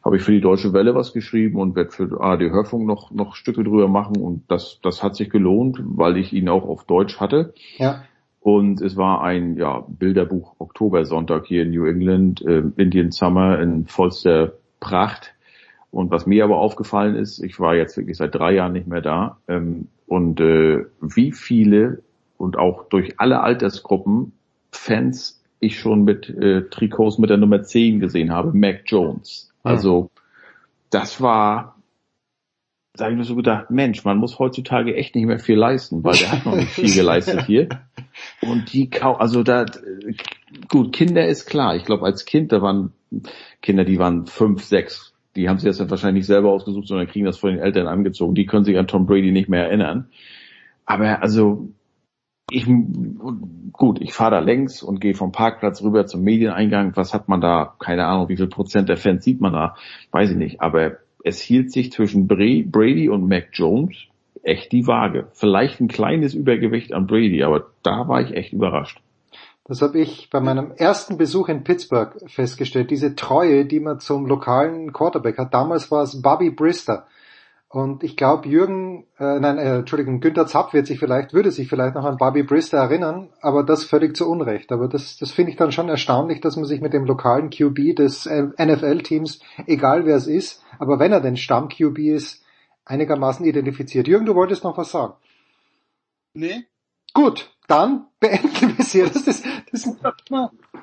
habe ich für die Deutsche Welle was geschrieben und werde für AD Hörfunk noch, noch Stücke drüber machen. Und das, das hat sich gelohnt, weil ich ihn auch auf Deutsch hatte. Ja. Und es war ein ja, Bilderbuch Oktobersonntag hier in New England, äh, Indian Summer in vollster Pracht. Und was mir aber aufgefallen ist, ich war jetzt wirklich seit drei Jahren nicht mehr da, ähm, und äh, wie viele und auch durch alle Altersgruppen Fans ich schon mit äh, Trikots mit der Nummer 10 gesehen habe, Mac Jones. Ah. Also das war, da habe ich mir so gedacht, Mensch, man muss heutzutage echt nicht mehr viel leisten, weil der hat noch nicht viel geleistet hier. [LAUGHS] Und die, also da, gut, Kinder ist klar. Ich glaube, als Kind, da waren Kinder, die waren fünf, sechs, die haben sich das dann wahrscheinlich nicht selber ausgesucht, sondern kriegen das von den Eltern angezogen. Die können sich an Tom Brady nicht mehr erinnern. Aber also ich, gut, ich fahre da längs und gehe vom Parkplatz rüber zum Medieneingang. Was hat man da? Keine Ahnung, wie viel Prozent der Fans sieht man da? Weiß ich nicht. Aber es hielt sich zwischen Brady und Mac Jones echt die Waage. Vielleicht ein kleines Übergewicht an Brady, aber da war ich echt überrascht. Das habe ich bei meinem ersten Besuch in Pittsburgh festgestellt. Diese Treue, die man zum lokalen Quarterback hat. Damals war es Bobby Brister. Und ich glaube, Jürgen, äh, nein, äh, Entschuldigung, Günther Zapp wird sich vielleicht, würde sich vielleicht noch an Bobby Brister erinnern, aber das völlig zu Unrecht. Aber das, das finde ich dann schon erstaunlich, dass man sich mit dem lokalen QB des äh, NFL-Teams, egal wer es ist, aber wenn er denn Stamm-QB ist, einigermaßen identifiziert. Jürgen, du wolltest noch was sagen? Nee, Gut, dann beenden wir es hier. Das ist, das ist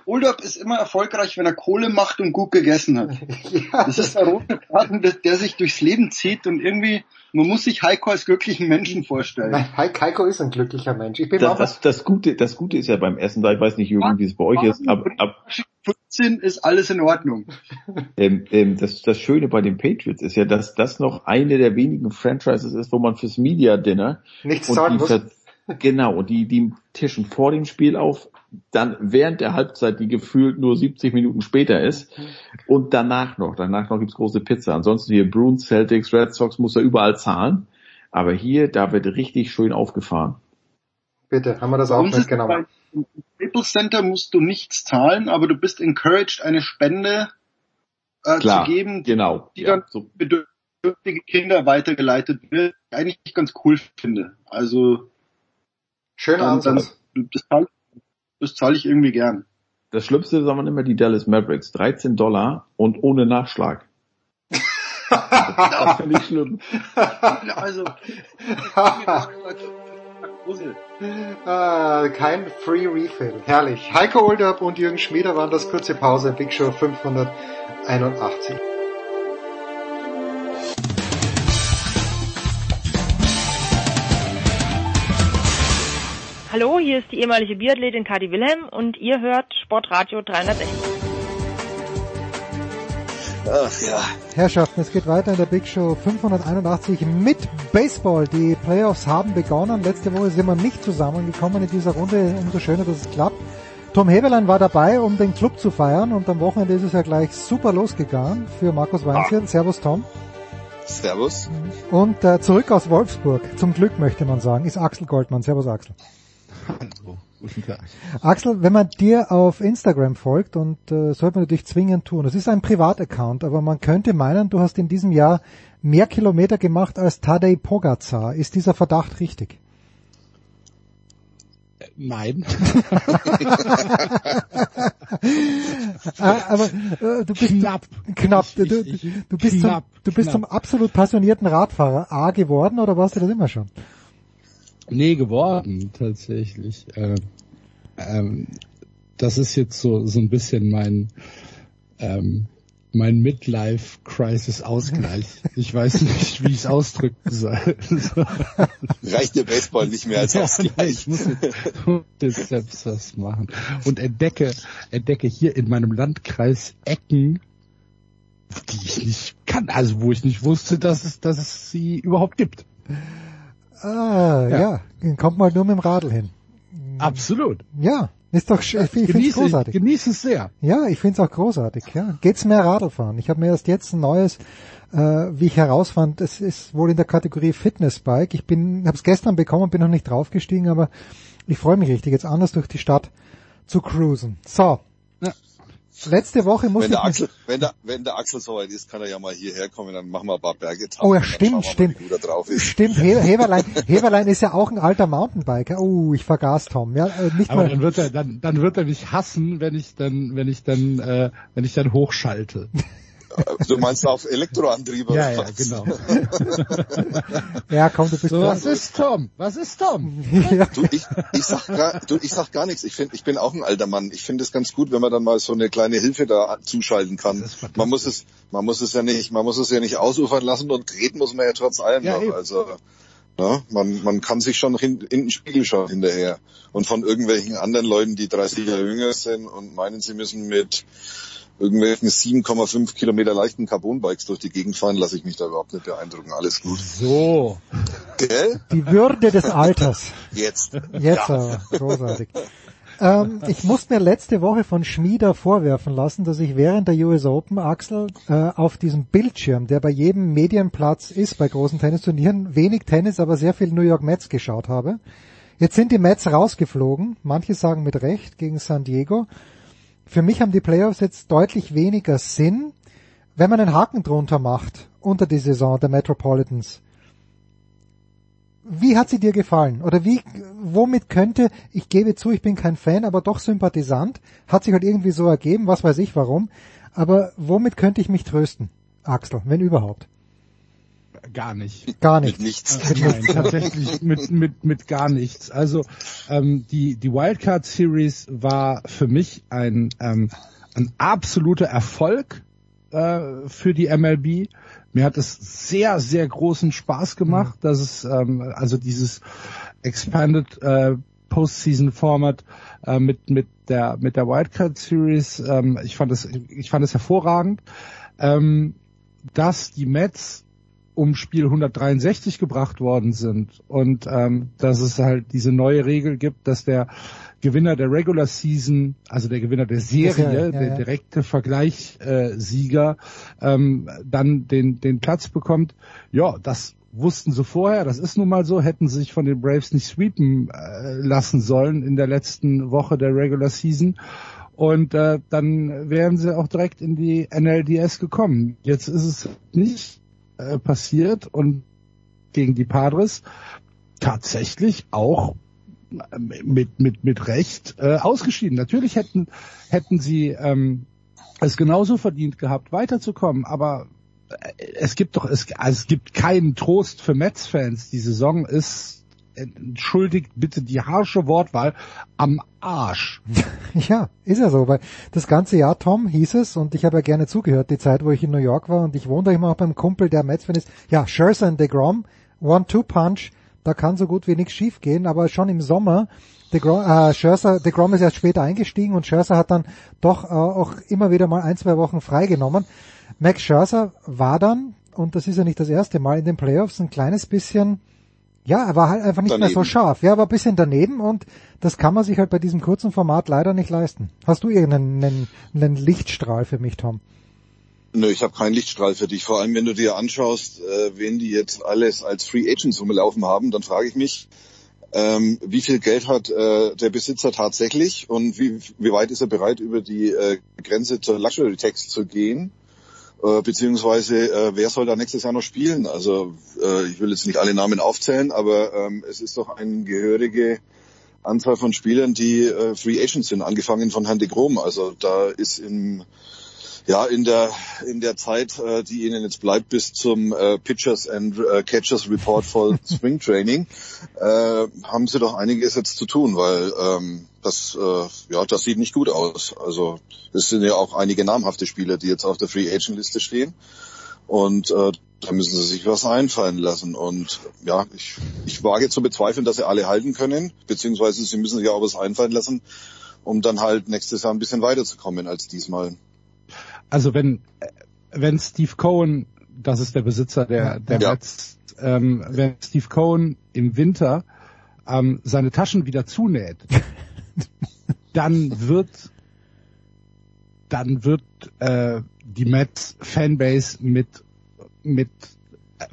Oldup ist immer erfolgreich, wenn er Kohle macht und gut gegessen hat. [LAUGHS] ja, das ist der rote Faden, der sich durchs Leben zieht und irgendwie, man muss sich Heiko als glücklichen Menschen vorstellen. Nein, Heiko ist ein glücklicher Mensch. Ich bin Das, auch das, das, Gute, das Gute ist ja beim Essen, da ich weiß nicht, Jürgen, wie es bei euch ist, aber ab, 15 ist alles in Ordnung. [LAUGHS] ähm, ähm, das, das Schöne bei den Patriots ist ja, dass das noch eine der wenigen Franchises ist, wo man fürs Media Dinner Nichts und sagen muss. Genau, und die, die tischen vor dem Spiel auf, dann während der Halbzeit, die gefühlt nur 70 Minuten später ist, und danach noch, danach noch gibt's große Pizza. Ansonsten hier Bruins, Celtics, Red Sox muss er überall zahlen, aber hier, da wird richtig schön aufgefahren. Bitte, haben wir das auch mitgenommen. Im Staples Center musst du nichts zahlen, aber du bist encouraged, eine Spende äh, Klar, zu geben, genau. die ja, dann bedürftige Kinder weitergeleitet wird, eigentlich ganz cool finde. Also Schöner dann, Ansatz. Dann, das zahle das zahl ich irgendwie gern. Das Schlimmste sagen wir immer die Dallas Mavericks. 13 Dollar und ohne Nachschlag. [LAUGHS] das finde ich schlimm. also Ah, kein Free Refill. Herrlich. Heiko Oldup und Jürgen Schmieder waren das kurze Pause. Big Show 581. Hallo, hier ist die ehemalige Biathletin Kadi Wilhelm und ihr hört Sportradio 360. Ach ja. Herrschaften, es geht weiter in der Big Show 581 mit Baseball. Die Playoffs haben begonnen. Letzte Woche sind wir nicht zusammengekommen in dieser Runde. Umso schöner, dass es klappt. Tom Heberlein war dabei, um den Club zu feiern und am Wochenende ist es ja gleich super losgegangen für Markus Weinzierl. Servus Tom. Servus. Und äh, zurück aus Wolfsburg, zum Glück möchte man sagen, ist Axel Goldmann. Servus Axel. Hallo, guten Tag. Axel, wenn man dir auf Instagram folgt, und äh, sollte man natürlich zwingend tun, es ist ein Privataccount, aber man könnte meinen, du hast in diesem Jahr mehr Kilometer gemacht als Tadej Pogacar. Ist dieser Verdacht richtig? Nein. [LAUGHS] Ah, aber äh, du bist Knapp. knapp. Ich- du, ich- du, du bist knapp, zum, du bist knapp. zum absolut passionierten Radfahrer A geworden oder warst du das immer schon? Nee, geworden, tatsächlich. Ähm, ähm, das ist jetzt so, so ein bisschen mein, ähm, mein Midlife-Crisis-Ausgleich. Ich weiß nicht, wie ich es ausdrücken soll. Reicht dir Baseball nicht mehr als Ja, Ausgleich? ich muss jetzt, muss jetzt selbst was machen. Und entdecke, entdecke hier in meinem Landkreis Ecken, die ich nicht kann, also wo ich nicht wusste, dass es, dass es sie überhaupt gibt. Ah, ja. Ja. Kommt mal nur mit dem Radl hin. Absolut. Ja, ist doch, sch- ich finde es großartig. genieße es sehr. Ja, ich finde es auch großartig. Ja. Geht's mehr Radl fahren? Ich habe mir erst jetzt ein neues, äh, wie ich herausfand, es ist wohl in der Kategorie Fitnessbike. Ich bin, habe es gestern bekommen, bin noch nicht draufgestiegen, aber ich freue mich richtig, jetzt anders durch die Stadt zu cruisen. So. Letzte Woche musste Wenn der, ich Axel, wenn, der, wenn der Axel soweit ist, kann er ja mal hierher kommen, dann machen wir ein paar Berge. Oh ja, stimmt, stimmt. Mal, wie gut drauf ist. Stimmt, He Heberlein, Heberlein ist ja auch ein alter Mountainbiker. Oh, ich vergaß Tom. Ja, äh, nicht Aber mal. dann wird er, dann, dann wird er mich hassen, wenn ich dann, wenn ich dann, äh, wenn ich dann hochschalte. [LAUGHS] Du meinst auf Elektroantriebe? Ja, ja, was? genau. [LAUGHS] Ja, komm, du bist So, dran. was ist Tom? Was ist Tom? [LAUGHS] Ja. Du, ich, ich sag gar, du, ich sag gar nichts. Ich finde, ich bin auch ein alter Mann. Ich finde es ganz gut, wenn man dann mal so eine kleine Hilfe da zuschalten kann. Man muss es, man muss es ja nicht, man muss es ja nicht ausufern lassen und reden muss man ja trotz allem Ja, noch. eben. Also, ne, man, man kann sich schon hin, in den Spiegel schauen hinterher. Und von irgendwelchen anderen Leuten, die 30 Jahre jünger sind und meinen, sie müssen mit irgendwelchen 7,5 Kilometer leichten Carbon-Bikes durch die Gegend fahren, lasse ich mich da überhaupt nicht beeindrucken. Alles gut. So. Gell? Die Würde des Alters. Jetzt. Jetzt Ja. aber, großartig. ähm, ich musste mir letzte Woche von Schmieder vorwerfen lassen, dass ich während der US Open, Axel, äh, auf diesem Bildschirm, der bei jedem Medienplatz ist bei großen Tennisturnieren, wenig Tennis, aber sehr viel New York Mets geschaut habe. Jetzt sind die Mets rausgeflogen, manche sagen mit Recht, gegen San Diego. Für mich haben die Playoffs jetzt deutlich weniger Sinn, wenn man einen Haken drunter macht unter die Saison der Metropolitans. Wie hat sie dir gefallen? Oder wie, womit könnte, ich gebe zu, ich bin kein Fan, aber doch Sympathisant, hat sich halt irgendwie so ergeben, was weiß ich warum, aber womit könnte ich mich trösten, Axel, wenn überhaupt? Gar nicht. Gar nicht. Mit nichts. Äh, nein, [LAUGHS] tatsächlich mit, mit, mit gar nichts. Also ähm, die, die Wildcard Series war für mich ein, ähm, ein absoluter Erfolg äh, für die MLB. Mir hat es sehr, sehr großen Spaß gemacht, dass es ähm, also dieses Expanded äh, Postseason Format äh, mit mit der mit der Wildcard Series. Ähm, ich fand es ich fand es hervorragend, ähm, dass die Mets um Spiel 163 gebracht worden sind und ähm, dass es halt diese neue Regel gibt, dass der Gewinner der Regular Season, also der Gewinner der Serie, Ja, ja, der ja. direkte Vergleichsieger, äh, ähm, dann den, den Platz bekommt. Ja, das wussten sie vorher, das ist nun mal so, hätten sie sich von den Braves nicht sweepen äh, lassen sollen in der letzten Woche der Regular Season. Und äh, dann wären sie auch direkt in die NLDS gekommen. Jetzt ist es nicht äh, passiert und gegen die Padres tatsächlich auch mit mit mit Recht äh, ausgeschieden. Natürlich hätten hätten sie ähm, es genauso verdient gehabt, weiterzukommen, aber äh, es gibt doch es, also es gibt keinen Trost für Mets-Fans. Die Saison ist entschuldigt bitte die harsche Wortwahl am Arsch. [LAUGHS] Ja, ist ja so, weil das ganze Jahr, Tom, hieß es, und ich habe ja gerne zugehört, die Zeit, wo ich in New York war, und ich wohne da immer auch beim Kumpel, der Mets-Fan ist, ja, Scherzer und DeGrom, One-Two-Punch, da kann so gut wie nichts schief gehen, aber schon im Sommer, DeGrom, äh, Scherzer, DeGrom ist erst später eingestiegen und Scherzer hat dann doch äh, auch immer wieder mal ein, zwei Wochen freigenommen. Max Scherzer war dann, und das ist ja nicht das erste Mal in den Playoffs, ein kleines bisschen, ja, er war halt einfach nicht mehr so Daneben. scharf. Ja, er war ein bisschen daneben und das kann man sich halt bei diesem kurzen Format leider nicht leisten. Hast du irgendeinen einen, einen Lichtstrahl für mich, Tom? Nö, ich habe keinen Lichtstrahl für dich. Vor allem, wenn du dir anschaust, äh, wen die jetzt alles als Free Agents rumlaufen haben, dann frage ich mich, ähm, wie viel Geld hat äh, der Besitzer tatsächlich und wie, wie weit ist er bereit, über die äh, Grenze zur Luxury Tax zu gehen? Äh, beziehungsweise äh, wer soll da nächstes Jahr noch spielen? Also äh, ich will jetzt nicht alle Namen aufzählen, aber ähm, es ist doch eine gehörige Anzahl von Spielern, die äh, Free Agents sind, angefangen von Herrn de Grom. Also da ist im ja, in der in der Zeit, äh, die Ihnen jetzt bleibt bis zum äh, Pitchers and äh, Catchers Report for [LAUGHS] Spring Training, äh, haben Sie doch einiges jetzt zu tun, weil ähm, das äh, ja das sieht nicht gut aus. Also es sind ja auch einige namhafte Spieler, die jetzt auf der Free Agent Liste stehen und äh, da müssen Sie sich was einfallen lassen. Und ja, ich, ich wage zu bezweifeln, dass sie alle halten können, beziehungsweise Sie müssen sich auch was einfallen lassen, um dann halt nächstes Jahr ein bisschen weiterzukommen als diesmal. Also wenn wenn Steve Cohen, das ist der Besitzer der der Ja. Mets, ähm, wenn Steve Cohen im Winter ähm, seine Taschen wieder zunäht, [LAUGHS] dann wird dann wird äh, die Mets Fanbase mit mit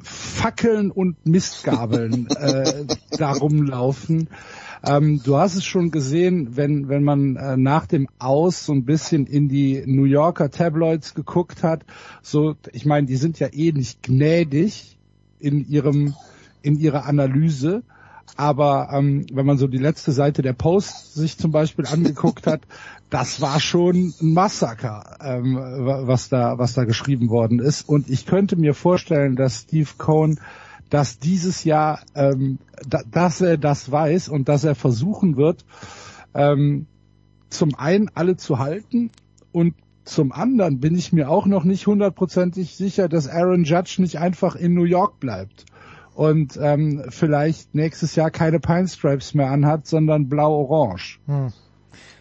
Fackeln und Mistgabeln äh, [LAUGHS] darum laufen. Ähm, du hast es schon gesehen, wenn, wenn man äh, nach dem Aus so ein bisschen in die New Yorker Tabloids geguckt hat. So, ich meine, die sind ja eh nicht gnädig in ihrem, in ihrer Analyse. Aber ähm, wenn man so die letzte Seite der Post sich zum Beispiel angeguckt hat, [LAUGHS] das war schon ein Massaker, ähm, wa- was da was da geschrieben worden ist. Und ich könnte mir vorstellen, dass Steve Cohn dass dieses Jahr, ähm, da, dass er das weiß und dass er versuchen wird, ähm, zum einen alle zu halten und zum anderen bin ich mir auch noch nicht hundertprozentig sicher, dass Aaron Judge nicht einfach in New York bleibt und ähm, vielleicht nächstes Jahr keine Pinestripes mehr anhat, sondern blau-orange. Hm.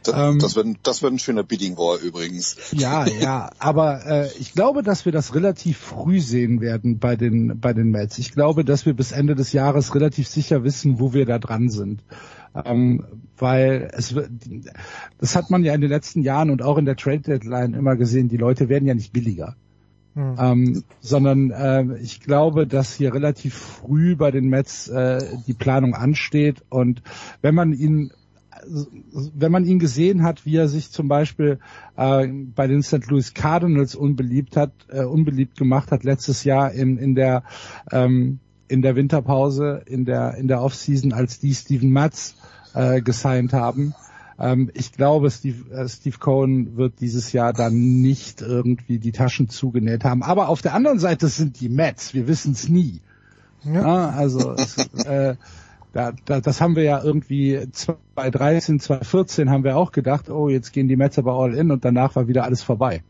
Das, das, wird, ein- das wird ein schöner Bidding War übrigens. Ja, ja, aber äh, ich glaube, dass wir das relativ früh sehen werden bei den bei den Mets. Ich glaube, dass wir bis Ende des Jahres relativ sicher wissen, wo wir da dran sind. Ähm, weil es wird- das hat man ja in den letzten Jahren und auch in der Trade Deadline immer gesehen, die Leute werden ja nicht billiger. Hm. Ähm, sondern äh, ich glaube, dass hier relativ früh bei den Mets äh, die Planung ansteht und wenn man ihn wenn man ihn gesehen hat, wie er sich zum Beispiel äh, bei den St. Louis Cardinals unbeliebt hat, äh, unbeliebt gemacht hat letztes Jahr in, in der ähm, in der Winterpause, in der in der Offseason, als die Steven Matz äh, gesigned haben. Ähm, ich glaube, Steve, äh, Steve Cohen wird dieses Jahr dann nicht irgendwie die Taschen zugenäht haben. Aber auf der anderen Seite sind die Mets. Wir wissen es nie. Ja. also es, äh, da, da, das haben wir ja irgendwie 2013, 2014 haben wir auch gedacht, oh, jetzt gehen die Mets aber all in und danach war wieder alles vorbei.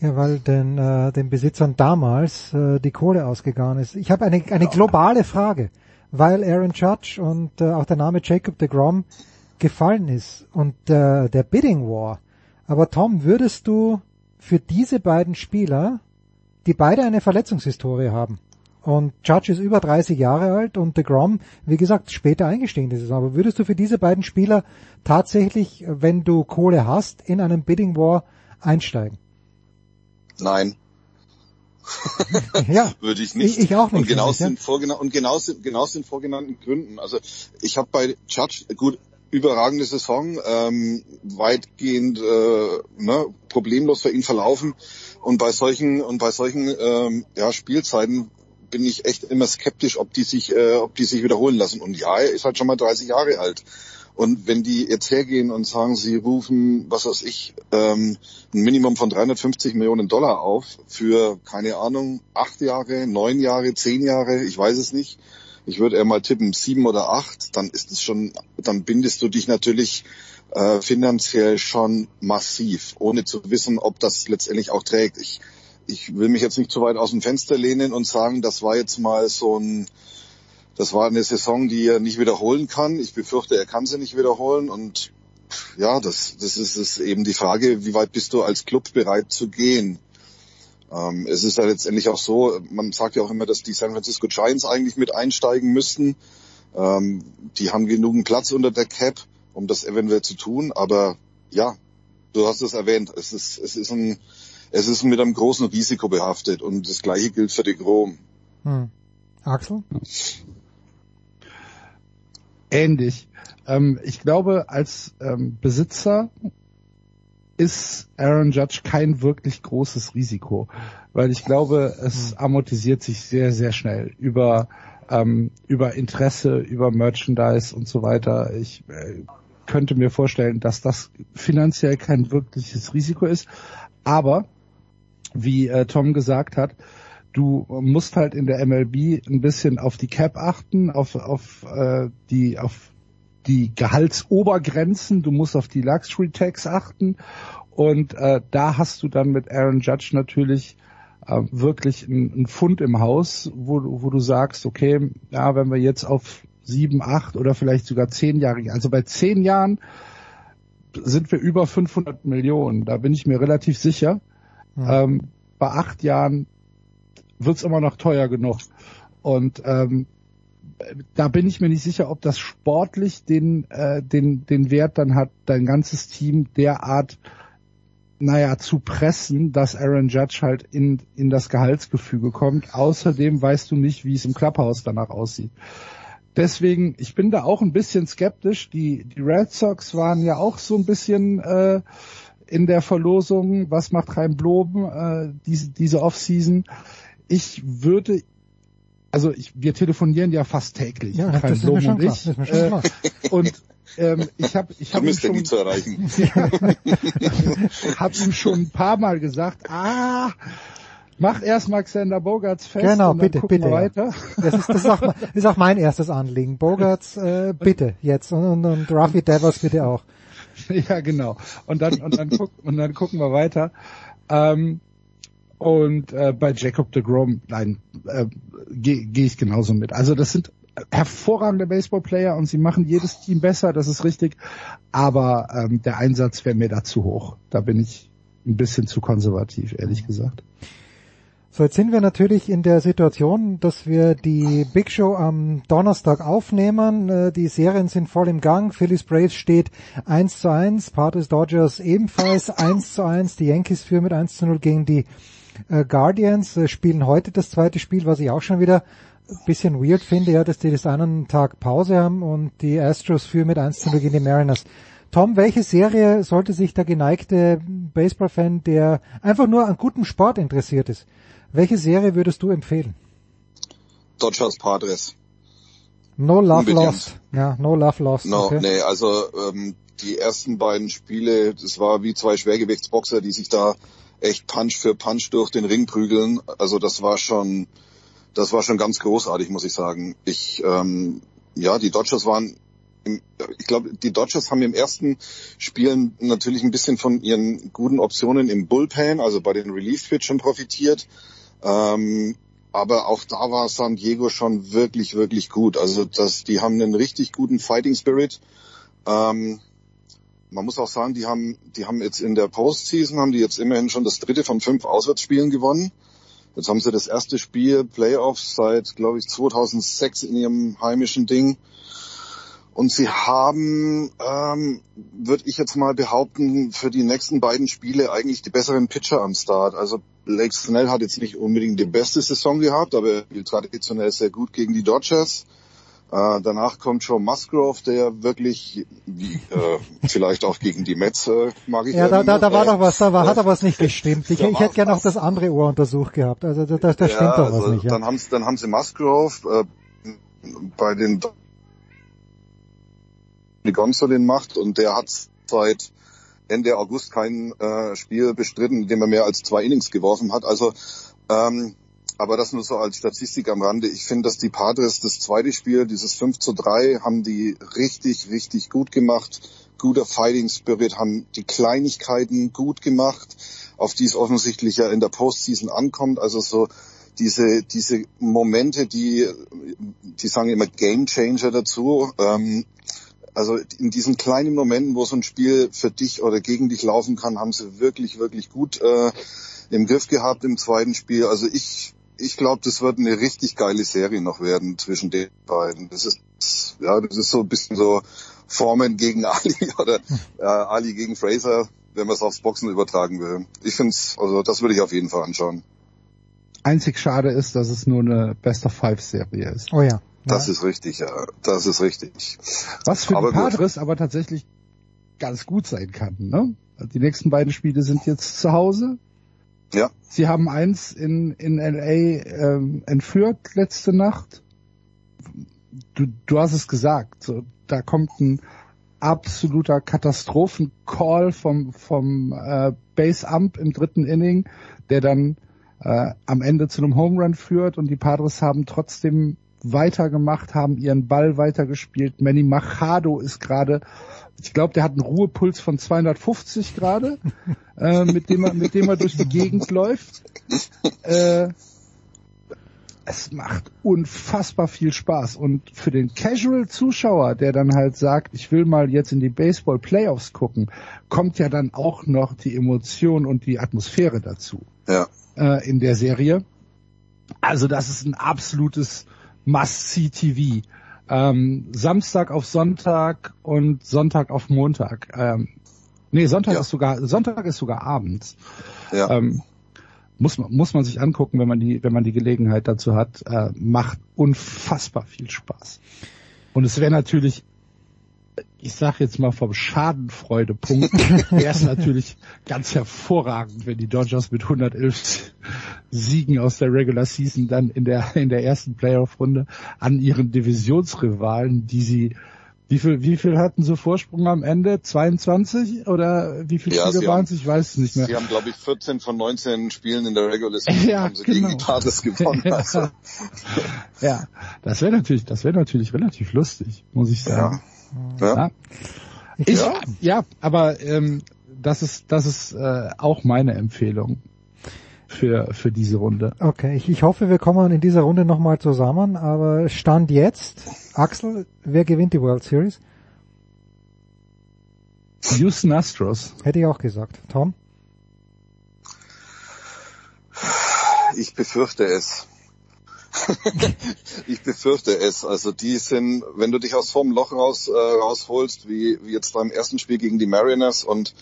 Ja, weil den, äh, den Besitzern damals äh, die Kohle ausgegangen ist. Ich habe eine, eine globale Frage, weil Aaron Judge und äh, auch der Name Jacob de Grom gefallen ist und äh, der Bidding War. Aber Tom, würdest du für diese beiden Spieler, die beide eine Verletzungshistorie haben, und Judge ist über 30 Jahre alt und DeGrom, wie gesagt, später eingestiegen ist es. Aber würdest du für diese beiden Spieler tatsächlich, wenn du Kohle hast, in einen Bidding War einsteigen? Nein. ja, [LAUGHS] würde ich nicht. Ich, auch nicht. Und genau, mich, sind ja. und genau, genau sind vorgenannten Gründen. Also ich habe bei Judge, gut, überragende Saison, ähm, weitgehend äh, ne, problemlos für ihn verlaufen. Und bei solchen und bei solchen ähm, ja, Spielzeiten bin ich echt immer skeptisch, ob die sich, äh, ob die sich wiederholen lassen. Und ja, er ist halt schon mal 30 Jahre alt. Und wenn die jetzt hergehen und sagen, sie rufen, was weiß ich, ähm, ein Minimum von 350 Millionen Dollar auf für, keine Ahnung, acht Jahre, neun Jahre, zehn Jahre, ich weiß es nicht. Ich würde eher mal tippen, sieben oder acht, dann ist es schon, dann bindest du dich natürlich äh, finanziell schon massiv, ohne zu wissen, ob das letztendlich auch trägt. Ich ich will mich jetzt nicht zu weit aus dem Fenster lehnen und sagen, das war jetzt mal so ein, das war eine Saison, die er nicht wiederholen kann. Ich befürchte, er kann sie nicht wiederholen und ja, das, das ist, ist eben die Frage, wie weit bist du als Club bereit zu gehen? Ähm, es ist ja letztendlich auch so, man sagt ja auch immer, dass die San Francisco Giants eigentlich mit einsteigen müssten. Ähm, die haben genügend Platz unter der Cap, um das eventuell zu tun, aber ja, du hast es erwähnt, es ist, es ist ein, es ist mit einem großen Risiko behaftet und das gleiche gilt für die Grom. Hm. Axel? Ähnlich. Ähm, ich glaube, als ähm, Besitzer ist Aaron Judge kein wirklich großes Risiko, weil ich glaube, es hm. amortisiert sich sehr, sehr schnell über ähm, über Interesse, über Merchandise und so weiter. Ich äh, könnte mir vorstellen, dass das finanziell kein wirkliches Risiko ist, aber wie äh, Tom gesagt hat, du musst halt in der MLB ein bisschen auf die Cap achten, auf, auf äh, die auf die Gehaltsobergrenzen, du musst auf die Luxury Tax achten. Und äh, da hast du dann mit Aaron Judge natürlich äh, wirklich ein, ein Fund im Haus, wo, wo du sagst, okay, ja, wenn wir jetzt auf sieben, acht oder vielleicht sogar zehn Jahre, also bei zehn Jahren sind wir über 500 Millionen, da bin ich mir relativ sicher. Ähm, bei acht Jahren wird's immer noch teuer genug. Und ähm, da bin ich mir nicht sicher, ob das sportlich den, äh, den, den Wert dann hat, dein ganzes Team derart naja, zu pressen, dass Aaron Judge halt in, in das Gehaltsgefüge kommt. Außerdem weißt du nicht, wie es im Clubhouse danach aussieht. Deswegen, ich bin da auch ein bisschen skeptisch. Die, die Red Sox waren ja auch so ein bisschen äh, in der Verlosung, was macht Reim Bloben äh, diese, diese Offseason. Ich würde also ich, wir telefonieren ja fast täglich, ja, Reim das Bloben und ich. Äh, und ähm, ich habe ich habe ihm schon nie zu erreichen. [LAUGHS] habe ihm schon ein paar Mal gesagt, ah, mach erst mal Xander Bogarts fest genau, und dann bitte, bitte, weiter. Ja. Das ist, das, ist auch, das ist auch mein erstes Anliegen. Bogarts, äh, bitte jetzt und, und, und Rafi Devers bitte auch. [LAUGHS] ja, genau. Und dann, und dann, guck, und dann gucken wir weiter. Ähm, und äh, bei Jacob de Grom, nein, äh, gehe geh ich genauso mit. Also das sind hervorragende Baseballplayer und sie machen jedes Team besser, das ist richtig. Aber ähm, der Einsatz wäre mir da zu hoch. Da bin ich ein bisschen zu konservativ, ehrlich gesagt. So, jetzt sind wir natürlich in der Situation, dass wir die Big Show am Donnerstag aufnehmen. Äh, die Serien sind voll im Gang. Phillies Braves steht 1 zu 1, Padres Dodgers ebenfalls 1 zu 1. Die Yankees führen mit 1 zu 0 gegen die äh, Guardians, äh, spielen heute das zweite Spiel, was ich auch schon wieder ein bisschen weird finde, ja, dass die das einen Tag Pause haben und die Astros führen mit 1 zu 0 gegen die Mariners. Tom, welche Serie sollte sich der geneigte Baseball-Fan, der einfach nur an gutem Sport interessiert ist, welche Serie würdest du empfehlen? Dodgers Padres. No Love Unbedingt. Lost. Ja, No Love Lost. No, okay. nee, also ähm, die ersten beiden Spiele, das war wie zwei Schwergewichtsboxer, die sich da echt Punch für Punch durch den Ring prügeln. Also das war schon, das war schon ganz großartig, muss ich sagen. Ich, ähm, ja, die Dodgers waren im, ich glaube, die Dodgers haben im ersten Spiel natürlich ein bisschen von ihren guten Optionen im Bullpen, also bei den Relief-Pitchern profitiert. Ähm, aber auch da war San Diego schon wirklich, wirklich gut. Also das, die haben einen richtig guten Fighting Spirit. Ähm, man muss auch sagen, die haben, die haben jetzt in der Postseason haben die jetzt immerhin schon das dritte von fünf Auswärtsspielen gewonnen. Jetzt haben sie das erste Spiel Playoffs seit, glaube ich, 2006 in ihrem heimischen Ding. Und sie haben, ähm, würde ich jetzt mal behaupten, für die nächsten beiden Spiele eigentlich die besseren Pitcher am Start. Also Blake Snell hat jetzt nicht unbedingt die beste Saison gehabt, aber er spielt traditionell sehr gut gegen die Dodgers. Äh, danach kommt Joe Musgrove, der wirklich, wie, äh, vielleicht auch gegen die Mets, äh, mag ich Ja, da, da, da war doch was, da war, hat doch was nicht [LAUGHS] gestimmt. Ich, ich hätte gerne auch das andere Ohr untersucht gehabt. Also da, da, da ja, stimmt doch was also nicht. Ja. Dann haben sie, dann haben sie Musgrove äh, bei den die Gonsolin macht und der hat seit Ende August kein äh, Spiel bestritten, in dem er mehr als zwei Innings geworfen hat. Also ähm, aber das nur so als Statistik am Rande. Ich finde, dass die Padres das zweite Spiel, dieses 5 zu 3, haben die richtig, richtig gut gemacht. Guter Fighting Spirit, haben die Kleinigkeiten gut gemacht, auf die es offensichtlich ja in der Postseason ankommt. Also so diese, diese Momente, die, die sagen immer Game Changer dazu. Ähm, also in diesen kleinen Momenten, wo so ein Spiel für dich oder gegen dich laufen kann, haben sie wirklich, wirklich gut äh, im Griff gehabt im zweiten Spiel. Also ich, ich glaube, das wird eine richtig geile Serie noch werden zwischen den beiden. Das ist, ja, das ist so ein bisschen so Formen gegen [LAUGHS] Ali oder äh, Ali gegen Fraser, wenn man es aufs Boxen übertragen will. Ich finde also das würde ich auf jeden Fall anschauen. Einzig schade ist, dass es nur eine Best of Five Serie ist. Oh ja. Das ist richtig, ja. Das ist richtig. Was für Aber. Padres aber tatsächlich ganz gut sein kann. Ne? Die nächsten beiden Spiele sind jetzt zu Hause. Ja. Sie haben eins in, in LA ähm, entführt letzte Nacht. Du, du hast es gesagt. So, da kommt ein absoluter Katastrophencall vom, vom äh, Base Ump im dritten Inning, der dann äh, am Ende zu einem Home Run führt und die Padres haben trotzdem weitergemacht, haben ihren Ball weitergespielt. Manny Machado ist gerade, ich glaube, der hat einen Ruhepuls von 250 gerade, [LAUGHS] äh, mit dem er, mit dem er durch die Gegend läuft. Äh, es macht unfassbar viel Spaß und für den Casual-Zuschauer, der dann halt sagt, ich will mal jetzt in die Baseball-Playoffs gucken, kommt ja dann auch noch die Emotion und die Atmosphäre dazu Ja. äh, in der Serie. Also das ist ein absolutes Must-See-TV. Ähm, Samstag auf Sonntag und Sonntag auf Montag. Ähm, nee, Sonntag ist sogar Sonntag ist sogar abends. Ja. Ähm, muss man muss man sich angucken, wenn man die wenn man die Gelegenheit dazu hat. Äh, macht unfassbar viel Spaß. Und es wäre natürlich ich sag jetzt mal vom Schadenfreudepunkt, [LAUGHS] wäre es natürlich ganz hervorragend, wenn die Dodgers mit 111 Siegen aus der Regular Season dann in der in der ersten Playoff-Runde an ihren Divisionsrivalen, die sie wie viel wie viel hatten sie Vorsprung am Ende? 22 oder wie viele Ja, Spiele waren es? Ich weiß es nicht mehr. Sie haben, glaube ich, 14 von 19 Spielen in der Regular Season [LAUGHS] Ja, haben sie genau. gegen die Padres gewonnen. [LAUGHS] Ja. Also, Ja, das wäre natürlich, das wäre natürlich relativ lustig, muss ich sagen. Ja. Ich, ja. aber ähm, das ist, das ist äh, auch meine Empfehlung für für diese Runde. Okay, ich, ich hoffe, wir kommen in dieser Runde nochmal zusammen, aber Stand jetzt, Axel, wer gewinnt die World Series? Houston Astros. Hätte ich auch gesagt. Tom? ich befürchte es. [LAUGHS] ich befürchte es. Also die sind, wenn du dich aus vom Loch raus äh, rausholst, wie, wie jetzt beim ersten Spiel gegen die Mariners und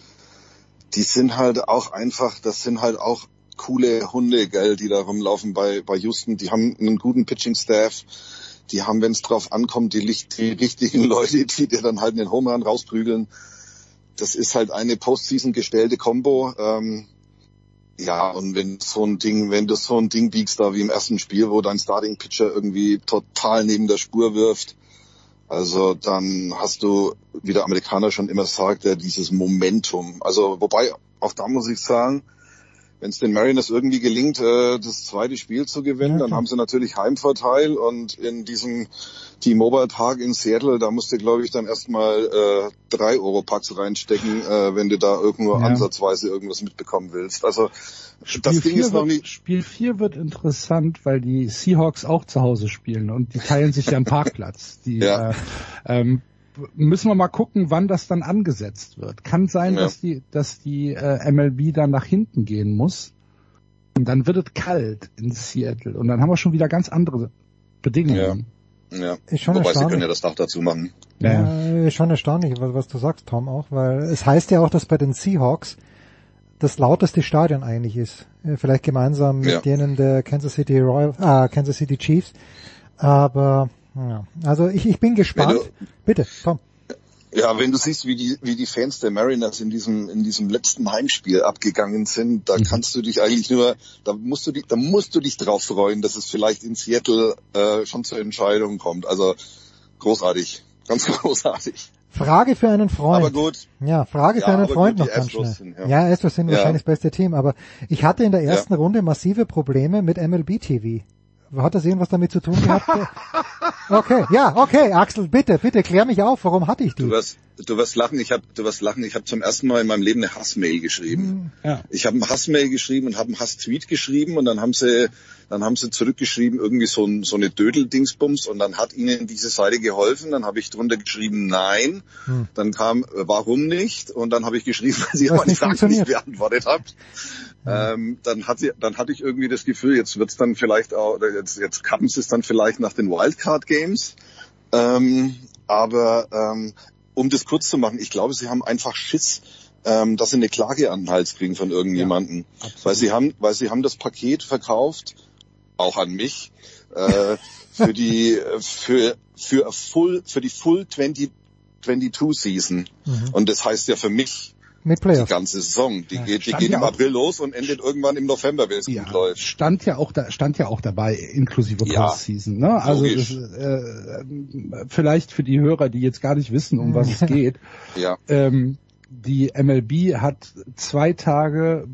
die sind halt auch einfach, das sind halt auch coole Hunde, gell, die da rumlaufen bei, bei Houston. Die haben einen guten Pitching-Staff. Die haben, wenn es drauf ankommt, die, die richtigen [LAUGHS] Leute, die dir dann halt einen Home Run rausprügeln. Das ist halt eine Postseason gestellte Combo. Ähm, ja, und wenn so ein Ding, wenn du so ein Ding biegst da wie im ersten Spiel, wo dein Starting Pitcher irgendwie total neben der Spur wirft, also dann hast du, wie der Amerikaner schon immer sagt, ja, dieses Momentum. Also wobei, auch da muss ich sagen, wenn es den Mariners irgendwie gelingt, äh, das zweite Spiel zu gewinnen, dann haben sie natürlich Heimvorteil und in diesem T-Mobile Park in Seattle, da musst du, glaube ich, dann erstmal äh, drei Euro Packs reinstecken, äh, wenn du da irgendwo Ja. ansatzweise irgendwas mitbekommen willst. Also das Spiel Ding 4 ist noch wird, nicht. Spiel 4 wird interessant, weil die Seahawks auch zu Hause spielen und die teilen sich ja einen Parkplatz. Die, Ja. äh, ähm, müssen wir mal gucken, wann das dann angesetzt wird. Kann sein, Ja. dass die, dass die äh, MLB dann nach hinten gehen muss. Und dann wird es kalt in Seattle und dann haben wir schon wieder ganz andere Bedingungen. Ja. Ist schon Wobei sie können ja das Dach dazu machen. Ja, ist schon erstaunlich, was, was du sagst, Tom, auch, weil es heißt ja auch, dass bei den Seahawks das lauteste Stadion eigentlich ist. Äh, Vielleicht gemeinsam mit Ja. denen der Kansas City Royal, ah, Kansas City Chiefs. Aber, ja. Also ich, ich bin gespannt. Bitte, Tom. Ja, wenn du siehst, wie die, wie die Fans der Mariners in diesem, in diesem letzten Heimspiel abgegangen sind, da kannst du dich eigentlich nur, da musst du dich, da musst du dich drauf freuen, dass es vielleicht in Seattle äh, schon zur Entscheidung kommt. Also großartig, ganz [LAUGHS] großartig. Frage für einen Freund. Aber gut. Ja, Frage Ja, für einen Freund gut, noch ganz schnell. Sind, ja. ja, Astros sind Ja. wahrscheinlich das beste Team, aber ich hatte in der ersten Runde massive Probleme mit MLB TV. Hat das irgendwas damit zu tun gehabt? [LAUGHS] okay, ja, okay, Axel, bitte, bitte klär mich auf, warum hatte ich die? Du wirst, du wirst lachen, ich habe du wirst lachen, ich habe zum ersten Mal in meinem Leben eine Hassmail geschrieben. Ja. Ich habe einen Hassmail geschrieben und habe einen Hasstweet geschrieben und dann haben sie dann haben sie zurückgeschrieben irgendwie so, ein, so eine Dödel-Dingsbums und dann hat ihnen diese Seite geholfen. Dann habe ich drunter geschrieben Nein. Hm. Dann kam äh, Warum nicht und dann habe ich geschrieben, [LAUGHS] weil sie Was meine nicht Frage nicht funktioniert. beantwortet habt. Ähm, dann hat sie, dann hatte ich irgendwie das Gefühl, jetzt wird's dann vielleicht auch, oder jetzt jetzt kappen sie es dann vielleicht nach den Wildcard Games. Ähm, aber ähm, um das kurz zu machen, ich glaube, sie haben einfach Schiss, ähm, dass sie eine Klage an den Hals kriegen von irgendjemanden, weil sie haben, weil sie haben das Paket verkauft, auch an mich, äh, für die für für full für die Full 2022 Season Mhm. und das heißt ja für mich Mit die Playoffs. ganze Saison. Die geht, die geht ja im April los und endet irgendwann im November, wenn es gut läuft. Stand ja auch da, stand ja auch dabei, inklusive Ja, Postseason. Ne? Also das, äh, vielleicht für die Hörer, die jetzt gar nicht wissen, um was es [LAUGHS] geht. Ja. Ähm, die MLB hat zwei Tage,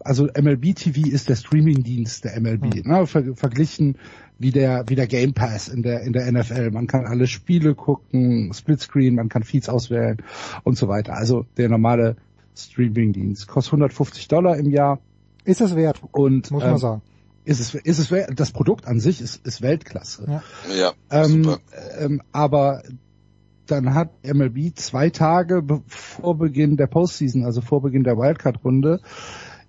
also MLB TV ist der Streamingdienst der MLB, ne, ver verglichen wie der wie der Game Pass in der in der NFL. Man kann alle Spiele gucken, Splitscreen, man kann Feeds auswählen und so weiter. Also der normale Streamingdienst kostet 150 Dollar im Jahr. Ist es wert? Und Muss man ähm, sagen. Ist es ist es wert? das Produkt an sich ist ist Weltklasse. Ja. Ja, Ähm, super. ähm, aber dann hat MLB zwei Tage vor Beginn der Postseason, also vor Beginn der Wildcard-Runde,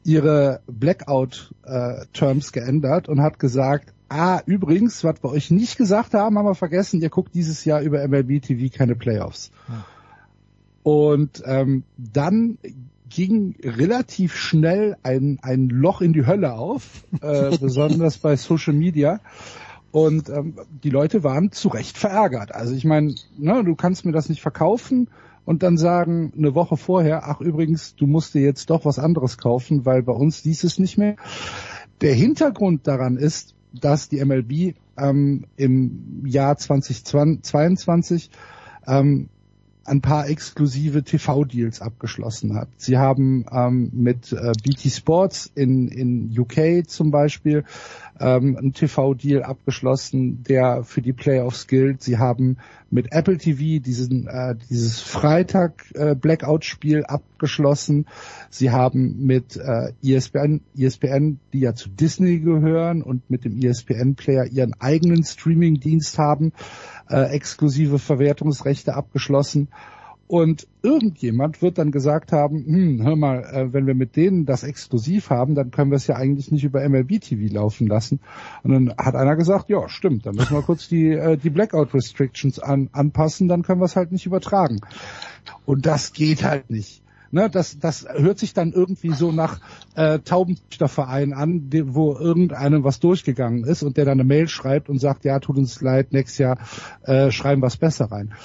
ihre Blackout-Terms geändert und hat gesagt, ah, übrigens, was wir euch nicht gesagt haben, haben wir vergessen, ihr guckt dieses Jahr über MLB TV keine Playoffs. Und ähm, dann ging relativ schnell ein, ein Loch in die Hölle auf, äh, [LAUGHS] besonders bei Social Media. Und ähm, die Leute waren zu Recht verärgert. Also ich meine, ne, du kannst mir das nicht verkaufen und dann sagen eine Woche vorher, ach übrigens, du musst dir jetzt doch was anderes kaufen, weil bei uns dies es nicht mehr. Der Hintergrund daran ist, dass die MLB ähm, im Jahr 2022 ähm, ein paar exklusive TV-Deals abgeschlossen hat. Sie haben ähm, mit äh, BT Sports in, in UK zum Beispiel ähm, einen TV-Deal abgeschlossen, der für die Playoffs gilt. Sie haben mit Apple TV diesen, äh, dieses Freitag äh, abgeschlossen. Sie haben mit äh, ESPN, ESPN, die ja zu Disney gehören und mit dem ESPN-Player ihren eigenen Streaming-Dienst haben, äh, exklusive Verwertungsrechte abgeschlossen. Und irgendjemand wird dann gesagt haben, hm, hör mal, äh, wenn wir mit denen das exklusiv haben, dann können wir es ja eigentlich nicht über MLB TV laufen lassen. Und dann hat einer gesagt, ja, stimmt, dann müssen wir kurz die, äh, die Blackout Restrictions an, anpassen, dann können wir es halt nicht übertragen. Und das geht halt nicht. Ne, das, das hört sich dann irgendwie so nach äh, Taubenzüchterverein an, wo irgendeinem was durchgegangen ist und der dann eine Mail schreibt und sagt, ja, tut uns leid, nächstes Jahr äh, schreiben wir es besser rein.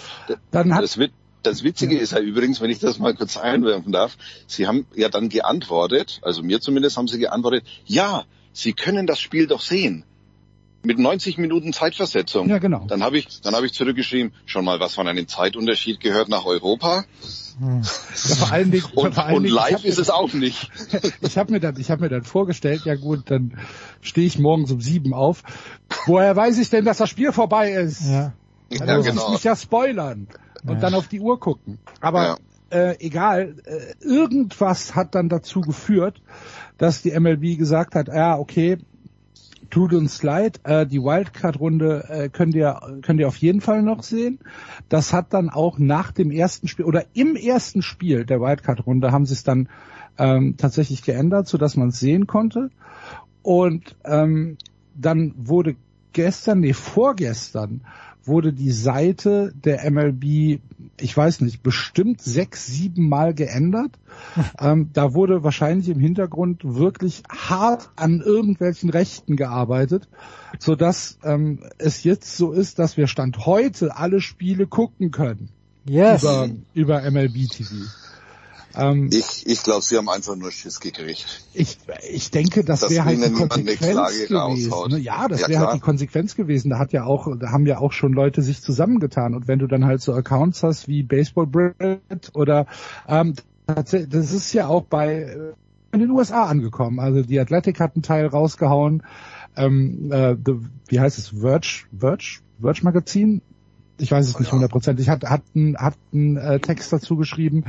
Dann hat, das, das Witzige ist ja übrigens, wenn ich das mal kurz einwerfen darf, Sie haben ja dann geantwortet, also mir zumindest haben Sie geantwortet, ja, Sie können das Spiel doch sehen. Mit 90 Minuten Zeitversetzung. Ja, genau. Dann habe ich, dann habe ich zurückgeschrieben, schon mal was von einem Zeitunterschied gehört nach Europa. Hm. Ja, vor allen Dingen, und, vor allen und Dingen, live ich ist es auch nicht. [LAUGHS] ich habe mir dann, ich habe mir dann vorgestellt, ja gut, dann stehe ich morgens um sieben auf. Woher weiß ich denn, dass das Spiel vorbei ist? Ja. Dann Ja, muss ich genau. mich ja spoilern und Ja. dann auf die Uhr gucken. Aber Ja. äh, egal, äh, irgendwas hat dann dazu geführt, dass die MLB gesagt hat, ja okay, tut uns leid, äh, die Wildcard-Runde äh, könnt ihr könnt ihr auf jeden Fall noch sehen. Das hat dann auch nach dem ersten Spiel oder im ersten Spiel der Wildcard-Runde haben sie es dann ähm, tatsächlich geändert, so dass man es sehen konnte. Und ähm, dann wurde gestern, nee, vorgestern wurde die Seite der MLB, ich weiß nicht, bestimmt sechs, sieben Mal geändert. [LAUGHS] ähm, da wurde wahrscheinlich im Hintergrund wirklich hart an irgendwelchen Rechten gearbeitet, so dass ähm, es jetzt so ist, dass wir Stand heute alle Spiele gucken können Yes. über, über MLB TV. Ähm, Ich, ich glaube, sie haben einfach nur Schiss gekriegt. ich, ich denke, das wäre halt die Konsequenz gewesen. Ne? Ja, das Ja, wäre halt die Konsequenz gewesen. Da hat ja auch, da haben ja auch schon Leute sich zusammengetan. Und wenn du dann halt so Accounts hast wie Baseball Brit oder ähm, das ist ja auch bei äh, in den USA angekommen. Also die Athletic hat einen Teil rausgehauen. Ähm, äh, the, wie heißt es? Verge, Verge, Verge Magazin? Ich weiß es nicht hundertprozentig. Hat, hat einen hat einen, äh, Text dazu geschrieben.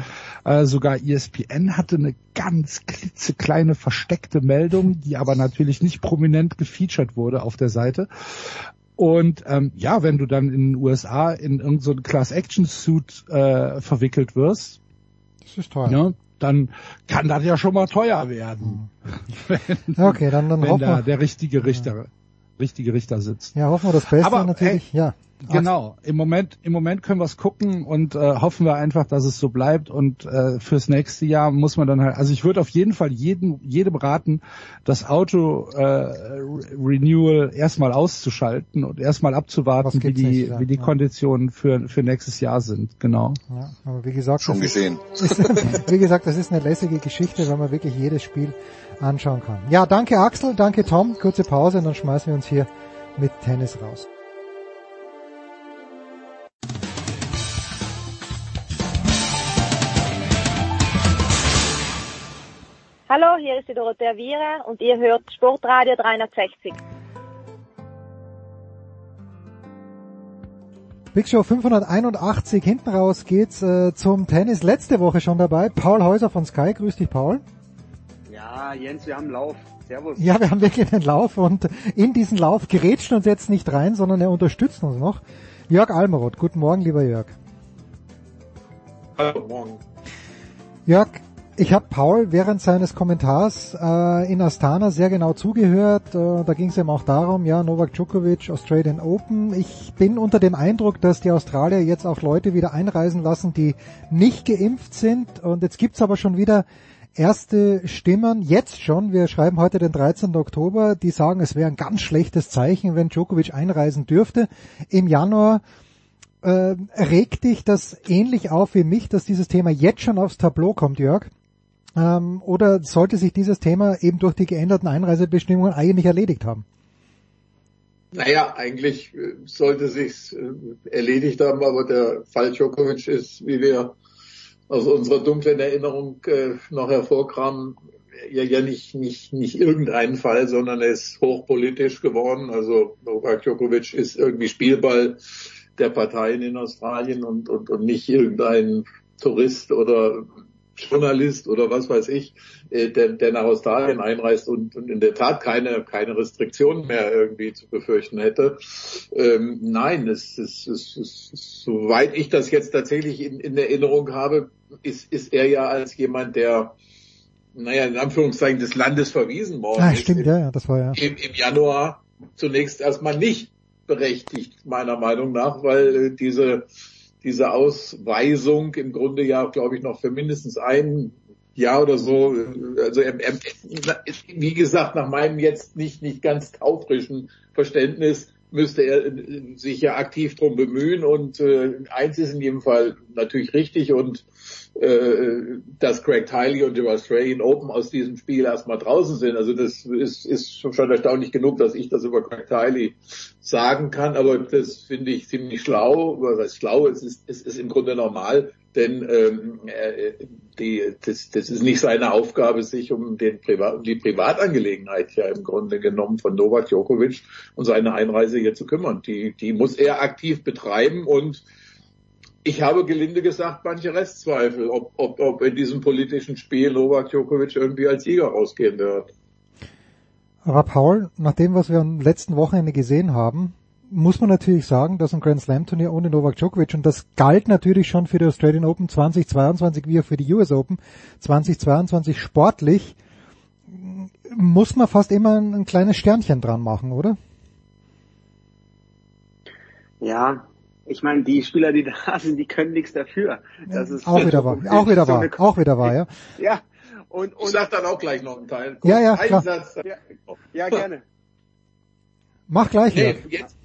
Äh, sogar ESPN hatte eine ganz klitzekleine versteckte Meldung, die aber natürlich nicht prominent gefeatured wurde auf der Seite. Und ähm, ja, wenn du dann in den USA in irgendeinen so Class-Action-Suit äh, verwickelt wirst, Das ist toll. ne, dann kann das ja schon mal teuer werden. [LAUGHS] wenn, Okay, dann, dann wenn hoffen da wir, der richtige Richter, richtige Richter sitzt. ja, hoffen wir das Beste Aber, natürlich. ja. Genau, im Moment, im Moment können wir es gucken und äh, hoffen wir einfach, dass es so bleibt und äh, fürs nächste Jahr muss man dann halt, also ich würde auf jeden Fall jedem, jedem raten, das Auto äh, Re- Renewal erstmal auszuschalten und erstmal abzuwarten, wie die, wie die Ja. Konditionen für, für nächstes Jahr sind, genau. Ja, aber wie gesagt, Schon das gesehen. [LAUGHS] Ist, wie gesagt, das ist eine lässige Geschichte, weil man wirklich jedes Spiel anschauen kann. Ja, danke Axel, danke Tom. Kurze Pause und dann schmeißen wir uns hier mit Tennis raus. Hallo, hier ist die Dorothea Viere und ihr hört Sportradio 360. Big Show 581, hinten raus geht's äh, zum Tennis. Letzte Woche schon dabei. Paul Häuser von Sky, grüß dich Paul. Ja, Jens, wir haben Lauf. Servus. Ja, wir haben wirklich einen Lauf und in diesen Lauf gerätscht uns jetzt nicht rein, sondern er unterstützt uns noch. Jörg Almeroth, guten Morgen, lieber Jörg. Hallo, morgen. Jörg, ich habe Paul während seines Kommentars äh, in Astana sehr genau zugehört. Äh, da ging es eben auch darum, ja, Novak Djokovic, Australian Open. Ich bin unter dem Eindruck, dass die Australier jetzt auch Leute wieder einreisen lassen, die nicht geimpft sind. Und jetzt gibt's aber schon wieder erste Stimmen, jetzt schon, wir schreiben heute den 13. Oktober, die sagen, es wäre ein ganz schlechtes Zeichen, wenn Djokovic einreisen dürfte. Im Januar äh, regt dich das ähnlich auf wie mich, dass dieses Thema jetzt schon aufs Tableau kommt, Jörg? Ähm, oder sollte sich dieses Thema eben durch die geänderten Einreisebestimmungen eigentlich erledigt haben? Naja, eigentlich äh, sollte sich's äh, erledigt haben, aber der Fall Djokovic ist, wie wir aus unserer dunklen Erinnerung äh, noch hervorkramen, ja, ja nicht, nicht, nicht irgendein Fall, sondern er ist hochpolitisch geworden. Also Novak Djokovic ist irgendwie Spielball der Parteien in Australien und, und, und nicht irgendein Tourist oder Journalist oder was weiß ich, äh, der, der nach Australien einreist und, und in der Tat keine, keine Restriktionen mehr irgendwie zu befürchten hätte. Ähm, nein, es ist, es ist, es, soweit ich das jetzt tatsächlich in, in Erinnerung habe, ist, ist er ja als jemand, der naja, in Anführungszeichen des Landes verwiesen worden Ah, ist stimmt, ja, ja, das war ja. im, im Januar zunächst erstmal nicht berechtigt, meiner Meinung nach, weil äh, diese, diese Ausweisung im Grunde ja, glaube ich, noch für mindestens ein Jahr oder so, äh, also ähm, ähm, wie gesagt, nach meinem jetzt nicht, nicht ganz taufrischen Verständnis müsste er äh, sich ja aktiv drum bemühen und äh, eins ist in jedem Fall natürlich richtig und äh, dass Craig Tiley und Joe Australian Open aus diesem Spiel erstmal draußen sind. Also das ist, ist schon erstaunlich genug, dass ich das über Craig Tiley sagen kann, aber das finde ich ziemlich schlau. Was heißt schlau? Es ist, es ist im Grunde normal, denn ähm, äh, die, das, das ist nicht seine Aufgabe, sich um, den Privat, die Privatangelegenheit ja im Grunde genommen von Novak Djokovic und seine Einreise hier zu kümmern. Die, die muss er aktiv betreiben und ich habe gelinde gesagt manche Restzweifel, ob, ob, ob in diesem politischen Spiel Novak Djokovic irgendwie als Sieger rausgehen wird. Aber Paul, nach dem, was wir am letzten Wochenende gesehen haben, muss man natürlich sagen, dass ein Grand Slam Turnier ohne Novak Djokovic und das galt natürlich schon für die Australian Open 2022 wie auch für die US Open 2022 sportlich, muss man fast immer ein, ein kleines Sternchen dran machen, oder? Ja, ich meine, die Spieler, die [LAUGHS] da sind, die können nichts dafür. Das ist auch wieder wahr, [LAUGHS] auch wieder wahr, auch wieder wahr, ja. [LAUGHS] Ja. Und, und ich sag dann auch gleich noch einen Teil. Kurz ja, ja, klar. Satz. Ja, ja, gerne. Mach gleich. Nee, jetzt,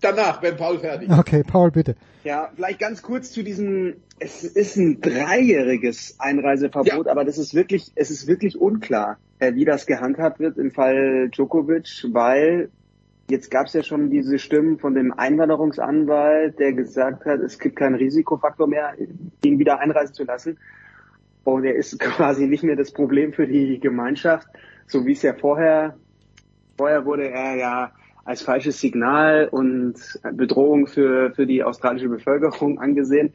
danach, wenn Paul fertig ist. Okay, Paul, bitte. Ja, vielleicht ganz kurz zu diesem, es ist ein dreijähriges Einreiseverbot, ja. aber das ist wirklich, es ist wirklich unklar, äh, wie das gehandhabt wird im Fall Djokovic, weil Jetzt gab es ja schon diese Stimmen von dem Einwanderungsanwalt, der gesagt hat, es gibt keinen Risikofaktor mehr, ihn wieder einreisen zu lassen. Und er ist [LAUGHS] quasi nicht mehr das Problem für die Gemeinschaft, so wie es ja vorher, vorher wurde er ja als falsches Signal und Bedrohung für, für die australische Bevölkerung angesehen.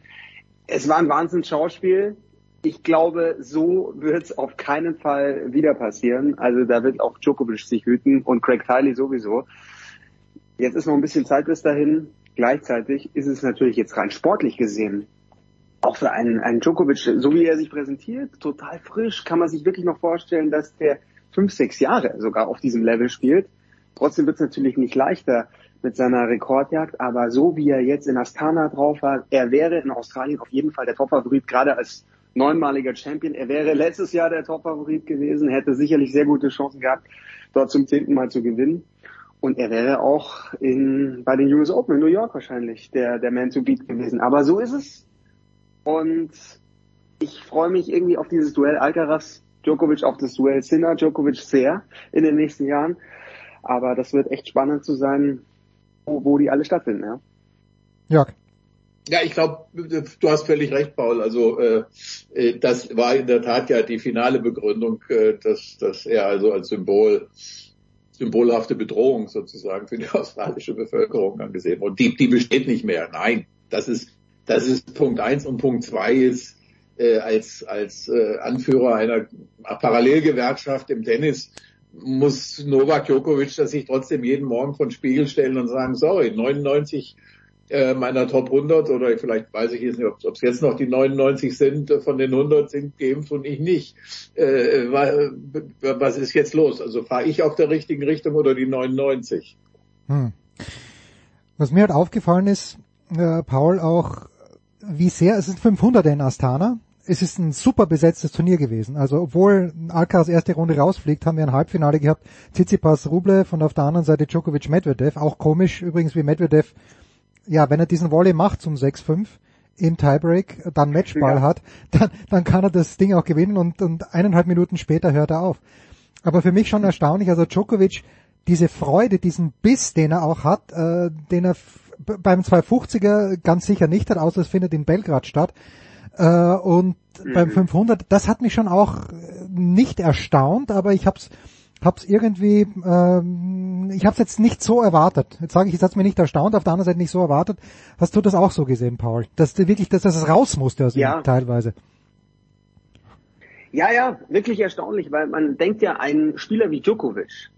Es war ein Wahnsinns-Schauspiel. Ich glaube, so wird es auf keinen Fall wieder passieren. Also da wird auch Djokovic sich hüten und Craig Tiley sowieso. Jetzt ist noch ein bisschen Zeit bis dahin. Gleichzeitig ist es natürlich jetzt rein sportlich gesehen auch für einen, einen Djokovic, so wie er sich präsentiert, total frisch, kann man sich wirklich noch vorstellen, dass der fünf, sechs Jahre sogar auf diesem Level spielt. Trotzdem wird es natürlich nicht leichter mit seiner Rekordjagd, aber so wie er jetzt in Astana drauf war, er wäre in Australien auf jeden Fall der Topfavorit, gerade als neunmaliger Champion. Er wäre letztes Jahr der Topfavorit gewesen, hätte sicherlich sehr gute Chancen gehabt, dort zum zehnten Mal zu gewinnen. Und er wäre auch in, bei den US Open in New York wahrscheinlich der, der Man to Beat gewesen. Aber so ist es. Und ich freue mich irgendwie auf dieses Duell Alcaraz Djokovic, auf das Duell Sinner Djokovic sehr in den nächsten Jahren. Aber das wird echt spannend zu sein, wo, wo die alle stattfinden, ja. Jörg. Ja, ich glaube, du hast völlig recht, Paul. Also äh, äh, das war in der Tat ja die finale Begründung, äh, dass, dass er also als Symbol symbolhafte Bedrohung sozusagen für die australische Bevölkerung angesehen wurde. Und die, die besteht nicht mehr. Nein, das ist, das ist Punkt eins und Punkt zwei ist, äh, als, als äh, Anführer einer Parallelgewerkschaft im Tennis muss Novak Djokovic das sich trotzdem jeden Morgen von Spiegel stellen und sagen, sorry, 99 meiner Top 100 oder vielleicht weiß ich jetzt nicht, ob es jetzt noch die 99 sind, äh, von den 100 sind geimpft und ich nicht. Äh, was ist jetzt los? Also fahre ich auf der richtigen Richtung oder die 99? Hm. Was mir halt aufgefallen ist, äh, Paul, auch wie sehr, es sind 500 in Astana, es ist ein super besetztes Turnier gewesen. Also obwohl Alcaraz erste Runde rausfliegt, haben wir ein Halbfinale gehabt. Tsitsipas Rublev und auf der anderen Seite Djokovic Medvedev. Auch komisch übrigens, wie Medvedev ja, wenn er diesen Volley macht zum 6-5 im Tiebreak, dann Matchball ja. hat, dann, dann kann er das Ding auch gewinnen und, und eineinhalb Minuten später hört er auf. Aber für mich schon erstaunlich, also Djokovic, diese Freude, diesen Biss, den er auch hat, äh, den er beim 250er ganz sicher nicht hat, außer es findet in Belgrad statt. Äh, und mhm. beim 500, das hat mich schon auch nicht erstaunt, aber ich hab's hab's irgendwie, ähm, ich habe es jetzt nicht so erwartet. Jetzt sage ich, es hat mir nicht erstaunt, auf der anderen Seite nicht so erwartet. Hast du das auch so gesehen, Paul? Dass du wirklich, dass, es raus musste aus ja. ihm teilweise. Ja, ja, wirklich erstaunlich, weil man denkt ja, ein Spieler wie Djokovic,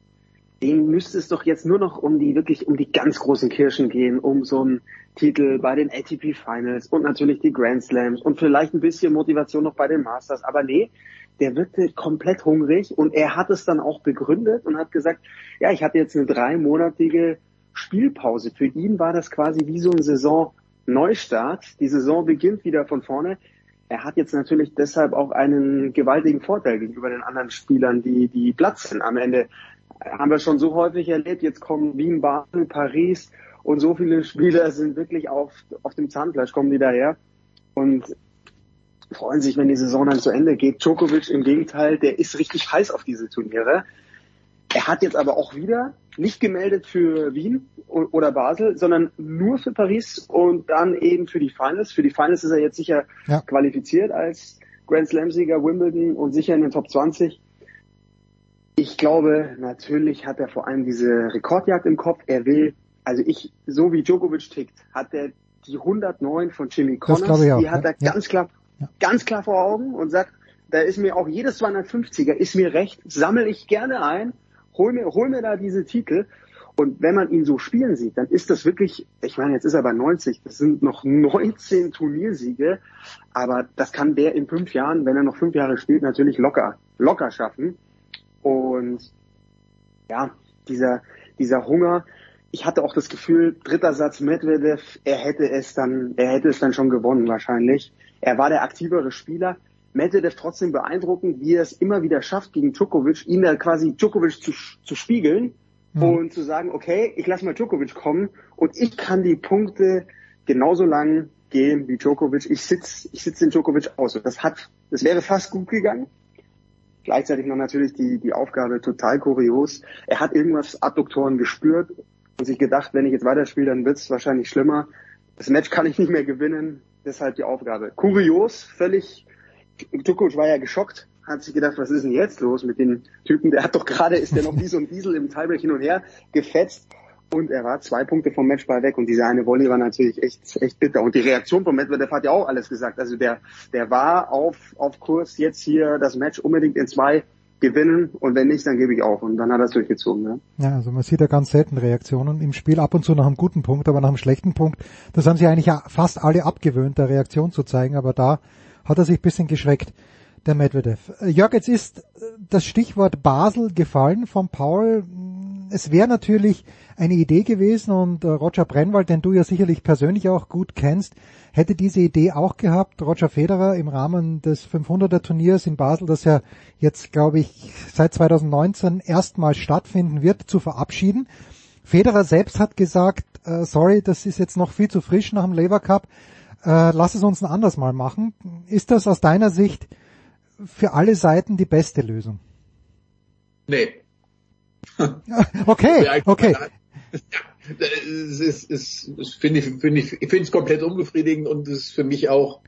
dem müsste es doch jetzt nur noch um die wirklich um die ganz großen Kirschen gehen, um so einen Titel bei den ATP Finals und natürlich die Grand Slams und vielleicht ein bisschen Motivation noch bei den Masters. Aber nee, der wirkte komplett hungrig und er hat es dann auch begründet und hat gesagt, ja, ich hatte jetzt eine dreimonatige Spielpause. Für ihn war das quasi wie so ein Saison-Neustart. Die Saison beginnt wieder von vorne. Er hat jetzt natürlich deshalb auch einen gewaltigen Vorteil gegenüber den anderen Spielern, die, die Platz sind. Am Ende haben wir schon so häufig erlebt. Jetzt kommen Wien, Basel, Paris und so viele Spieler sind wirklich auf, auf dem Zahnfleisch, kommen die daher und freuen sich, wenn die Saison dann zu Ende geht. Djokovic im Gegenteil, der ist richtig heiß auf diese Turniere. Er hat jetzt aber auch wieder nicht gemeldet für Wien oder Basel, sondern nur für Paris und dann eben für die Finals. Für die Finals ist er jetzt sicher ja. qualifiziert als Grand Slam-Sieger Wimbledon und sicher in den Top 20. Ich glaube, natürlich hat er vor allem diese Rekordjagd im Kopf. Er will, also ich, so wie Djokovic tickt, hat er die 109 von Jimmy Connors, die hat er ja. ganz klar, ganz klar vor Augen und sagt, da ist mir auch jedes 250er ist mir recht, sammle ich gerne ein, hol mir, hol mir da diese Titel. Und wenn man ihn so spielen sieht, dann ist das wirklich, ich meine, jetzt ist er bei 90, das sind noch 19 Turniersiege, aber das kann der in fünf Jahren, wenn er noch fünf Jahre spielt, natürlich locker, locker schaffen. Und ja, dieser, dieser Hunger, ich hatte auch das Gefühl, dritter Satz Medvedev, er hätte es dann, er hätte es dann schon gewonnen wahrscheinlich. Er war der aktivere Spieler. Medvedev trotzdem beeindruckend, wie er es immer wieder schafft, gegen Djokovic, ihn da quasi Djokovic zu, zu spiegeln mhm. und zu sagen, okay, ich lasse mal Djokovic kommen und ich kann die Punkte genauso lang gehen wie Djokovic. Ich sitz, ich sitz den Djokovic aus. Und das hat, das wäre fast gut gegangen. Gleichzeitig noch natürlich die, die Aufgabe total kurios. Er hat irgendwas Adduktoren gespürt und sich gedacht, wenn ich jetzt weiterspiele, dann wird es wahrscheinlich schlimmer. Das Match kann ich nicht mehr gewinnen, deshalb die Aufgabe. Kurios, völlig, Djokovic war ja geschockt, hat sich gedacht, was ist denn jetzt los mit den Typen? Der hat doch gerade, ist der noch wie so ein Diesel im Tiebreak hin und her gefetzt und er war zwei Punkte vom Matchball weg und diese eine Volley war natürlich echt, echt bitter. Und die Reaktion von Medvedev hat ja auch alles gesagt. Also der, der war auf, auf Kurs, jetzt hier das Match unbedingt in zwei gewinnen und wenn nicht, dann gebe ich auf. Und dann hat er es durchgezogen. Ne? Ja, also man sieht ja ganz selten Reaktionen im Spiel, ab und zu nach einem guten Punkt, aber nach einem schlechten Punkt. Das haben sie eigentlich ja fast alle abgewöhnt, der Reaktion zu zeigen, aber da hat er sich ein bisschen geschreckt, der Medvedev. Jörg, jetzt ist das Stichwort Basel gefallen von Paul es wäre natürlich eine Idee gewesen und äh, Roger Brennwald, den du ja sicherlich persönlich auch gut kennst, hätte diese Idee auch gehabt, Roger Federer im Rahmen des 500er Turniers in Basel, das ja jetzt, glaube ich, seit 2019 erstmals stattfinden wird, zu verabschieden. Federer selbst hat gesagt, äh, sorry, das ist jetzt noch viel zu frisch nach dem Lever Cup, äh, lass es uns ein anderes Mal machen. Ist das aus deiner Sicht für alle Seiten die beste Lösung? Nee, [LAUGHS] okay, okay. [LAUGHS] Es ist, ist, ist finde ich, finde ich, ich finde es komplett unbefriedigend und es ist für mich auch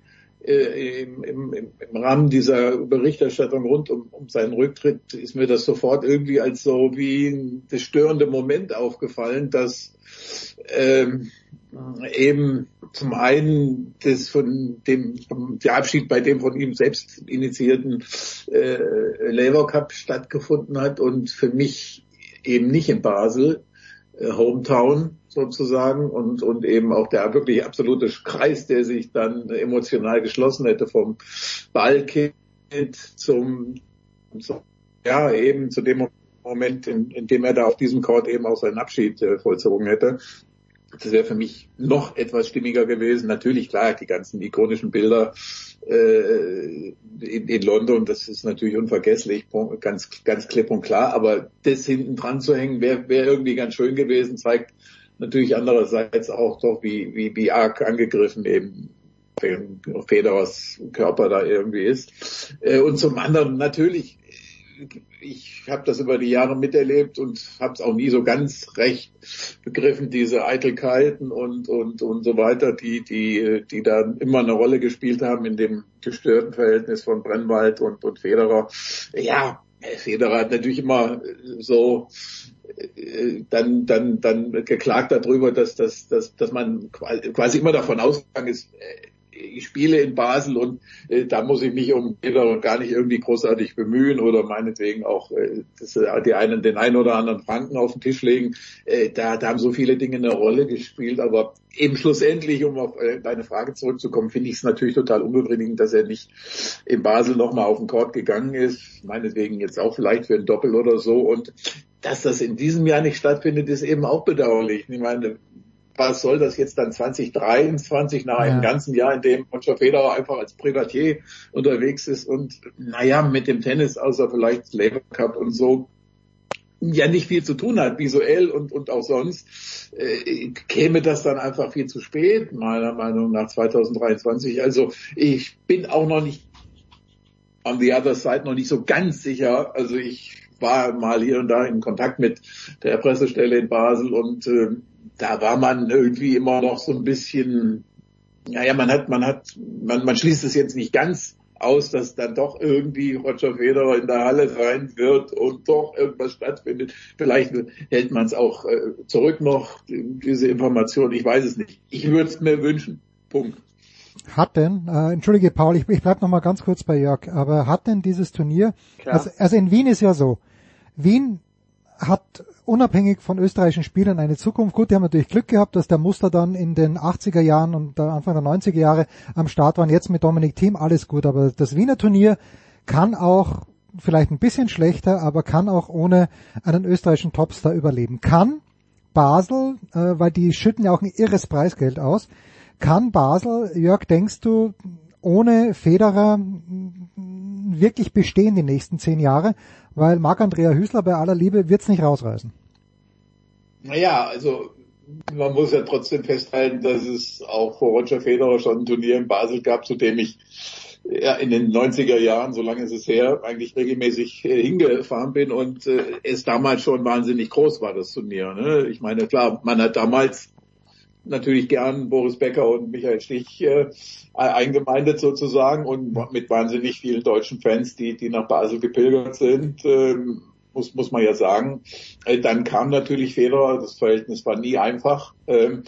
äh, im, im, im Rahmen dieser Berichterstattung rund um, um seinen Rücktritt ist mir das sofort irgendwie als so wie ein störende Moment aufgefallen, dass ähm, eben zum einen das von dem der Abschied bei dem von ihm selbst initiierten äh, Labour Cup stattgefunden hat und für mich eben nicht in Basel, äh, Hometown sozusagen und, und eben auch der wirklich absolute Kreis, der sich dann emotional geschlossen hätte vom Ballkind zum, zum ja, eben zu dem Moment, in, in dem er da auf diesem Court eben auch seinen Abschied äh, vollzogen hätte. Das wäre für mich noch etwas stimmiger gewesen. Natürlich, klar, die ganzen ikonischen Bilder äh, in, in London, das ist natürlich unvergesslich, ganz, ganz klipp und klar. Aber das hinten dran zu hängen, wäre wär irgendwie ganz schön gewesen, zeigt natürlich andererseits auch doch, wie, wie, wie arg angegriffen eben Federers Körper da irgendwie ist. Äh, und zum anderen natürlich ich habe das über die Jahre miterlebt und habe es auch nie so ganz recht begriffen, diese Eitelkeiten und und und so weiter, die die die da immer eine Rolle gespielt haben in dem gestörten Verhältnis von Brennwald und und Federer. Ja, Federer hat natürlich immer so äh, dann dann dann geklagt darüber, dass dass dass dass man quasi immer davon ausgegangen ist, äh, spiele in Basel und äh, da muss ich mich um jeder gar nicht irgendwie großartig bemühen oder meinetwegen auch äh, das, äh, die einen, den einen oder anderen Franken auf den Tisch legen. Äh, da, da haben so viele Dinge eine Rolle gespielt, aber eben schlussendlich, um auf äh, deine Frage zurückzukommen, finde ich es natürlich total unbefriedigend, dass er nicht in Basel nochmal auf den Court gegangen ist. Meinetwegen jetzt auch vielleicht für ein Doppel oder so und dass das in diesem Jahr nicht stattfindet, ist eben auch bedauerlich. Ich meine, was soll das jetzt dann 2023 nach einem ja. ganzen Jahr, in dem Roger Federer einfach als Privatier unterwegs ist und naja, mit dem Tennis, außer vielleicht Labour Cup und so, ja nicht viel zu tun hat, visuell und, und auch sonst, äh, käme das dann einfach viel zu spät, meiner Meinung nach 2023. Also ich bin auch noch nicht on the other side noch nicht so ganz sicher. Also ich war mal hier und da in Kontakt mit der Pressestelle in Basel und äh, da war man irgendwie immer noch so ein bisschen, naja, man hat, man hat, man, man schließt es jetzt nicht ganz aus, dass dann doch irgendwie Roger Federer in der Halle sein wird und doch irgendwas stattfindet. Vielleicht hält man es auch äh, zurück noch, diese Information. Ich weiß es nicht. Ich würde es mir wünschen. Punkt. Hat denn, äh, entschuldige Paul, ich, ich bleib noch mal ganz kurz bei Jörg, aber hat denn dieses Turnier, also, also in Wien ist ja so, Wien hat unabhängig von österreichischen Spielern eine Zukunft. Gut, die haben natürlich Glück gehabt, dass der Muster dann in den 80er Jahren und Anfang der 90er Jahre am Start waren. Jetzt mit Dominik Thiem alles gut, aber das Wiener Turnier kann auch vielleicht ein bisschen schlechter, aber kann auch ohne einen österreichischen Topstar überleben. Kann Basel, äh, weil die schütten ja auch ein irres Preisgeld aus, kann Basel, Jörg, denkst du, ohne Federer wirklich bestehen die nächsten zehn Jahre? Weil Marc-Andrea Hüßler bei aller Liebe wird's nicht rausreißen. Naja, also man muss ja trotzdem festhalten, dass es auch vor Roger Federer schon ein Turnier in Basel gab, zu dem ich ja, in den 90er Jahren, so lange ist es her, eigentlich regelmäßig äh, hingefahren bin und äh, es damals schon wahnsinnig groß war, das Turnier. Ne? Ich meine, klar, man hat damals natürlich gern Boris Becker und Michael Stich äh, eingemeindet sozusagen und mit wahnsinnig vielen deutschen Fans, die, die nach Basel gepilgert sind, ähm, muss, muss man ja sagen. Äh, dann kam natürlich Federer, das Verhältnis war nie einfach. Ähm,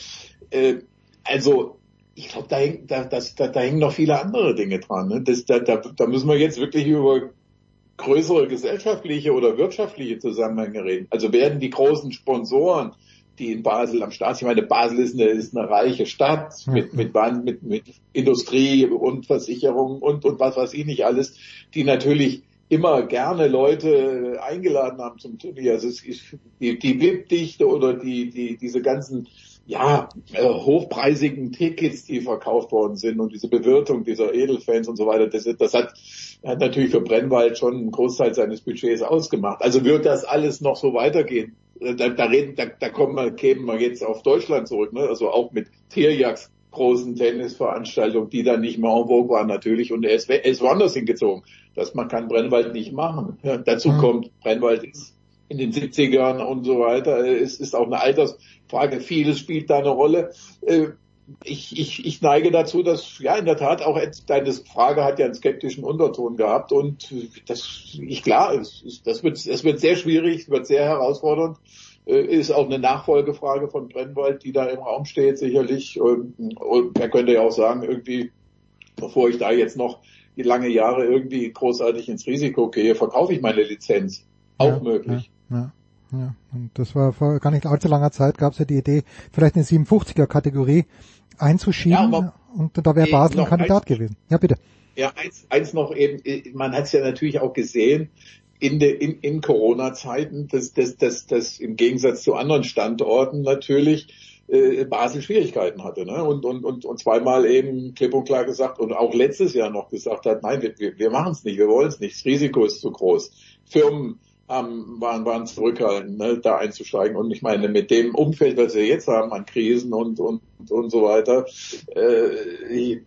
äh, also ich glaube, da, da, das, da, da hängen noch viele andere Dinge dran. Ne? Das, da, da, da müssen wir jetzt wirklich über größere gesellschaftliche oder wirtschaftliche Zusammenhänge reden. Also werden die großen Sponsoren die in Basel am Start. Ich meine, Basel ist eine, ist eine reiche Stadt mit, mit, mit, mit Industrie und Versicherung und, und was weiß ich nicht alles, die natürlich immer gerne Leute eingeladen haben zum Turnier. Also es ist die, die VIP-Dichte oder die, die, diese ganzen ja, äh, hochpreisigen Tickets, die verkauft worden sind und diese Bewirtung dieser Edelfans und so weiter, das, das hat, hat natürlich für Brennwald schon einen Großteil seines Budgets ausgemacht. Also wird das alles noch so weitergehen? Da, da, reden, da, da kommen wir, kämen wir jetzt auf Deutschland zurück, ne? also auch mit Tirjaks großen Tennisveranstaltungen, die dann nicht mehr en vogue waren natürlich und er ist, er ist woanders hingezogen. Das man kann Brennwald nicht machen. Ja, dazu mhm. kommt, Brennwald ist in den 70ern und so weiter. Es ist auch eine Altersfrage. Vieles spielt da eine Rolle. Ich, ich, ich neige dazu, dass ja in der Tat auch deine Frage hat ja einen skeptischen Unterton gehabt und das ich klar, es, das wird es wird sehr schwierig, wird sehr herausfordernd, äh, ist auch eine Nachfolgefrage von Brennwald, die da im Raum steht sicherlich und, und er könnte ja auch sagen irgendwie, bevor ich da jetzt noch die lange Jahre irgendwie großartig ins Risiko gehe, verkaufe ich meine Lizenz. Auch ja, möglich. Ja, ja. Ja, und das war vor gar nicht allzu langer Zeit, gab es ja die Idee, vielleicht eine 57er Kategorie einzuschieben ja, und da wäre Basel ein Kandidat eins, gewesen. Ja, bitte. Ja, eins, eins noch eben, man hat es ja natürlich auch gesehen, in, de, in, in Corona-Zeiten, dass, dass, dass, dass im Gegensatz zu anderen Standorten natürlich äh, Basel Schwierigkeiten hatte ne? und, und, und, und zweimal eben klipp und klar gesagt und auch letztes Jahr noch gesagt hat, nein, wir, wir, wir machen es nicht, wir wollen es nicht, das Risiko ist zu groß. Firmen ähm, waren, waren zurückhaltend, ne, da einzusteigen. Und ich meine, mit dem Umfeld, was wir jetzt haben an Krisen und, und, und so weiter, äh,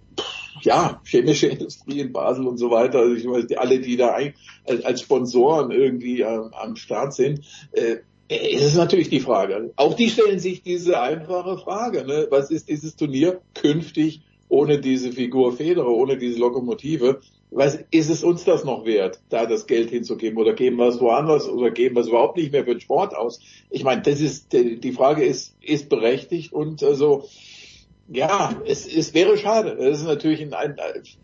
ja, chemische Industrie in Basel und so weiter, also ich weiß, die, alle, die da ein, als, als Sponsoren irgendwie ähm, am Start sind, äh, es ist natürlich die Frage. Auch die stellen sich diese einfache Frage. Ne? Was ist dieses Turnier künftig ohne diese Figur Federer, ohne diese Lokomotive? Was ist es uns das noch wert, da das Geld hinzugeben oder geben wir es woanders oder geben wir es überhaupt nicht mehr für den Sport aus? Ich meine, das ist die Frage ist ist berechtigt und also ja, es, es wäre schade. Es ist natürlich ein, ein,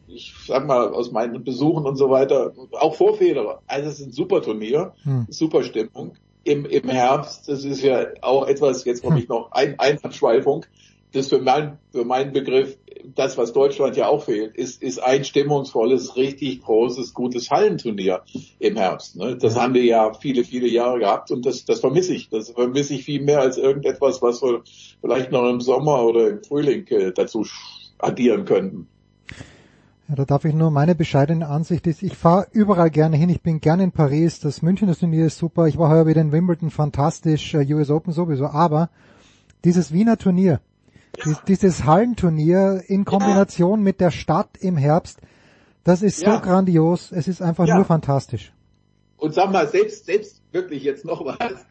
ich sag mal aus meinen Besuchen und so weiter, auch vor Federer. Also es ist ein super Turnier, hm. super Stimmung. Im, Im Herbst, das ist ja auch etwas, jetzt komme ich noch, ein, eine Abschweifung, das für, mein, für meinen Begriff, das, was Deutschland ja auch fehlt, ist, ist ein stimmungsvolles, richtig großes, gutes Hallenturnier im Herbst. Ne? Das haben wir ja viele, viele Jahre gehabt und das, das vermisse ich. Das vermisse ich viel mehr als irgendetwas, was wir vielleicht noch im Sommer oder im Frühling äh, dazu addieren könnten. Ja, da darf ich nur meine bescheidene Ansicht ist, ich fahre überall gerne hin, ich bin gerne in Paris, das Münchner Turnier ist super, ich war heuer wieder in Wimbledon, fantastisch, äh, US Open sowieso, aber dieses Wiener Turnier, ja. dieses Hallenturnier in Kombination mit der Stadt im Herbst, das ist so grandios, es ist einfach nur fantastisch. Und sag mal, selbst, selbst wirklich jetzt noch was,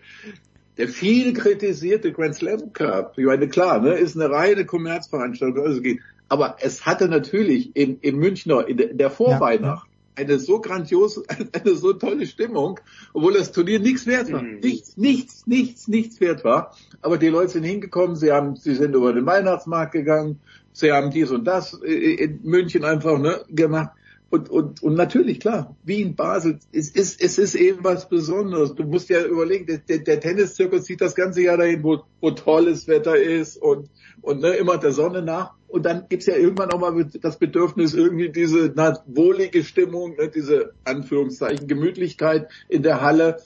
der viel kritisierte Grand Slam Cup, ich meine, klar, ne, ist eine reine Kommerzveranstaltung, also geht, aber es hatte natürlich in, in Münchner, in der, Vorweihnacht. Eine so grandiose, [LAUGHS] eine so tolle Stimmung, obwohl das Turnier nichts wert war. Mhm. Nichts, nichts, nichts, nichts wert war. Aber die Leute sind hingekommen, sie haben, sie sind über den Weihnachtsmarkt gegangen, sie haben dies und das in München einfach ne, gemacht. Und, und, und natürlich, klar, Wien, Basel, es ist, es ist eben was Besonderes. Du musst ja überlegen, der, der Tenniszirkus zieht das ganze Jahr dahin, wo, wo tolles Wetter ist und, und ne, immer der Sonne nach. Und dann gibt's ja irgendwann auch mal das Bedürfnis, irgendwie diese na, wohlige Stimmung, ne, diese Anführungszeichen Gemütlichkeit in der Halle,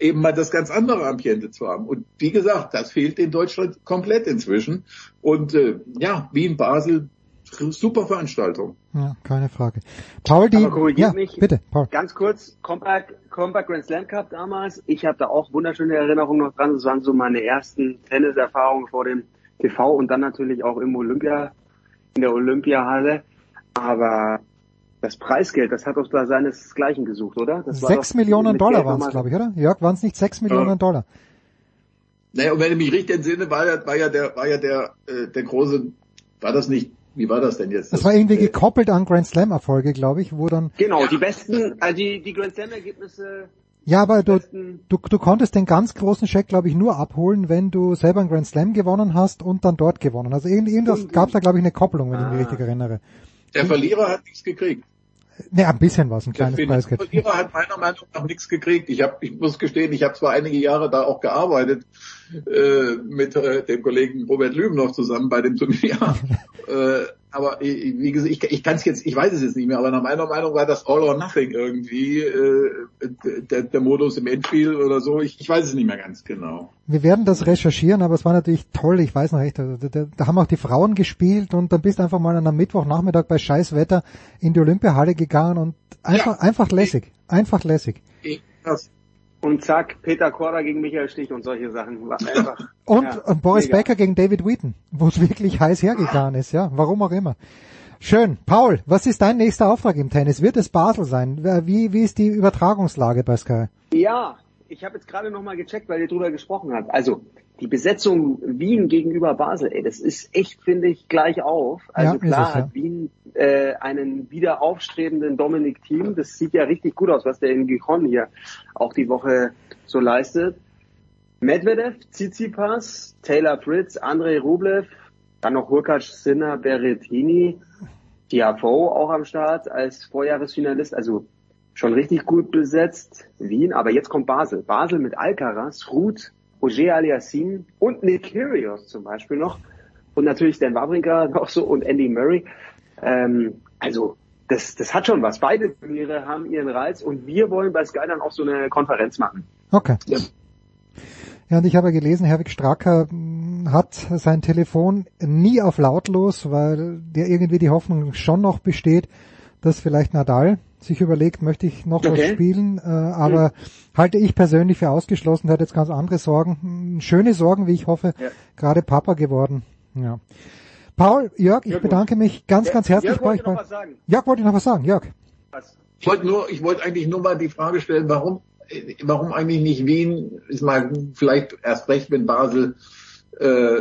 eben mal das ganz andere Ambiente zu haben. Und wie gesagt, das fehlt in Deutschland komplett inzwischen. Und äh, ja, Wien, Basel, super Veranstaltung. Ja, keine Frage. Paul, die, ja, mich bitte, Paul. Ganz kurz, Compact, Compact Grand Slam Cup damals. Ich habe da auch wunderschöne Erinnerungen noch dran. Das waren so meine ersten Tenniserfahrungen vor dem TV und dann natürlich auch im Olympia, in der Olympiahalle. Aber das Preisgeld, das hat doch da seinesgleichen gesucht, oder? Das sechs Millionen Dollar waren es, glaube ich, oder? Jörg, waren es nicht sechs Millionen ja. Dollar? Naja, und wenn ich mich richtig entsinne, war ja, war ja der, war ja der, äh, der große, war das nicht wie war das denn jetzt? Das, das war irgendwie gekoppelt an Grand Slam Erfolge, glaube ich, wo dann. Genau, die besten, also die, die Grand Slam Ergebnisse. Ja, aber du, du, du konntest den ganz großen Scheck, glaube ich, nur abholen, wenn du selber einen Grand Slam gewonnen hast und dann dort gewonnen. Also irgendwas gab es da, glaube ich, eine Kopplung, wenn ah. ich mich richtig erinnere. Der Verlierer hat nichts gekriegt. Ne, ein bisschen was, ein kleines Preisgeld. Der Verlierer hat meiner Meinung nach nichts gekriegt. Ich hab, ich muss gestehen, ich habe zwar einige Jahre da auch gearbeitet äh, mit äh, dem Kollegen Robert Lüben noch zusammen bei dem Turnier. [LAUGHS] äh, aber wie gesagt, ich, ich kann es jetzt, ich weiß es jetzt nicht mehr, aber nach meiner Meinung war das All or Nothing irgendwie äh, der, der Modus im Endspiel oder so. Ich, ich weiß es nicht mehr ganz genau. Wir werden das recherchieren, aber es war natürlich toll. Ich weiß noch echt, da, da, da haben auch die Frauen gespielt und dann bist du einfach mal an einem Mittwochnachmittag bei Scheißwetter in die Olympiahalle gegangen und einfach, ja. einfach lässig, einfach lässig. Das, und zack, Peter Korda gegen Michael Stich und solche Sachen. Einfach, und, ja, Boris mega. Becker gegen David Wheaton, wo es wirklich heiß hergegangen ist, ja, warum auch immer. Schön. Paul, was ist dein nächster Auftrag im Tennis? Wird es Basel sein? Wie, wie ist die Übertragungslage bei Sky? Ja, ich habe jetzt gerade nochmal gecheckt, weil ihr drüber gesprochen habt. Also die Besetzung Wien gegenüber Basel, ey, das ist echt, finde ich, gleich auf. Also ja, klar es, ja. hat Wien äh, einen wieder aufstrebenden Dominik Team. Das sieht ja richtig gut aus, was der in Gijon hier auch die Woche so leistet. Medvedev, Tsitsipas, Taylor Fritz, Andrei Rublev, dann noch Hurkacz, Sinner, Berrettini, Tiafoe auch am Start als Vorjahresfinalist. Also schon richtig gut besetzt. Wien, aber jetzt kommt Basel. Basel mit Alcaraz, Ruth, Roger Aliassim und Nick Kyrgios zum Beispiel noch. Und natürlich Dan Wawrinka [LAUGHS] noch so und Andy Murray. Ähm, also das, das hat schon was. Beide Turniere haben ihren Reiz und wir wollen bei Sky dann auch so eine Konferenz machen. Okay. Ja. Ja, und ich habe gelesen, Herwig Stracker hm, hat sein Telefon nie auf lautlos, weil der irgendwie die Hoffnung schon noch besteht, dass vielleicht Nadal sich überlegt, möchte ich noch okay. was spielen, äh, aber mhm. halte ich persönlich für ausgeschlossen, der hat jetzt ganz andere Sorgen, schöne Sorgen, wie ich hoffe, ja. gerade Papa geworden. Ja. Paul, Jörg, ich bedanke mich ganz, ganz herzlich Jörg bei euch. Noch was sagen. Jörg wollte noch was sagen, Jörg. Ich wollte nur, ich wollte eigentlich nur mal die Frage stellen, warum, warum eigentlich nicht Wien, ist mal vielleicht erst recht, wenn Basel äh,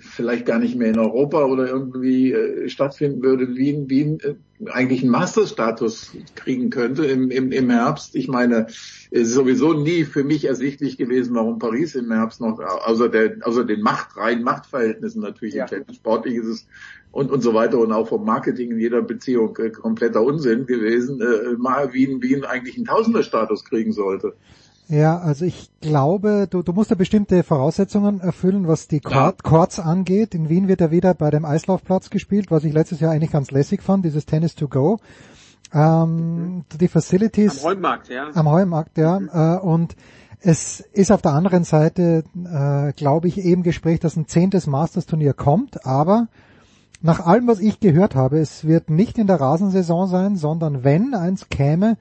vielleicht gar nicht mehr in Europa oder irgendwie äh, stattfinden würde, Wien, Wien äh, eigentlich einen Masterstatus kriegen könnte im, im, im Herbst. Ich meine, es ist sowieso nie für mich ersichtlich gewesen, warum Paris im Herbst noch, außer, der, außer den Macht, rein Machtverhältnissen natürlich ja. im sportlich ist es und, und so weiter und auch vom Marketing in jeder Beziehung äh, kompletter Unsinn gewesen, äh, mal Wien, Wien eigentlich einen Tausenderstatus kriegen sollte. Ja, also ich glaube, du, du musst ja bestimmte Voraussetzungen erfüllen, was die Court, ja. Courts angeht. In Wien wird er wieder bei dem Eislaufplatz gespielt, was ich letztes Jahr eigentlich ganz lässig fand, dieses Tennis to go. Ähm, mhm. Die Facilities. Am Heumarkt, ja. Am Heumarkt, ja. Mhm. Äh, und es ist auf der anderen Seite, äh, glaube ich, eben Gespräch, dass ein zehntes Masters-Turnier kommt, aber nach allem, was ich gehört habe, es wird nicht in der Rasensaison sein, sondern wenn eins käme,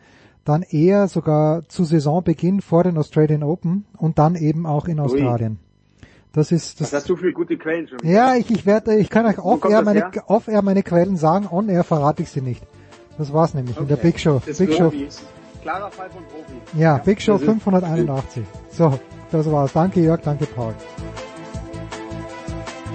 dann eher sogar zu Saisonbeginn vor den Australian Open und dann eben auch in Australien. Das ist das. Das hast du viele gute Quellen schon. Ja, ich, ich werde, ich kann euch off-air meine, her? off-air meine Quellen sagen, on-air verrate ich sie nicht. Das war's nämlich in der Big Show. Das Big Show. Klarer Fall von Profi. Ja, Big Show das ist- 581. So, das war's. Danke Jörg, danke Paul.